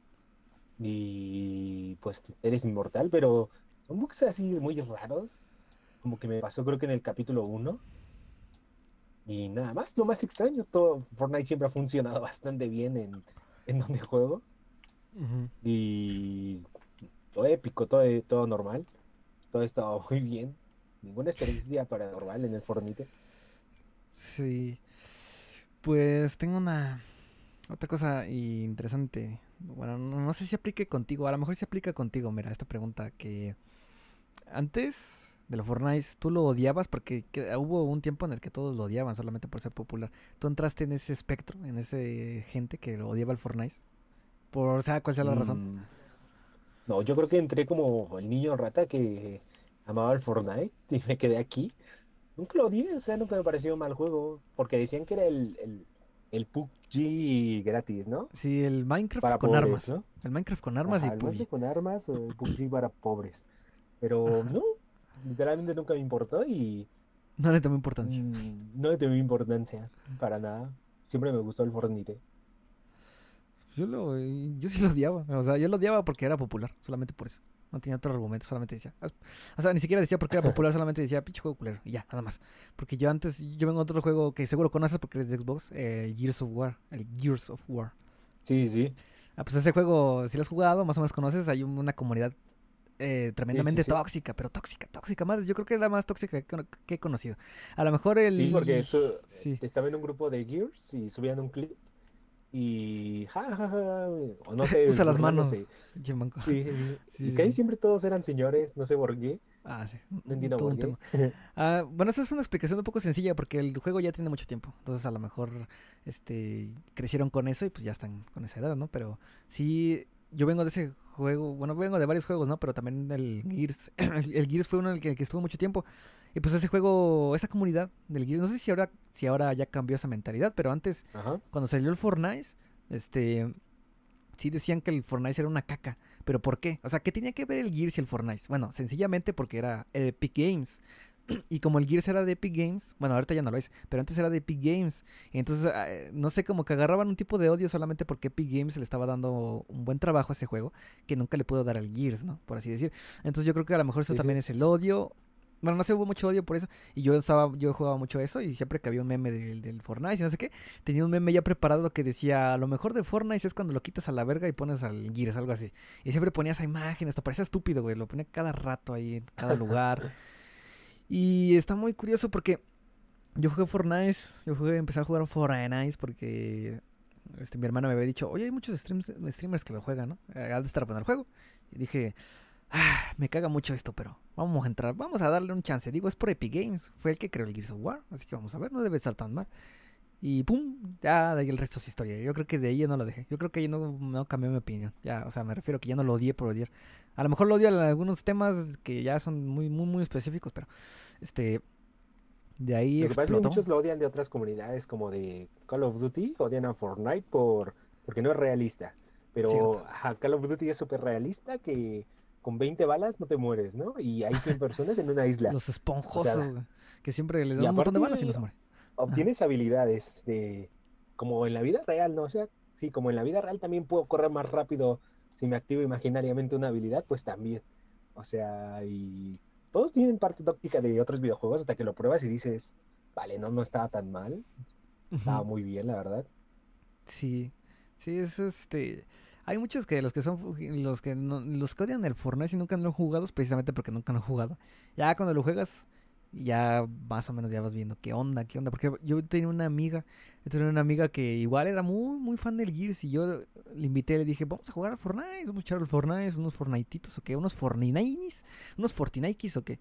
y pues eres inmortal, pero son bugs así muy raros, como que me pasó creo que en el capítulo 1. Y nada más, lo más extraño, todo Fortnite siempre ha funcionado <laughs> bastante bien en, en donde juego. Y todo épico, todo, todo normal. Todo estaba <laughs> muy bien. Ninguna experiencia paranormal en el Fortnite. Sí. Pues tengo una otra cosa interesante. Bueno, no, no sé si aplique contigo. A lo mejor sí aplica contigo. Mira, esta pregunta que antes de los Fortnite, ¿tú lo odiabas? Porque que- hubo un tiempo en el que todos lo odiaban solamente por ser popular. ¿Tú entraste en ese espectro, en ese gente que lo odiaba el Fortnite? Por sea cual sea la razón. Mm, No, yo creo que entré como el niño rata que amaba el Fortnite <laughs> y me quedé aquí. Nunca lo odié, o sea, nunca me pareció mal juego. Porque decían que era el, el, el PUBG gratis, ¿no? Sí, el Minecraft Para con pobres, armas. ¿no? El Minecraft con armas Ajá, y el PUBG. Minecraft con armas o el PUBG para pobres. Pero Ajá. no, literalmente nunca me importó y No le tomé importancia. mm, no le tomé importancia para nada. Siempre me gustó el Fortnite. Yo lo, yo sí lo odiaba. O sea, yo lo odiaba porque era popular, solamente por eso. No tenía otro argumento, solamente decía. O sea, ni siquiera decía porque era popular, solamente decía pinche juego culero. Y ya, nada más. Porque yo antes, yo vengo de otro juego que seguro conoces porque eres de Xbox, eh, Gears of War. El Gears of War. Sí, sí. Ah, pues ese juego, si lo has jugado, más o menos conoces, hay un- una comunidad eh, tremendamente sí. tóxica, pero tóxica, tóxica. Más, yo creo que es la más tóxica que, que he conocido. A lo mejor el. Sí, porque eso Sí. estaba en un grupo de Gears y subían un clip y ja, ja, ja, o no sé, <laughs> Usa las manos. <laughs> Pinche manco. Sí, sí, sí. <laughs> Sí, Y sí, casi sí. siempre todos eran señores, no sé por qué. Ah, sí. No entiendo todo por qué. Ah, bueno, esa es una explicación un poco sencilla porque el juego ya tiene mucho tiempo. Entonces a lo mejor este crecieron con eso y pues ya están con esa edad, ¿no? Pero sí, yo vengo de ese juego, bueno, vengo de varios juegos, ¿no? Pero también el Gears, <clears throat> el, el Gears fue uno en el que, que estuvo mucho tiempo. Y pues ese juego, esa comunidad del Gears, no sé si ahora, si ahora ya cambió esa mentalidad, pero antes, Ajá. cuando salió el Fortnite, este, sí decían que el Fortnite era una caca. ¿Pero por qué? O sea, ¿qué tenía que ver el Gears y el Fortnite? Bueno, sencillamente porque era Epic Games. <clears throat> Y como el Gears era de Epic Games, bueno, ahorita ya no lo es, pero antes era de Epic Games. Entonces, ah, eh, no sé, como que agarraban un tipo de odio solamente porque Epic Games le estaba dando un buen trabajo a ese juego que nunca le pudo dar al Gears, ¿no? Por así decir. Entonces, yo creo que a lo mejor eso Sí, sí. también es el odio. Bueno, no sé, hubo mucho odio por eso. Y yo estaba, yo jugaba mucho eso. Y siempre que había un meme del, del Fortnite y no sé qué, tenía un meme ya preparado que decía: lo mejor de Fortnite es cuando lo quitas a la verga y pones al Gears, algo así. Y siempre ponía esa imagen, hasta parecía estúpido, güey. Lo ponía cada rato ahí, en cada lugar. <laughs> y está muy curioso porque yo jugué Fortnite, yo empecé a jugar Fortnite porque este, mi hermana me había dicho, oye, hay muchos streamers que lo juegan, ¿no? Eh, de estar bueno el juego. Y dije, ah, me caga mucho esto, pero vamos a entrar, vamos a darle un chance. Digo, es por Epic Games, fue el que creó el Gears of War, así que vamos a ver, no debe estar tan mal. Y pum, ya de ahí el resto es historia. Yo creo que de ahí ya no lo dejé. Yo creo que ahí no, no cambió mi opinión. Ya, o sea, me refiero que ya no lo odié por odiar. A lo mejor lo odio en algunos temas que ya son muy, muy, muy específicos, pero este. De ahí Lo que pasa es que muchos lo odian de otras comunidades como de Call of Duty, odian a Fortnite por porque no es realista. Pero Cierto. Call of Duty es súper realista que con 20 balas no te mueres, ¿no? Y hay 100 personas en una isla. Los esponjosos, que siempre les dan un montón de balas y no se mueren. Obtienes habilidades de como en la vida real, ¿no? O sea, sí, como en la vida real también puedo correr más rápido si me activo imaginariamente una habilidad, pues también. O sea, y todos tienen parte tóxica de otros videojuegos hasta que lo pruebas y dices, vale, no, no estaba tan mal, estaba muy bien, la verdad. Sí, sí, es este. Hay muchos que los que son los que no, los que odian el Fortnite y nunca lo han jugado es precisamente porque nunca lo han jugado. Ya cuando lo juegas, ya más o menos ya vas viendo qué onda, qué onda. Porque yo tenía una amiga, yo tenía una amiga que igual era muy, muy fan del Gears y yo le invité, le dije, vamos a jugar al Fortnite, vamos a echar al Fortnite, unos Fortniteitos o qué, unos Fortnites, unos Fortniteikis o qué.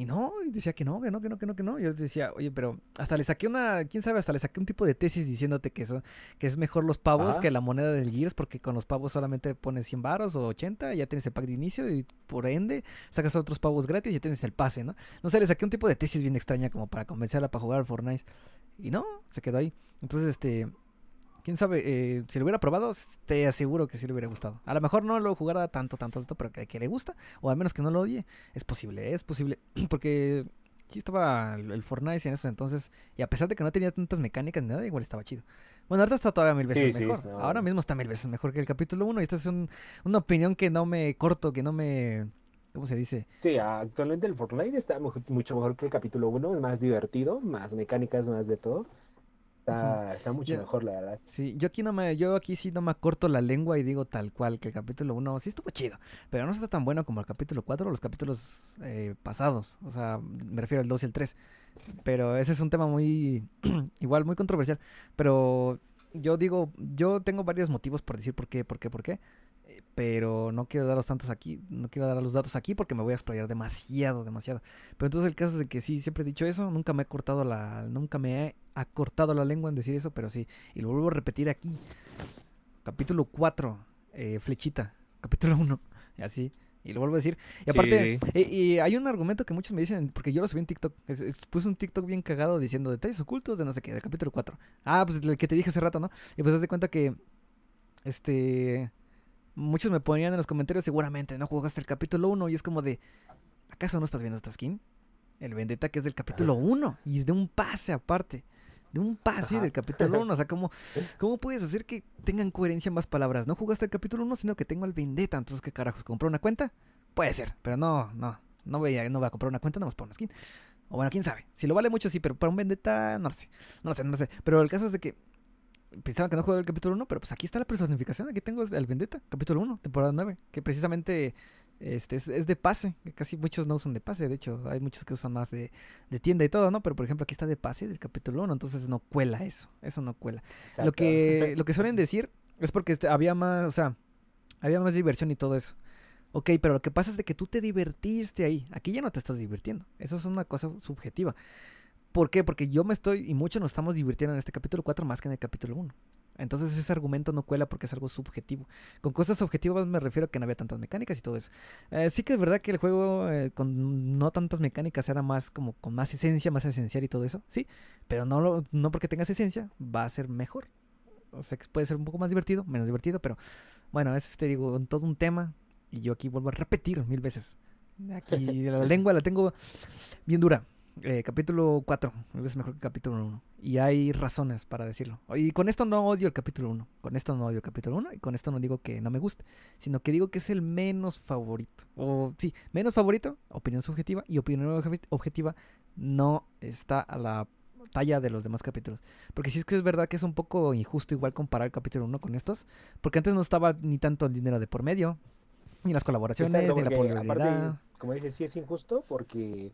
Y no, y decía que no, que no, que no, que no, que no. Yo decía, oye, pero hasta le saqué una, quién sabe, hasta le saqué un tipo de tesis diciéndote que eso, que es mejor los pavos Ajá. que la moneda del Gears porque con los pavos solamente pones 100 varos o 80, ya tienes el pack de inicio y por ende sacas otros pavos gratis y ya tienes el pase, ¿no? No sé, le saqué un tipo de tesis bien extraña como para convencerla para jugar al Fortnite y no, se quedó ahí. Entonces, este, quién sabe, eh, si lo hubiera probado, te aseguro que sí le hubiera gustado. A lo mejor no lo jugara tanto, tanto, tanto, pero que, que le gusta o al menos que no lo odie, es posible, es posible <clears throat> porque sí estaba el, Fortnite en esos entonces. Y a pesar de que no tenía tantas mecánicas ni nada, igual estaba chido. Bueno, ahorita está todavía mil veces Sí, sí, mejor. está- Ahora mismo está mil veces mejor que el capítulo 1. Y esta es un- una opinión que no me corto, que no me... ¿Cómo se dice? Sí, actualmente el Fortnite está mucho, mucho mejor que el capítulo 1, es más divertido, más mecánicas, más de todo. Está, está mucho mejor, la verdad. Sí, yo aquí no me, yo aquí sí no me acorto la lengua y digo tal cual que el capítulo 1 sí estuvo chido, pero no está tan bueno como el capítulo 4 o los capítulos eh, pasados, o sea, me refiero al 2 y el 3. Pero ese es un tema muy <clears throat> igual muy controversial, pero yo digo, yo tengo varios motivos por decir por qué, por qué, por qué, pero no quiero dar los tantos aquí, no quiero dar los datos aquí porque me voy a explayar demasiado, demasiado. Pero entonces el caso es de que sí, siempre he dicho eso, nunca me he cortado la, nunca me he acortado la lengua en decir eso, pero sí, y lo vuelvo a repetir aquí. Capítulo 4, eh, flechita, capítulo 1, <laughs> y así. Y lo vuelvo a decir. Y aparte, sí. eh, y hay un argumento que muchos me dicen, porque yo lo subí en TikTok. es- puse un TikTok bien cagado diciendo detalles ocultos de no sé qué, del capítulo 4. Ah, pues el que te dije hace rato, ¿no? Y pues haz de cuenta que, este, muchos me ponían en los comentarios, seguramente no jugaste el capítulo 1 y es como de, ¿acaso no estás viendo esta skin? El Vendetta que es del capítulo 1 y de un pase aparte. De un pase Ajá. del capítulo 1. O sea, ¿cómo, <laughs> ¿cómo puedes hacer que tengan coherencia más palabras? No jugaste el capítulo 1, sino que tengo el Vendetta. Entonces, ¿qué carajos? ¿Compró una cuenta? Puede ser, pero no, no. No voy a, no voy a comprar una cuenta, nada más por una skin. O bueno, quién sabe. Si lo vale mucho, sí, pero para un Vendetta, no lo sé. No lo sé, no lo sé. Pero el caso es de que pensaba que no jugaba el capítulo 1, pero pues aquí está la personificación. Aquí tengo el Vendetta, capítulo 1, temporada 9. Que precisamente este, es, es de pase. Casi muchos no usan de pase. De hecho, hay muchos que usan más de, de tienda y todo, ¿no? Pero por ejemplo, aquí está de pase del capítulo 1. Entonces no cuela eso. Eso no cuela. Lo que, lo que suelen decir es porque este, había más, o sea, había más diversión y todo eso. Ok, pero lo que pasa es de que tú te divertiste ahí. Aquí ya no te estás divirtiendo. Eso es una cosa subjetiva. ¿Por qué? Porque yo me estoy, y muchos nos estamos divirtiendo en este capítulo 4 más que en el capítulo 1. Entonces ese argumento no cuela porque es algo subjetivo. Con cosas objetivas me refiero a que no había tantas mecánicas y todo eso. Eh, sí que es verdad que el juego eh, con no tantas mecánicas era más como con más esencia, más esencial y todo eso. Sí, pero no, lo- no porque tengas esencia va a ser mejor. O sea, que puede ser un poco más divertido, menos divertido, pero bueno, es te digo, todo un tema. Y yo aquí vuelvo a repetir mil veces. Aquí la <laughs> lengua la tengo bien dura. Eh, capítulo 4 es mejor que capítulo 1. Y hay razones para decirlo. Y con esto no odio el capítulo 1. Con esto no odio el capítulo 1. Y con esto no digo que no me guste. Sino que digo que es el menos favorito. O sí, menos favorito, opinión subjetiva. Y opinión obje- objetiva no está a la talla de los demás capítulos. Porque sí es que es verdad que es un poco injusto igual comparar el capítulo 1 con estos. Porque antes no estaba ni tanto el dinero de por medio. Ni las colaboraciones, Exacto, ni la popularidad. aparte, como dices, sí es injusto porque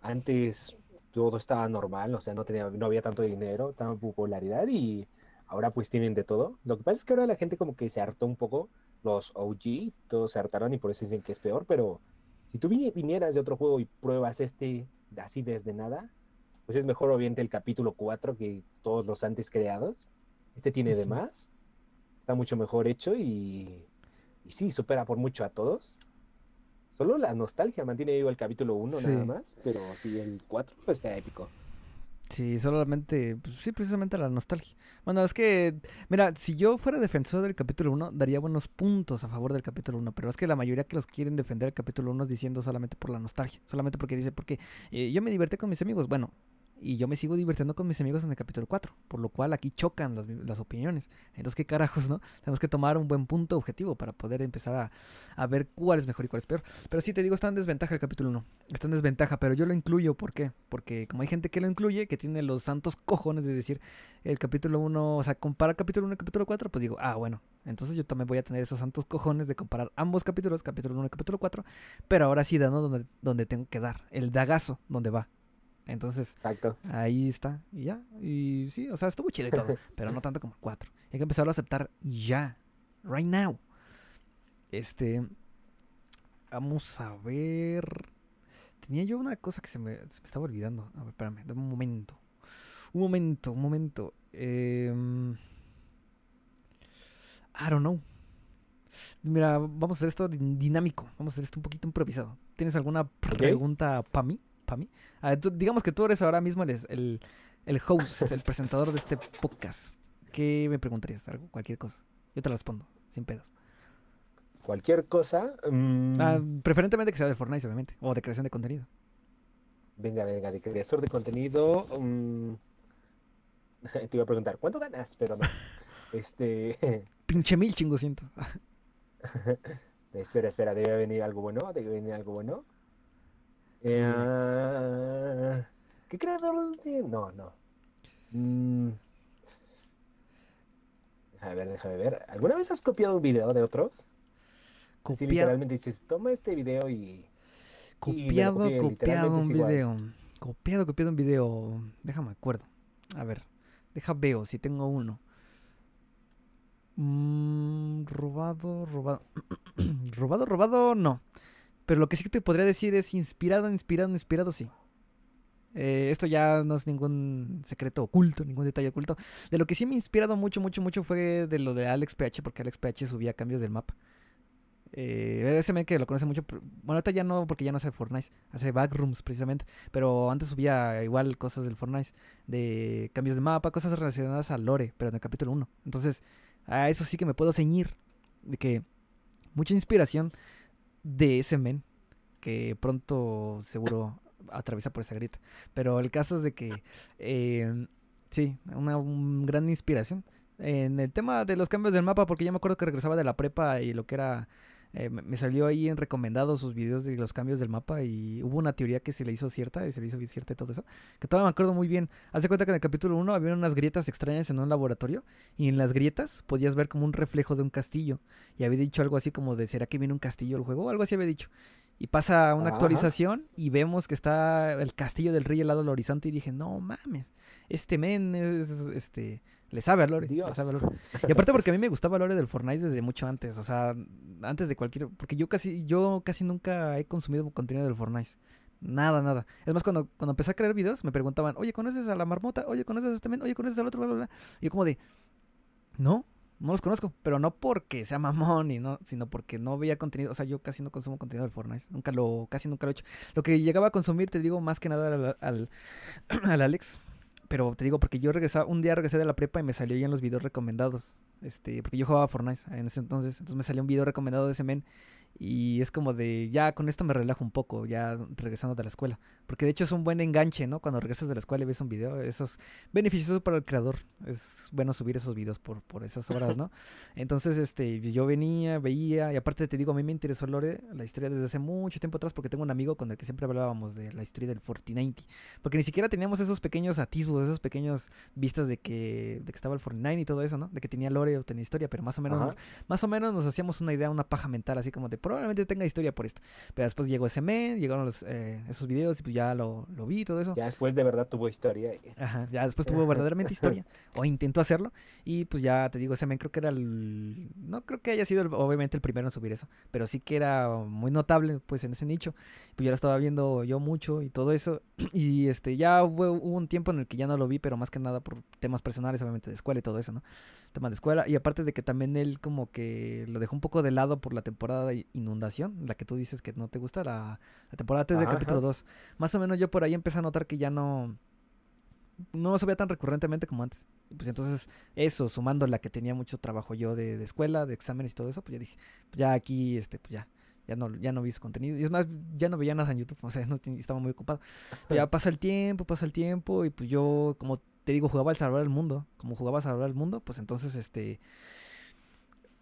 antes todo estaba normal, o sea, no tenía, no había tanto dinero, tanta popularidad y ahora pues tienen de todo. Lo que pasa es que ahora la gente como que se hartó un poco, los OG, todos se hartaron y por eso dicen que es peor, pero si tú vi- vinieras de otro juego y pruebas este así desde nada, pues es mejor obviamente el capítulo 4 que todos los antes creados. Este tiene de más, está mucho mejor hecho y, y sí, supera por mucho a todos. Solo la nostalgia mantiene vivo el capítulo 1 nada más, pero sí, el 4 está épico. Sí, solamente, pues, sí, precisamente la nostalgia. Bueno, es que, mira, si yo fuera defensor del capítulo 1, daría buenos puntos a favor del capítulo 1, pero es que la mayoría que los quieren defender el capítulo 1 es diciendo solamente por la nostalgia, solamente porque dice, porque eh, yo me divertí con mis amigos, bueno, y yo me sigo divirtiendo con mis amigos en el capítulo 4, por lo cual aquí chocan las, opiniones. Entonces, ¿qué carajos, no? Tenemos que tomar un buen punto objetivo para poder empezar a, a ver cuál es mejor y cuál es peor. Pero sí, te digo, está en desventaja el capítulo 1. Está en desventaja, pero yo lo incluyo. ¿Por qué? Porque como hay gente que lo incluye, que tiene los santos <laughs> cojones de decir el capítulo 1, o sea, comparar capítulo 1 y capítulo 4, pues digo, ah, bueno, entonces yo también voy a tener esos santos cojones de comparar ambos capítulos, capítulo 1 y capítulo 4, pero ahora sí dando donde, donde tengo que dar, el dagazo donde va. Entonces, Exacto. ahí está, y ya. Y sí, o sea, estuvo chido y todo, <laughs> pero no tanto como el 4. Hay que empezarlo a aceptar ya, right now. Este, vamos a ver. Tenía yo una cosa que se me, se me estaba olvidando. A ver, espérame, dame un momento. Un momento, un momento. Em, I don't know. Mira, vamos a hacer esto din- dinámico. Vamos a hacer esto un poquito improvisado. ¿Tienes alguna pregunta para mí? ¿Para mí? A ver, tú- digamos que tú eres ahora mismo el, el, el host, el presentador de este podcast. ¿Qué me preguntarías? Algo, cualquier cosa. Yo te respondo, sin pedos. Cualquier cosa. mm, Ah, preferentemente que sea de Fortnite, obviamente. O de creación de contenido. Venga, venga, de creador de contenido. mm, <laughs> te iba a preguntar, ¿cuánto ganas? Pero no. <laughs> Este. <laughs> Pinche mil chingo siento. espera, espera, debe venir algo bueno. Debe venir algo bueno. Eh, ¿Qué creador de.? No, no. Mm, Déjame ver, déjame ver. ¿Alguna vez has copiado un video de otros? Copiado, literalmente dices, toma este video y. Copiado, copié, copiado un video. Copiado, copiado un video. Déjame acuerdo. A ver, deja veo si tengo uno. Mm, robado, robado. <clears throat> robado, robado, no. Pero lo que sí que te podría decir es inspirado, inspirado, inspirado, sí. Eh, esto ya no es ningún secreto oculto, ningún detalle oculto. De lo que sí me ha inspirado mucho, mucho, mucho fue de lo de Alex PH, porque Alex PH subía cambios del mapa. Eh, ese men que lo conoce mucho, bueno, ahorita ya no, porque ya no hace Fortnite, hace Backrooms precisamente, pero antes subía igual cosas del Fortnite, de cambios de mapa, cosas relacionadas al lore, pero en el capítulo 1. Entonces, a eso sí que me puedo ceñir, de que mucha inspiración de ese men, que pronto seguro atraviesa por esa grieta. Pero el caso es de que, eh, sí, una un gran inspiración. En el tema de los cambios del mapa, porque yo me acuerdo que regresaba de la prepa y lo que era eh, me salió ahí en recomendados sus videos de los cambios del mapa y hubo una teoría que se le hizo cierta y se le hizo cierta y todo eso. Que todavía me acuerdo muy bien. Haz de cuenta que en el capítulo 1 había unas grietas extrañas en un laboratorio y en las grietas podías ver como un reflejo de un castillo. Y había dicho algo así como de ¿será que viene un castillo el juego? Algo así había dicho. Y pasa una Ajá. actualización y vemos que está el castillo del rey al lado del horizonte y dije, no mames, este men es, este, le sabe a Lore, le Dios. sabe a Lore. Y aparte porque a mí me gustaba Lore del Fortnite desde mucho antes, o sea, antes de cualquier, porque yo casi, yo casi nunca he consumido contenido del Fortnite. Nada, nada. Es más, cuando, cuando empecé a crear videos, me preguntaban, oye, ¿conoces a la marmota? Oye, ¿conoces a este men? Oye, ¿conoces al otro? Bla, bla, bla. Y yo como de, no, no los conozco. Pero no porque sea mamón, y no, sino porque no veía contenido. O sea, yo casi no consumo contenido del Fortnite. Nunca lo, casi nunca lo he hecho. Lo que llegaba a consumir, te digo, más que nada al, al, <clears throat> al Alex. Pero te digo, porque yo regresaba, un día regresé de la prepa y me salió ya en los videos recomendados. Este, porque yo jugaba Fortnite en ese entonces. Entonces me salió un video recomendado de ese men. Y es como de, ya con esto me relajo un poco, ya regresando de la escuela. Porque de hecho es un buen enganche, ¿no? Cuando regresas de la escuela y ves un video, eso es beneficioso para el creador. Es bueno subir esos videos por, por esas horas, ¿no? <laughs> Entonces, este, yo venía, veía, y aparte te digo, a mí me interesó Lore, la historia desde hace mucho tiempo atrás, porque tengo un amigo con el que siempre hablábamos de la historia del Fortnite. Porque ni siquiera teníamos esos pequeños atisbos, esos pequeños vistas de que, de que estaba el Fortnite y todo eso, ¿no? De que tenía Lore o tenía historia, pero más o menos Ajá. más o menos nos hacíamos una idea, una paja mental, así como de probablemente tenga historia por esto. Pero después llegó ese mes, llegaron los, eh, esos videos y pues ya lo, lo vi y todo eso. Ya después de verdad tuvo historia. Ajá, ya después tuvo verdaderamente <laughs> historia, o intentó hacerlo, y pues ya te digo, ese men creo que era el... No creo que haya sido el- obviamente el primero en subir eso, pero sí que era muy notable pues en ese nicho. Pues ya lo estaba viendo yo mucho y todo eso, <clears throat> y este ya hubo, hubo un tiempo en el que ya no lo vi, pero más que nada por temas personales, obviamente de escuela y todo eso, ¿no? Temas de escuela, y aparte de que también él como que lo dejó un poco de lado por la temporada de inundación, la que tú dices que no te gusta, la, la temporada 3 del capítulo 2. Más o menos yo por ahí empecé a notar que ya no no lo subía tan recurrentemente como antes. Y pues entonces, eso, sumando la que tenía mucho trabajo yo de, de escuela, de exámenes y todo eso, pues ya dije, pues ya aquí, este, pues ya, ya no, ya no vi su contenido. Y es más, ya no veía nada en YouTube, o sea, no estaba muy ocupado. Pero <laughs> ya pasa el tiempo, pasa el tiempo, y pues yo, como te digo, jugaba al salvar el mundo. Como jugaba a salvar el mundo, pues entonces, este,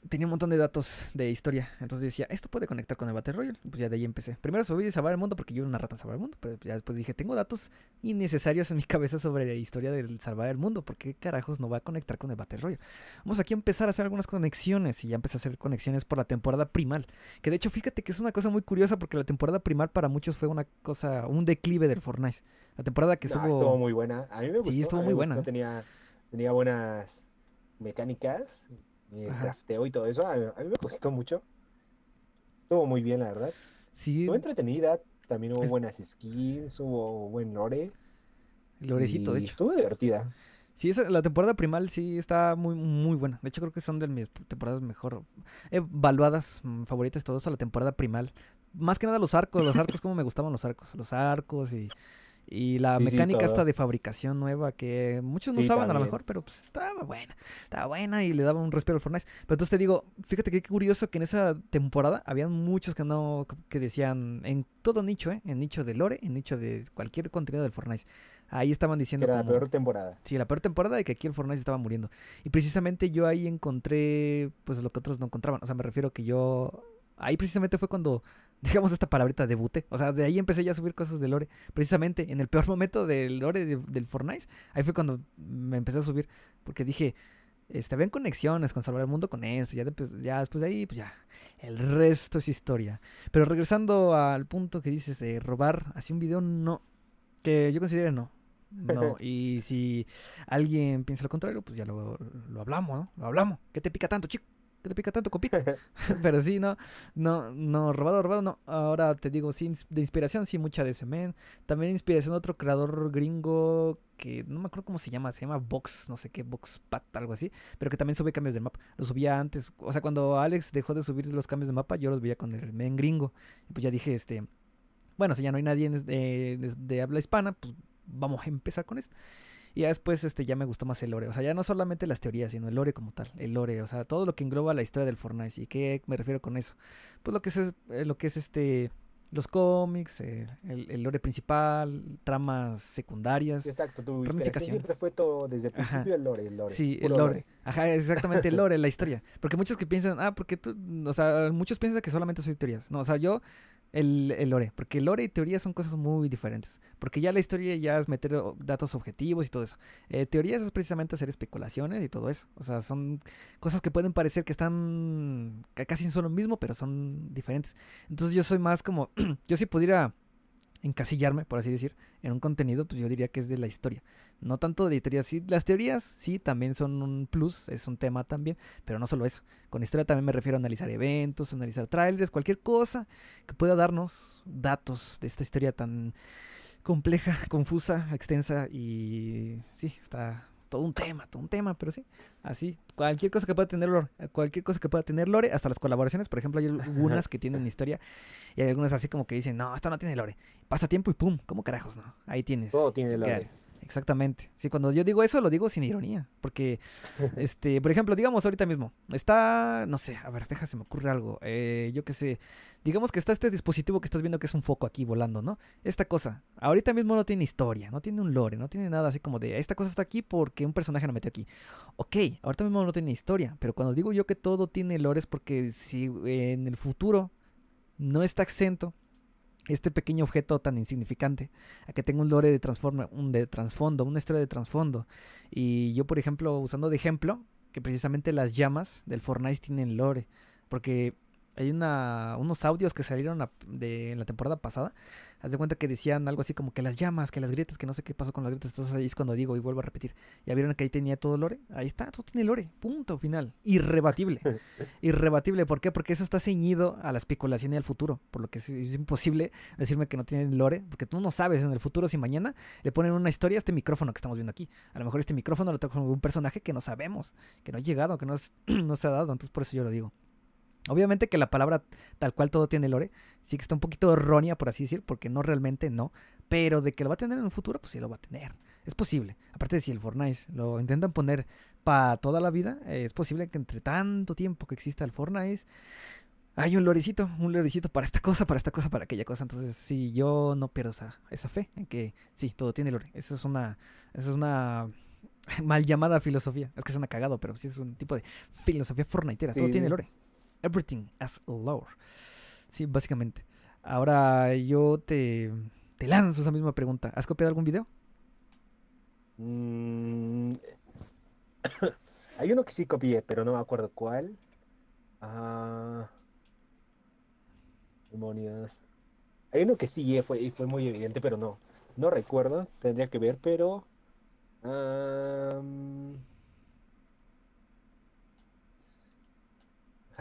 tenía un montón de datos de historia. Entonces decía, esto puede conectar con el Battle Royale. Pues ya de ahí empecé. Primero subí Salvar el Mundo porque yo era una rata en Salvar el Mundo. Pero ya después dije, tengo datos innecesarios en mi <laughs> cabeza sobre la historia del Salvar el Mundo. ¿Por qué carajos no va a conectar con el Battle Royale? Vamos aquí a empezar a hacer algunas conexiones. Y ya empecé a hacer conexiones por la temporada primal. Que de hecho, fíjate que es una cosa muy curiosa porque la temporada primal para muchos fue una cosa, un declive del Fortnite. La temporada que No, estuvo... estuvo muy buena. A mí me gustó. estuvo a mí muy buena. gustó, Tenía, tenía buenas mecánicas, el Ajá. crafteo y todo eso. A mí, a mí me gustó mucho. Estuvo muy bien, la verdad. Sí, Estuvo entretenida. También hubo Es- buenas skins, hubo buen lore. el lorecito, de hecho. Estuvo divertida. Sí, esa- la temporada primal sí está muy, muy buena. De hecho, creo que son de mis temporadas mejor evaluadas, mm, favoritas, todo eso, la temporada primal. Más que nada los arcos, los arcos, como me gustaban los arcos. Los arcos y, Y la Sí, sí, mecánica todo. esta de fabricación nueva que muchos no Sí, usaban a lo mejor, pero pues estaba buena. Estaba buena y le daba un respiro al Fortnite. Pero entonces te digo, fíjate qué curioso que en esa temporada habían muchos que no que decían en todo nicho, ¿eh? En nicho de lore, en nicho de cualquier contenido del Fortnite. Ahí estaban Que diciendo era la como- peor temporada. Sí, la peor temporada y que aquí el Fortnite estaba muriendo. Y precisamente yo ahí encontré, pues lo que otros no encontraban. O sea, me refiero que yo... Ahí precisamente fue cuando, digamos, esta palabrita debuté. O sea, de ahí empecé ya a subir cosas de Lore. Precisamente en el peor <laughs> momento del Lore de- del Fortnite. Ahí fue cuando me empecé a subir. Porque dije, este, habían conexiones con salvar el mundo con esto. Ya, después- ya después de ahí, pues ya. El resto es historia. Pero regresando al punto que dices de robar así un video, no. Que yo considero no. No, <laughs> y si alguien piensa lo contrario, pues ya lo, lo hablamos, ¿no? Lo hablamos. ¿Qué te pica tanto, chico? ¿Qué te pica tanto, copita? <laughs> <laughs> Pero sí, no, no, no, robado, robado, no. Ahora te digo, sí, de inspiración, sí, mucha de ese men. También inspiración de otro creador gringo que no me acuerdo cómo se llama, se llama Vox, no sé qué, Vox Pat, algo así, pero que también sube cambios de mapa. Lo subía antes, o sea, cuando Alex dejó de subir los cambios de mapa, yo los veía con el men gringo. Y pues ya dije, este, bueno, si ya no hay nadie de, de- de habla hispana, pues vamos a empezar con esto. Y ya después este, ya me gustó más el lore. O sea, ya no solamente las teorías, sino el lore como tal. El lore, o sea, todo lo que engloba la historia del Fortnite. ¿Y qué me refiero con eso? Pues lo que es, eh, lo que es este los cómics, eh, el, el lore principal, tramas secundarias. Exacto, tu siempre fue todo desde el Ajá. principio el lore, el lore. Sí, el lore. Ajá, exactamente el lore, la <laughs> historia. Porque muchos que piensan, ah, porque tú, o sea, muchos piensan que solamente soy teorías. No, o sea, yo, el, el lore. Porque lore y teoría son cosas muy diferentes. Porque ya la historia ya es meter o- datos objetivos y todo eso. Eh, teorías es precisamente hacer especulaciones y todo eso. O sea, son cosas que pueden parecer que están, casi son lo mismo, pero son diferentes. Entonces yo soy más como, <clears throat> yo si pudiera encasillarme, por así decir, en un contenido, pues yo diría que es de la historia. No tanto de teorías, sí, las teorías sí también son un plus, es un tema también, pero no solo eso. Con historia también me refiero a analizar eventos, analizar trailers, cualquier cosa que pueda darnos datos de esta historia tan compleja, confusa, extensa y sí, está todo un tema, todo un tema, pero sí, así, cualquier cosa que pueda tener lore, cualquier cosa que pueda tener lore, hasta las colaboraciones, por ejemplo, hay <laughs> algunas que tienen historia y hay algunas así como que dicen, no, esta no tiene lore, pasa tiempo y pum, ¿cómo carajos, no? Ahí tienes. Todo tiene lore. Exactamente. Sí, cuando yo digo eso, lo digo sin ironía. Porque, <laughs> este, por ejemplo, digamos ahorita mismo, está, no sé, a ver, deja, se me ocurre algo. Eh, yo qué sé, digamos que está este dispositivo que estás viendo que es un foco aquí volando, ¿no? Esta cosa, ahorita mismo no tiene historia, no tiene un lore, no tiene nada así como de, esta cosa está aquí porque un personaje lo metió aquí. Ok, ahorita mismo no tiene historia, pero cuando digo yo que todo tiene lore es porque si eh, en el futuro no está exento este pequeño objeto tan insignificante a que tenga un lore de, transforma, un de trasfondo, una historia de trasfondo. Y yo, por ejemplo, usando de ejemplo, que precisamente las llamas del Fortnite tienen lore, porque hay una, unos audios que salieron a- de, en la temporada pasada. Haz de cuenta que decían algo así como que las llamas, que las grietas, que no sé qué pasó con las grietas. Entonces ahí es cuando digo y vuelvo a repetir. Ya vieron que ahí tenía todo lore. Ahí está, todo tiene lore. Punto final. Irrebatible. <laughs> Irrebatible. ¿Por qué? Porque eso está ceñido a la especulación y al futuro. Por lo que es, es imposible decirme que no tienen lore. Porque tú no sabes en el futuro si mañana le ponen una historia a este micrófono que estamos viendo aquí. A lo mejor este micrófono lo trajo un personaje que no sabemos. Que no ha llegado, que no, es- <clears throat> no se ha dado. Entonces por eso yo lo digo. Obviamente que la palabra tal cual todo tiene lore, sí que está un poquito errónea, por así decir, porque no realmente no. Pero de que lo va a tener en un futuro, pues sí lo va a tener. Es posible. Aparte de si el Fortnite lo intentan poner para toda la vida, eh, es posible que entre tanto tiempo que exista el Fortnite, hay un lorecito, un lorecito para esta cosa, para esta cosa, para aquella cosa. Entonces, sí, yo no pierdo esa, esa fe en que sí, todo tiene lore. Eso es una, eso es una <laughs> mal llamada filosofía. Es que suena cagado, pero sí es un tipo de filosofía fortniteera. todo Sí, tiene sí. lore. Everything has lore. Sí, básicamente. Ahora yo te, te lanzo esa misma pregunta. ¿Has copiado algún video? Mm, <coughs> Hay uno que sí copié, pero no me acuerdo cuál. Ah, demonios. Hay uno que sí eh, fue, fue muy evidente, pero no. No recuerdo, tendría que ver, pero.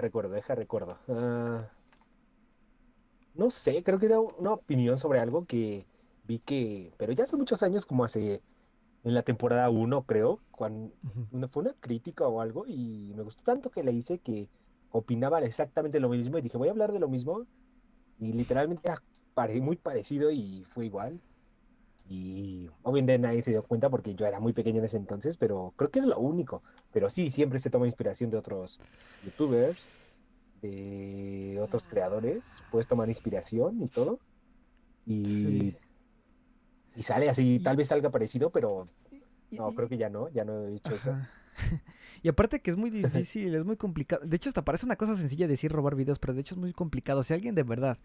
Recuerdo, deja recuerdo. Ah, no sé, creo que era una opinión sobre algo que vi que. Pero ya hace muchos años, como hace. En la temporada 1, creo, cuando una, fue una crítica o algo y me gustó tanto que le hice que opinaba exactamente lo mismo y dije, voy a hablar de lo mismo y literalmente era pare- muy parecido y fue igual. Y obviamente nadie se dio cuenta porque yo era muy pequeño en ese entonces, pero creo que es lo único. Pero sí, siempre se toma inspiración de otros youtubers, de otros creadores. Puedes tomar inspiración y todo. Y, Sí. y sale así, Y- tal vez salga parecido, pero no, y- creo que ya no, ya no he dicho eso. Ajá. <laughs> Y aparte que es muy <laughs> difícil, es muy complicado. De hecho, hasta parece una cosa sencilla decir robar videos, pero de hecho es muy complicado. Si alguien de verdad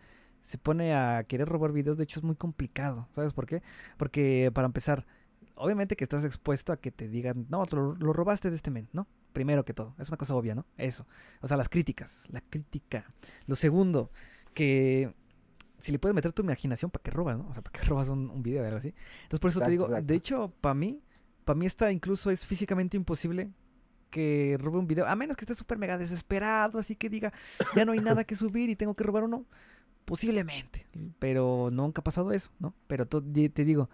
se pone a querer robar videos, de hecho es muy complicado. ¿Sabes por qué? Porque para empezar, obviamente que estás expuesto a que te digan, no, lo, lo robaste de este men, ¿no? Primero que todo, es una cosa obvia, ¿no? Eso. O sea, las críticas, la crítica. Lo segundo, que si le puedes meter tu imaginación, ¿para qué robas, no? O sea, ¿para qué <laughs> robas un, un video o algo así? Entonces, por eso te digo, exacto. de hecho, para mí, para mí esta incluso es físicamente imposible que robe un video, a menos que esté súper mega desesperado, así que diga, ya no hay nada que subir y tengo que robar uno. Posiblemente, pero nunca ha pasado eso, ¿no? Pero te digo,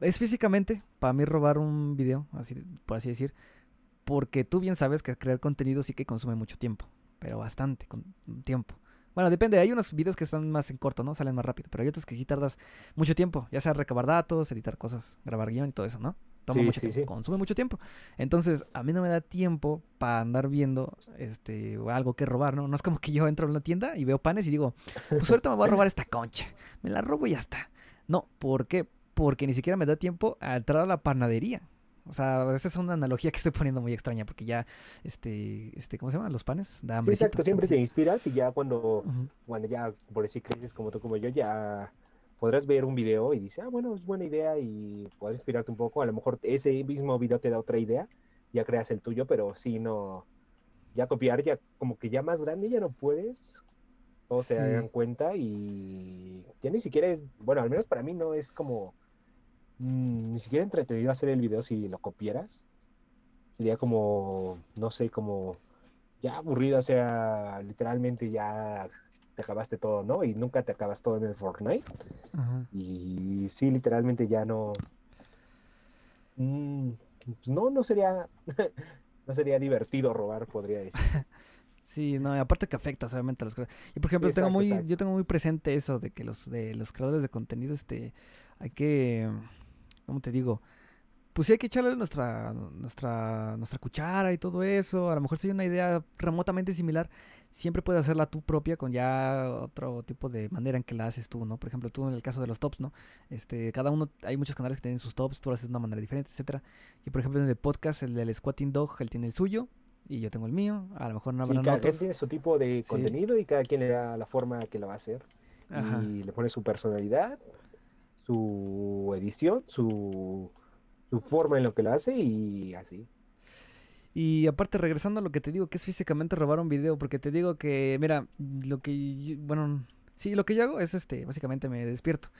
es físicamente para mí robar un video, así, por así decir, porque tú bien sabes que crear contenido sí que consume mucho tiempo, pero bastante con- tiempo. Bueno, depende, hay unos videos que están más en corto, ¿no? Salen más rápido, pero hay otros que sí tardas mucho tiempo, ya sea recabar datos, editar cosas, grabar guion y todo eso, ¿no? Toma Sí, mucho sí, tiempo, sí. consume mucho tiempo. Entonces, a mí no me da tiempo para andar viendo este algo que robar, ¿no? No es como que yo entro a una tienda y veo panes y digo, pues ahorita me voy a robar esta concha. Me la robo y ya está. No, ¿por qué? Porque ni siquiera me da tiempo a entrar a la panadería. O sea, esa es una analogía que estoy poniendo muy extraña porque ya, este, este, ¿cómo se llama? Los panes, da Sí, exacto, siempre te inspiras y ya cuando, cuando ya, por decir, creces como tú, como yo, ya podrás ver un video y dices, ah, bueno, es buena idea y puedes inspirarte un poco. A lo mejor ese mismo video te da otra idea, ya creas el tuyo, pero sí, no, ya copiar, ya como que ya más grande ya no puedes. Todos se Sí. dan cuenta y ya ni siquiera es, bueno, al menos para mí no es como, mm, ni siquiera entretenido hacer el video si lo copieras. Sería como, no sé, como ya aburrido, o sea, literalmente ya te acabaste todo, ¿no? Y nunca te acabas todo en el Fortnite. Ajá. Y sí, literalmente ya no. Mm, pues no, no sería. <laughs> no sería divertido robar, podría decir. <laughs> Sí, no, y aparte que afecta obviamente a los creadores. Y por ejemplo, tengo muy, exacto. yo tengo muy presente eso de que los de los creadores de contenido, este, hay que, ¿cómo te digo? Pues sí hay que echarle nuestra, nuestra, nuestra cuchara y todo eso. A lo mejor hay una idea remotamente similar, siempre puedes hacerla tú propia con ya otro tipo de manera en que la haces tú, ¿no? Por ejemplo, tú en el caso de los tops, ¿no? Este, cada uno, hay muchos canales que tienen sus tops, tú lo haces de una manera diferente, etcétera. Y por ejemplo en el podcast, el del Squatting Dog, él tiene el suyo y yo tengo el mío. A lo mejor no Sí, cada quien tiene su tipo de Sí. contenido y cada quien le da la forma que lo va a hacer. Ajá. Y le pone su personalidad, su edición, su, su forma en lo que lo hace y así. Y aparte, regresando a lo que te digo, que es físicamente robar un video, porque te digo que, mira, lo que, yo- bueno, sí, lo que yo hago es, este, básicamente me despierto.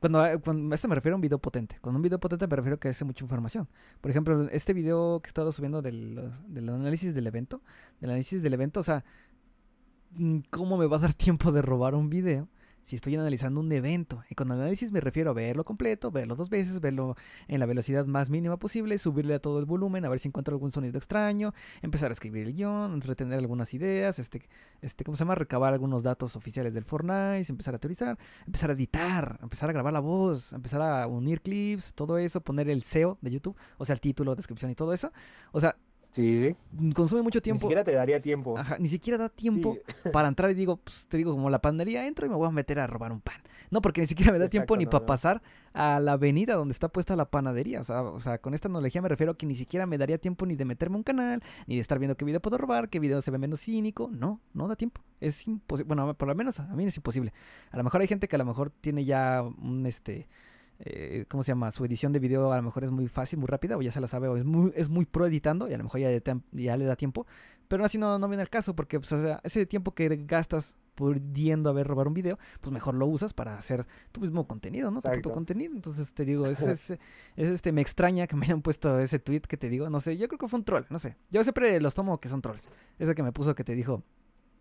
Cuando, a- cuando a esto me refiero a un video potente. Con un video potente me refiero a que hace mucha información. Por ejemplo, este video que he estado subiendo del, del análisis del evento, del análisis del evento, o sea, mm, ¿cómo me va a dar <laughs> tiempo de robar un video si estoy analizando un evento? Y con análisis me refiero a verlo completo, verlo dos veces, verlo en la velocidad más mínima posible, subirle a todo el volumen, a ver si encuentro algún sonido extraño, empezar a escribir el guion, retener algunas ideas, este, este, ¿cómo se llama? Recabar algunos datos oficiales del Fortnite, empezar a teorizar, empezar a editar, empezar a grabar la voz, empezar a unir clips, todo eso, poner el SEO de YouTube, o sea, el título, descripción y todo eso. O sea, Sí, consume mucho ni tiempo. siquiera te daría tiempo. Ajá, ni siquiera da tiempo Sí. <laughs> para entrar y digo, pues te digo, como la panadería, entro y me voy a meter a robar un pan. No, porque ni siquiera me da tiempo ni no, para no. pasar a la avenida donde está puesta la panadería. O sea, o sea, con esta analogía me refiero a que ni siquiera me daría tiempo ni de meterme a un canal, ni de estar viendo qué video puedo robar, qué video se ve menos cínico. No, no da tiempo. Es imposible. Bueno, por lo menos a mí es imposible. A lo mejor hay gente que a lo mejor tiene ya un este. Eh, ¿Cómo se llama? Su edición de video a lo mejor es muy fácil, muy rápida, o ya se la sabe, o es muy, es muy pro editando, y a lo mejor ya, le tem- ya le da tiempo. Pero así no, no viene al caso, porque pues, o sea, ese tiempo que gastas pudiendo haber robar un video, pues mejor lo usas para hacer tu mismo contenido, ¿no? Tu propio contenido. Entonces te digo, es, <laughs> es, es, este, me extraña que me hayan puesto ese tweet que te digo, no sé, yo creo que fue un troll, no sé. Yo siempre los tomo que son trolls. Ese que me puso que te dijo,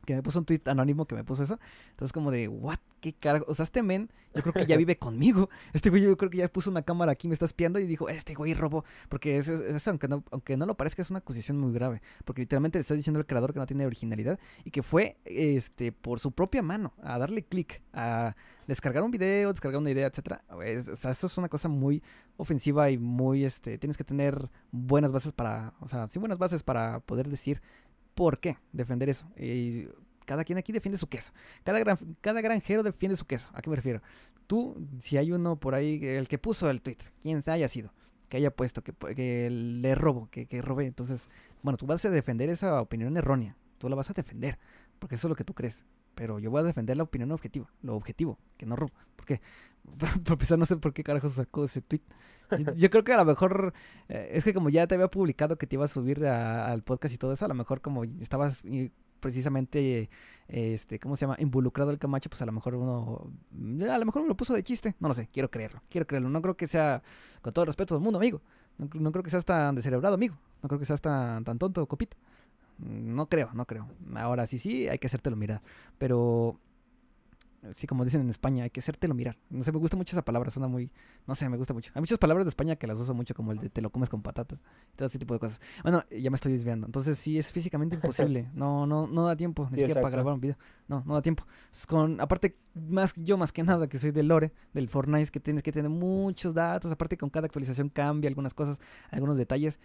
que me puso un tweet anónimo que me puso eso. Entonces, como de, ¿what? ¿Qué carajo? O sea, este men, yo creo que ya <laughs> vive conmigo. Este güey, yo creo que ya puso una cámara aquí, me está espiando y dijo, este güey robó. Porque es, es, aunque, no, aunque no lo parezca, es una acusación muy grave. Porque literalmente le está diciendo al creador que no tiene originalidad y que fue este por su propia mano a darle clic, a descargar un video, descargar una idea, etcétera. o sea, eso es una cosa muy ofensiva y muy, este, tienes que tener buenas bases para, o sea, sí buenas bases para poder decir por qué defender eso. Y cada quien aquí defiende su queso. Cada, gran, cada granjero defiende su queso. ¿A qué me refiero? Tú, si hay uno por ahí, el que puso el tweet, quien haya sido, que haya puesto, que, le robo, que, que robe, entonces, bueno, tú vas a defender esa opinión errónea. Tú la vas a defender, porque eso es lo que tú crees. Pero yo voy a defender la opinión objetiva, lo objetivo, que no robo. ¿Por qué? <laughs> Por no sé por qué carajo sacó ese tweet. Yo, creo que a lo mejor eh, es que como ya te había publicado que te iba a subir al podcast y todo eso, a lo mejor como estabas precisamente, este, ¿cómo se llama? Involucrado el Camacho, pues a lo mejor uno, a lo mejor me lo puso de chiste, no lo sé, quiero creerlo, quiero creerlo, no creo que sea, con todo el respeto del mundo, amigo, no, creo que seas tan descerebrado, amigo, no creo que seas tan, tan tonto, copito, no creo, no creo, ahora sí, sí, hay que hacértelo mirar, pero sí, como dicen en España, hay que hacértelo mirar. No sé, me gusta mucho esa palabra, suena muy, no sé, me gusta mucho. Hay muchas palabras de España que las uso mucho, como el de te lo comes con patatas, todo ese tipo de cosas. Bueno, ya me estoy desviando. Entonces sí, es físicamente imposible. <laughs> No, no, no da tiempo, ni siquiera para grabar un video. No, no da tiempo. con, aparte, más yo más que nada, que soy del lore, del Fortnite, que tienes que tener muchos datos. Aparte, con cada actualización cambia algunas cosas, algunos detalles.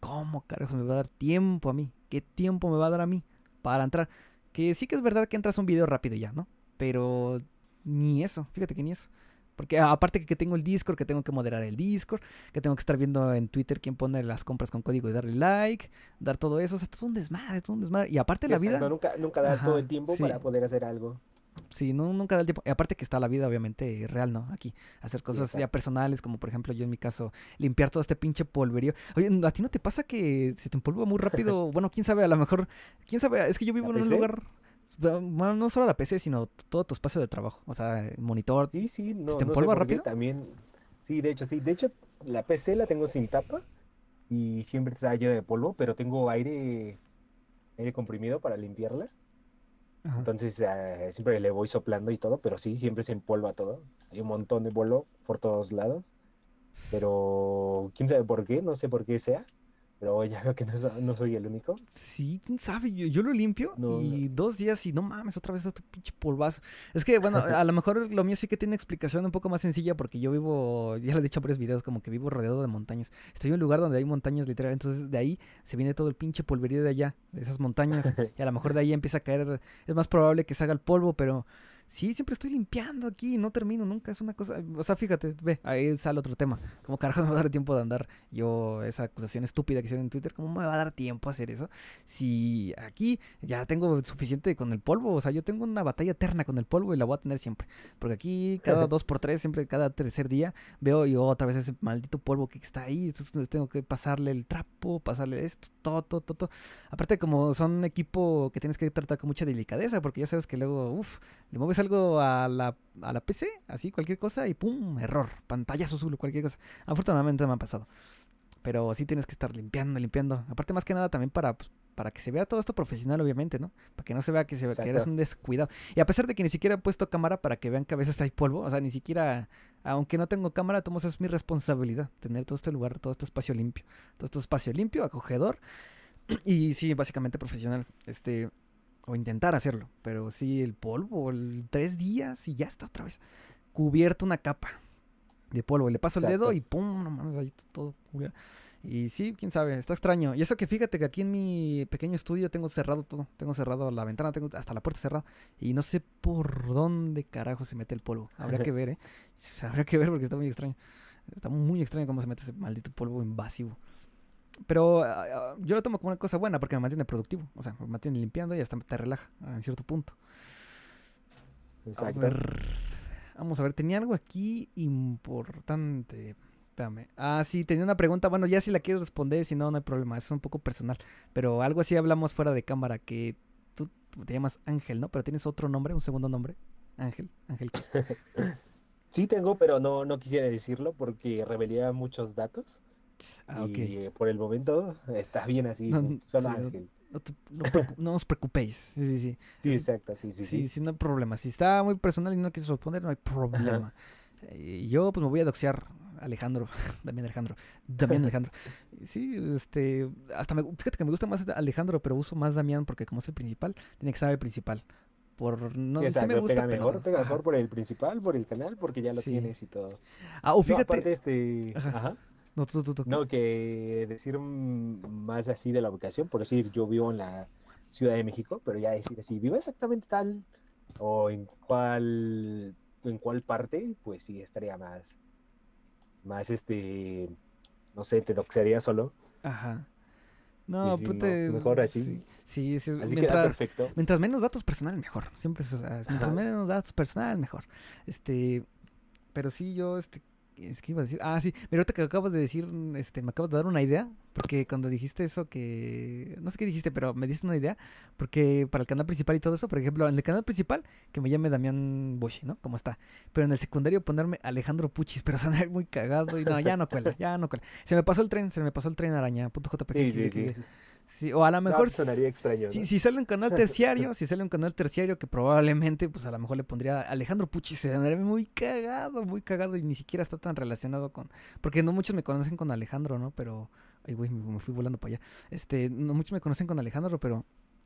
¿Cómo carajos me va a dar tiempo a mí? ¿Qué tiempo me va a dar a mí para entrar? Que sí que es verdad que entras un video rápido ya, ¿no? Pero ni eso, fíjate que ni eso. Porque aparte que tengo el Discord, que tengo que moderar el Discord, que tengo que estar viendo en Twitter quién pone las compras con código y darle like, dar todo eso, o sea, todo un desmadre, todo un desmadre. Y aparte la vida... Nunca, nunca da todo el tiempo para poder hacer algo. Sí, no, nunca da el tiempo. Y aparte que está la vida, obviamente, real, ¿no? Aquí, hacer cosas ya personales, como por ejemplo yo en mi caso, limpiar todo este pinche polverío. Oye, ¿a ti no te pasa que se te empolva muy rápido? <laughs> bueno, quién sabe, a lo mejor, quién sabe, es que yo vivo en un lugar... Bueno, no solo la PC, sino todo tu espacio de trabajo. O sea, monitor. Sí, sí, no. ¿Te empolva rápido? También. Sí, de hecho, sí. De hecho, la PC la tengo sin tapa y siempre está llena de polvo, pero tengo aire, aire comprimido para limpiarla. Entonces eh, siempre le voy soplando y todo, pero sí, siempre se empolva todo. Hay un montón de polvo por todos lados. Pero quién sabe por qué, no sé por qué sea. Pero ya veo que no, soy el único. Sí, quién sabe. Yo, yo lo limpio y dos días y no mames, otra vez este pinche polvazo. Es que, bueno, a lo mejor lo mío sí que tiene explicación un poco más sencilla porque yo vivo, ya lo he dicho en varios videos, como que vivo rodeado de montañas. Estoy en un lugar donde hay montañas literal, entonces de ahí se viene todo el pinche polverío de allá, de esas montañas. <laughs> y a lo mejor de ahí empieza a caer. Es más probable que se haga el polvo, pero Sí, siempre estoy limpiando aquí, no termino nunca, es una cosa, o sea, fíjate, ve, ahí sale otro tema, como carajo <laughs> me va a dar tiempo de andar yo esa acusación estúpida que hicieron en Twitter, ¿cómo me va a dar tiempo a hacer eso? Si aquí ya tengo suficiente con el polvo, o sea, yo tengo una batalla eterna con el polvo y la voy a tener siempre, porque aquí cada dos por tres, siempre cada tercer día veo yo otra vez ese maldito polvo que está ahí, entonces tengo que pasarle el trapo, pasarle esto, todo, todo, todo, todo. Aparte como son equipo que tienes que tratar con mucha delicadeza, porque ya sabes que luego, uff, le mueves algo a la, a la PC, así cualquier cosa, y pum, error, pantallazo azul, cualquier cosa. Afortunadamente me ha pasado. Pero sí tienes que estar limpiando, limpiando. Aparte, más que nada, también para, pues, para que se vea todo esto profesional, obviamente, ¿no? Para que no se vea que, se, que eres un descuidado. Y a pesar de que ni siquiera he puesto cámara para que vean que a veces hay polvo, o sea, ni siquiera, aunque no tengo cámara, tomo es mi responsabilidad, tener todo este lugar, todo este espacio limpio. Todo este espacio limpio, acogedor. <clears throat> Y sí, básicamente profesional. Este, o intentar hacerlo. Pero sí, el polvo, el tres días y ya está otra vez. Cubierto una capa de polvo. Le paso el dedo y pum, no mames, ahí todo Y sí, quién sabe, está extraño. Y eso que fíjate que aquí en mi pequeño estudio tengo cerrado todo. Tengo cerrado la ventana, tengo hasta la puerta cerrada. Y no sé por dónde carajo se mete el polvo. Habría <laughs> que ver, ¿eh? Habría que ver porque está muy extraño. Está muy extraño cómo se mete ese maldito polvo invasivo. Pero ah, ah, yo lo tomo como una cosa buena porque me mantiene productivo. O sea, me mantiene limpiando y hasta te relaja en cierto punto. Exacto. vamos a ver, tenía algo aquí importante. Espérame. Ah, sí, tenía una pregunta. Bueno, ya si la quieres responder, si no, no hay problema. Eso es un poco personal. Pero algo así hablamos fuera de cámara que tú te llamas Ángel, ¿no? Pero tienes otro nombre, un segundo nombre. Ángel. Ángel. <laughs> sí tengo, pero no, no quisiera decirlo porque revelaría muchos datos. Ah, y por el momento está bien así, solo Ángel. no, te- no <laughs> no os preocupéis. Sí, sí, sí. Sí, exacto, sí, sí, Sí, sí. no hay problema. Si está muy personal y no quieres responder, no hay problema. Eh, yo, pues me voy a doxear Alejandro, <laughs> Damián Alejandro, Damián Alejandro. Sí, este, hasta me, fíjate que me gusta más Alejandro, pero uso más Damián porque como es el principal, tiene que ser el principal. Por no, Sí, sí me gusta, pega pero mejor, no. pega mejor por el principal, por el canal, porque ya lo Sí. tienes y todo. Ah, o No, fíjate, aparte este, Ajá. ajá. No, tú, tú, tú, No, que decir más así de la ubicación, por decir, yo vivo en la Ciudad de México, pero ya decir así, vivo exactamente tal, o en cuál, en cuál parte, pues sí estaría más, más este, no sé, te doxearía solo. Ajá. No, sí, ponte- no, mejor así. Sí, sí, sí, Así mientras, perfecto. mientras menos datos personales, mejor. Siempre es, o sea, mientras Ajá. menos datos personales, mejor. Este, pero sí, yo, este, es que iba a decir, ah, sí, mira, ahorita que acabas de decir, este, me acabas de dar una idea, porque cuando dijiste eso que, no sé qué dijiste, pero me diste una idea, porque para el canal principal y todo eso, por ejemplo, en el canal principal, que me llame Damián Boshi, ¿no? Como está. Pero en el secundario ponerme Alejandro Puchis, <laughs> pero sonar muy cagado y no, ya no cuela, ya no cuela. Se me pasó el tren, se me pasó el tren araña, punto JPG. Sí, sí, sí. Sí, o a lo mejor sonaría extraño, ¿no? si, si sale un canal terciario, <laughs> si sale un canal terciario que probablemente, pues a lo mejor le pondría Alejandro Pucci, se me muy cagado, muy cagado y ni siquiera está tan relacionado con, porque no muchos me conocen con Alejandro, ¿no? Pero, ay güey, me, me fui volando para allá. Este, no muchos me conocen con Alejandro, pero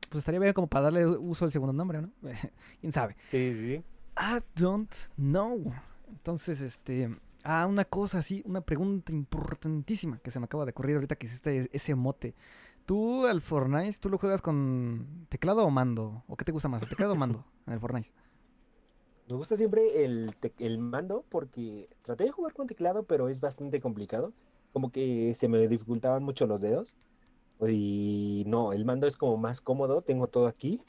pues estaría bien como para darle uso al segundo nombre, ¿no? <laughs> ¿Quién sabe? Sí, sí, sí. I don't know. Entonces, este. Ah, una cosa así, una pregunta importantísima que se me acaba de ocurrir ahorita que hiciste ese mote. ¿Tú al Fortnite, tú lo juegas con teclado o mando? ¿O qué te gusta más, el teclado o mando en el Fortnite? <laughs> Me gusta siempre el, el mando porque traté de jugar con teclado, pero es bastante complicado. Como que se me dificultaban mucho los dedos. Y no, el mando es como más cómodo, tengo todo aquí.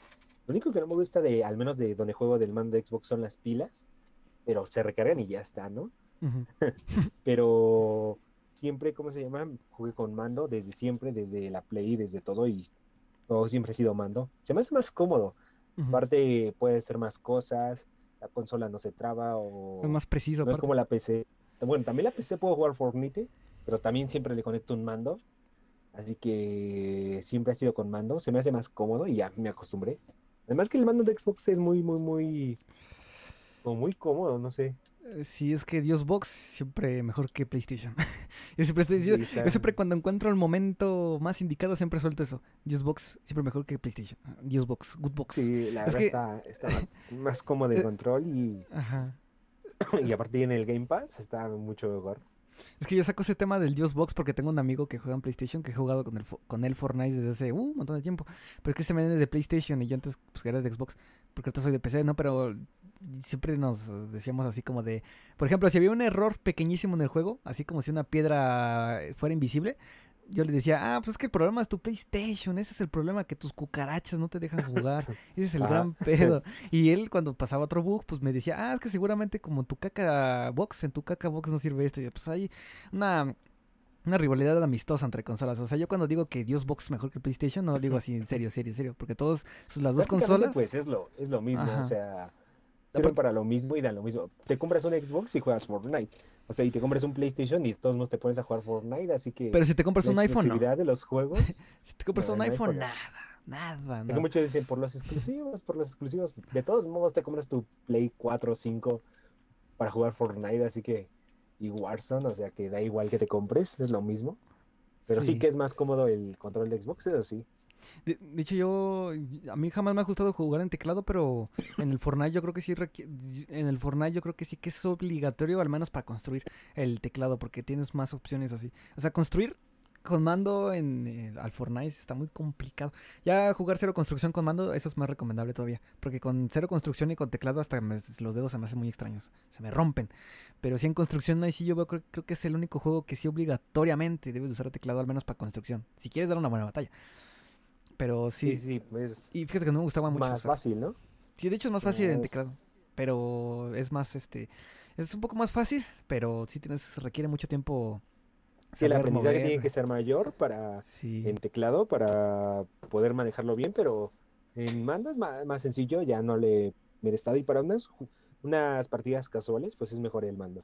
Lo único que no me gusta de, al menos de donde juego del mando de Xbox son las pilas, pero se recargan y ya está, ¿no? Ujú. <laughs> Pero siempre, ¿cómo se llama? Jugué con mando desde siempre, desde la Play, desde todo y todo siempre ha sido mando. Se me hace más cómodo. Aparte, puede hacer más cosas, la consola no se traba o Es más preciso, no es como la PC. Bueno, también la PC puedo jugar Fortnite, pero también siempre le conecto un mando. Así que siempre ha sido con mando. Se me hace más cómodo y ya me acostumbré. Además que el mando de Xbox es muy, muy, muy... Como muy cómodo, no sé. Eh, Sí, es que Dios Box siempre mejor que PlayStation. <laughs> yo, siempre estoy, yo, siempre cuando encuentro el momento más indicado siempre suelto eso. Dios Box siempre mejor que PlayStation. Dios Box, Good Box. Sí, la Es verdad que- está, está más, <laughs> más cómodo de Eh, control y, Ajá. <coughs> y aparte en el Game Pass está mucho mejor. Es que yo saco ese tema del Dios Box porque tengo un amigo que juega en PlayStation que he jugado con el, con él Fortnite desde hace uh, un montón de tiempo. Pero es que se me viene de PlayStation y yo antes pues era de Xbox porque ahorita soy de PC, ¿no? Pero siempre nos decíamos así como de... Por ejemplo, si había un error pequeñísimo en el juego, así como si una piedra fuera invisible, yo le decía, ah, pues es que el problema es tu PlayStation, ese es el problema, que tus cucarachas no te dejan jugar, ese es el Ajá. gran <laughs> pedo. Y él cuando pasaba otro bug, pues me decía, ah, es que seguramente como tu caca box, en tu caca box no sirve esto. Y yo, pues hay una, una rivalidad amistosa entre consolas. O sea, yo cuando digo que Dios Box es mejor que PlayStation, no lo digo así en serio, serio, serio. Porque todos, son las dos consolas... Pues es lo, es lo mismo, Ajá. o sea, sirven para lo mismo y dan lo mismo. Te compras un Xbox y juegas Fortnite. O sea, y te compras un PlayStation y todos modos te pones a jugar Fortnite, así que Pero si te compras un iPhone, no. exclusividad de los juegos. <laughs> Si te compras No, un iPhone, nada, nada, no. muchos dicen por los exclusivos, por los exclusivos. De todos modos te compras tu Play 4 o 5 para jugar Fortnite, así que y Warzone, o sea que da igual que te compres, es lo mismo. Pero sí, que es más cómodo el control de Xbox, eso sí. De, hecho, yo. A mí jamás me ha gustado jugar en teclado, pero en el Fortnite yo creo que sí. En el yo creo que sí que es obligatorio, al menos para construir el teclado, porque tienes más opciones así. O sea, construir con mando en el, al Fortnite está muy complicado. Ya jugar cero construcción con mando, eso es más recomendable todavía. Porque con cero construcción y con teclado, hasta los dedos se me hacen muy extraños. Se me rompen. Pero sí en construcción, ahí sí yo creo, creo que es el único juego que sí obligatoriamente debes de usar teclado, al menos para construcción. Si quieres dar una buena batalla. Pero sí. Sí, sí, es Y fíjate que no me gustaba mucho. más usar- fácil, ¿no? Sí, de hecho es más fácil en teclado. Pero es más, este. Es un poco más fácil, pero sí tienes, requiere mucho tiempo. Sí, el aprendizaje mover. tiene que ser mayor para Sí. en teclado para poder manejarlo bien, pero en mando es más, más sencillo, ya no le me he estado y para unas, unas partidas casuales, pues es mejor el mando.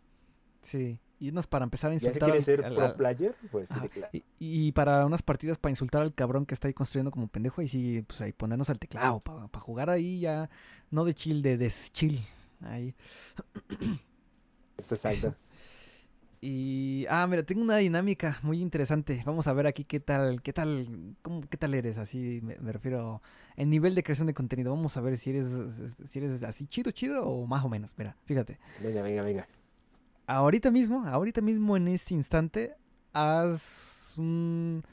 Sí. Y unos para empezar a Ya si insultar quieres al- ser pro player, pues sí, claro. Y, y para unas partidas para insultar al cabrón que está ahí construyendo como pendejo y sí, pues ahí ponernos al teclado para jugar ahí ya, no de chill, de deschill. Ahí. Exacto. <coughs> Y, ah, mira, tengo una dinámica muy interesante. Vamos a ver aquí qué tal, qué tal, cómo, qué tal eres, así me, me refiero en nivel de creación de contenido. Vamos a ver si eres, si eres así chido, chido o más o menos. Mira, fíjate. Venga, venga, venga. Ahorita mismo, ahorita mismo en este instante, haz un...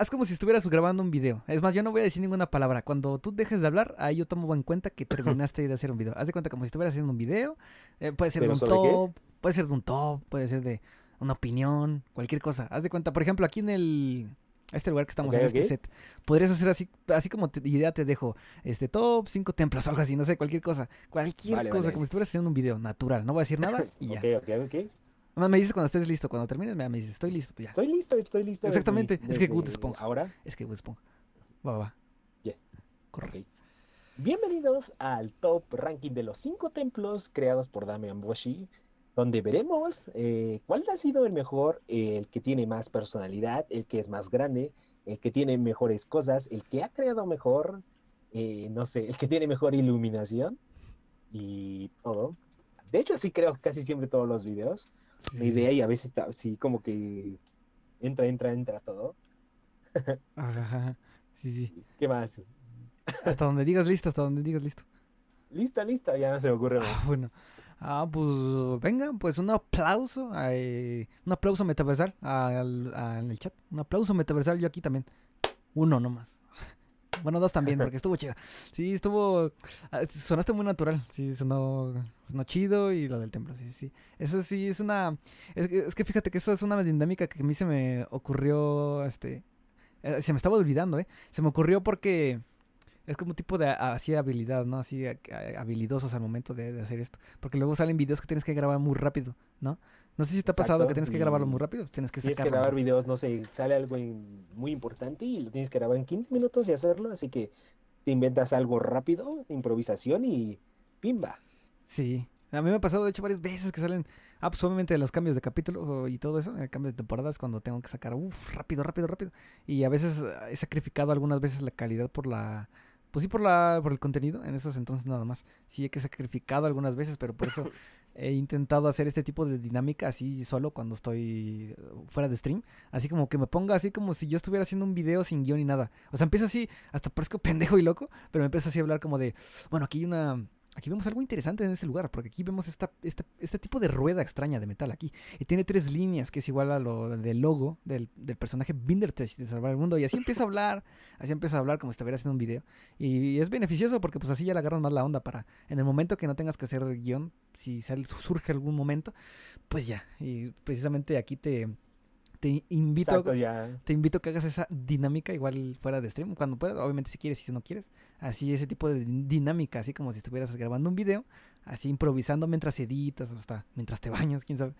Haz como si estuvieras grabando un video. Es más, yo no voy a decir ninguna palabra. Cuando tú dejes de hablar, ahí yo tomo en cuenta que terminaste de hacer un video. Haz de cuenta como si estuvieras haciendo un video. Eh, puede ser de ¿Pero un qué? top, puede ser de un top, puede ser de una opinión, cualquier cosa. Haz de cuenta, por ejemplo, aquí en el... Este lugar que estamos en este set. Podrías hacer así, así como te- idea te dejo, este top, cinco templos o <laughs> algo así, no sé, cualquier cosa. Cualquier Vale, cosa, vale. como si estuvieras haciendo un video natural. No voy a decir nada <laughs> y ya. Ok, ok, ok. Me dices cuando estés listo. Cuando termines, me me dices, estoy listo. Pues ya. Estoy listo, estoy listo. desde- Exactamente, es que Good Esponja. Ahora, Es que Esponja. Va, va, va. Ya. Corre. ok. Bienvenidos al top ranking de los cinco templos creados por Damian Boshi, donde veremos eh, cuál ha sido el mejor, el que tiene más personalidad, el que es más grande, el que tiene mejores cosas, el que ha creado mejor, eh, no sé, el que tiene mejor iluminación y todo. De hecho, así creo casi siempre todos los videos. Sí, Mi idea y a veces está así como que entra, entra, entra todo. <laughs> Ajá, ajá. Sí, sí. ¿Qué más? Hasta donde digas listo, hasta donde digas listo. Lista, lista, ya no se me ocurre Ah, más. bueno. Ah, pues venga, pues un aplauso. un aplauso metaversal al, al- el chat. Un aplauso metaversal yo aquí también. Uno nomás. <laughs> Bueno, dos también, porque estuvo chido. Sí, estuvo. ah, Sonaste muy natural. Sí, sonó, sonó chido y lo del templo. Sí, sí. Eso sí es una. Es, que- es que fíjate que eso es una dinámica que a mí se me ocurrió. Este. eh, se me estaba olvidando, ¿eh? Se me ocurrió porque. Es como un tipo de así habilidad, ¿no? Así habilidosos al momento de, de hacer esto. Porque luego salen videos que tienes que grabar muy rápido, ¿no? No sé si te ha pasado que tienes que grabarlo muy rápido. Tienes que Tienes que grabar videos, no sé, sale algo en- muy importante y lo tienes que grabar en 15 minutos y hacerlo, así que te inventas algo rápido, improvisación y pimba. Sí. A mí me ha pasado, de hecho, varias veces que salen, ah, pues obviamente los cambios de capítulo y todo eso, el cambio de temporadas, cuando tengo que sacar, uff, rápido, rápido, rápido. Y a veces he sacrificado algunas veces la calidad por la, pues sí, por la, por el contenido, en esos entonces nada más. Sí, he que sacrificado algunas veces, pero por eso <laughs> he intentado hacer este tipo de dinámica así solo cuando estoy eh, fuera de stream. Así como que me ponga así como si yo estuviera haciendo un video sin guion ni nada. O sea, empiezo así, hasta parezco <laughs> pendejo y loco, pero me empiezo así a hablar como de, bueno, aquí hay una... Aquí vemos algo interesante en este lugar, porque aquí vemos esta, esta- este tipo de rueda extraña de metal aquí. Y tiene tres líneas, que es igual a lo del logo del, del personaje Bindertech de Salvar el Mundo. Y así empiezo a hablar, así empiezo a hablar como si estuviera haciendo un video. Y es beneficioso porque pues así ya le agarras más la onda para en el momento que no tengas que hacer guion, si sale- surge algún momento, pues ya. Y precisamente aquí te, te invito Exacto, a, ya. te invito a que hagas esa dinámica igual fuera de stream, cuando puedas, obviamente si quieres y si no quieres. Así ese tipo de din- dinámica, así como si estuvieras grabando un video, así improvisando mientras editas o hasta mientras te bañas, quién sabe.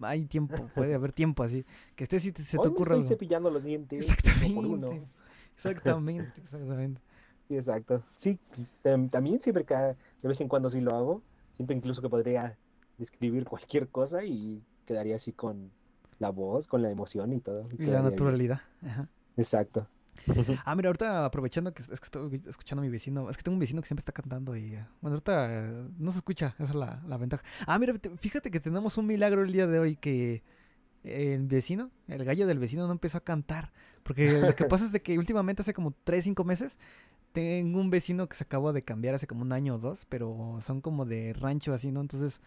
Hay tiempo, puede haber tiempo así, que estés y te- se te Hoy me ocurra estoy algo. cepillando los dientes uno por uno. Exactamente. Exactamente, exactamente. Sí, exacto. Sí, tam- también siempre cada, de vez en cuando sí lo hago. Siento incluso que podría describir cualquier cosa y quedaría así con la voz, con la emoción y todo. Y la naturalidad. Ajá. Exacto. <laughs> Ah, mira, ahorita aprovechando que es que estoy escuchando a mi vecino, es que tengo un vecino que siempre está cantando y eh, bueno, ahorita eh, no se escucha, esa es la, la ventaja. Ah, mira, te- fíjate que tenemos un milagro el día de hoy que el vecino, el gallo del vecino no empezó a cantar, porque lo que <laughs> pasa es de que últimamente hace como 3, 5 meses tengo un vecino que se acabó de cambiar hace como un año o dos, pero son como de rancho así, ¿no? Entonces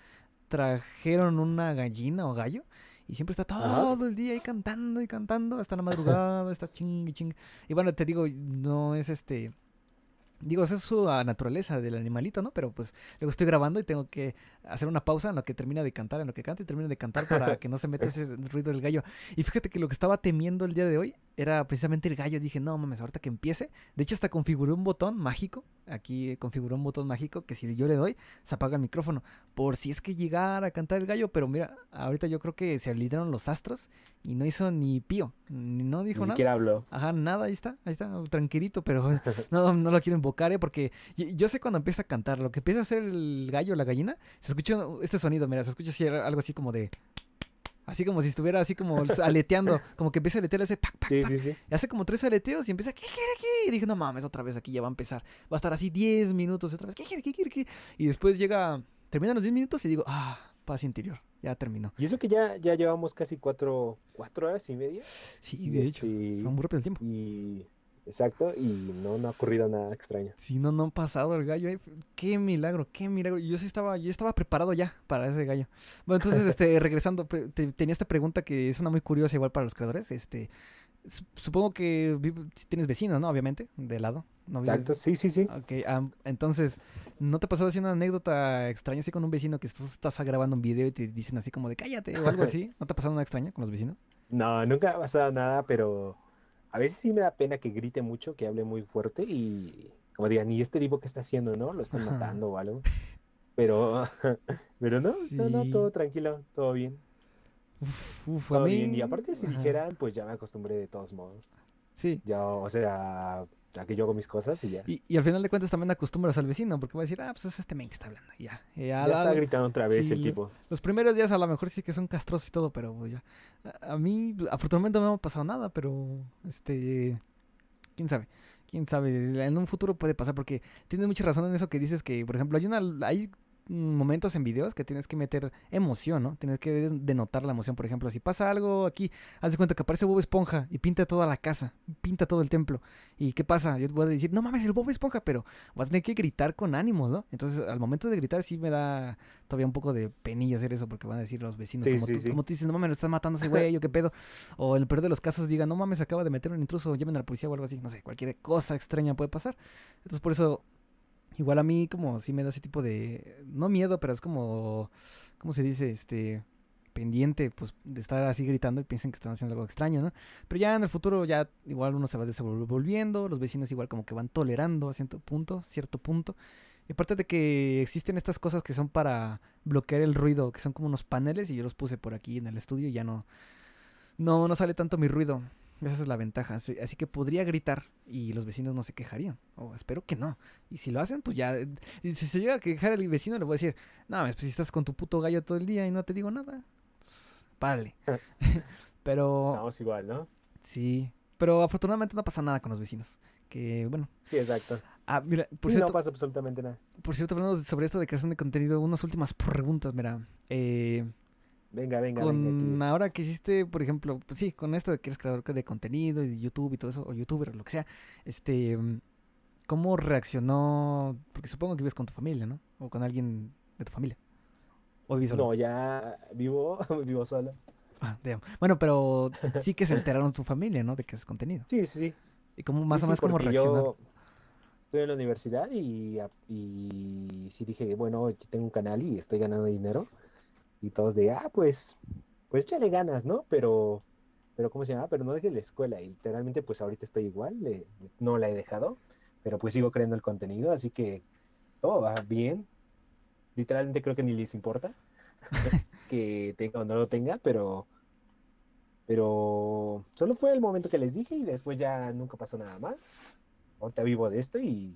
trajeron una gallina o gallo y siempre está todo el día ahí cantando y cantando hasta la madrugada, está ching y ching. Y bueno, te digo, no es este. Digo, esa es su ah, naturaleza del animalito, ¿no? Pero pues luego estoy grabando y tengo que hacer una pausa en lo que termina de cantar, en lo que canta y termina de cantar para <laughs> que no se meta ese ruido del gallo. Y fíjate que lo que estaba temiendo el día de hoy era precisamente el gallo. Dije, no mames, ahorita que empiece. De hecho, hasta configuré un botón mágico. Aquí configuré un botón mágico que si yo le doy, se apaga el micrófono. Por si es que llegara a cantar el gallo. Pero mira, ahorita yo creo que se alinearon los astros y no hizo ni pío. Ni, no dijo Ni nada. siquiera hablo. Ajá, nada, ahí está, ahí está, tranquilito, pero <laughs> no, no lo quiero invocar ¿eh? Porque y- yo sé cuando empieza a cantar, lo que empieza a hacer el gallo, la gallina, se escucha este sonido, mira, se escucha así, algo así como de... Así como si estuviera así como <laughs> aleteando, como que empieza a aletear ese pac, pac, Sí, pac. sí, sí. Y hace como tres aleteos y empieza, ¿qué quiere aquí? Y dije, no mames, otra vez aquí ya va a empezar. Va a estar así 10 minutos otra vez, ¿qué quiere, qué quiere, qué? Y después llega, terminan los 10 minutos y digo, ah, paz interior, ya terminó. Y eso que ya, ya llevamos casi cuatro, cuatro horas y media. Sí, de hecho, Este, se va muy rápido el tiempo. Y exacto, y no, no ha ocurrido nada extraño. Sí, no, no han pasado el gallo. Qué milagro, qué milagro. Yo sí estaba, yo estaba preparado ya para ese gallo. Bueno, entonces, este, <laughs> regresando, te- tenía esta pregunta que es una muy curiosa igual para los creadores. Este, su- supongo que tienes vecinos, ¿no? Obviamente, de lado. ¿no vives- Exacto, sí, sí, sí. Ok, entonces, ¿no te pasó así una anécdota extraña así con un vecino que tú estás grabando un video y te dicen así como de cállate o algo <laughs> así? ¿No te ha pasado una extraña con los vecinos? No, nunca ha pasado nada, pero a veces sí me da pena que grite mucho, que hable muy fuerte y como digan, ¿y este tipo qué está haciendo, no? Lo están Ajá. matando o algo. Pero, <laughs> pero no, no, no, todo tranquilo, todo bien, Uf, uf, a todo mí... bien. Y aparte si Ajá. dijeran, pues ya me acostumbré de todos modos. Sí. Ya, o sea, a que yo hago mis cosas y ya. Y, y al final de cuentas también acostumbras al vecino porque va a decir, ah, pues es este men que está hablando. y Ya. Y Ya está gritando otra vez sí, el tipo. Los primeros días a lo mejor sí que son castrosos y todo, pero pues ya. A, a mí, afortunadamente no me ha pasado nada, pero este. Quién sabe. Quién sabe. En un futuro puede pasar porque tienes mucha razón en eso que dices que, por ejemplo, hay una. Hay momentos en videos que tienes que meter emoción, ¿no? Tienes que denotar la emoción. Por ejemplo, si pasa algo aquí, haz de cuenta que aparece Bob Esponja y pinta toda la casa, pinta todo el templo. ¿Y qué pasa? Yo te voy a decir, no mames, el Bob Esponja, pero vas a tener que gritar con ánimos, ¿no? Entonces, al momento de gritar sí me da todavía un poco de penilla hacer eso porque van a decir los vecinos, Sí, como, sí, tú, sí. como tú dices, no mames, lo están matando ese güey, o qué pedo. O en el peor de los casos digan, no mames, acaba de meter un intruso, llamen a la policía o algo así. No sé, cualquier cosa extraña puede pasar. Entonces, por eso, igual a mí como sí me da ese tipo de, no miedo, pero es como, ¿cómo se dice? Este pendiente pues de estar así gritando y piensen que están haciendo algo extraño, ¿no? Pero ya en el futuro ya igual uno se va desenvolviendo, los vecinos igual como que van tolerando a cierto punto, cierto punto. Y aparte de que existen estas cosas que son para bloquear el ruido, que son como unos paneles y yo los puse por aquí en el estudio y ya no no no sale tanto mi ruido. Esa es la ventaja. Así, así que podría gritar y los vecinos no se quejarían. O espero que no. Y si lo hacen, pues ya. Y si se llega a quejar el vecino, le voy a decir: No, pues si estás con tu puto gallo todo el día y no te digo nada, párale. <laughs> Pero Estamos igual, ¿no? sí. Pero afortunadamente no pasa nada con los vecinos. Que bueno. Sí, exacto. Ah, mira, por cierto, no pasa absolutamente nada. por cierto, hablando sobre esto de creación de contenido, unas últimas preguntas, mira. Eh, Venga, venga, con venga. ahora que hiciste, por ejemplo, pues sí, con esto de que eres creador de contenido y de YouTube y todo eso, o youtuber o lo que sea, este, mm, ¿cómo reaccionó? Porque supongo que vives con tu familia, ¿no? O con alguien de tu familia. O vives solo. No, ya vivo, <laughs> vivo solo. Ah. Bueno, pero sí que se enteraron tu familia, ¿no? De que haces contenido. Sí, sí, sí. Y cómo más Sí, o sí, menos cómo reaccionaron. Yo estoy en la universidad y, y sí dije, bueno, tengo un canal y estoy ganando dinero. Y todos de, ah, pues, pues échale ganas, ¿no? Pero, pero ¿cómo se llama? Pero no dejes la escuela. Y literalmente, pues ahorita estoy igual, le- no la he dejado, pero pues sigo creando el contenido, así que todo va bien. Literalmente creo que ni les importa <laughs> que tenga o no lo tenga, pero, pero solo fue el momento que les dije y después ya nunca pasó nada más. Ahorita vivo de esto y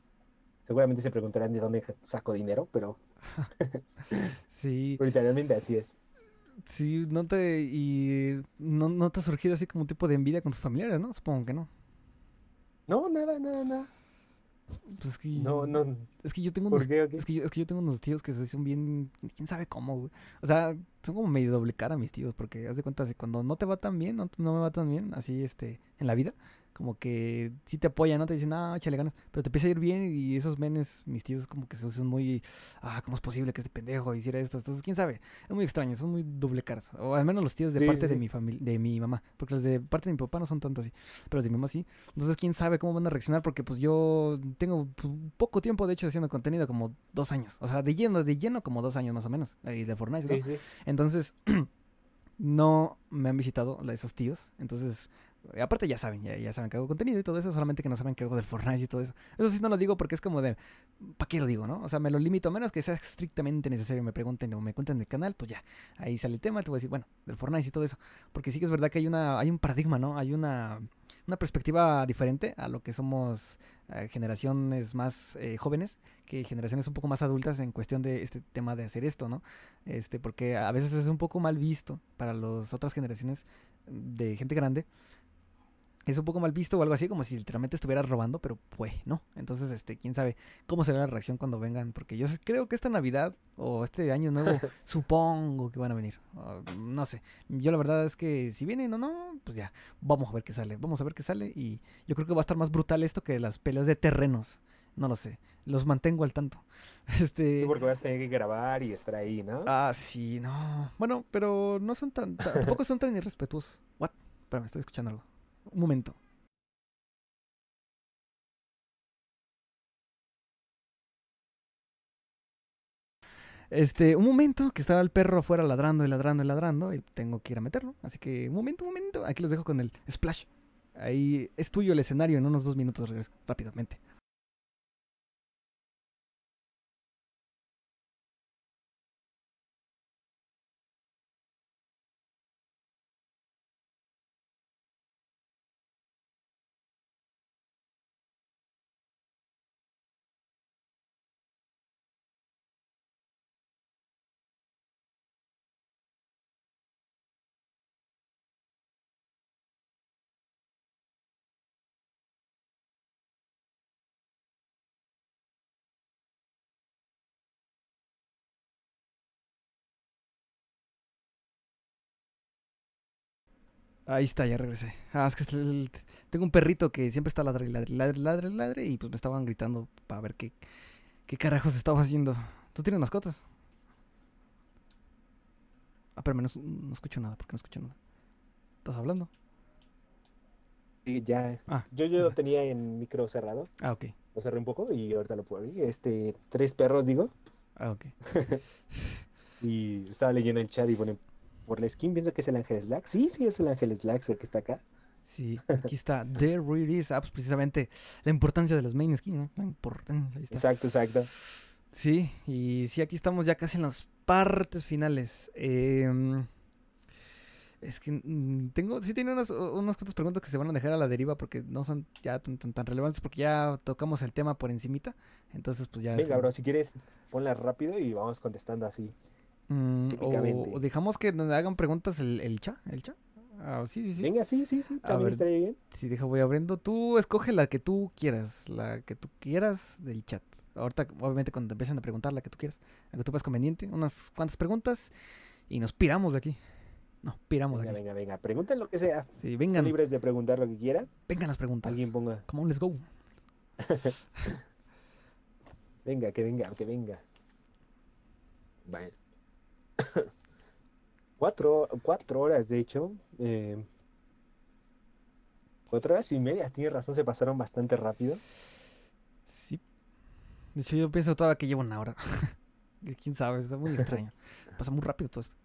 seguramente se preguntarán de dónde saco dinero, pero <laughs> Sí, literalmente así es. sí, no te, y no, no te ha surgido así como un tipo de envidia con tus familiares, ¿no? Supongo que no. No, nada, nada, nada. Pues es que, No, no. es que yo tengo unos ¿Por qué? Es que, yo, es que yo tengo unos tíos que son bien. ¿Quién sabe cómo, güey? O sea, son como medio doble cara mis tíos, porque haz de cuenta, si cuando no te va tan bien, no, no me va tan bien, así este, en la vida, como que sí te apoyan, ¿no? Te dicen, ah, échale ganas, pero te empieza a ir bien y esos menes, mis tíos, como que son muy. Ah, ¿cómo es posible que este pendejo hiciera esto? Entonces, quién sabe, es muy extraño, son muy doble caras. O al menos los tíos de Sí, parte sí, de mi familia, de mi mamá, porque los de parte de mi papá no son tanto así, pero los de mi mamá sí. Entonces, quién sabe cómo van a reaccionar, porque pues yo tengo pues, poco tiempo, de hecho, haciendo contenido, como dos años. O sea, de lleno, de lleno, como dos años más o menos. Y de Fortnite, ¿no? Sí. Entonces, <clears throat> no me han visitado la- esos tíos. Entonces, aparte ya saben, ya, saben que hago contenido y todo eso, solamente que no saben que hago del Fortnite y todo eso. Eso sí no lo digo porque es como de, ¿para qué lo digo, no? O sea, me lo limito, a menos que sea estrictamente necesario, me pregunten o me cuenten del canal, pues ya, ahí sale el tema, te voy a decir, bueno, del Fortnite y todo eso. Porque sí que es verdad que hay una, hay un paradigma, ¿no? Hay una, una perspectiva diferente a lo que somos eh, generaciones más eh, jóvenes que generaciones un poco más adultas en cuestión de este tema de hacer esto, ¿no? Este, porque a veces es un poco mal visto para las otras generaciones de gente grande es un poco mal visto o algo así, como si literalmente estuvieras robando, pero pues no. Entonces, este, quién sabe cómo será la reacción cuando vengan, porque yo creo que esta Navidad o este año nuevo, <laughs> supongo que van a venir. no sé. Yo la verdad es que si vienen o no, pues ya, vamos a ver qué sale. Vamos a ver qué sale y yo creo que va a estar más brutal esto que las peleas de terrenos. No lo sé. Los mantengo al tanto. <laughs> Este... Sí, porque vas a tener que grabar y estar ahí, ¿no? Ah, sí, no. Bueno, pero no son tan, tampoco son tan irrespetuosos. What? Espérame, estoy escuchando algo. Un momento. Este, un momento que estaba el perro afuera ladrando y ladrando y ladrando y tengo que ir a meterlo. Así que un momento, un momento. Aquí los dejo con el splash. Ahí es tuyo el escenario en unos dos minutos regreso rápidamente. Ahí está, ya regresé. Ah, es que tengo un perrito que siempre está ladre, ladre, ladre, ladre, ladre, y pues me estaban gritando para ver qué, qué carajos estaba haciendo. ¿Tú tienes mascotas? Ah, pero no, no escucho nada, porque no escucho nada. ¿Estás hablando? Sí, ya. Ah, yo yo lo tenía en micro cerrado. Ah, ok. Lo cerré un poco y ahorita lo puedo abrir. Este, tres perros, digo. Ah, ok. <laughs> y estaba leyendo el chat y pone, por la skin pienso que es el Ángel Slack. Sí, sí, es el Ángel Slack el que está acá. Sí, aquí está. Is. Ah, pues precisamente la importancia de las main skins, ¿no? La importancia. Exacto, exacto. Sí, y sí, aquí estamos ya casi en las partes finales. Em, es que mm, tengo, sí tiene unas, unas cuantas preguntas que se van a dejar a la deriva porque no son ya tan, tan, relevantes porque ya tocamos el tema por encimita. Entonces, pues ya... Venga, bro, si quieres, ponla rápido y vamos contestando así. Mm, o, dejamos que nos hagan preguntas el, el chat, el chat. Ah, sí, sí, sí. Venga, sí, sí, sí, también estaría bien. Sí, deja, voy abriendo. Tú escoge la que tú quieras, la que tú quieras del chat. Ahorita, obviamente, cuando te empiecen a preguntar la que tú quieras, la que tú veas conveniente, unas cuantas preguntas y nos piramos de aquí. No, piramos venga, de aquí. Venga, venga, pregunten lo que sea. Sí, vengan. Son libres de preguntar lo que quieran. Vengan las preguntas. Alguien ponga. Come on, let's go. <laughs> venga, que venga, que venga. Vale. <coughs> cuatro, cuatro horas, de hecho. Eh, cuatro horas y media, tienes razón, se pasaron bastante rápido. Sí. De hecho, yo pienso todavía que llevo una hora. <laughs> Quién sabe, está muy extraño. Pasa muy rápido todo esto.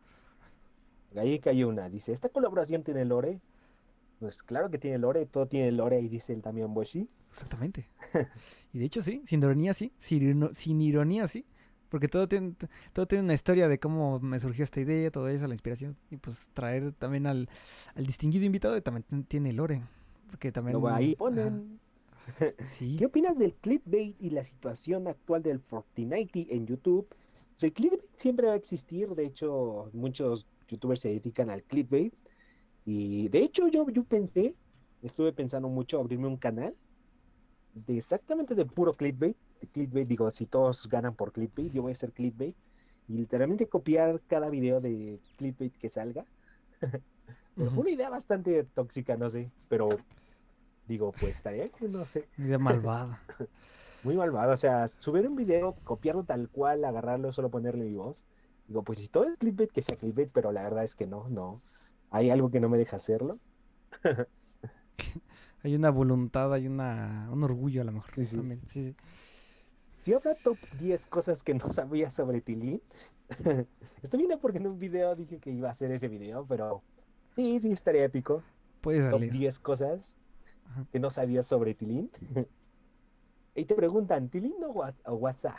Ahí cayó una. Dice, ¿esta colaboración tiene lore? Pues claro que tiene lore, todo tiene lore, ahí dice el Damián Boshi. Exactamente. y de hecho sí, sin ironía sí, sin, sin ironía sí. Porque todo tiene, todo tiene una historia de cómo me surgió esta idea, todo eso, la inspiración. Y pues traer también al, al distinguido invitado también tiene lore. Porque también... ahí ponen... ¿Qué opinas del clickbait y la situación actual del Fortnite en YouTube? el clickbait siempre va a existir. De hecho, muchos youtubers se dedican al clickbait. Y de hecho, yo, yo pensé, estuve pensando mucho abrirme un canal de exactamente de puro clickbait clickbait, digo, si todos ganan por clickbait, yo voy a hacer clickbait y literalmente copiar cada video de clickbait que salga. <laughs> pero fue una idea bastante tóxica, no sé, pero digo, pues estaría, no sé. Idea malvada. <laughs> Muy malvada, o sea, subir un video, copiarlo tal cual, agarrarlo, solo ponerle mi voz. Digo, pues si todo es clickbait, que sea clickbait, pero la verdad es que no, no. Hay algo que no me deja hacerlo. <laughs> hay una voluntad, hay una, un orgullo a lo mejor. Sí, sí. También. sí, sí. Si habrá top 10 cosas que no <laughs> sabía sobre Tilín. <laughs> Estoy viendo porque en un video dije que iba a hacer ese video, pero sí, sí, estaría épico. Puede top salir. 10 cosas Ajá. que no sabías sobre Tilín. <laughs> y te preguntan, ¿Tilín o, Wha- o WhatsApp?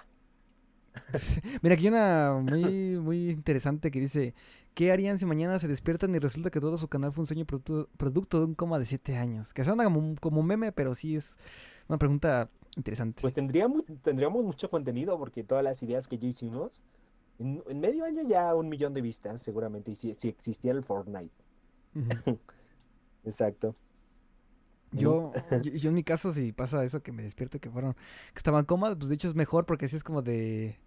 Mira, aquí hay una muy, muy interesante que dice: ¿Qué harían si mañana se despiertan y resulta que todo su canal fue un sueño producto, producto de un coma de 7 años? Que suena como, como un meme, pero sí es una pregunta interesante. Pues tendríamos, tendríamos mucho contenido porque todas las ideas que ya hicimos, en, en medio año ya un millón de vistas seguramente, y si, si existiera el Fortnite. <laughs> Exacto. Yo, yo, yo en mi caso, si pasa eso que me despierto que fueron, que estaban cómodas, pues de hecho es mejor porque así es como de,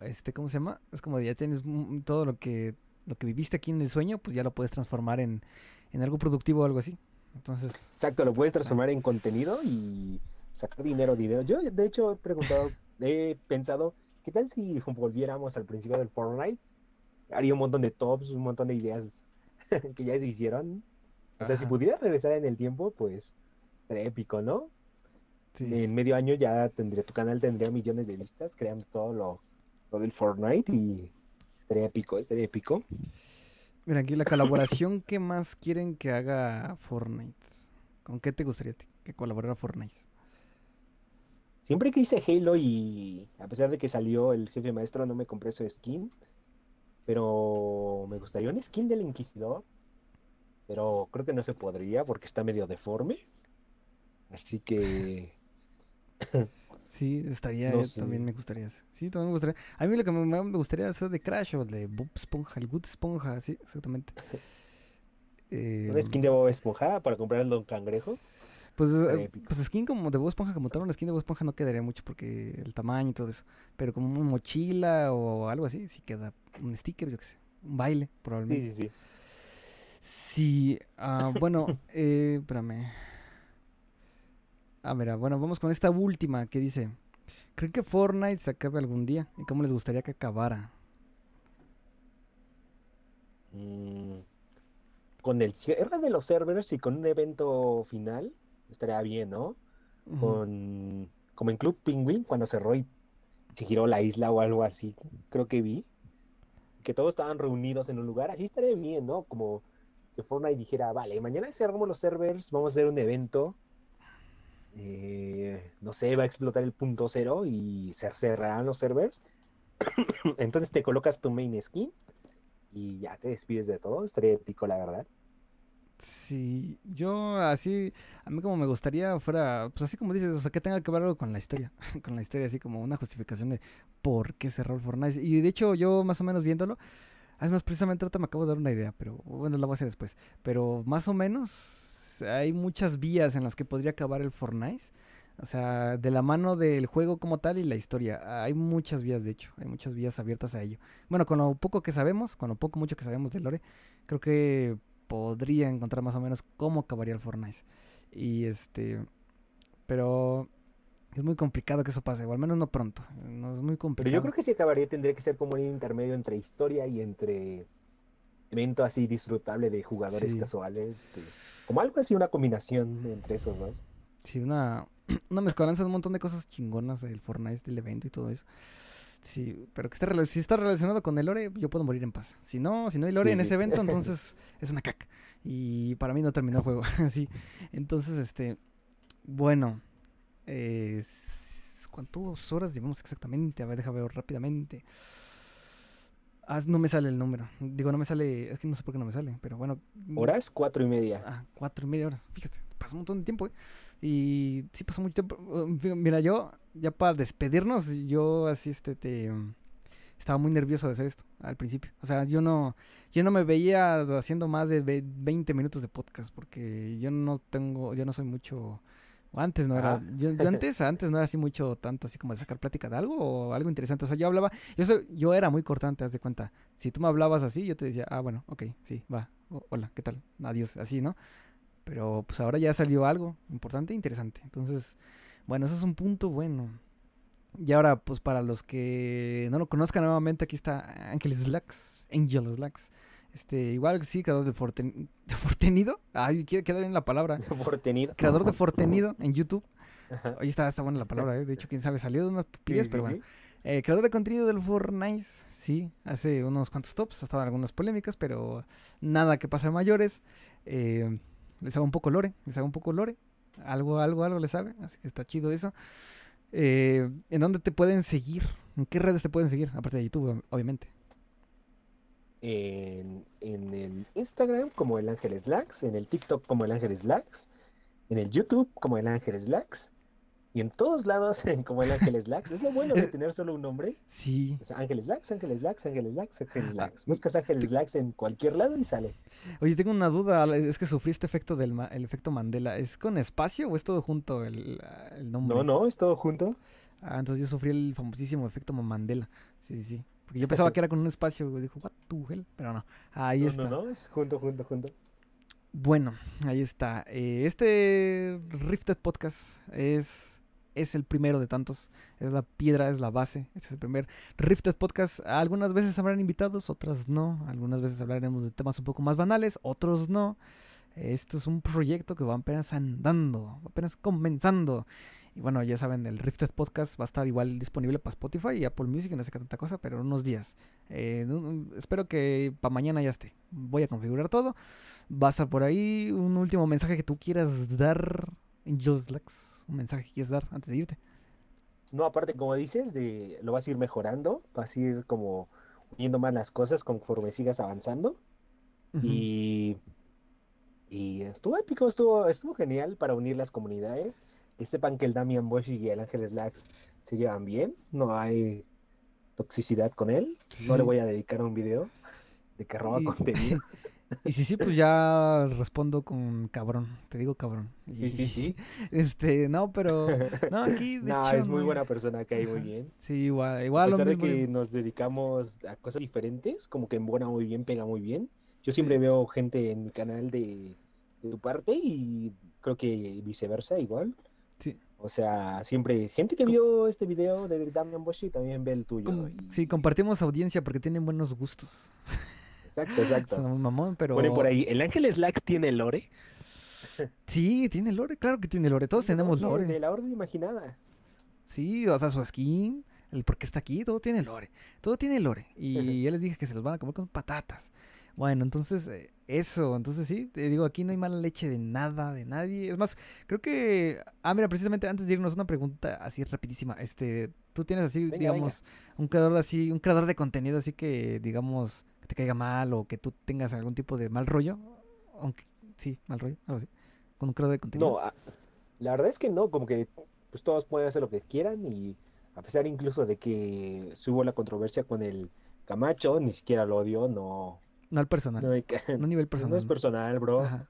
este, ¿cómo se llama? Es como de ya tienes todo lo que, lo que viviste aquí en el sueño, pues ya lo puedes transformar en, en algo productivo o algo así. Entonces, Exacto, lo puedes transformar en contenido y sacar dinero, dinero. Yo, de hecho, he preguntado, he pensado, ¿qué tal si volviéramos al principio del Fortnite? Haría un montón de tops, un montón de ideas <laughs> que ya se hicieron. O sea, si pudiera regresar en el tiempo, pues sería épico, ¿no? sí. En medio año ya tendría, tu canal tendría millones de vistas creando todo lo, lo del Fortnite y estaría épico, estaría épico. Mira, aquí la colaboración que más quieren que haga Fortnite. ¿Con qué te gustaría que colaborara Fortnite? Siempre que hice Halo y a pesar de que salió el jefe maestro, no me compré su skin. Pero me gustaría un skin del Inquisidor. Pero creo que no se podría porque está medio deforme. Así que <laughs> Sí, estaría, No eh, también me gustaría eso. Sí, también me gustaría. A mí lo que me, me- gustaría hacer de Crash o de Bob Esponja, el Good Esponja, sí, exactamente. Eh, <laughs> un skin de Bob Esponja para comprar el Don Cangrejo. Pues, eh, pues skin como de Bob Esponja, como tal, una skin de Bob Esponja no quedaría mucho porque el tamaño y todo eso. Pero como una mochila o algo así, sí queda un sticker, yo qué sé. Un baile, Sí, probablemente. sí, sí. Sí, ah, <laughs> bueno, eh, espérame. Ah, mira, bueno, vamos con esta última que dice: ¿Creen que Fortnite se acabe algún día? ¿Y cómo les gustaría que acabara? Mm, con el cierre de los servers y con un evento final, estaría bien, ¿no? Con, como en Club Penguin, cuando cerró y se giró la isla o algo así, creo que vi. Que todos estaban reunidos en un lugar, así estaría bien, ¿no? Como que Fortnite dijera, vale, mañana cerramos los servers, vamos a hacer un evento. eh, no sé, va a explotar el punto cero y se cerrarán los servers. <coughs> Entonces te colocas tu main skin y ya te despides de todo. Estaría épico, la verdad. Sí, yo así, a mí como me gustaría fuera, pues así como dices, o sea, que tenga que ver algo con la historia, <laughs> con la historia, así como una justificación de por qué cerró el Fortnite. Y de hecho, yo más o menos viéndolo, es más, precisamente ahorita me acabo de dar una idea, pero bueno, la voy a hacer después. Pero más o menos hay muchas vías en las que podría acabar el Fortnite. O sea, de la mano del juego como tal y la historia. Hay muchas vías, de hecho. Hay muchas vías abiertas a ello. Bueno, con lo poco que sabemos, con lo poco mucho que sabemos de Lore, creo que podría encontrar más o menos cómo acabaría el Fortnite. Y este. Pero es muy complicado que eso pase, o al menos no pronto. No es muy Pero complicado. yo creo que si acabaría, tendría que ser como un intermedio entre historia y entre evento así disfrutable de jugadores Sí. casuales. de- como algo así, una combinación entre esos dos. Sí, una, <clears throat> una mezcolanza de un montón de cosas chingonas del Fortnite, del evento y todo eso. Sí, pero que esté rela- si está relacionado con el lore, yo puedo morir en paz. Si no, si no hay lore Sí, en sí. ese evento, <laughs> entonces es una caca. Y para mí no terminó el juego. <laughs> Así. Entonces, este. Bueno. eh, ¿Cuántas horas llevamos exactamente? A ver, déjame ver rápidamente. Ah, no me sale el número. Digo, no me sale. Es que no sé por qué no me sale. Pero bueno. Horas, cuatro y media. Ah, cuatro y media horas. Fíjate, pasó un montón de tiempo, ¿eh? Y sí pasó mucho tiempo. Mira, yo, ya para despedirnos, yo así, este, te... um, Estaba muy nervioso de hacer esto al principio. O sea, yo no, yo no me veía haciendo más de ve- 20 minutos de podcast porque yo no tengo, yo no soy mucho... o Antes no era, Ah. yo, yo antes, antes no era así mucho tanto así como de sacar plática de algo o algo interesante. O sea, yo hablaba, yo soy, yo era muy cortante, haz de cuenta. Si tú me hablabas así, yo te decía, ah, bueno, ok, sí, va, o- hola, ¿qué tal? Adiós, así, ¿no? Pero pues ahora ya salió algo importante e interesante. Entonces, bueno, eso es un punto bueno. Y ahora, pues para los que no lo conozcan nuevamente, aquí está Ángel Slacks, Angel Slacks. Este, igual sí, creador de, Forten <laughs> de Fortenido. Ay, queda bien la palabra. Por tenido. Creador de <laughs> Fortenido en YouTube. Oye, está, está buena la palabra, ¿eh? De hecho, quién sabe, salió de una Sí, estupidez, sí, pero bueno. sí. Eh, creador de contenido del Fortnite, sí, hace unos cuantos tops, ha estado en algunas polémicas, pero nada que pase a mayores. Eh, le sabe un poco lore, le sabe un poco lore. Algo, algo, algo le sabe. Así que está chido eso. Eh, ¿En dónde te pueden seguir? ¿En qué redes te pueden seguir? Aparte de YouTube, obviamente. En, en el Instagram como el Ángel Slacks, en el TikTok como el Ángel Slacks, en el YouTube como el Ángel Slacks y en todos lados <laughs> como el Ángel Slacks. Es lo bueno de tener solo un nombre. Sí. O sea, Ángel Slacks, Ángel Slacks, Ángel Slacks, Ángel Slacks. Buscas Ángel Slacks en cualquier lado y sale. Oye, tengo una duda. Es que sufrí este efecto del ma- el efecto Mandela. ¿Es con espacio o es todo junto el, el nombre? No, no, es todo junto. Ah, entonces yo sufrí el famosísimo efecto Mandela. Sí, sí, sí. Porque yo <laughs> pensaba que era con un espacio. y Dijo, what the hell? Pero no. Ahí no, está. no, no, es junto, junto, junto. Bueno, ahí está. Eh, este Rifted Podcast es, es el primero de tantos. Es la piedra, es la base. Este es el primer Rifted Podcast. Algunas veces habrán invitados, otras no. Algunas veces hablaremos de temas un poco más banales, otros no. Esto es un proyecto que va apenas andando, apenas comenzando. Y bueno, ya saben, el Rifted Podcast va a estar igual disponible para Spotify y Apple Music no sé qué tanta cosa, pero unos días. Eh, espero que para mañana ya esté. Voy a configurar todo. Va a estar por ahí un último mensaje que tú quieras dar Lex. Un mensaje que quieras dar antes de irte. No, aparte, como dices, de, lo vas a ir mejorando, vas a ir como uniendo más las cosas conforme sigas avanzando. Ujú. Y, y estuvo épico, estuvo, estuvo genial para unir las comunidades. Que sepan que el Damian Bosch y el Ángel Slacks se llevan bien, no hay toxicidad con él. No le Sí. voy a dedicar un video de que roba Y- contenido. <laughs> Y si sí, pues ya respondo con cabrón. Te digo cabrón. Sí, sí, sí. <laughs> Este, no, pero. No, aquí de <laughs> No, hecho. es muy buena persona, cae muy bien. Sí, igual. A Igual lo pesar de que nos dedicamos a cosas diferentes, como que embona muy bien, pega muy bien. Yo siempre veo gente en mi canal de, de tu parte y creo que viceversa igual. Sí. O sea, siempre gente que vio este video de Damian Boshi también ve el tuyo. Com- y- sí, compartimos audiencia porque tienen buenos gustos. <laughs> Exacto, exacto. Son muy mamón, pero. Ponen por ahí, ¿el Ángel Slacks tiene lore? <laughs> Sí, tiene lore, claro que tiene lore. Todos tenemos lore. De la orden imaginada. Sí, o sea, su skin, el por qué está aquí, todo tiene lore. Todo tiene lore. Y <laughs> ya les dije que se los van a comer con patatas. Bueno, entonces, eh, eso, entonces sí, te digo, aquí no hay mala leche de nada, de nadie. Es más, creo que. Ah, mira, precisamente antes de irnos, una pregunta así rapidísima. Este, tú tienes así, Venga, digamos, un creador así, un creador de contenido así que, digamos, te caiga mal o que tú tengas algún tipo de mal rollo. Aunque, sí, mal rollo, algo así. Con un creador de contenido. No, a- la verdad es que no, como que pues todos pueden hacer lo que quieran y a pesar incluso de que hubo la controversia con el Camacho, ni siquiera lo odio, no, No al personal. no, No, hay que- a nivel no personal. es personal, bro. Ajá.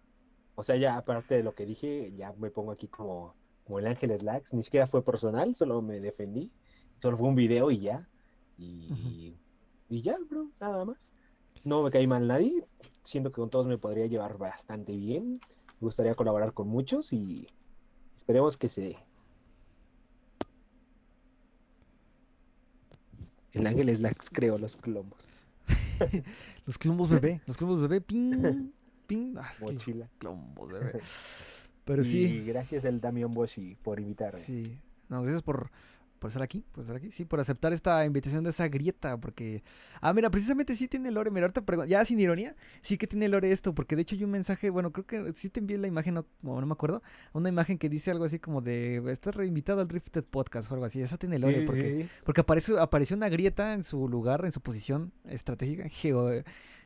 O sea, ya aparte de lo que dije, ya me pongo aquí como, como el Ángel Slacks, ni siquiera fue personal, solo me defendí, solo fue un video y ya, y, y ya, bro, nada más. No me caí mal nadie, siento que con todos me podría llevar bastante bien, me gustaría colaborar con muchos y esperemos que se dé. El Ángel Slacks creó los clomos, <laughs> Los clombos bebé, los clombos bebé, ping, ping. Ah, es mochila. clombos bebé. <laughs> Pero Y sí, gracias al Damian Boshi por invitarme. sí. No, gracias por, por estar aquí, por estar aquí, sí, por aceptar esta invitación de esa grieta, porque... Ah, mira, precisamente sí tiene lore, mira, ahorita pregun- ya sin ironía, sí que tiene lore esto, porque de hecho hay un mensaje, bueno, creo que sí te envié la imagen, no, no, me acuerdo, una imagen que dice algo así como de, estás reinvitado al Rifted Podcast o algo así, eso tiene lore, Sí, porque... sí. Porque apareció, apareció una grieta en su lugar, en su posición estratégica, geo,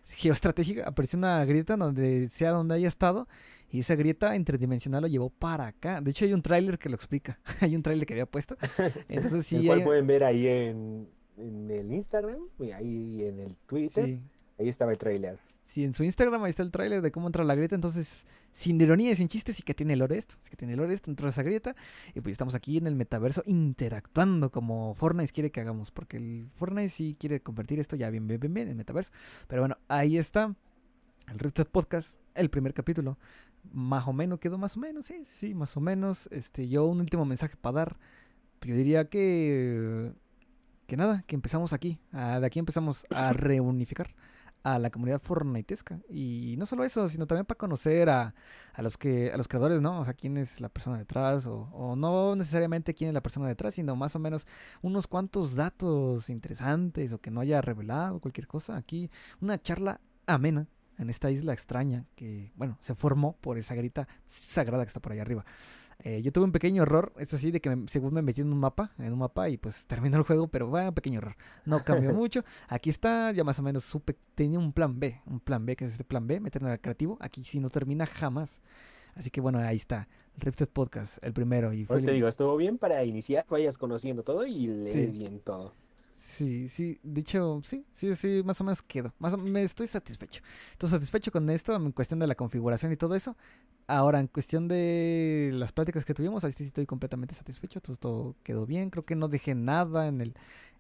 geoestratégica. Apareció una grieta donde sea donde haya estado. Y esa grieta interdimensional lo llevó para acá. De hecho, hay un tráiler que lo explica. <laughs> hay un tráiler que había puesto. <laughs> Entonces, el sí, cual hay- pueden ver ahí en, en el Instagram y ahí en el Twitter. sí, Ahí estaba el trailer. Sí, en su Instagram ahí está el tráiler de cómo entra la grieta. Entonces, sin ironía y sin chistes, sí que tiene lore esto. Sí que tiene lore esto, entró esa grieta. Y pues estamos aquí en el metaverso interactuando como Fortnite quiere que hagamos. Porque el Fortnite sí quiere convertir esto ya bien, bien, bien, bien en metaverso. Pero bueno, ahí está. El Ripset Podcast, el primer capítulo. Más o menos, quedó más o menos, sí, sí, más o menos. Este, yo un último mensaje para dar. Yo diría que. Que nada, que empezamos aquí. ah, de aquí empezamos a reunificar a la comunidad fortnitesca. Y no solo eso, sino también para conocer a, a los que a los creadores, ¿no? O sea, quién es la persona detrás, o, o no necesariamente quién es la persona detrás, sino más o menos unos cuantos datos interesantes o que no haya revelado, cualquier cosa. Aquí una charla amena, en esta isla extraña que, bueno, se formó por esa grita sagrada que está por allá arriba. Eh, yo tuve un pequeño error, eso sí, de que me, según me metí en un mapa, en un mapa y pues terminó el juego, pero bueno, pequeño error. No cambió <laughs> mucho. Aquí está, ya más o menos supe, tenía un plan B, un plan B, que es este plan B, meterme al creativo. Aquí sí no termina jamás. Así que bueno, ahí está. Rifted Podcast, el primero. Y pues te digo, estuvo bien para iniciar, vayas conociendo todo y lees bien todo. Sí, sí, dicho, sí, sí, sí, más o menos quedo. Más o, me estoy satisfecho. Estoy satisfecho con esto en cuestión de la configuración y todo eso. Ahora, en cuestión de las prácticas que tuvimos, ahí sí estoy completamente satisfecho. Todo, todo quedó bien. Creo que no dejé nada en el,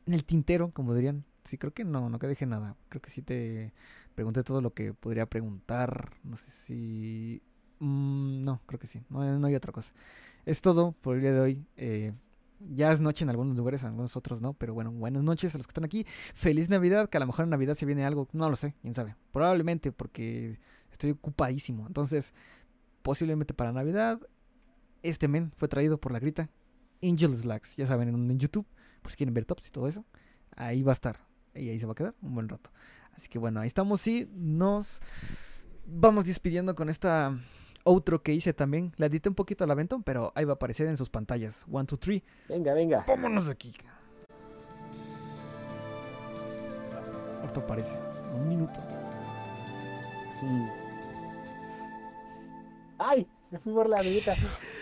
en el tintero, como dirían. Sí, creo que no, no que dejé nada. Creo que sí te pregunté todo lo que podría preguntar. No sé si... Mm, no, creo que sí. No, no hay otra cosa. Es todo por el día de hoy. Eh, ya es noche en algunos lugares, en algunos otros no, pero bueno, buenas noches a los que están aquí. Feliz Navidad, que a lo mejor en Navidad se viene algo, no lo sé, quién sabe. Probablemente porque estoy ocupadísimo. Entonces, posiblemente para Navidad, este men fue traído por la grita Angel Slacks, ya saben, en, YouTube, por si quieren ver tops y todo eso. Ahí va a estar. Y ahí se va a quedar un buen rato. Así que bueno, ahí estamos y nos vamos despidiendo con esta otro que hice también. La edité un poquito al aventón, pero ahí va a aparecer en sus pantallas. One, two, three. Venga, venga. Vámonos aquí. Ahorita aparece. Un minuto. Sí. ¡Ay! Me fui por la amiguita. <laughs>